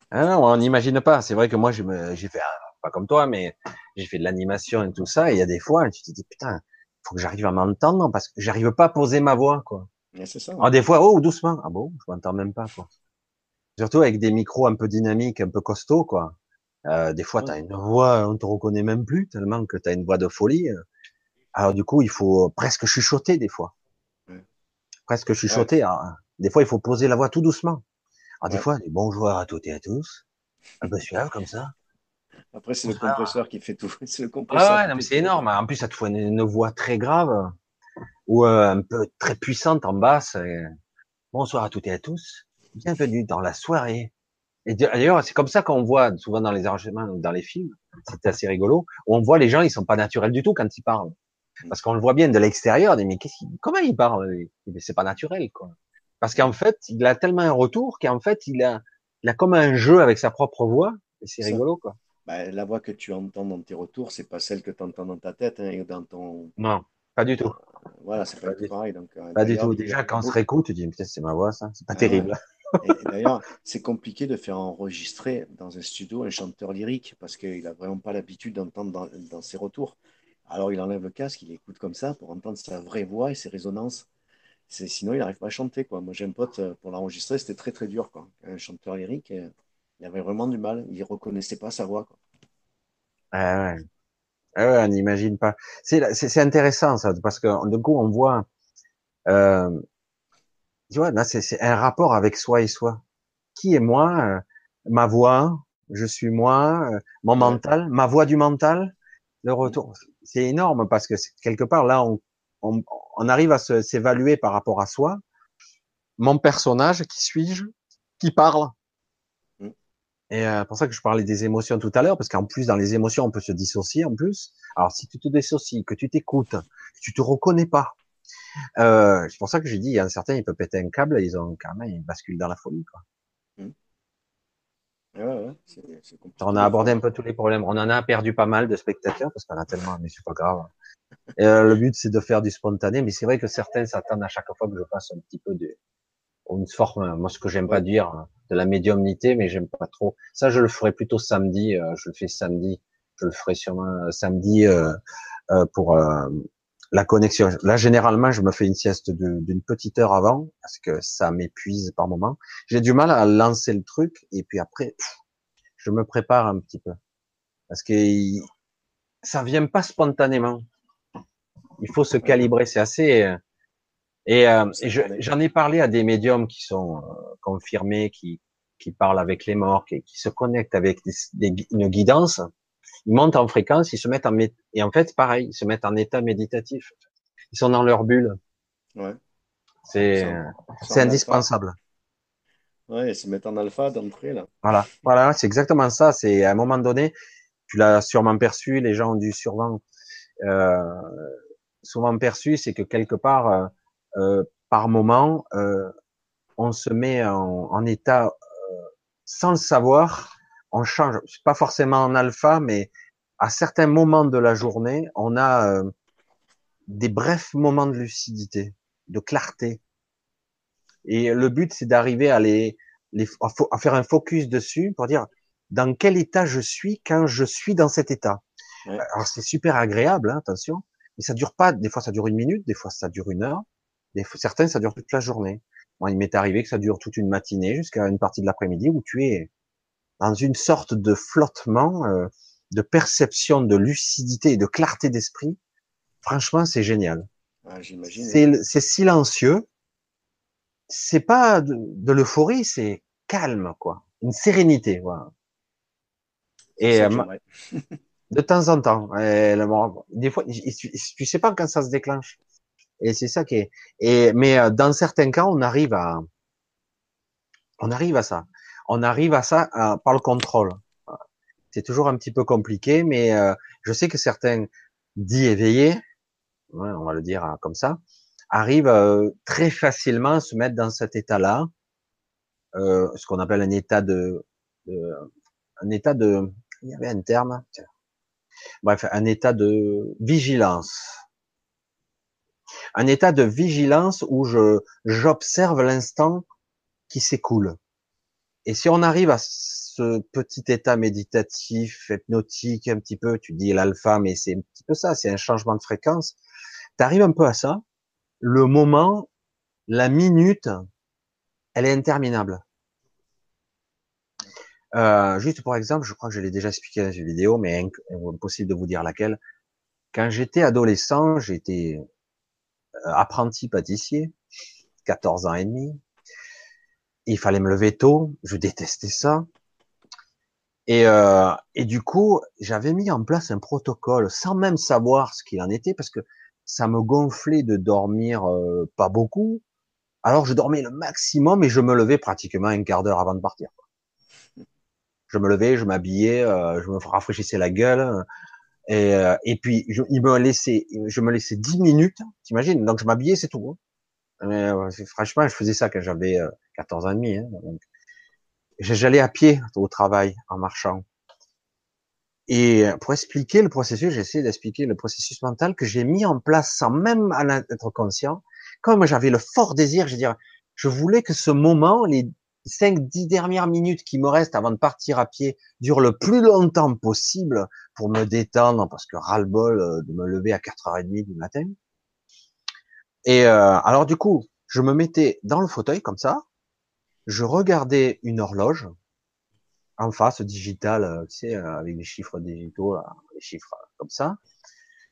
Speaker 1: Ah non, on n'imagine pas. C'est vrai que moi, j'ai fait, pas comme toi, mais j'ai fait de l'animation et tout ça. Et il y a des fois, tu te dis, putain, faut que j'arrive à m'entendre parce que j'arrive pas à poser ma voix, quoi.
Speaker 2: c'est ça.
Speaker 1: Alors, des fois, oh, doucement. Ah bon, je m'entends même pas, quoi. Surtout avec des micros un peu dynamiques, un peu costauds, quoi. Euh, des fois, tu as une voix, on te reconnaît même plus, tellement que tu as une voix de folie. Alors, du coup, il faut presque chuchoter, des fois. Presque chuchoter. des fois, il faut poser la voix tout doucement. Alors, des fois, bonjour à toutes et à tous. Un peu suave, comme ça.
Speaker 2: Après, c'est le compresseur qui fait tout. [laughs] C'est le compresseur.
Speaker 1: Ah ouais, c'est énorme. En plus, ça te faut une, voix très grave ou euh, un peu très puissante en basse. Bonsoir à toutes et à tous. Bienvenue dans la soirée. Et d'ailleurs, c'est comme ça qu'on voit souvent dans les ou dans les films. C'est assez rigolo. Où on voit les gens, ils sont pas naturels du tout quand ils parlent. Parce qu'on le voit bien de l'extérieur. Mais comment il parle Mais c'est pas naturel, quoi. Parce qu'en fait, il a tellement un retour qu'en fait, il a, il a comme un jeu avec sa propre voix. Et c'est rigolo, quoi.
Speaker 2: Bah, la voix que tu entends dans tes retours, c'est pas celle que tu entends dans ta tête hein, et dans ton.
Speaker 1: Non, pas du tout.
Speaker 2: Voilà, c'est pas, du pareil. Donc,
Speaker 1: euh, pas du tout. Déjà, quand on se réécoute, tu dis, putain, c'est ma voix, ça. C'est pas terrible.
Speaker 2: D'ailleurs, c'est compliqué de faire enregistrer dans un studio un chanteur lyrique parce qu'il n'a vraiment pas l'habitude d'entendre dans, ses retours. Alors, il enlève le casque, il écoute comme ça pour entendre sa vraie voix et ses résonances. Sinon, il n'arrive pas à chanter. Moi, j'ai un pote, euh, pour l'enregistrer, c'était très très dur. Un chanteur lyrique, il avait vraiment du mal. Il reconnaissait pas sa voix.
Speaker 1: Ah ouais. Ah ouais, on n'imagine pas. C'est intéressant ça, parce que du coup, on voit, euh, tu vois, là, c'est un rapport avec soi et soi. Qui est moi euh, Ma voix, je suis moi, euh, mon mental, ma voix du mental, le retour. C'est énorme parce que quelque part là, on, on, on arrive à s'évaluer par rapport à soi. Mon personnage, qui suis-je Qui parle et euh, pour ça que je parlais des émotions tout à l'heure, parce qu'en plus, dans les émotions, on peut se dissocier en plus. Alors, si tu te dissocies, que tu t'écoutes, que tu te reconnais pas, euh, c'est pour ça que j'ai dit, il y a certains, ils peuvent péter un câble, ils ont quand même, ils basculent dans la folie, quoi.
Speaker 2: Mmh. Ouais, ouais,
Speaker 1: on a abordé un peu tous les problèmes. On en a perdu pas mal de spectateurs parce qu'on a tellement, mais c'est pas grave. Et, euh, le but, c'est de faire du spontané, mais c'est vrai que certains s'attendent à chaque fois que je fasse un petit peu de, une forme, moi, ce que j'aime pas dire, hein de la médiumnité, mais j'aime pas trop. Ça, je le ferai plutôt samedi. Euh, je le fais samedi. Je le ferai sûrement euh, samedi euh, pour la connexion. Là, généralement, je me fais une sieste d'une petite heure avant parce que ça m'épuise par moment. J'ai du mal à lancer le truc et puis après, je me prépare un petit peu parce que ça vient pas spontanément. Il faut se calibrer. C'est assez et, euh, j'en ai parlé à des médiums qui sont euh, confirmés, qui, qui parlent avec les morts, qui, qui se connectent avec des, une guidance. Ils montent en fréquence, ils se mettent en et en fait pareil, ils se mettent en état méditatif. Ils sont dans leur bulle.
Speaker 2: Ouais.
Speaker 1: C'est indispensable.
Speaker 2: Ouais, ils se mettent en alpha d'entrée là.
Speaker 1: Voilà, voilà, c'est exactement ça. C'est à un moment donné, tu l'as sûrement perçu, les gens ont dû sûrement euh, souvent perçu, c'est que quelque part euh, euh, par moment, euh, on se met en, état euh, sans le savoir, on change, pas forcément en alpha, mais à certains moments de la journée, on a des brefs moments de lucidité, de clarté. Et le but, c'est d'arriver à les, les, à faire un focus dessus pour dire dans quel état je suis quand je suis dans cet état. Alors c'est super agréable, hein, attention, mais ça dure pas. Des fois, ça dure une minute, des fois, ça dure une heure. Des, certains, ça dure toute la journée. Moi, il m'est arrivé que ça dure toute une matinée jusqu'à une partie de l'après-midi où tu es dans une sorte de flottement, euh, de perception, de lucidité et de clarté d'esprit. Franchement, c'est génial.
Speaker 2: Ah,
Speaker 1: c'est silencieux. C'est pas de, l'euphorie, c'est calme, quoi. Une sérénité, voilà. Et euh, [laughs] De temps en temps. Et des fois, tu sais pas quand ça se déclenche. Et c'est ça qui est. Et mais euh, dans certains cas, on arrive à, on arrive à ça. On arrive à ça euh, par le contrôle. C'est toujours un petit peu compliqué, mais euh, je sais que certains dits éveillés, on va le dire comme ça, arrivent très facilement à se mettre dans cet état-là, ce qu'on appelle un état de, de, un état de, il y avait un terme, bref, un état de vigilance un état de vigilance où je j'observe l'instant qui s'écoule. Et si on arrive à ce petit état méditatif, hypnotique, un petit peu, tu dis l'alpha, mais c'est un petit peu ça, c'est un changement de fréquence. Tu arrives un peu à ça. Le moment, la minute, elle est interminable. Euh, juste pour exemple, je crois que je l'ai déjà expliqué dans une vidéo, mais impossible de vous dire laquelle. Quand j'étais adolescent, j'étais euh, apprenti pâtissier, 14 ans et demi. Il fallait me lever tôt, je détestais ça. Et, euh, et du coup, j'avais mis en place un protocole sans même savoir ce qu'il en était, parce que ça me gonflait de dormir euh, pas beaucoup. Alors je dormais le maximum et je me levais pratiquement un quart d'heure avant de partir. Je me levais, je m'habillais, je me rafraîchissais la gueule, et, euh, et puis, je, il me laissait, je me laissais 10 minutes, t'imagines? Donc, je m'habillais, c'est tout. Hein. Mais, euh, franchement, je faisais ça quand j'avais 14 euh, ans et demi. Hein, J'allais à pied au travail en marchant. Et pour expliquer le processus, j'ai essayé d'expliquer le processus mental que j'ai mis en place sans même en être conscient. Comme j'avais le fort désir, je veux dire, je voulais que ce moment, les cinq, dix dernières minutes qui me restent avant de partir à pied durent le plus longtemps possible pour me détendre, parce que ras-le-bol euh, de me lever à 4h30 du matin. Et euh, alors du coup, je me mettais dans le fauteuil comme ça, je regardais une horloge en face, digitale, euh, tu sais, avec des chiffres digitaux, les chiffres comme ça.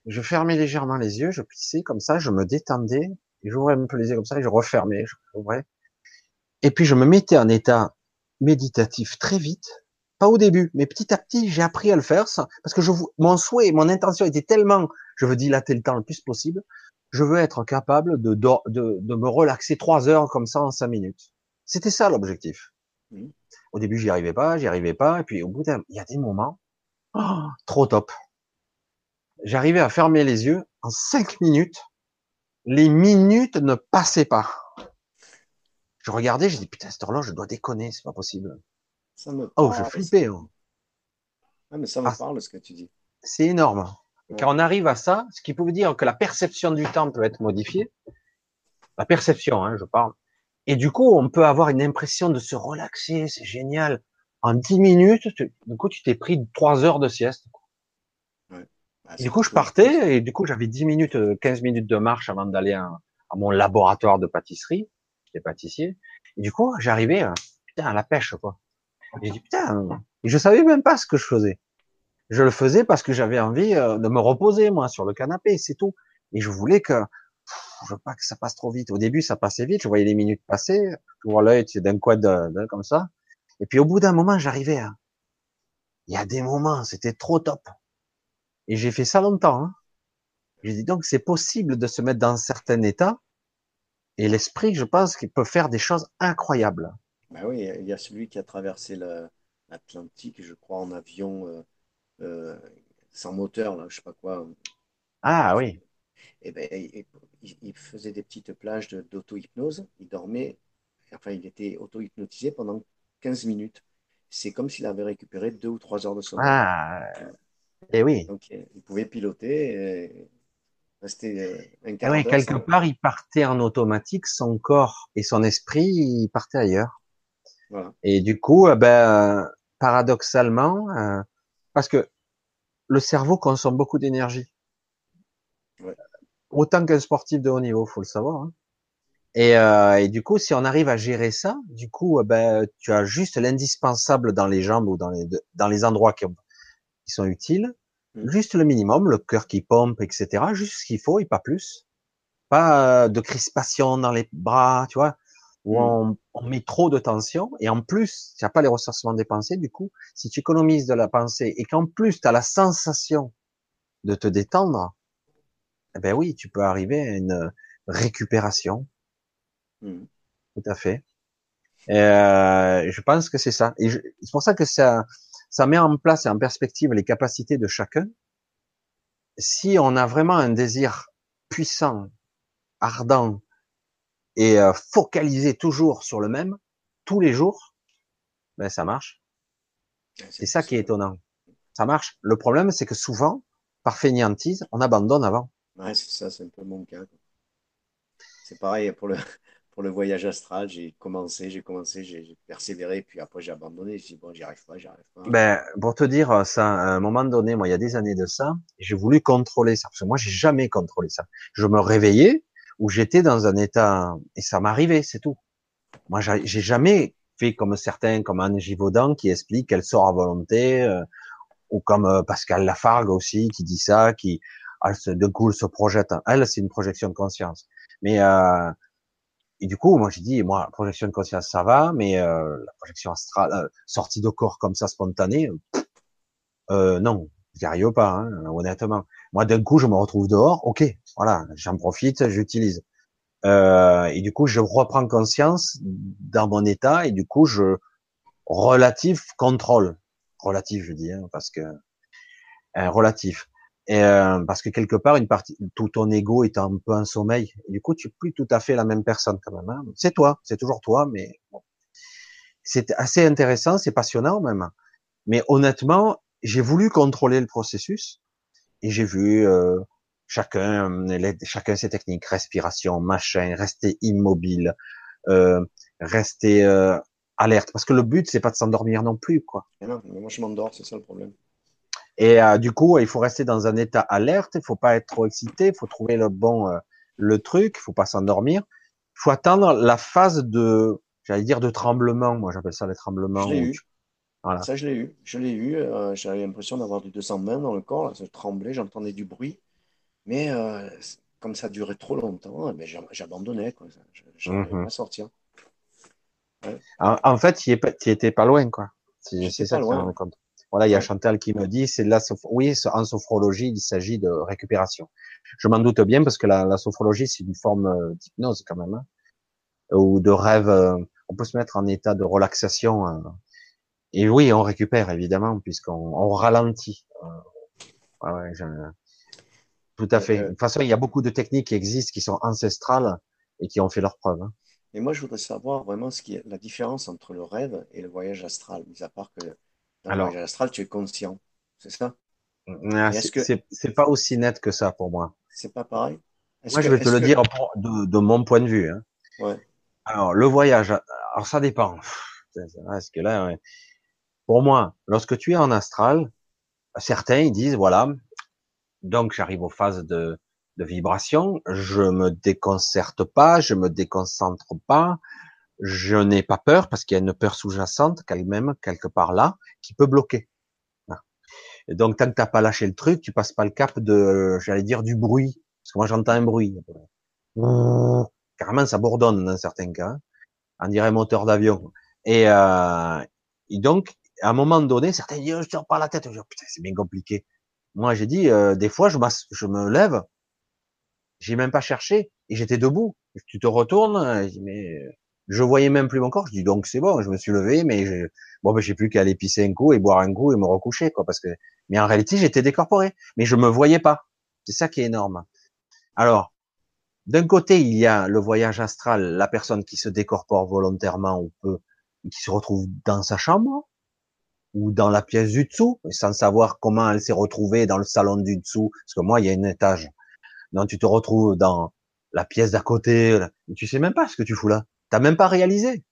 Speaker 1: Je fermais légèrement les yeux, je plissais comme ça, je me détendais, j'ouvrais un peu les yeux comme ça et je refermais, je rouvrais. Et puis je me mettais en état méditatif très vite, pas au début, mais petit à petit, j'ai appris à le faire, parce que je, mon souhait, mon intention était tellement, je veux dilater le temps le plus possible, je veux être capable de, de, de, me relaxer trois heures comme ça en cinq minutes. C'était ça l'objectif. Mmh. Au début, j'y arrivais pas, j'y arrivais pas, et puis au bout d'un, il y a des moments, oh, trop top. J'arrivais à fermer les yeux en cinq minutes. Les minutes ne passaient pas. Je regardais, j'ai dit putain cette horloge, je dois déconner, c'est pas possible. Ça me oh, je flippais. Oh.
Speaker 2: Ah, mais ça me ah. parle ce que tu dis.
Speaker 1: C'est énorme. Quand on arrive à ça, ce qui peut dire que la perception du temps peut être modifiée, la perception, hein, je parle, et du coup, on peut avoir une impression de se relaxer, c'est génial. En dix minutes, du coup, tu t'es pris trois heures de sieste. Ouais. Ah, du coup, je partais, et du coup, j'avais dix minutes, 15 minutes de marche avant d'aller à, à, mon laboratoire de pâtisserie j'étais pâtissier. Et du coup, j'arrivais, euh, putain, à la pêche, quoi. J'ai dit, putain, et je savais même pas ce que je faisais. Je le faisais parce que j'avais envie euh, de me reposer, moi, sur le canapé, c'est tout. Et je voulais que, je veux pas que ça passe trop vite. Au début, ça passait vite, je voyais les minutes passer, je vois l'œil, d'un de, comme ça. Et puis, au bout d'un moment, j'arrivais à, il y a des moments, c'était trop top. Et j'ai fait ça longtemps, hein. J'ai dit donc, c'est possible de se mettre dans un certain état et l'esprit, je pense qu'il peut faire des choses incroyables.
Speaker 2: Ben oui, il y a celui qui a traversé l'Atlantique, je crois, en avion euh, sans moteur, là, je sais pas quoi.
Speaker 1: Ah oui.
Speaker 2: Et eh ben, il, faisait des petites plages d'auto-hypnose. Il dormait, enfin, il était auto-hypnotisé pendant 15 minutes. C'est comme s'il avait récupéré deux ou trois heures de sommeil.
Speaker 1: Ah, et eh oui.
Speaker 2: Donc, il pouvait piloter. Et Rester euh, un
Speaker 1: ah oui, quelque part, il partait en automatique, son corps et son esprit, il partaient ailleurs. Voilà. Et du coup, euh, ben, paradoxalement, euh, parce que le cerveau consomme beaucoup d'énergie. Ouais. Autant qu'un sportif de haut niveau, faut le savoir. Hein. Et, euh, et, du coup, si on arrive à gérer ça, du coup, ben, tu as juste l'indispensable dans les jambes ou dans les, dans les endroits qui, qui sont utiles. Mmh. Juste le minimum, le cœur qui pompe, etc. Juste ce qu'il faut et pas plus. Pas euh, de crispation dans les bras, tu vois. Où on, on, met trop de tension, et en plus, tu n'as pas les ressourcements des pensées, du coup, si tu économises de la pensée, et qu'en plus, tu as la sensation de te détendre, eh ben oui, tu peux arriver à une récupération. Mm. Tout à fait. Et euh, je pense que c'est ça. Et c'est pour ça que ça, ça met en place et en perspective les capacités de chacun. Si on a vraiment un désir puissant, ardent et euh, focalisé toujours sur le même, tous les jours, ben ça marche. C'est ça qui est étonnant. Ça marche. Le problème, c'est que souvent, par fainéantise, on abandonne avant.
Speaker 2: Ouais, c'est ça, c'est un peu mon cas. C'est pareil pour le, [laughs] pour le voyage astral. J'ai commencé, j'ai commencé, j'ai persévéré, puis après j'ai abandonné. J'ai dit, bon, j'y arrive pas, j'y arrive pas.
Speaker 1: Ben, pour te dire ça, à un moment donné, moi, il y a des années de ça, j'ai voulu contrôler ça. Parce que moi, j'ai jamais contrôlé ça. Je me réveillais où j'étais dans un état, et ça m'arrivait, c'est tout. Moi, j'ai jamais fait comme certains, comme Anne Givaudan, qui explique qu'elle sort à volonté, euh, ou comme euh, Pascal Lafargue aussi, qui dit ça, qui, elle, de coup, elle se projette. Elle, c'est une projection de conscience. Mais euh, et du coup, moi j'ai dit, moi, projection de conscience, ça va, mais euh, la projection astrale, euh, sortie de corps comme ça spontanée, non, j'y arrive pas, hein, honnêtement. Moi, d'un coup, je me retrouve dehors, ok, voilà, j'en profite, j'utilise. Euh, et du coup, je reprends conscience dans mon état, et du coup, je relatif contrôle, relatif, je dis, hein, parce que euh, relatif. Euh, parce que quelque part, une partie, tout ton ego est un peu en sommeil. Et du coup, tu es plus tout à fait la même personne quand même. Hein. C'est toi, c'est toujours toi, mais bon. c'est assez intéressant, c'est passionnant même. Mais honnêtement, j'ai voulu contrôler le processus et j'ai vu euh, chacun, chacun ses techniques, respiration, machin, rester immobile, euh, rester euh, alerte. Parce que le but, c'est pas de s'endormir non plus, quoi.
Speaker 2: non, moi je m'endors, c'est ça le problème.
Speaker 1: Et euh, du coup, il faut rester dans un état alerte, il faut pas être trop excité, il faut trouver le bon euh, le truc, il faut pas s'endormir. Il faut attendre la phase de, j'allais dire de tremblement. Moi, j'appelle ça les tremblements.
Speaker 2: Je. Voilà. Ça, je l'ai eu. Je l'ai eu. Euh, j'avais l'impression d'avoir du 220 dans le corps. Là, ça tremblait, j'entendais du bruit. Mais comme ça durait trop longtemps, eh j'abandonnais. Je n'arrivais mmh pas sortir.
Speaker 1: En, fait, tu étais pas loin, quoi. C'est ça que compte. Voilà, il y a Chantal qui me dit, c'est la oui, en sophrologie, il s'agit de récupération. Je m'en doute bien parce que la, la sophrologie, c'est une forme euh, d'hypnose quand même, hein, ou de rêve. Euh, on peut se mettre en état de relaxation. Hein. et oui, on récupère évidemment puisqu'on on ralentit. Euh, ouais, tout à fait. De toute façon, il y a beaucoup de techniques qui existent, qui sont ancestrales et qui ont fait leur preuve. Hein.
Speaker 2: Et moi, je voudrais savoir vraiment ce qui est la différence entre le rêve et le voyage astral, mis à part que dans Alors, le astral, tu es conscient, c'est ça?
Speaker 1: Ah, C'est pas aussi net que ça pour moi.
Speaker 2: C'est pas pareil?
Speaker 1: Moi, je vais te le dire de, mon point de vue. Hein.
Speaker 2: Ouais.
Speaker 1: Alors, le voyage, alors ça dépend. Est-ce que là, pour moi, lorsque tu es en astral, certains ils disent voilà, donc j'arrive aux phases de, de vibration, je me déconcerte pas, je me déconcentre pas, je n'ai pas peur parce qu'il y a une peur sous-jacente, qu'elle-même, quelque part là, qui peut bloquer. Et donc, tant que t'as pas lâché le truc, tu passes pas le cap de, j'allais dire, du bruit. Parce que moi, j'entends un bruit. Carrément, ça bourdonne dans certains cas. Hein. On dirait moteur d'avion. Et, euh, et, donc, à un moment donné, certains disent, oh, je tire pas la tête. Dis, putain, c'est bien compliqué. Moi, j'ai dit, euh, des fois, je, me lève, j'ai même pas cherché, et j'étais debout. Tu te retournes, mais je voyais même plus mon corps. Je dis donc c'est bon, je me suis levé, mais je, bon, ben, j'ai plus qu'à aller pisser un coup et boire un coup et me recoucher, quoi, parce que, mais en réalité, j'étais décorporé, mais je me voyais pas. C'est ça qui est énorme. Alors, d'un côté, il y a le voyage astral, la personne qui se décorpore volontairement ou peu, qui se retrouve dans sa chambre ou dans la pièce du dessous, sans savoir comment elle s'est retrouvée dans le salon du dessous, parce que moi, il y a un étage. Donc, tu te retrouves dans la pièce d'à côté, tu sais même pas ce que tu fous là. T'as même pas réalisé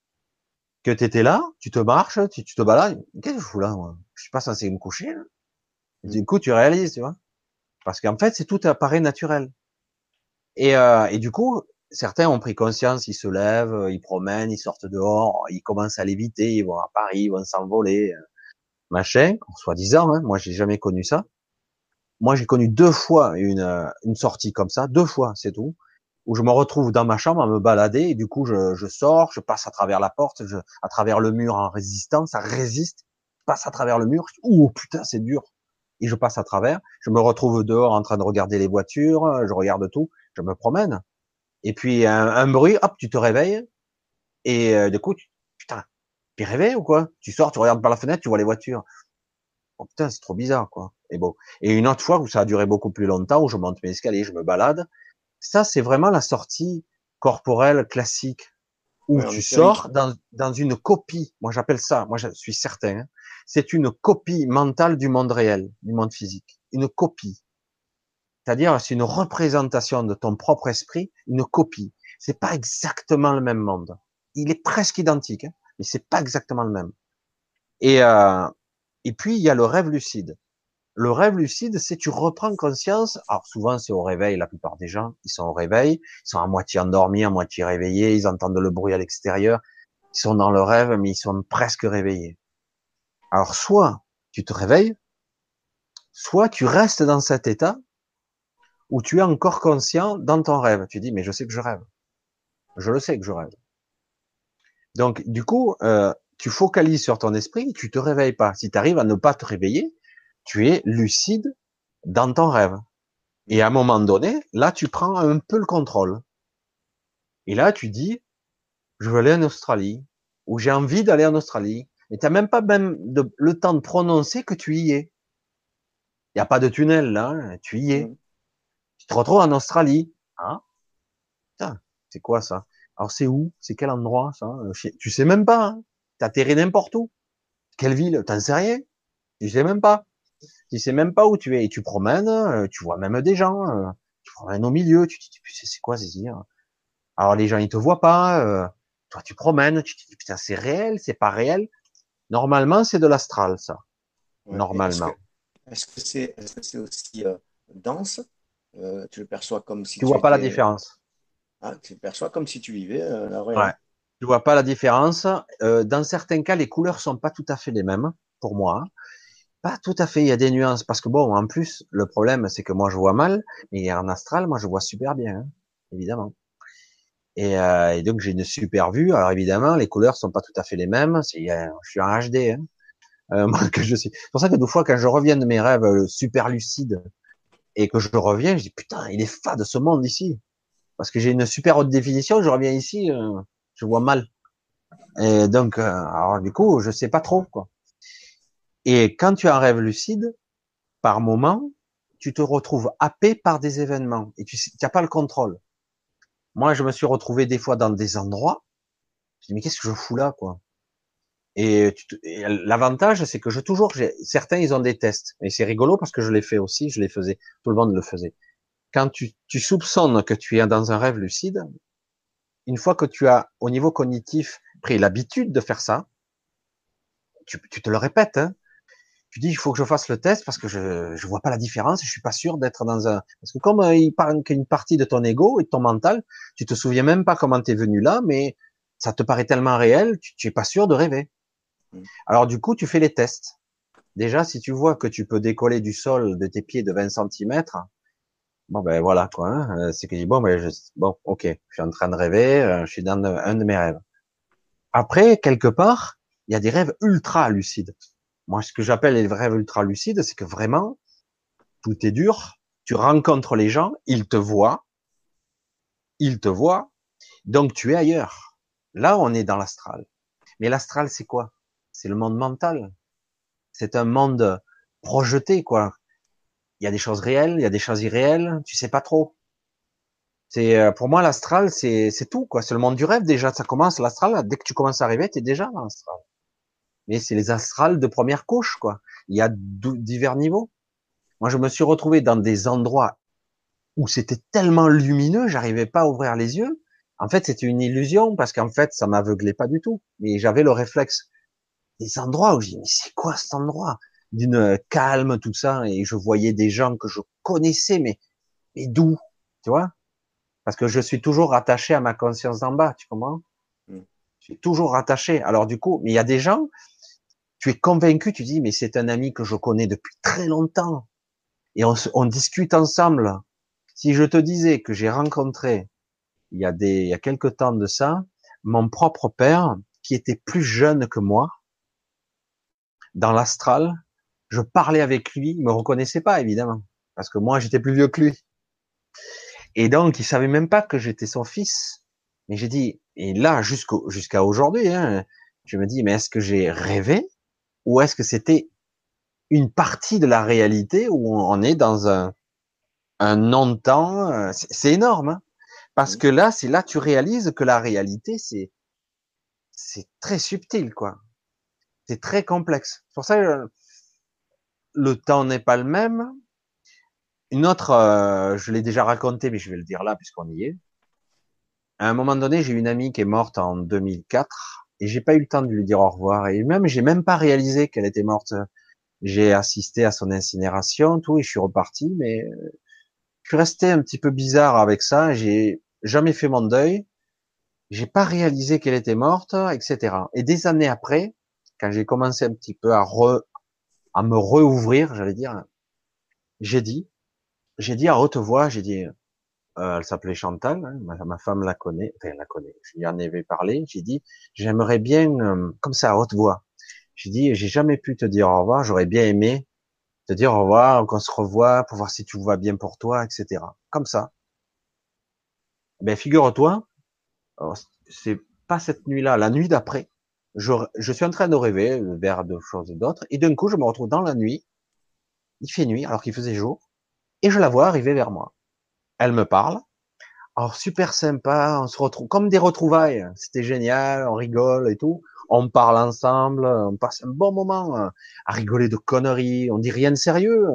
Speaker 1: que tu étais là, tu te marches, tu, te balades. Qu'est-ce que je fous là moi? Je suis pas censé me coucher. Là. Du coup, tu réalises, tu vois. Parce qu'en fait, c'est tout apparaît naturel. Et, euh, et du coup, certains ont pris conscience, ils se lèvent, ils promènent, ils sortent dehors, ils commencent à l'éviter, ils vont à Paris, ils vont s'envoler, euh, machin, soi-disant. Hein, moi, j'ai jamais connu ça. Moi, j'ai connu deux fois une, euh, une sortie comme ça, deux fois, c'est tout. où je me retrouve dans ma chambre à me balader, et du coup, je, je sors, je passe à travers la porte, je, à travers le mur en résistant, ça résiste, je passe à travers le mur, ouh, putain, c'est dur. Et je passe à travers, je me retrouve dehors en train de regarder les voitures, je regarde tout, je me promène. Et puis, un, un bruit, hop, tu te réveilles, et euh, du coup, es réveillé ou quoi? Tu sors, tu regardes par la fenêtre, tu vois les voitures. Oh putain, c'est trop bizarre, quoi. Et bon. Et une autre fois où ça a duré beaucoup plus longtemps, où je monte mes escaliers, je me balade, ça, c'est vraiment la sortie corporelle classique où tu sors dans, dans, une copie. Moi, j'appelle ça, moi, je suis certain, hein, c'est une copie mentale du monde réel, du monde physique. Une copie. C'est-à-dire, c'est une représentation de ton propre esprit, une copie. C'est pas exactement le même monde. Il est presque identique, hein, mais c'est pas exactement le même. Et, euh, et puis, il y a le rêve lucide. Le rêve lucide, c'est tu reprends conscience. Alors souvent c'est au réveil, la plupart des gens, ils sont au réveil, ils sont à moitié endormis, à moitié réveillés, ils entendent le bruit à l'extérieur, ils sont dans le rêve, mais ils sont presque réveillés. Alors soit tu te réveilles, soit tu restes dans cet état où tu es encore conscient dans ton rêve. Tu dis mais je sais que je rêve, je le sais que je rêve. Donc du coup, euh, tu focalises sur ton esprit, tu te réveilles pas. Si tu arrives à ne pas te réveiller, tu es lucide dans ton rêve. Et à un moment donné, là, tu prends un peu le contrôle. Et là, tu dis, je veux aller en Australie, ou j'ai envie d'aller en Australie. Et t'as même pas même le temps de prononcer que tu y es. Il n'y a pas de tunnel là, hein, tu y es. Mm. Tu te retrouves en Australie. Hein c'est quoi ça? Alors c'est où? C'est quel endroit ça? Tu sais même pas. Hein T'atterris n'importe où. Quelle ville? T'en sais rien. Tu sais même pas. Tu sais même pas où tu es et tu promènes, euh, tu vois même des gens, euh, tu promènes au milieu, tu te dis c'est quoi ces Alors les gens ils te voient pas, euh, toi tu promènes, tu te dis putain c'est réel, c'est pas réel. Normalement c'est de l'astral ça. Normalement.
Speaker 2: Est-ce que c'est est -ce aussi dense? Tu le perçois comme si
Speaker 1: tu, tu vois pas la différence.
Speaker 2: Ah, tu perçois comme si tu vivais la
Speaker 1: Ouais. Tu vois pas la différence. dans certains cas les couleurs sont pas tout à fait les mêmes pour moi. Pas tout à fait, il y a des nuances, parce que bon, en plus, le problème, c'est que moi, je vois mal, mais en astral, moi, je vois super bien, hein, évidemment. Et, euh, et, donc, j'ai une super vue. Alors, évidemment, les couleurs sont pas tout à fait les mêmes. C'est, je suis en HD, hein, euh, moi, que je suis. C'est pour ça que des fois, quand je reviens de mes rêves euh, super lucides et que je reviens, je dis putain, il est fade ce monde ici, parce que j'ai une super haute définition. Je reviens ici, euh, je vois mal. Et donc, euh, alors du coup, je sais pas trop quoi. Et quand tu as un rêve lucide, par moment, tu te retrouves happé par des événements et tu n'as pas le contrôle. Moi, je me suis retrouvé des fois dans des endroits. Je dis mais qu'est-ce que je fous là, quoi? Et, l'avantage, c'est que je toujours, certains, ils ont des tests. Et c'est rigolo parce que je l'ai fait aussi, je les faisais. Tout le monde le faisait. Quand tu, tu soupçonnes que tu es dans un rêve lucide, une fois que tu as, au niveau cognitif, pris l'habitude de faire ça, tu, tu te le répètes. Hein tu dis il faut que je fasse le test parce que je je vois pas la différence, je suis pas sûr d'être dans un parce que comme euh, il parle qu'une partie de ton ego et de ton mental, tu te souviens même pas comment tu es venu là, mais ça te paraît tellement réel, tu, tu es pas sûr de rêver. Mm. Alors du coup, tu fais les tests. Déjà, si tu vois que tu peux décoller du sol de tes pieds de 20 cm, bon ben voilà quoi. Hein, euh, c'est que je dis bon ben je, bon ok, je suis en train de rêver, euh, je suis dans un de mes rêves. Après quelque part, il y a des rêves ultra lucides. Moi, ce que j'appelle les rêves ultra lucides, c'est que vraiment, tout est dur. Tu rencontres les gens, ils te voient, ils te voient, donc tu es ailleurs. Là, on est dans l'astral. Mais l'astral, c'est quoi? C'est le monde mental. C'est un monde projeté, quoi. Il y a des choses réelles, il y a des choses irréelles, tu sais pas trop. C'est euh, pour moi l'astral, c'est c'est tout, quoi. C'est le monde du rêve déjà. Ça commence l'astral. Dès que tu commences à rêver, tu es déjà dans l'astral mais c'est les astrales de première couche, quoi. Il y a divers niveaux. Moi, je me suis retrouvé dans des endroits où c'était tellement lumineux, j'arrivais pas à ouvrir les yeux. En fait, c'était une illusion parce qu'en fait, ça m'aveuglait pas du tout. Mais j'avais le réflexe. Des endroits où je dis, mais c'est quoi cet endroit? D'une calme, tout ça. Et je voyais des gens que je connaissais, mais, mais d'où? Tu vois? Parce que je suis toujours attaché à ma conscience d'en bas, tu comprends? Mm. Je suis toujours attaché. Alors du coup, mais il y a des gens, tu es convaincu, tu dis, mais c'est un ami que je connais depuis très longtemps. Et on, on discute ensemble. Si je te disais que j'ai rencontré il y a des, il y a quelque temps de ça, mon propre père, qui était plus jeune que moi, dans l'astral, je parlais avec lui, il me reconnaissait pas évidemment, parce que moi j'étais plus vieux que lui. Et donc il savait même pas que j'étais son fils. Mais j'ai dit, et là jusqu'à aujourd'hui, hein, je me dis, mais est-ce que j'ai rêvé ou est-ce que c'était une partie de la réalité où on est dans un un non-temps euh, C'est énorme, hein parce que là, c'est là tu réalises que la réalité, c'est c'est très subtil, quoi. C'est très complexe. C'est pour ça, que le temps n'est pas le même. Une autre, euh, je l'ai déjà raconté, mais je vais le dire là puisqu'on y est. À un moment donné, j'ai une amie qui est morte en 2004 et j'ai pas eu le temps de lui dire au revoir et même j'ai même pas réalisé qu'elle était morte. J'ai assisté à son incinération, tout, et je suis reparti, mais euh, je suis resté un petit peu bizarre avec ça. J'ai jamais fait mon deuil. J'ai pas réalisé qu'elle était morte, etc. Et des années après, quand j'ai commencé un petit peu à re, à me rouvrir, j'allais dire, j'ai dit, j'ai dit à haute voix, j'ai dit, euh, elle s'appelait Chantal, hein, ma, femme la connaît, enfin elle la connaît, je lui en avais parlé, j'ai dit, j'aimerais bien, comme ça à haute voix, j'ai dit, j'ai jamais pu te dire au revoir, j'aurais bien aimé te dire au revoir, qu'on se revoit pour voir si tout va bien pour toi, etc. Comme ça. Ben figure-toi, c'est pas cette nuit-là, la nuit d'après, je, je, suis en train de rêver vers de choses d'autres, et d'un coup je me retrouve dans la nuit, il fait nuit alors qu'il faisait jour, et je la vois arriver vers moi. Elle me parle, alors super sympa, on se retrouve comme des retrouvailles, c'était génial, on rigole et tout, on parle ensemble, on passe un bon moment à rigoler de conneries, on dit rien de sérieux,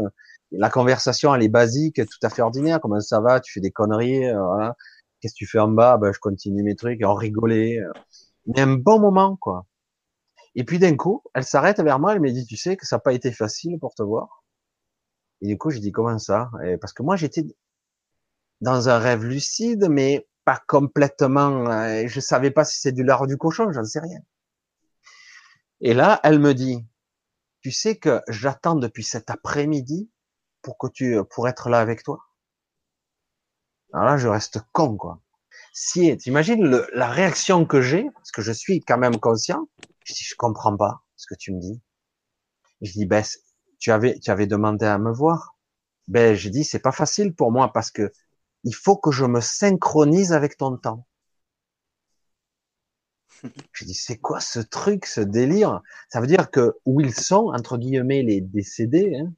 Speaker 1: la conversation elle est basique, tout à fait ordinaire, comment ça va, tu fais des conneries, voilà. qu'est-ce que tu fais en bas, ben, je continue mes trucs, on rigolait, mais un bon moment quoi. Et puis d'un coup, elle s'arrête vers moi, elle me dit, tu sais que ça n'a pas été facile pour te voir. Et du coup, je dis, comment ça? Parce que moi, j'étais dans un rêve lucide, mais pas complètement. Euh, je savais pas si c'est du lard du cochon, j'en sais rien. Et là, elle me dit, tu sais que j'attends depuis cet après-midi pour que tu, pour être là avec toi. Alors là, je reste con, quoi. Si, t'imagines la réaction que j'ai, parce que je suis quand même conscient, je dis, je comprends pas ce que tu me dis. Je dis, ben, tu avais, tu avais demandé à me voir. Ben, je dis, c'est pas facile pour moi parce que il faut que je me synchronise avec ton temps. [laughs] Je dis, c'est quoi ce truc, ce délire? Ça veut dire que où ils sont, entre guillemets, les décédés, hein,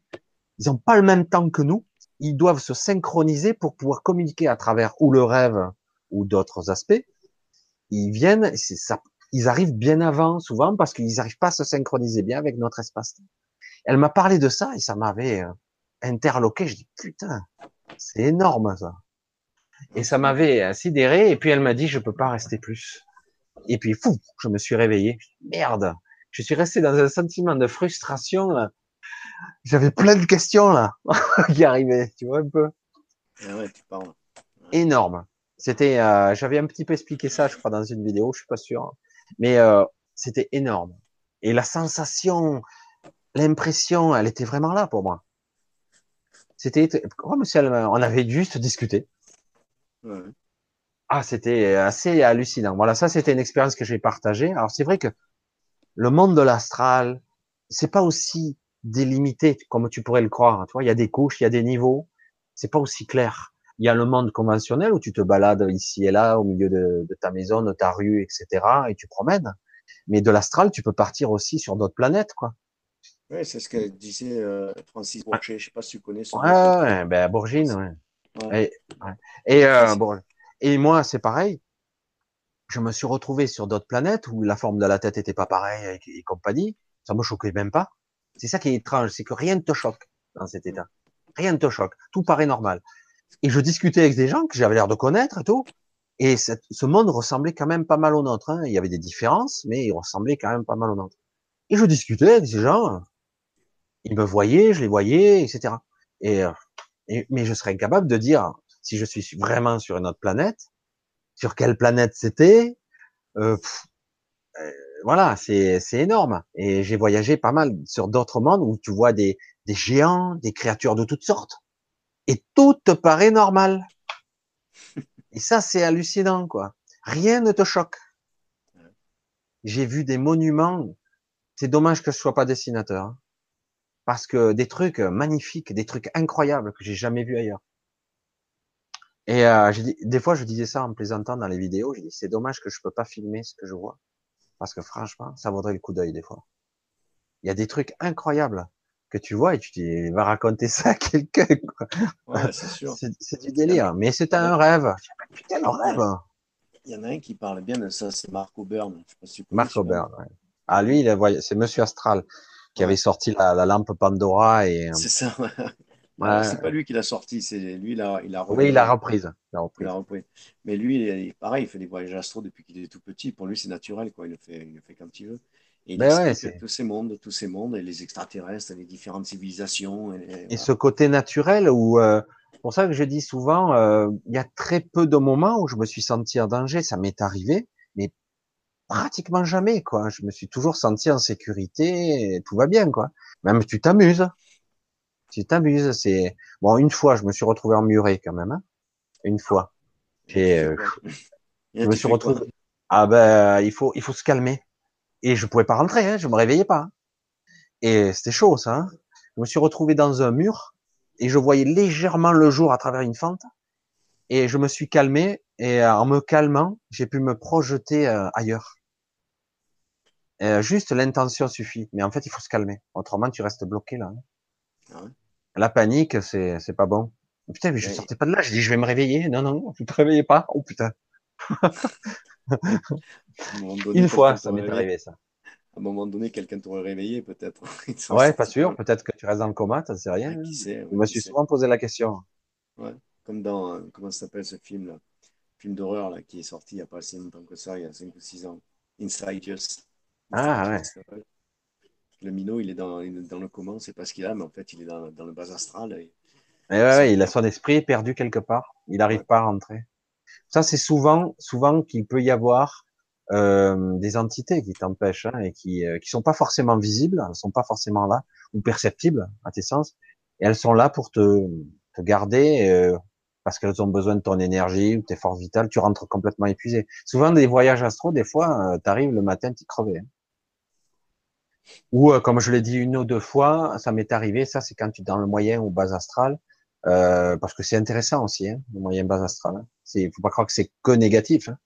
Speaker 1: ils n'ont pas le même temps que nous. Ils doivent se synchroniser pour pouvoir communiquer à travers ou le rêve ou d'autres aspects. Ils viennent, ça, ils arrivent bien avant, souvent, parce qu'ils n'arrivent pas à se synchroniser bien avec notre espace. Elle m'a parlé de ça et ça m'avait euh, interloqué. Je dis, putain, c'est énorme ça. Et ça m'avait sidéré. Et puis elle m'a dit, je peux pas rester plus. Et puis, fou, je me suis réveillé. Merde. Je suis resté dans un sentiment de frustration. J'avais plein de questions, là, [laughs] qui arrivaient. Tu vois un peu?
Speaker 2: Ah ouais, tu parles.
Speaker 1: Énorme. C'était, euh, j'avais un petit peu expliqué ça, je crois, dans une vidéo, je suis pas sûr. Mais euh, c'était énorme. Et la sensation, l'impression, elle était vraiment là pour moi. C'était comme si on avait juste discuté. Ouais. Ah, c'était assez hallucinant. Voilà, ça c'était une expérience que j'ai partagée. Alors c'est vrai que le monde de l'astral, c'est pas aussi délimité comme tu pourrais le croire. Tu vois, il y a des couches, il y a des niveaux. C'est pas aussi clair. Il y a le monde conventionnel où tu te balades ici et là au milieu de, ta maison, de ta rue, etc. et tu promènes. Mais de l'astral, tu peux partir aussi sur d'autres planètes, quoi.
Speaker 2: Oui, c'est ce que disait euh, Francis Bourget. Je sais pas si tu connais
Speaker 1: son. Ouais, ouais, ben Bourgine, ouais. Et, et, euh, bon, et moi, c'est pareil. Je me suis retrouvé sur d'autres planètes où la forme de la tête était pas pareille et, compagnie. Ça me choquait même pas. C'est ça qui est étrange, c'est que rien ne te choque dans cet état. Rien ne te choque. Tout paraît normal. Et je discutais avec des gens que j'avais l'air de connaître et tout. Et ce monde ressemblait quand même pas mal au nôtre. Hein. Il y avait des différences, mais il ressemblait quand même pas mal au nôtre. Et je discutais avec ces gens. Ils me voyaient, je les voyais, etc. Euh, et, mais je serais incapable de dire si je suis vraiment sur une autre planète, sur quelle planète c'était. Euh, euh voilà, c'est énorme. Et j'ai voyagé pas mal sur d'autres mondes où tu vois des, des géants, des créatures de toutes sortes et tout te paraît normal. Et ça, c'est hallucinant, quoi. Rien ne te choque. J'ai vu des monuments. C'est dommage que je sois pas dessinateur. Hein. Parce que des trucs magnifiques, des trucs incroyables que j'ai jamais vus ailleurs. Et euh, des fois, je disais ça en plaisantant dans les vidéos. J'ai dit, c'est dommage que je peux pas filmer ce que je vois, parce que franchement, ça vaudrait le coup d'œil des fois. Il y a des trucs incroyables que tu vois et tu dis, va raconter ça à quelqu'un.
Speaker 2: Ouais, c'est
Speaker 1: du délire, mais c'est un rêve. Putain, un rêve.
Speaker 2: Il y en a un qui parle bien de ça, c'est Aubert.
Speaker 1: Marc Aubert, ouais. Ah lui, c'est Monsieur Astral qui avait sorti la, la, lampe Pandora et.
Speaker 2: C'est ça. [laughs] Ouais. C'est pas lui qui l'a sorti, c'est lui, il a, il a
Speaker 1: Oui, il a reprise. Il a repris.
Speaker 2: Il a repris. Mais lui, pareil, il fait des voyages astro depuis qu'il est tout petit. Pour lui, c'est naturel, quoi. Il le fait, il le fait quand il veut. Et ben ouais, tous ces mondes, tous ces mondes, et les extraterrestres, les différentes civilisations.
Speaker 1: Et, et, ce côté naturel où, euh, pour ça que je dis souvent, euh, il y a très peu de moments où je me suis senti en danger. Ça m'est arrivé, mais pratiquement jamais, quoi. Je me suis toujours senti en sécurité, et tout va bien, quoi. Même tu t'amuses tu t'amuses. C'est bon. Une fois, je me suis retrouvé emmuré quand même. Hein une fois. Et, euh, je me suis retrouvé. Ah ben, il faut, il faut se calmer. Et je pouvais pas rentrer. Hein, je me réveillais pas. Et c'était chaud ça. Hein je me suis retrouvé dans un mur et je voyais légèrement le jour à travers une fente. Et je me suis calmé et euh, en me calmant, j'ai pu me projeter euh, ailleurs. juste l'intention suffit, mais en fait il faut se calmer. Autrement tu restes bloqué là. Hein. Ah ouais. La panique, c'est, c'est pas bon. putain, mais je sortais pas de là. Je dis, je vais me réveiller. Non, non, vous te réveillez pas. Oh putain. [laughs] Une fois, ça m'est arrivé, ça.
Speaker 2: À un moment donné, quelqu'un t'aurait réveillé, peut-être. [laughs]
Speaker 1: ouais, pas sûr. Peut-être que tu restes dans le coma, ne sais rien. qui sait, je me suis souvent posé la question.
Speaker 2: Ouais. Comme dans, euh, comment ça s'appelle ce film, là? Film d'horreur, là, qui est sorti il n'y a pas si longtemps que ça, il y a 5 ou 6 ans. Inside Just.
Speaker 1: Ah, ouais
Speaker 2: le minot, il est dans, dans le comment, c'est pas ce qu'il a, mais en fait, il est dans, le bas astral. Et...
Speaker 1: ouais, il a son esprit perdu quelque part. Il n'arrive pas à rentrer. Ça, c'est souvent, souvent qu'il peut y avoir euh, des entités qui t'empêchent hein, et qui, euh, qui sont pas forcément visibles, elles sont pas forcément là ou perceptibles à tes sens, et elles sont là pour te, te garder euh, parce qu'elles ont besoin de ton énergie ou tes forces vitales. Tu rentres complètement épuisé. Souvent, des voyages astro, des fois, tu arrives le matin, tu crevé. Hein. Ou euh, comme je l'ai dit une ou deux fois, ça m'est arrivé. Ça, c'est quand tu es dans le moyen ou bas astral, euh, parce que c'est intéressant aussi, hein, le moyen bas astral. Hein. C'est, faut pas croire que c'est que négatif. Hein.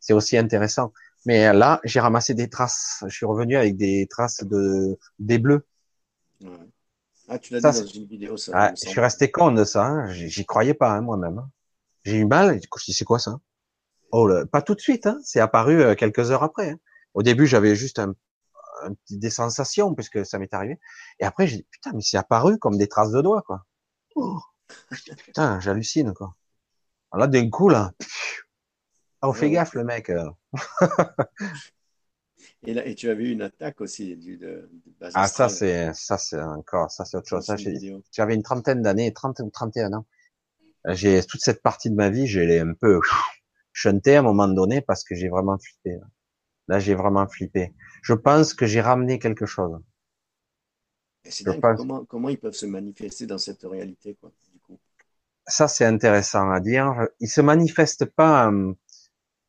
Speaker 1: C'est aussi intéressant. Mais là, j'ai ramassé des traces. Je suis revenu avec des traces de des bleus.
Speaker 2: Ah, tu l'as dit dans une vidéo, ça.
Speaker 1: Ah, je suis resté con de ça. Hein. J'y croyais pas hein, moi-même. Hein. J'ai eu mal. Je dis c'est quoi ça? Oh, pas tout de suite. Hein. C'est apparu euh, quelques heures après. Hein. Au début, j'avais juste un des sensations, puisque ça m'est arrivé. Et après, j'ai dit, putain, mais c'est apparu comme des traces de doigts, quoi. Oh, putain, j'hallucine, quoi. Alors là, d'un coup, là, on fait gaffe, le mec.
Speaker 2: Et, là, et tu as vu une attaque aussi du, de,
Speaker 1: Ah, ça, c'est, ça, c'est encore, ça, c'est autre chose. j'avais une trentaine d'années, 30 ou 31 ans. J'ai, toute cette partie de ma vie, j'ai un peu chanté à un moment donné parce que j'ai vraiment flippé. Là, j'ai vraiment flippé. Je pense que j'ai ramené quelque chose.
Speaker 2: comment, comment, ils peuvent se manifester dans cette réalité, quoi, du coup
Speaker 1: Ça, c'est intéressant à dire. Ils se manifestent pas euh,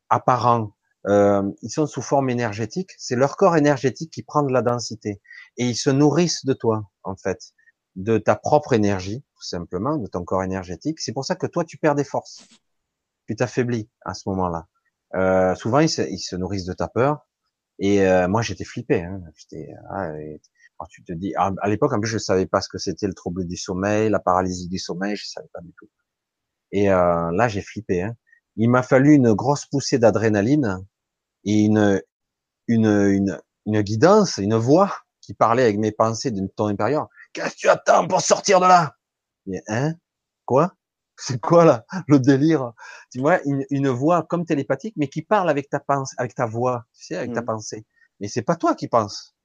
Speaker 1: apparents. Euh, ils sont sous forme énergétique. C'est leur corps énergétique qui prend de la densité. Et ils se nourrissent de toi, en fait. De ta propre énergie, tout simplement, de ton corps énergétique. C'est pour ça que toi, tu perds des forces. Tu t'affaiblis à ce moment-là. Euh, souvent, ils se, nourrissent de ta peur. Et euh, moi, j'étais flippé. Hein. J'étais, ah, tu te dis, à, l'époque, en plus, je savais pas ce que c'était le trouble du sommeil, la paralysie du sommeil, je savais pas du tout. Et euh, là, j'ai flippé. Hein. Il m'a fallu une grosse poussée d'adrénaline et une, une, une, une guidance, une voix qui parlait avec mes pensées d'une ton intérieur. Qu'est-ce que tu attends pour sortir de là? Hein? Quoi? [laughs] C'est quoi là le délire? Tu vois une, une, voix comme télépathique, mais qui parle avec ta pensée, avec ta voix, tu sais, avec ta mmh. pensée. Mais c'est pas toi qui penses.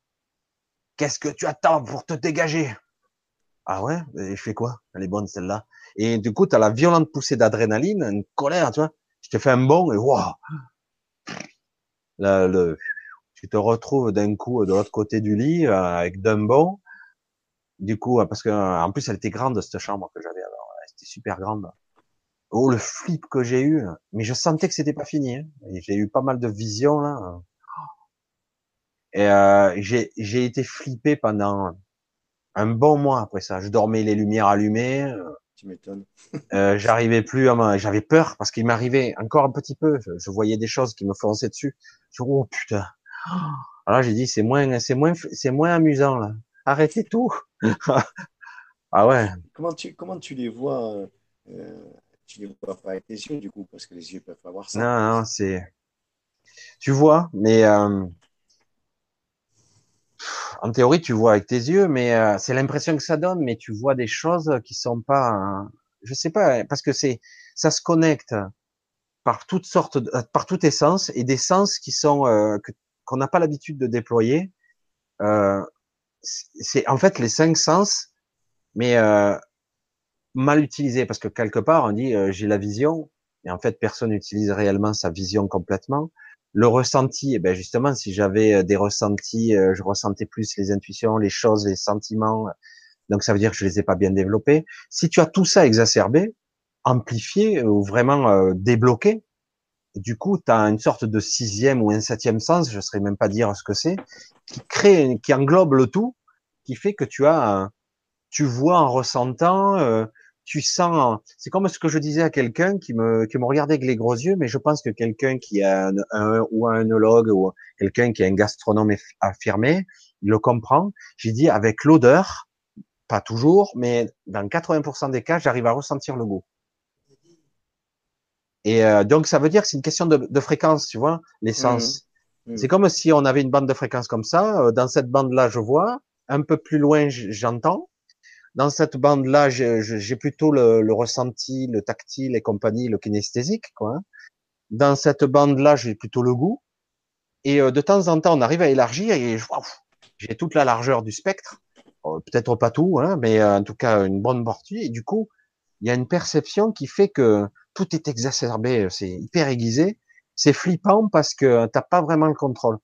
Speaker 1: Qu'est-ce que tu attends pour te dégager? Ah ouais? Et je fais quoi? Elle est bonne celle-là. Et du coup, tu as la violente poussée d'adrénaline, une colère, tu vois. Te fais un bond et waouh le, tu te retrouves d'un coup de l'autre côté du lit euh, avec d'un bond. Du coup, parce que en plus elle était grande cette chambre que j'avais super grande. Oh, le flip que j'ai eu, mais je sentais que c'était pas fini. Hein. J'ai eu pas mal de visions là. Et euh, j'ai été flippé pendant un bon mois après ça. Je dormais les lumières allumées. Euh,
Speaker 2: tu m'étonnes.
Speaker 1: euh, J'arrivais plus à J'avais peur parce qu'il m'arrivait encore un petit peu. Je, voyais des choses qui me fonçaient dessus. Je oh putain. [gasps] Alors j'ai dit c'est moins, c'est moins, c'est moins amusant là. Arrêtez tout. [laughs] ah ouais.
Speaker 2: Comment tu, comment tu les vois euh, euh, Tu les vois pas avec tes yeux du coup parce que les yeux peuvent pas voir ça.
Speaker 1: Non, non, c'est. Tu vois, mais euh, en théorie, tu vois avec tes yeux, mais euh, c'est l'impression que ça donne, mais tu vois des choses qui sont pas, euh, je sais pas, parce que c'est, ça se connecte par toutes sortes, euh, par toutes tes sens et des sens qui sont qu'on n'a pas l'habitude de déployer. c'est en fait les cinq sens, mais mal utilisés, parce que quelque part on dit j'ai la vision, et en fait personne n'utilise réellement sa vision complètement le ressenti, eh ben justement, si j'avais euh, des ressentis, euh, je ressentais plus les intuitions, les choses, les sentiments. Donc ça veut dire que je les ai pas bien développés. Si tu as tout ça exacerbé, amplifié ou vraiment euh, débloqué, du coup, tu as une sorte de sixième ou un septième sens, je ne saurais même pas dire ce que c'est, qui crée, qui englobe le tout, qui fait que tu as, tu vois en ressentant, tu sens, c'est comme ce que je disais à quelqu'un qui me, qui me regardait avec les gros yeux, mais je pense que quelqu'un qui a un, ou un œnologue ou quelqu'un qui est un gastronome affirmé, il le comprend. J'ai dit avec l'odeur, pas toujours, mais dans 80% des cas, j'arrive à ressentir le goût. Et euh, donc ça veut dire que c'est une question de, de, fréquence, tu vois, l'essence. Mmh. Mmh. C'est comme si on avait une bande de fréquence comme ça. Euh, dans cette bande-là, je vois. Un peu plus loin, j'entends dans cette bande-là, j'ai plutôt le, le, ressenti, le tactile et compagnie, le kinesthésique, quoi. Hein. Dans cette bande-là, j'ai plutôt le goût. Et euh, de temps en temps, on arrive à élargir et j'ai toute la largeur du spectre. Euh, peut-être pas tout, hein, mais euh, en tout cas une bonne partie. Et du coup, il y a une perception qui fait que tout est exacerbé, c'est hyper aiguisé. C'est flippant parce que t'as pas vraiment le contrôle.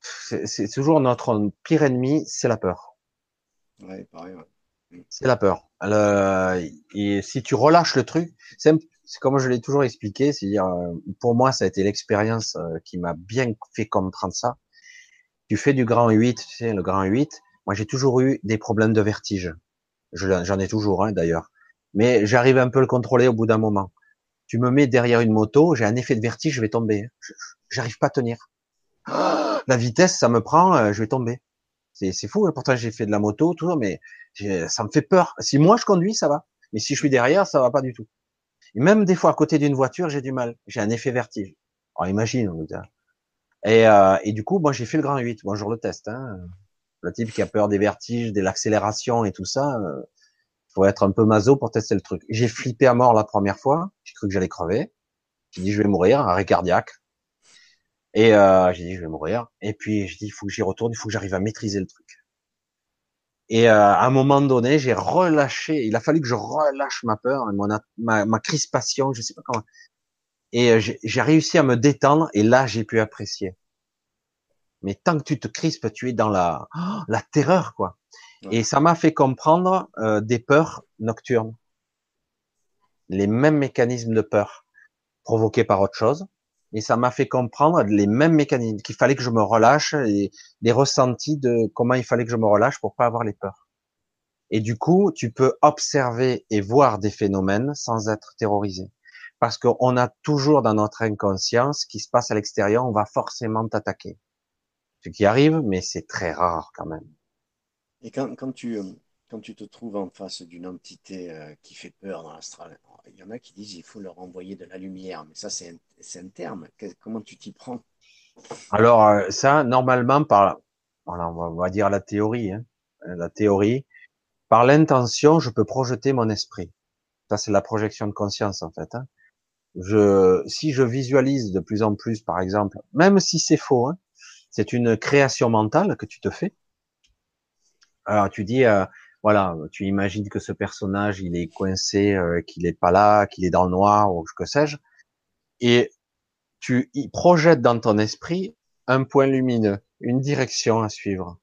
Speaker 1: C'est toujours notre pire ennemi, c'est la peur.
Speaker 2: Ouais, pareil. Ouais.
Speaker 1: C'est la peur. et si tu relâches le truc, c'est comme je l'ai toujours expliqué, c'est-à-dire euh, pour moi ça a été l'expérience euh, qui m'a bien fait comprendre ça. Tu fais du grand 8, tu sais le grand 8. Moi j'ai toujours eu des problèmes de vertige. J'en ai toujours hein, d'ailleurs. Mais j'arrive un peu à le contrôler au bout d'un moment. Tu me mets derrière une moto, j'ai un effet de vertige, je vais tomber. J'arrive pas à tenir. La vitesse, ça me prend, euh, je vais tomber. C'est fou. Hein. Pourtant j'ai fait de la moto, tout, mais ça me fait peur. Si moi je conduis, ça va. Mais si je suis derrière, ça va pas du tout. Et même des fois à côté d'une voiture, j'ai du mal. J'ai un effet vertige. Alors imagine. Et, euh, et du coup, moi j'ai fait le grand 8. Bonjour le test. Hein. Le type qui a peur des vertiges, de l'accélération et tout ça, euh, faut être un peu maso pour tester le truc. J'ai flippé à mort la première fois. J'ai cru que j'allais crever. J'ai dit je vais mourir, arrêt cardiaque. Et euh, j'ai dit je vais mourir. Et puis j'ai dit il faut que j'y retourne, il faut que j'arrive à maîtriser le truc. Et euh, à un moment donné, j'ai relâché. Il a fallu que je relâche ma peur, ma, ma crispation, je sais pas comment. Et euh, j'ai réussi à me détendre. Et là, j'ai pu apprécier. Mais tant que tu te crispes, tu es dans la la terreur, quoi. Et ça m'a fait comprendre euh, des peurs nocturnes, les mêmes mécanismes de peur provoqués par autre chose et ça m'a fait comprendre les mêmes mécanismes, qu'il fallait que je me relâche, et les ressentis de comment il fallait que je me relâche pour pas avoir les peurs. Et du coup, tu peux observer et voir des phénomènes sans être terrorisé. Parce qu'on a toujours dans notre inconscience ce qui se passe à l'extérieur, on va forcément t'attaquer. Ce qui arrive, mais c'est très rare quand même.
Speaker 2: Et quand, quand tu, euh, quand tu te trouves en face d'une entité euh, qui fait peur dans l'astral, il y en a qui disent qu'il faut leur envoyer de la lumière, mais ça c'est un, terme. Comment tu t'y prends?
Speaker 1: Alors euh, ça, normalement, par, voilà, on va dire la théorie, hein, la théorie, par l'intention, je peux projeter mon esprit. Ça c'est la projection de conscience en fait. Hein. Je, si je visualise de plus en plus, par exemple, même si c'est faux, hein, c'est une création mentale que tu te fais. Alors tu dis, euh, voilà, tu imagines que ce personnage, il est coincé, euh, qu'il est pas là, qu'il est dans le noir ou que sais-je, et tu y projettes dans ton esprit un point lumineux, une direction à suivre.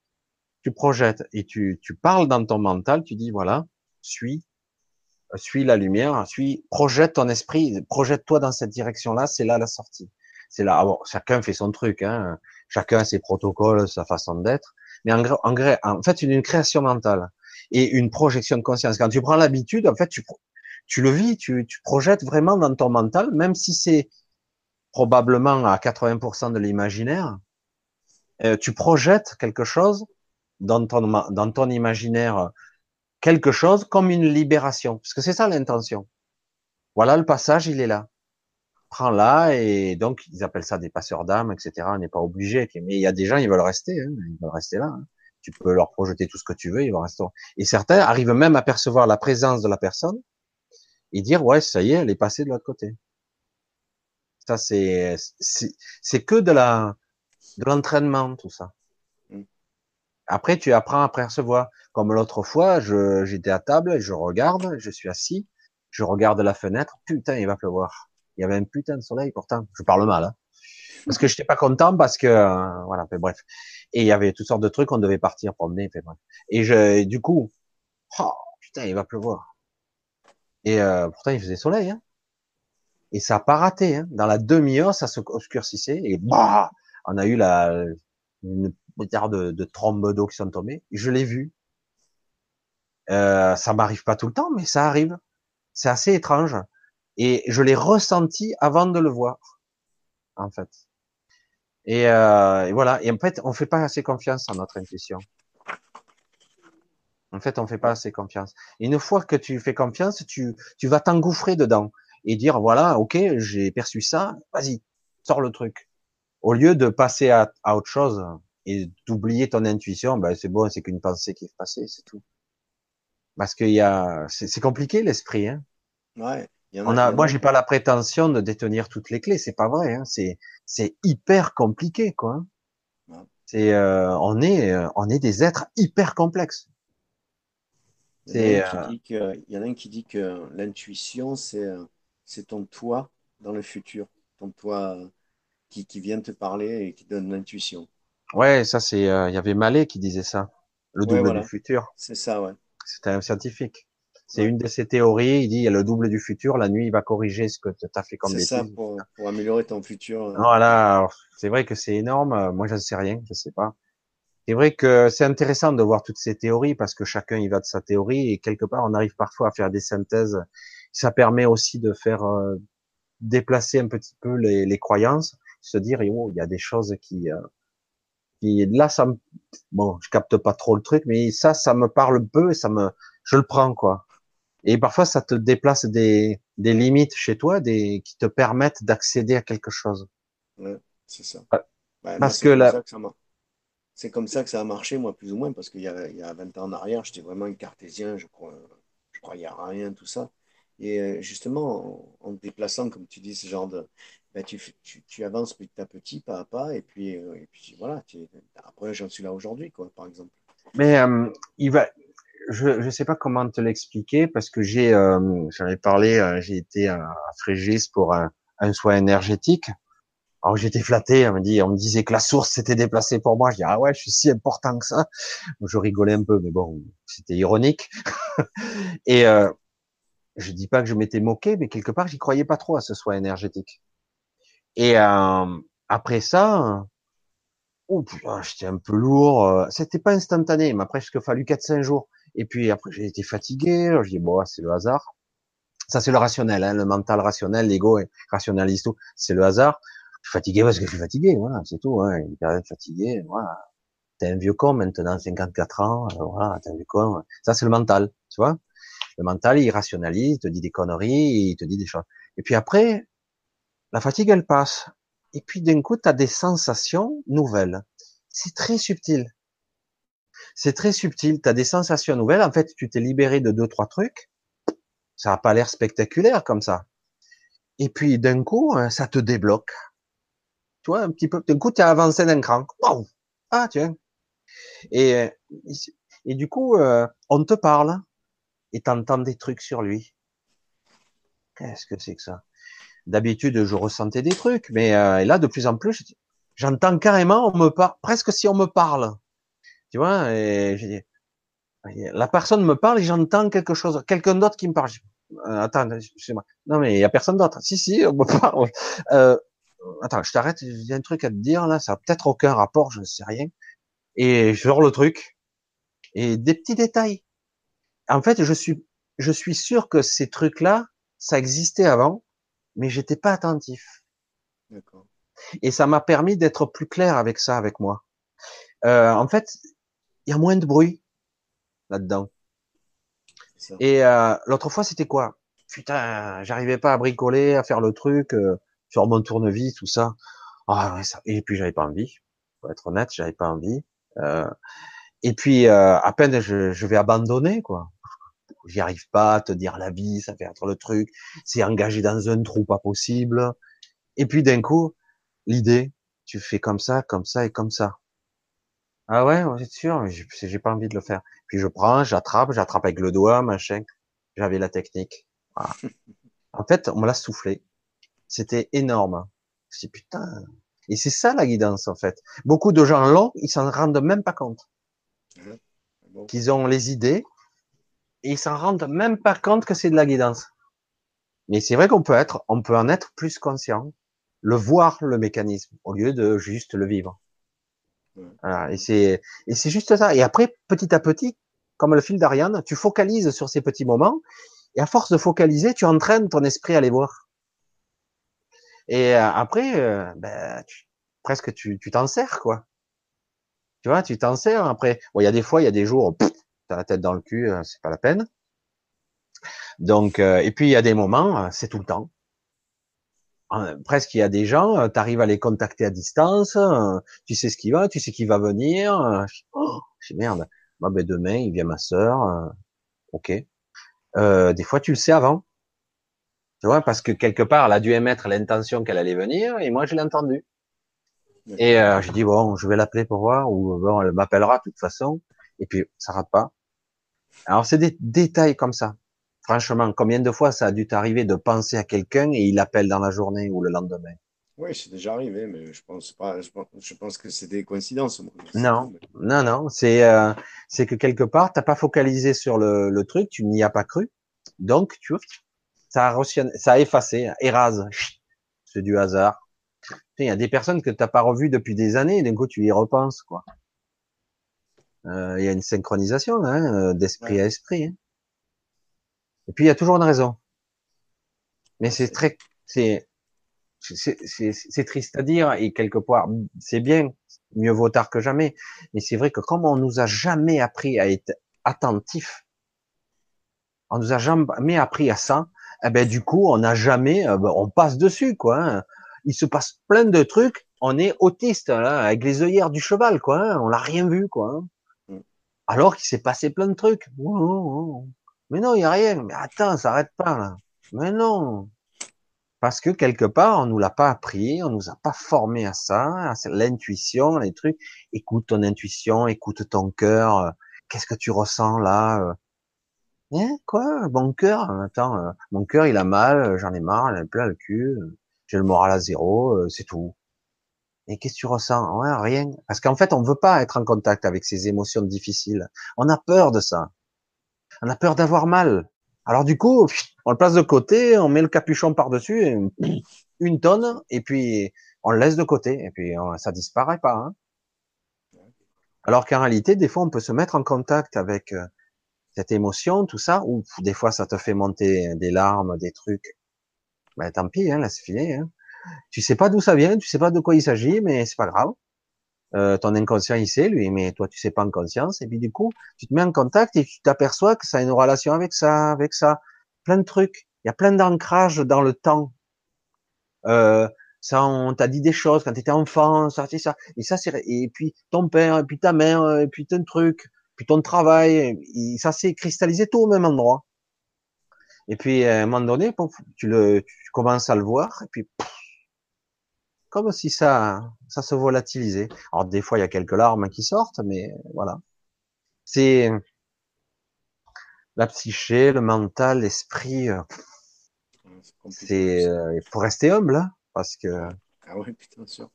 Speaker 1: Tu projettes et tu, tu parles dans ton mental, tu dis voilà, suis, suis la lumière, suis, projette ton esprit, projette-toi dans cette direction-là, c'est là la sortie. C'est là, ah bon, chacun fait son truc, hein. chacun a ses protocoles, sa façon d'être, mais en, en, en fait, une, une création mentale et une projection de conscience. Quand tu prends l'habitude, en fait, tu, tu le vis, tu, tu projettes vraiment dans ton mental, même si c'est probablement à 80% de l'imaginaire, euh, tu projettes quelque chose dans ton, dans ton imaginaire, quelque chose comme une libération, parce que c'est ça l'intention. Voilà le passage, il est là. Prends-la et donc ils appellent ça des passeurs d'âme, etc. On n'est pas obligé, mais il y a des gens ils veulent rester, hein, ils veulent rester là. Hein. Tu peux leur projeter tout ce que tu veux, ils vont rester. Et certains arrivent même à percevoir la présence de la personne et dire ouais ça y est, elle est passée de l'autre côté. Ça c'est c'est que de la de l'entraînement tout ça. Mm. Après tu apprends à percevoir. Comme l'autre fois, je j'étais à table, je regarde, je suis assis, je regarde la fenêtre, putain il va pleuvoir. Il y avait un putain de soleil pourtant. Je parle mal, hein. Parce que j'étais pas content parce que euh, voilà, mais bref. Et il y avait toutes sortes de trucs, on devait partir promener, fait bref. Et je, du coup, oh, putain, il va pleuvoir. Et euh, pourtant, il faisait soleil. Hein. Et ça n'a pas raté. Hein. Dans la demi-heure, ça se obscurcissait. Et bah, on a eu la, une de, de d'eau qui sont tombées. Je l'ai vu. Euh, ça m'arrive pas tout le temps, mais ça arrive. C'est assez étrange. Et je l'ai ressenti avant de le voir, en fait. Et, euh, et, voilà. Et en fait, on fait pas assez confiance en notre intuition. En fait, on fait pas assez confiance. Et une fois que tu fais confiance, tu, tu vas t'engouffrer dedans et dire voilà, ok, j'ai perçu ça, vas-y, sors le truc. Au lieu de passer à, à autre chose et d'oublier ton intuition, ben c'est bon, c'est qu'une pensée qui est passée, c'est tout. Parce qu'il y a, c'est compliqué l'esprit. Hein.
Speaker 2: Ouais.
Speaker 1: On a, moi, j'ai pas la prétention de détenir toutes les clés, c'est pas vrai. Hein. C'est, c'est hyper compliqué, quoi. C'est, euh, on est, euh, on est des êtres hyper complexes.
Speaker 2: Il y, en a un qui dit que l'intuition, c'est c'est ton toi dans le futur, ton toi qui, qui vient te parler et qui donne l'intuition.
Speaker 1: Ouais, ça c'est, euh, il y avait Mallet qui disait ça, le double du futur.
Speaker 2: C'est ça, ouais.
Speaker 1: C'était un scientifique. C'est une de ses théories. Il dit, il y a le double du futur. La nuit, il va corriger ce que tu as fait comme
Speaker 2: C'est ça, pour, pour, améliorer ton futur.
Speaker 1: Voilà. C'est vrai que c'est énorme. Moi, je ne sais rien. Je sais pas. C'est vrai que c'est intéressant de voir toutes ces théories parce que chacun y va de sa théorie et quelque part on arrive parfois à faire des synthèses. Ça permet aussi de faire euh, déplacer un petit peu les, les croyances, se dire oh, il y a des choses qui, euh, qui là ça me bon je capte pas trop le truc mais ça ça me parle peu et ça me je le prends quoi. Et parfois ça te déplace des des limites chez toi des qui te permettent d'accéder à quelque chose.
Speaker 2: Ouais, c'est ça.
Speaker 1: parce que là
Speaker 2: c'est comme ça que ça a marché, moi, plus ou moins, parce qu'il y a, il y a 20 ans en arrière, j'étais vraiment un cartésien, je crois, je croyais à rien, tout ça. Et euh, justement, en, te déplaçant, comme tu dis, ce genre de. Ben, tu, tu, tu, avances petit à petit, pas à pas, et puis, euh, et puis voilà. Tu, après, j'en suis là aujourd'hui, quoi, par exemple.
Speaker 1: Mais euh, il va. Je ne sais pas comment te l'expliquer, parce que j'ai, euh, j'avais parlé, j'ai été à Frégis pour un, un soin énergétique. Alors j'étais flatté, on me dit, on me disait que la source s'était déplacée pour moi. Je dis ah ouais, je suis si important que ça. Je rigolais un peu, mais bon, c'était ironique. [laughs] et euh, je dis pas que je m'étais moqué, mais quelque part j'y croyais pas trop à ce soin énergétique. Et euh, après ça, oh, j'étais un peu lourd. Euh, c'était pas instantané, il m'a presque fallu 4-5 jours. Et puis après j'ai été fatigué. Je dis bon, c'est le hasard. Ça c'est le rationnel, hein, le mental rationnel, l'ego rationalise tout. C'est le hasard suis fatigué parce que je suis fatigué, voilà, c'est tout, hein, une période fatiguée, voilà. T'es un vieux con maintenant, 54 ans, euh, voilà, t'es un vieux con. Ça, c'est le mental, tu vois. Le mental, il rationalise, il te dit des conneries, il te dit des choses. Et puis après, la fatigue, elle passe. Et puis d'un coup, tu as des sensations nouvelles. C'est très subtil. C'est très subtil. Tu as des sensations nouvelles. En fait, tu t'es libéré de deux, trois trucs. Ça n'a pas l'air spectaculaire comme ça. Et puis d'un coup, hein, ça te débloque. Tu vois, un petit peu. D'un coup, tu as avancé d'un cran. Ah, tiens. Et, et du coup, euh, on te parle et t'entends des trucs sur lui. Qu'est-ce que c'est que ça? D'habitude, je ressentais des trucs, mais euh, là, de plus en plus, j'entends carrément, on me parle, presque si on me parle. Tu vois, et la personne me parle et j'entends quelque chose, quelqu'un d'autre qui me parle. Euh, attends, excuse-moi. Non, mais il y a personne d'autre. Si, si, on peut pas. Euh, attends, je t'arrête. J'ai un truc à te dire là. Ça a peut-être aucun rapport, je ne sais rien. Et je le truc. Et des petits détails. En fait, je suis, je suis sûr que ces trucs-là, ça existait avant, mais j'étais pas attentif. D'accord. Et ça m'a permis d'être plus clair avec ça, avec moi. Euh, en fait, il y a moins de bruit là-dedans. Et euh, l'autre fois, c'était quoi? Putain, j'arrivais pas à bricoler, à faire le truc euh, sur mon tournevis, tout ça. Ah, ouais, ça. Et puis j'avais pas envie. Pour être honnête, j'avais pas envie. Euh, et puis euh, à peine je, je, vais abandonner quoi. J'y arrive pas à te dire la vie, ça fait être le truc. C'est engagé dans un trou pas possible. Et puis d'un coup, l'idée, tu fais comme ça, comme ça et comme ça. Ah ouais, c'est sûr, j'ai pas envie de le faire. Puis je prends, j'attrape, j'attrape avec le doigt, machin. J'avais la technique. En fait, on me l'a soufflé. C'était énorme. Je putain. Et c'est ça la guidance en fait. Beaucoup de gens l'ont, ils s'en rendent même pas compte. Qu'ils ont les idées et ils s'en rendent même pas compte que c'est de la guidance. Mais c'est vrai qu'on peut être, on peut en être plus conscient, le voir le mécanisme au lieu de juste le vivre. Et c'est et c'est juste ça. Et après, petit à petit, comme le fil d'Ariane, tu focalises sur ces petits moments, et à force de focaliser, tu entraînes ton esprit à les voir. Et euh, après, euh, ben, presque tu t'en sers quoi. Tu vois, tu t'en sers. Après, bon, il y a des fois, il y a des jours, tu as la tête dans le cul, euh, c'est pas la peine. Donc, et puis il y a des moments, c'est tout le temps. Presque il y a des gens, euh, tu arrives à les contacter à distance, euh, tu sais ce qui va, tu sais qui va venir. Euh, oh, merde. Bah, ben demain il vient ma sœur, ok. des fois tu le sais avant, tu vois, parce que quelque part elle a dû émettre l'intention qu'elle allait venir et moi je l'ai entendu. Et euh, je dis bon, je vais l'appeler pour voir ou bon elle m'appellera de toute façon et puis ça rate pas. Alors c'est des détails comme ça. Franchement, combien de fois ça a dû t'arriver de penser à quelqu'un et il appelle dans la journée ou le lendemain?
Speaker 2: Oui, c'est déjà arrivé, mais je pense pas. Je pense, que c'est des coïncidences.
Speaker 1: Non, non, non. C'est euh, c'est que quelque part t'as pas focalisé sur le, le truc, tu n'y as pas cru, donc tu ça a ça a effacé, érase. C'est du hasard. Il y a des personnes que t'as pas revues depuis des années, et d'un coup tu y repenses, quoi. Euh, il y a une synchronisation hein, d'esprit à esprit. Hein. Et puis il y a toujours une raison. Mais c'est très, c'est, c'est triste à dire et quelque part c'est bien, mieux vaut tard que jamais. Mais c'est vrai que comme on nous a jamais appris à être attentif, on nous a jamais appris à ça. Eh ben du coup on n'a jamais, euh, ben, on passe dessus quoi. Hein. Il se passe plein de trucs. On est autiste là, avec les œillères du cheval quoi. Hein. On l'a rien vu quoi. Hein. Mm. Alors qu'il s'est passé plein de trucs. Mais non, il n'y a rien. Mais attends, ça arrête pas là. Mais non. Parce que quelque part, on nous l'a pas appris, on nous a pas formé à ça, à l'intuition, les trucs. Écoute ton intuition, écoute ton cœur. Euh, qu'est-ce que tu ressens là euh? Hein, quoi Mon cœur Attends, euh, mon cœur il a mal, j'en ai marre, il a plein le cul, j'ai le moral à zéro, c'est tout. Et qu'est-ce que tu ressens? Ouais, rien. Parce qu'en fait, on veut pas être en contact avec ces émotions difficiles. On a peur de ça on a peur d'avoir mal. Alors du coup, on le place de côté, on met le capuchon par-dessus, une tonne, et puis on le laisse de côté, et puis ça disparaît pas. Hein. Alors qu'en réalité, des fois, on peut se mettre en contact avec euh, cette émotion, tout ça, ou des fois, ça te fait monter des larmes, des trucs. Ben tant pis, hein, laisse filer. Hein. Tu sais pas d'où ça vient, tu sais pas de quoi il s'agit, mais c'est pas grave. Euh, ton inconscient il sait lui, mais toi tu sais pas en conscience, et puis du coup tu te mets en contact et tu t'aperçois que ça a une relation avec ça, avec ça, plein de trucs. Il y a plein d'ancrage dans le temps. Euh, ça, on t'a dit des choses quand tu étais enfant, ça, c'est ça, et ça c'est, et puis ton père, et puis ta mère, et puis ton truc, puis ton travail, ça s'est cristallisé tout au même endroit. Et puis à un moment donné, tu le, tu commences à le voir, et puis comme si ça, ça se volatilisait. Alors des fois, il y a quelques larmes qui sortent, mais voilà. C'est la psyché, le mental, l'esprit. Euh, c'est, euh, il faut rester humble, hein, parce que.
Speaker 2: Ah ouais, putain, sûr.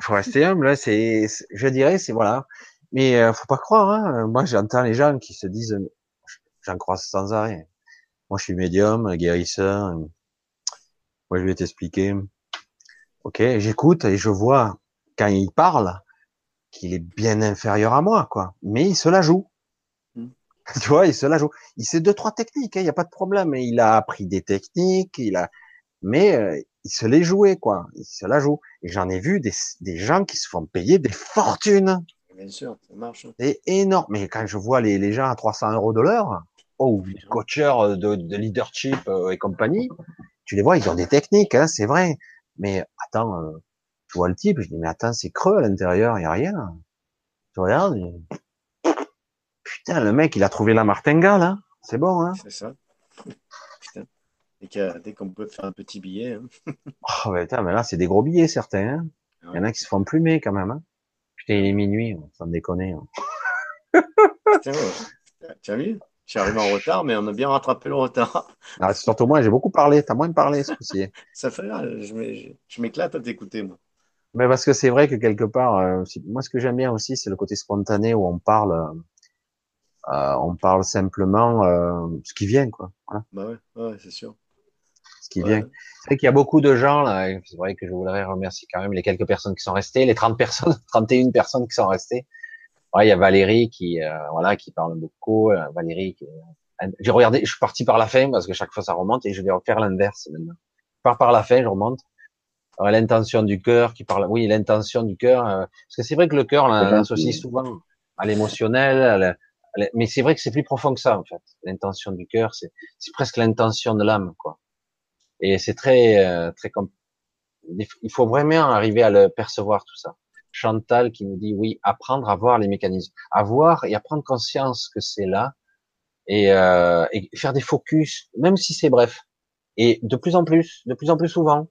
Speaker 1: Faut rester humble, hein, c'est, je dirais, c'est voilà. Mais euh, faut pas croire. Hein. Moi, j'entends les gens qui se disent, j'en crois sans arrêt. Moi, je suis médium, guérisseur. Moi, je vais t'expliquer. Ok, j'écoute et je vois quand il parle qu'il est bien inférieur à moi, quoi. Mais il se la joue. Hmm. [laughs] tu vois, il se la joue. Il sait deux trois techniques, il hein, n'y a pas de problème. Il a appris des techniques, il a, mais euh, il se les jouait, quoi. Il se la joue. Et j'en ai vu des, des gens qui se font payer des fortunes.
Speaker 2: Bien sûr, ça marche. Hein.
Speaker 1: C'est énorme. Mais quand je vois les, les gens à 300 euros de l'heure, oh, les coachers de, de leadership euh, et compagnie, tu les vois, ils ont des techniques, hein, c'est vrai. Mais attends, euh, tu vois le type, je dis, mais attends, c'est creux à l'intérieur, il n'y a rien. Tu regardes, putain, le mec, il a trouvé la martingale, hein. C'est bon, hein.
Speaker 2: C'est ça. [laughs] Putain. Dès qu'on peut faire un petit billet. Hein. [laughs]
Speaker 1: oh, mais, mais là, c'est des gros billets, certains. Hein. Il y en a qui se font plumer, quand même. Hein. Putain, il est minuit, sans déconner.
Speaker 2: Hein. [laughs] Putain, tu as vu? Je suis arrivé en retard, mais on a bien rattrapé le retard.
Speaker 1: Ah, surtout moi, j'ai beaucoup parlé. T'as moins parlé ce coup-ci. [laughs]
Speaker 2: Ça fait. Je m'éclate à t'écouter, moi.
Speaker 1: Mais parce que c'est vrai que quelque part, euh, moi, ce que j'aime bien aussi, c'est le côté spontané où on parle, euh, on parle simplement euh, ce qui vient, quoi.
Speaker 2: Bah ouais, ouais c'est sûr.
Speaker 1: Ce qui vient. C'est vrai qu'il y a beaucoup de gens là. C'est vrai que je voudrais remercier quand même les quelques personnes qui sont restées, les 30 personnes, [laughs] 31 personnes qui sont restées. Ouais, il y a Valérie qui, euh, voilà, qui parle beaucoup. Euh, Valérie, qui... j'ai regardé, je suis parti par la fin parce que chaque fois ça remonte et je vais faire l'inverse maintenant. Je pars par la fin, je remonte. Euh, l'intention du cœur qui parle, oui, l'intention du cœur, parce que c'est vrai que le cœur, on l'associe souvent à l'émotionnel, mais c'est vrai que c'est plus profond que ça en fait. L'intention du cœur, c'est, c'est presque l'intention de l'âme, quoi. Et c'est très, très, il faut vraiment arriver à le percevoir tout ça. Chantal qui nous dit oui, apprendre à voir les mécanismes, à voir et à prendre conscience que c'est là et, euh, et, faire des focus, même si c'est bref, et de plus en plus, de plus en plus souvent.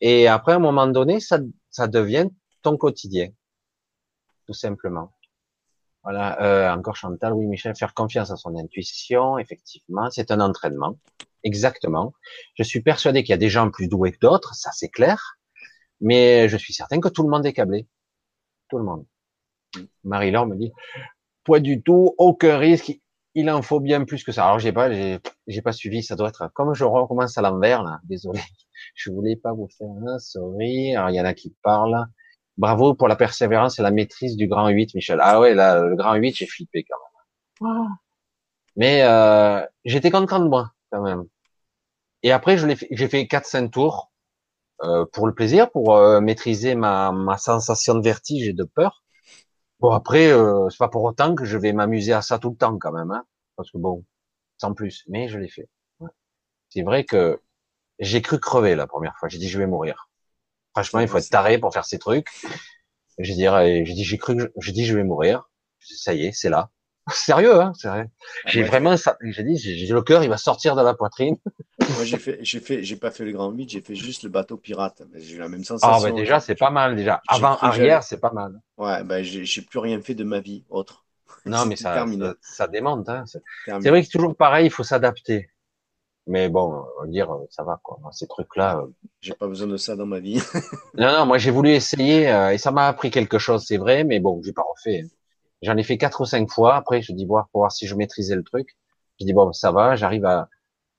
Speaker 1: Et après, à un moment donné, ça, ça devient ton quotidien, tout simplement. Voilà, euh, encore Chantal, oui Michel, faire confiance à son intuition, effectivement, c'est un entraînement, exactement. Je suis persuadé qu'il y a des gens plus doués que d'autres, ça c'est clair, mais je suis certain que tout le monde est câblé tout le monde. Marie-Laure me dit, pas du tout, aucun risque, il en faut bien plus que ça. Alors j'ai pas, j'ai pas suivi, ça doit être comme je recommence à l'envers là. Désolé, [laughs] je voulais pas vous faire un sourire. il y en a qui parlent. Bravo pour la persévérance et la maîtrise du grand 8, Michel. Ah ouais, là, le grand 8, j'ai flippé quand même. Ah. Mais euh, j'étais content de moi quand même. Et après, je l'ai j'ai fait 4-5 tours. Euh, pour le plaisir, pour euh, maîtriser ma, ma, sensation de vertige et de peur. Bon après, euh, c'est pas pour autant que je vais m'amuser à ça tout le temps quand même, hein, parce que bon, sans plus. Mais je l'ai fait. C'est vrai que j'ai cru crever la première fois. J'ai dit je vais mourir. Franchement, il faut être taré pour faire ces trucs. J'ai dit, j'ai dit, j'ai cru, j'ai dit je vais mourir. Ça y est, c'est là. [laughs] Sérieux, hein, c'est vrai. Ah j'ai vraiment ça. J'ai dit, j'ai le cœur, il va sortir de la poitrine. [laughs]
Speaker 2: Moi, j'ai fait, j'ai fait, j'ai pas fait le grand 8, j'ai fait juste le bateau pirate. J'ai eu la même sensation. Ah,
Speaker 1: ben déjà, c'est pas mal, déjà. Avant, arrière, c'est pas mal.
Speaker 2: Ouais, ben, j'ai plus rien fait de ma vie autre. [laughs]
Speaker 1: Non, mais ça, ça, ça, démonte, hein. C'est vrai que c'est toujours pareil, il faut s'adapter. Mais bon, on va dire, ça va, quoi. Ces trucs-là. Euh,
Speaker 2: j'ai pas besoin de ça dans ma vie.
Speaker 1: non, non, moi, j'ai voulu essayer, euh, et ça m'a appris quelque chose, c'est vrai, mais bon, j'ai pas refait. J'en ai fait quatre ou cinq fois. Après, je dis voir pour voir si je maîtrisais le truc. Je dis bon, ça va, j'arrive à,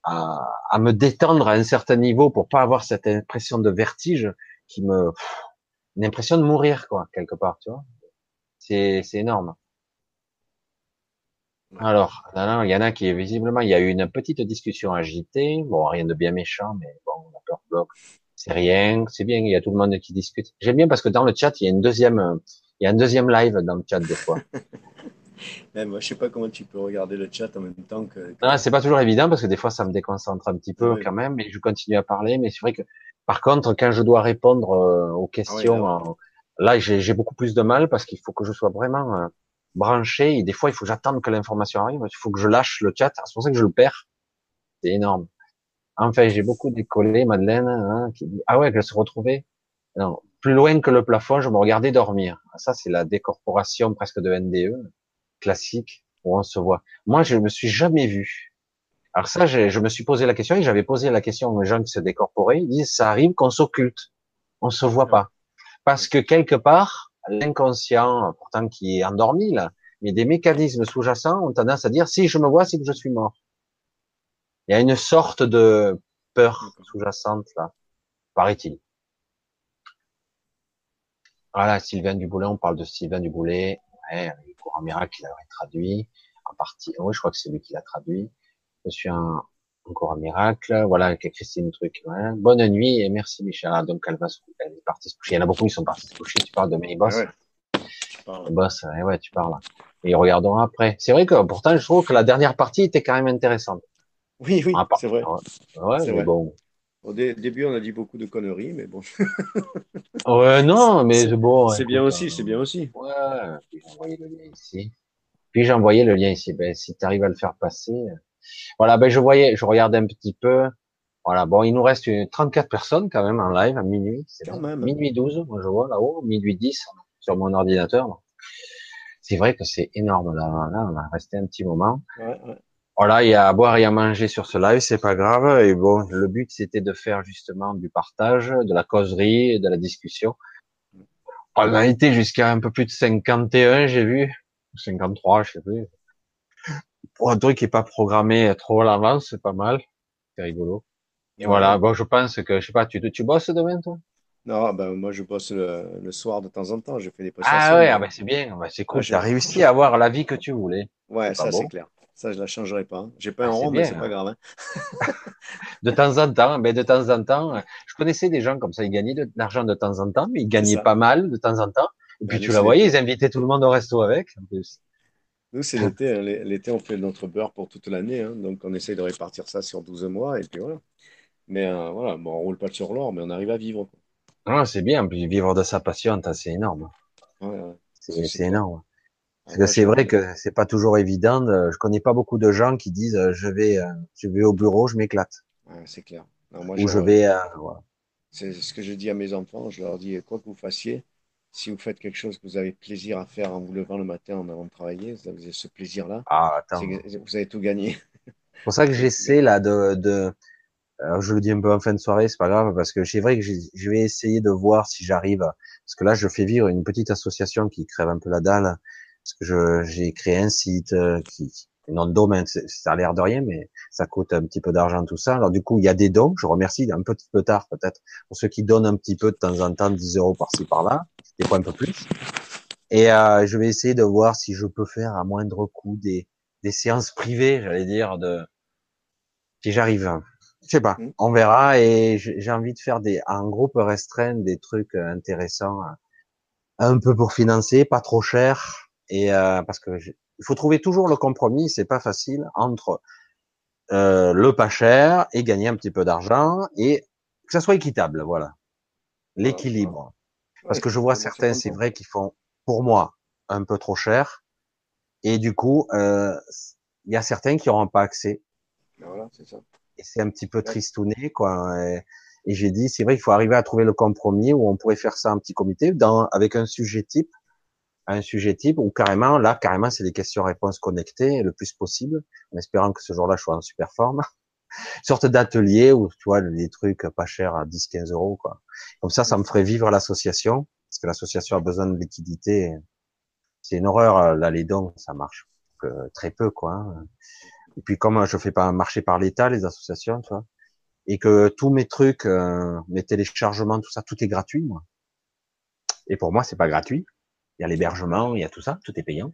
Speaker 1: à, à, me détendre à un certain niveau pour pas avoir cette impression de vertige qui me, une impression de mourir quoi quelque part, tu vois. C'est c'est énorme. Alors, il y en a qui visiblement, il y a eu une petite discussion agitée. Bon, rien de bien méchant, mais bon, la peur bloc, c'est rien, c'est bien. Il y a tout le monde qui discute. J'aime bien parce que dans le chat, il y a une deuxième, il y a un deuxième live dans le chat des fois. [laughs]
Speaker 2: Moi, je sais pas comment tu peux regarder le chat en même temps que.
Speaker 1: Non, c'est pas toujours évident parce que des fois, ça me déconcentre un petit peu quand même, mais je continue à parler. Mais c'est vrai que, par contre, quand je dois répondre euh, aux questions, ah là, j'ai beaucoup plus de mal parce qu'il faut que je sois vraiment euh, branché. Et des fois, il faut que j'attende que l'information arrive. Il faut que je lâche le chat. C'est pour ça que je le perds. C'est énorme. Enfin, j'ai beaucoup décollé, Madeleine, hein, qui dit ah ouais, je se retrouvée. Non, plus loin que le plafond, je me regardais dormir. Ça, c'est la décorporation presque de NDE classique où on se voit. Moi, je me suis jamais vu. Alors ça, je, me suis posé la question et j'avais posé la question aux gens qui se décorporaient. Ils disent, ça arrive qu'on s'occulte, on se voit pas, parce que quelque part, l'inconscient, pourtant qui est endormi là, mais des mécanismes sous-jacents ont tendance à dire, si je me vois, c'est que je suis mort. Il y a une sorte de peur sous-jacente là, paraît-il. Voilà, Sylvain Duboulet, on parle de Sylvain Duboulet, ouais, le courant miracle, il avait traduit, en partie, oui, je crois que c'est lui qui l'a traduit. Je suis un, encore un miracle, voilà, avec Christine Truc. Ouais. Bonne nuit et merci Michel. Ah, donc elle va se elle est partie se coucher. Il y en a beaucoup, ils sont partis se coucher. Tu parles de mes boss. Ouais. Boss, ouais, ouais, tu parles. Et ils regarderont après. C'est vrai que pourtant, je trouve que la dernière partie était quand même intéressante.
Speaker 2: Oui, oui, c'est vrai.
Speaker 1: Ouais, mais vrai. bon.
Speaker 2: Au début, on a dit beaucoup de conneries, mais bon. [laughs]
Speaker 1: ouais, non, mais bon.
Speaker 2: C'est bien aussi, c'est bien aussi.
Speaker 1: Ouais, puis j'ai envoyé le lien ici. Puis j'ai envoyé le lien ici. Ben, si tu arrives à le faire passer. Voilà, ben je voyais, je regardais un petit peu. Voilà, bon, il nous reste une 34 personnes quand même en live à minuit. C'est quand même. Minuit 12, moi je vois là-haut, minuit 10 sur mon ordinateur. C'est vrai que c'est énorme là. Là, on va rester un petit moment. Ouais, ouais. Voilà, il y a à boire et à manger sur ce live, c'est pas grave. Et bon, le but c'était de faire justement du partage, de la causerie, de la discussion. On a été jusqu'à un peu plus de 51, j'ai vu, 53, je sais plus. Pour un truc qui est pas programmé trop à l'avance, c'est pas mal. C'est rigolo. Et voilà, bon, je pense que, je sais pas, tu, tu bosses demain, toi?
Speaker 2: Non, ben, moi, je bosse le, le soir de temps en temps. Je fais des
Speaker 1: prestations. Ah ouais, ah ben, c'est bien. Ben, c'est cool. tu as réussi à avoir la vie que tu voulais.
Speaker 2: Ouais, ça, c'est clair. Ça, je la changerai pas. J'ai pas un ah, rond, mais c'est pas grave. Hein. [laughs]
Speaker 1: de temps en temps, mais de temps en temps, je connaissais des gens comme ça, ils gagnaient de l'argent de temps en temps, mais ils gagnaient pas mal de temps en temps. Et puis tu la voyais, ils invitaient tout le monde au resto avec. En plus.
Speaker 2: Nous, c'est l'été. Hein. L'été, on fait notre beurre pour toute l'année. Hein. Donc, on essaye de répartir ça sur 12 mois. Et puis voilà. Mais euh, voilà, bon, on roule pas sur l'or, mais on arrive à vivre.
Speaker 1: Ah, c'est bien. Puis vivre de sa passion, c'est énorme. Ouais, ouais. C'est énorme. Parce que c'est vrai que c'est pas toujours évident. Je connais pas beaucoup de gens qui disent euh, je vais, euh, je vais au bureau, je m'éclate.
Speaker 2: c'est clair.
Speaker 1: Ou je vais. Euh,
Speaker 2: C'est ce que je dis à mes enfants. Je leur dis quoi que vous fassiez, si vous faites quelque chose que vous avez plaisir à faire en vous levant le matin en allant travailler, vous avez ce plaisir-là.
Speaker 1: Ah,
Speaker 2: vous avez tout gagné.
Speaker 1: C'est pour ça que [laughs] j'essaie là de, de alors je le dis un peu en fin de soirée, c'est pas grave parce que c'est vrai que je vais essayer de voir si j'arrive parce que là je fais vivre une petite association qui crève un peu la dalle parce que j'ai créé un site euh, qui nom de domaine, ça a l'air de rien, mais ça coûte un petit peu d'argent tout ça. Alors du coup, il y a des dons. Je remercie un petit peu tard peut-être pour ceux qui donnent un petit peu de temps en temps, 10 euros par-ci par-là, des fois un peu plus. Et euh, je vais essayer de voir si je peux faire à moindre coût des, des séances privées, j'allais dire, de si j'arrive. Je sais pas, mmh. on verra. Et j'ai envie de faire des en groupe restreint des trucs intéressants, un peu pour financer, pas trop cher et euh, parce que il faut trouver toujours le compromis, c'est pas facile entre euh, le pas cher et gagner un petit peu d'argent et que ça soit équitable, voilà, l'équilibre. Parce que je vois certains, c'est vrai, qu'ils font pour moi un peu trop cher et du coup, euh, il y a certains qui n'auront pas accès.
Speaker 2: Voilà, c'est ça.
Speaker 1: Et c'est un petit peu tristouné, quoi. Et, et j'ai dit, c'est vrai, il faut arriver à trouver le compromis où on pourrait faire ça en petit comité, dans, avec un sujet type un sujet type ou carrément, là, carrément, c'est des questions-réponses connectées le plus possible, en espérant que ce jour-là, je sois en super forme. Une [laughs] sorte d'atelier où, tu vois, des trucs pas chers à 10, 15 euros, quoi. Comme ça, ça me ferait vivre l'association, parce que l'association a besoin de liquidité. C'est une horreur, là, les dons, ça marche que très peu, quoi. Hein. Et puis, comme je fais pas marcher par l'État, les associations, tu vois, et que tous mes trucs, euh, mes téléchargements, tout ça, tout est gratuit, moi. Et pour moi, c'est pas gratuit il y a l'hébergement, il y a tout ça, tout est payant.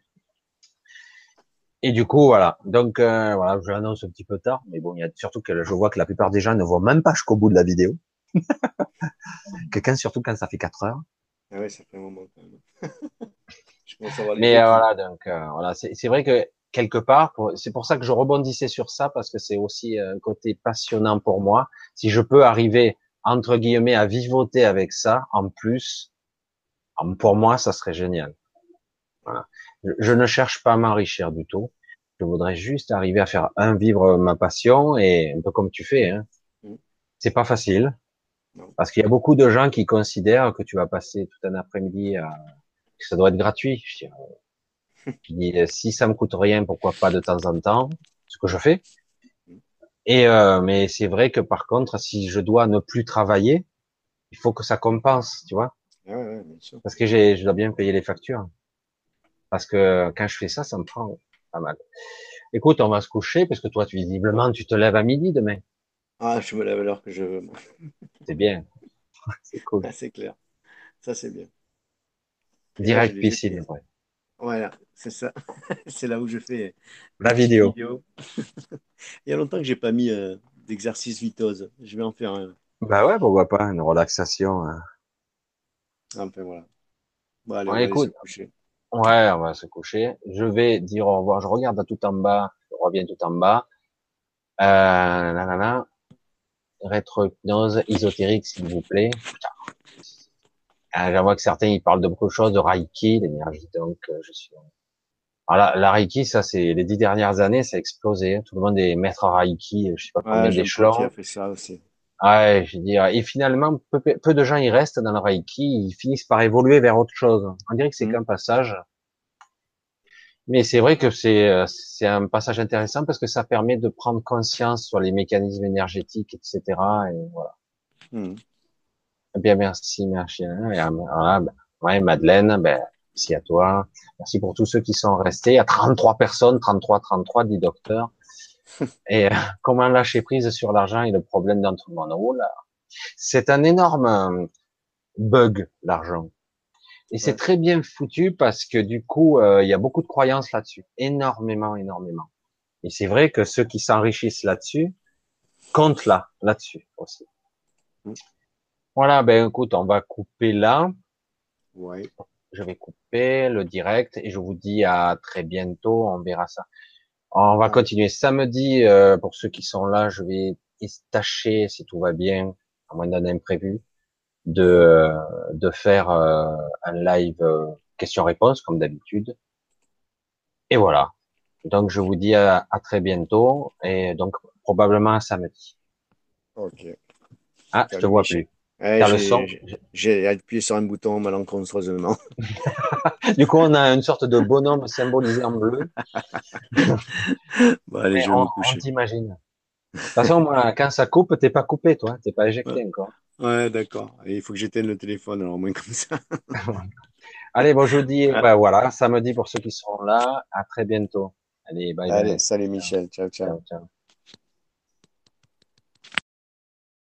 Speaker 1: Et du coup, voilà. Donc, euh, voilà, je l'annonce un petit peu tard, mais bon, il y a surtout que je vois que la plupart des gens ne voient même pas jusqu'au bout de la vidéo. [laughs] Quelqu'un, surtout quand ça fait 4 heures.
Speaker 2: Ah ouais, ça fait un moment quand même. [laughs]
Speaker 1: mais euh, voilà, donc euh, voilà, c'est vrai que quelque part, c'est pour ça que je rebondissais sur ça parce que c'est aussi un côté passionnant pour moi. Si je peux arriver entre guillemets à vivoter avec ça, en plus, pour moi, ça serait génial. Voilà. Je ne cherche pas à m'enrichir du tout. Je voudrais juste arriver à faire un vivre ma passion et un peu comme tu fais. Hein. Mm. C'est pas facile parce qu'il y a beaucoup de gens qui considèrent que tu vas passer tout un après-midi à que ça doit être gratuit. Je dis, euh, si ça me coûte rien, pourquoi pas de temps en temps, ce que je fais. Mm. Et euh, mais c'est vrai que par contre, si je dois ne plus travailler, il faut que ça compense, tu vois. Parce que je dois bien payer les factures. Parce que quand je fais ça, ça me prend pas mal. Écoute, on va se coucher parce que toi, tu visiblement, tu te lèves à midi demain.
Speaker 2: Ah, je me lève à l'heure que je veux. [laughs]
Speaker 1: C'est bien. [laughs] C'est cool.
Speaker 2: Ah, c'est clair. Ça, c'est bien.
Speaker 1: Direct piscine, ouais.
Speaker 2: Voilà, c'est ça. [laughs] c'est là où je fais
Speaker 1: la vidéo.
Speaker 2: Il y a longtemps que j'ai pas mis euh, d'exercice vitose. Je vais en faire un.
Speaker 1: Bah ouais, pourquoi pas, une relaxation. Hein.
Speaker 2: Enfin, voilà. Bon, allez,
Speaker 1: on
Speaker 2: va
Speaker 1: écoute.
Speaker 2: se coucher.
Speaker 1: Ouais, on va se coucher. Je vais dire au revoir. Je regarde à tout en bas. Je reviens tout en bas. Euh, nanana. Rétro-hypnose ésotérique, s'il vous plaît. Euh, vois que certains, ils parlent de beaucoup de choses, de Reiki, l'énergie, donc, euh, je suis... Alors, la, Reiki, ça, c'est, les dix dernières années, ça a explosé. Tout le monde est maître Reiki, je sais pas combien
Speaker 2: ouais,
Speaker 1: d'échelons.
Speaker 2: fait ça aussi.
Speaker 1: Ouais, je veux dire, et finalement, peu, peu, de gens y restent dans le Reiki, ils finissent par évoluer vers autre chose. On dirait que c'est mm. qu'un passage. Mais c'est vrai que c'est, euh, c'est un passage intéressant parce que ça permet de prendre conscience sur les mécanismes énergétiques, etc. Et voilà. Mm. Eh bien, merci, merci. Voilà, ben, ouais, Madeleine, ben, merci à toi. Merci pour tous ceux qui sont restés. Il y a 33 personnes, 33, 33, dit docteur. Et euh, comment lâcher prise sur l'argent et le problème dans tout le monde. Oh là, c'est un énorme euh, bug, l'argent. Et c'est très bien foutu parce que du coup, euh, il y a beaucoup de croyances là-dessus. Énormément, énormément. Et c'est vrai que ceux qui s'enrichissent là-dessus comptent là, là-dessus aussi. Mm. Voilà, ben écoute, on va couper là.
Speaker 2: Ouais.
Speaker 1: Je vais couper le direct et je vous dis à très bientôt. On verra ça. On va continuer samedi. Euh, pour ceux qui sont là, je vais tâcher, si tout va bien, à moins d'un imprévu, de de faire euh, un live euh, question-réponse comme d'habitude. Et voilà. Donc je vous dis à, à, très bientôt et donc probablement à samedi.
Speaker 2: Ok.
Speaker 1: Ah, je te vois plus.
Speaker 2: J'ai appuyé sur un bouton malencontreusement. [laughs]
Speaker 1: du coup, on a une sorte de bonhomme symbolisé en bleu.
Speaker 2: bon, allez, je vais
Speaker 1: on,
Speaker 2: me coucher.
Speaker 1: On t'imagine. De toute façon, moi, quand ça coupe, t'es pas coupé, toi. T'es pas éjecté
Speaker 2: ouais.
Speaker 1: encore.
Speaker 2: Ouais, d'accord. Il faut que j'éteigne le téléphone, alors au moins comme ça. [laughs]
Speaker 1: Allez, bon, je vous dis, ah. bah, voilà, samedi pour ceux qui seront là. À très bientôt. Allez, bye.
Speaker 2: Allez,
Speaker 1: bye.
Speaker 2: salut Michel. ciao. ciao. ciao, ciao.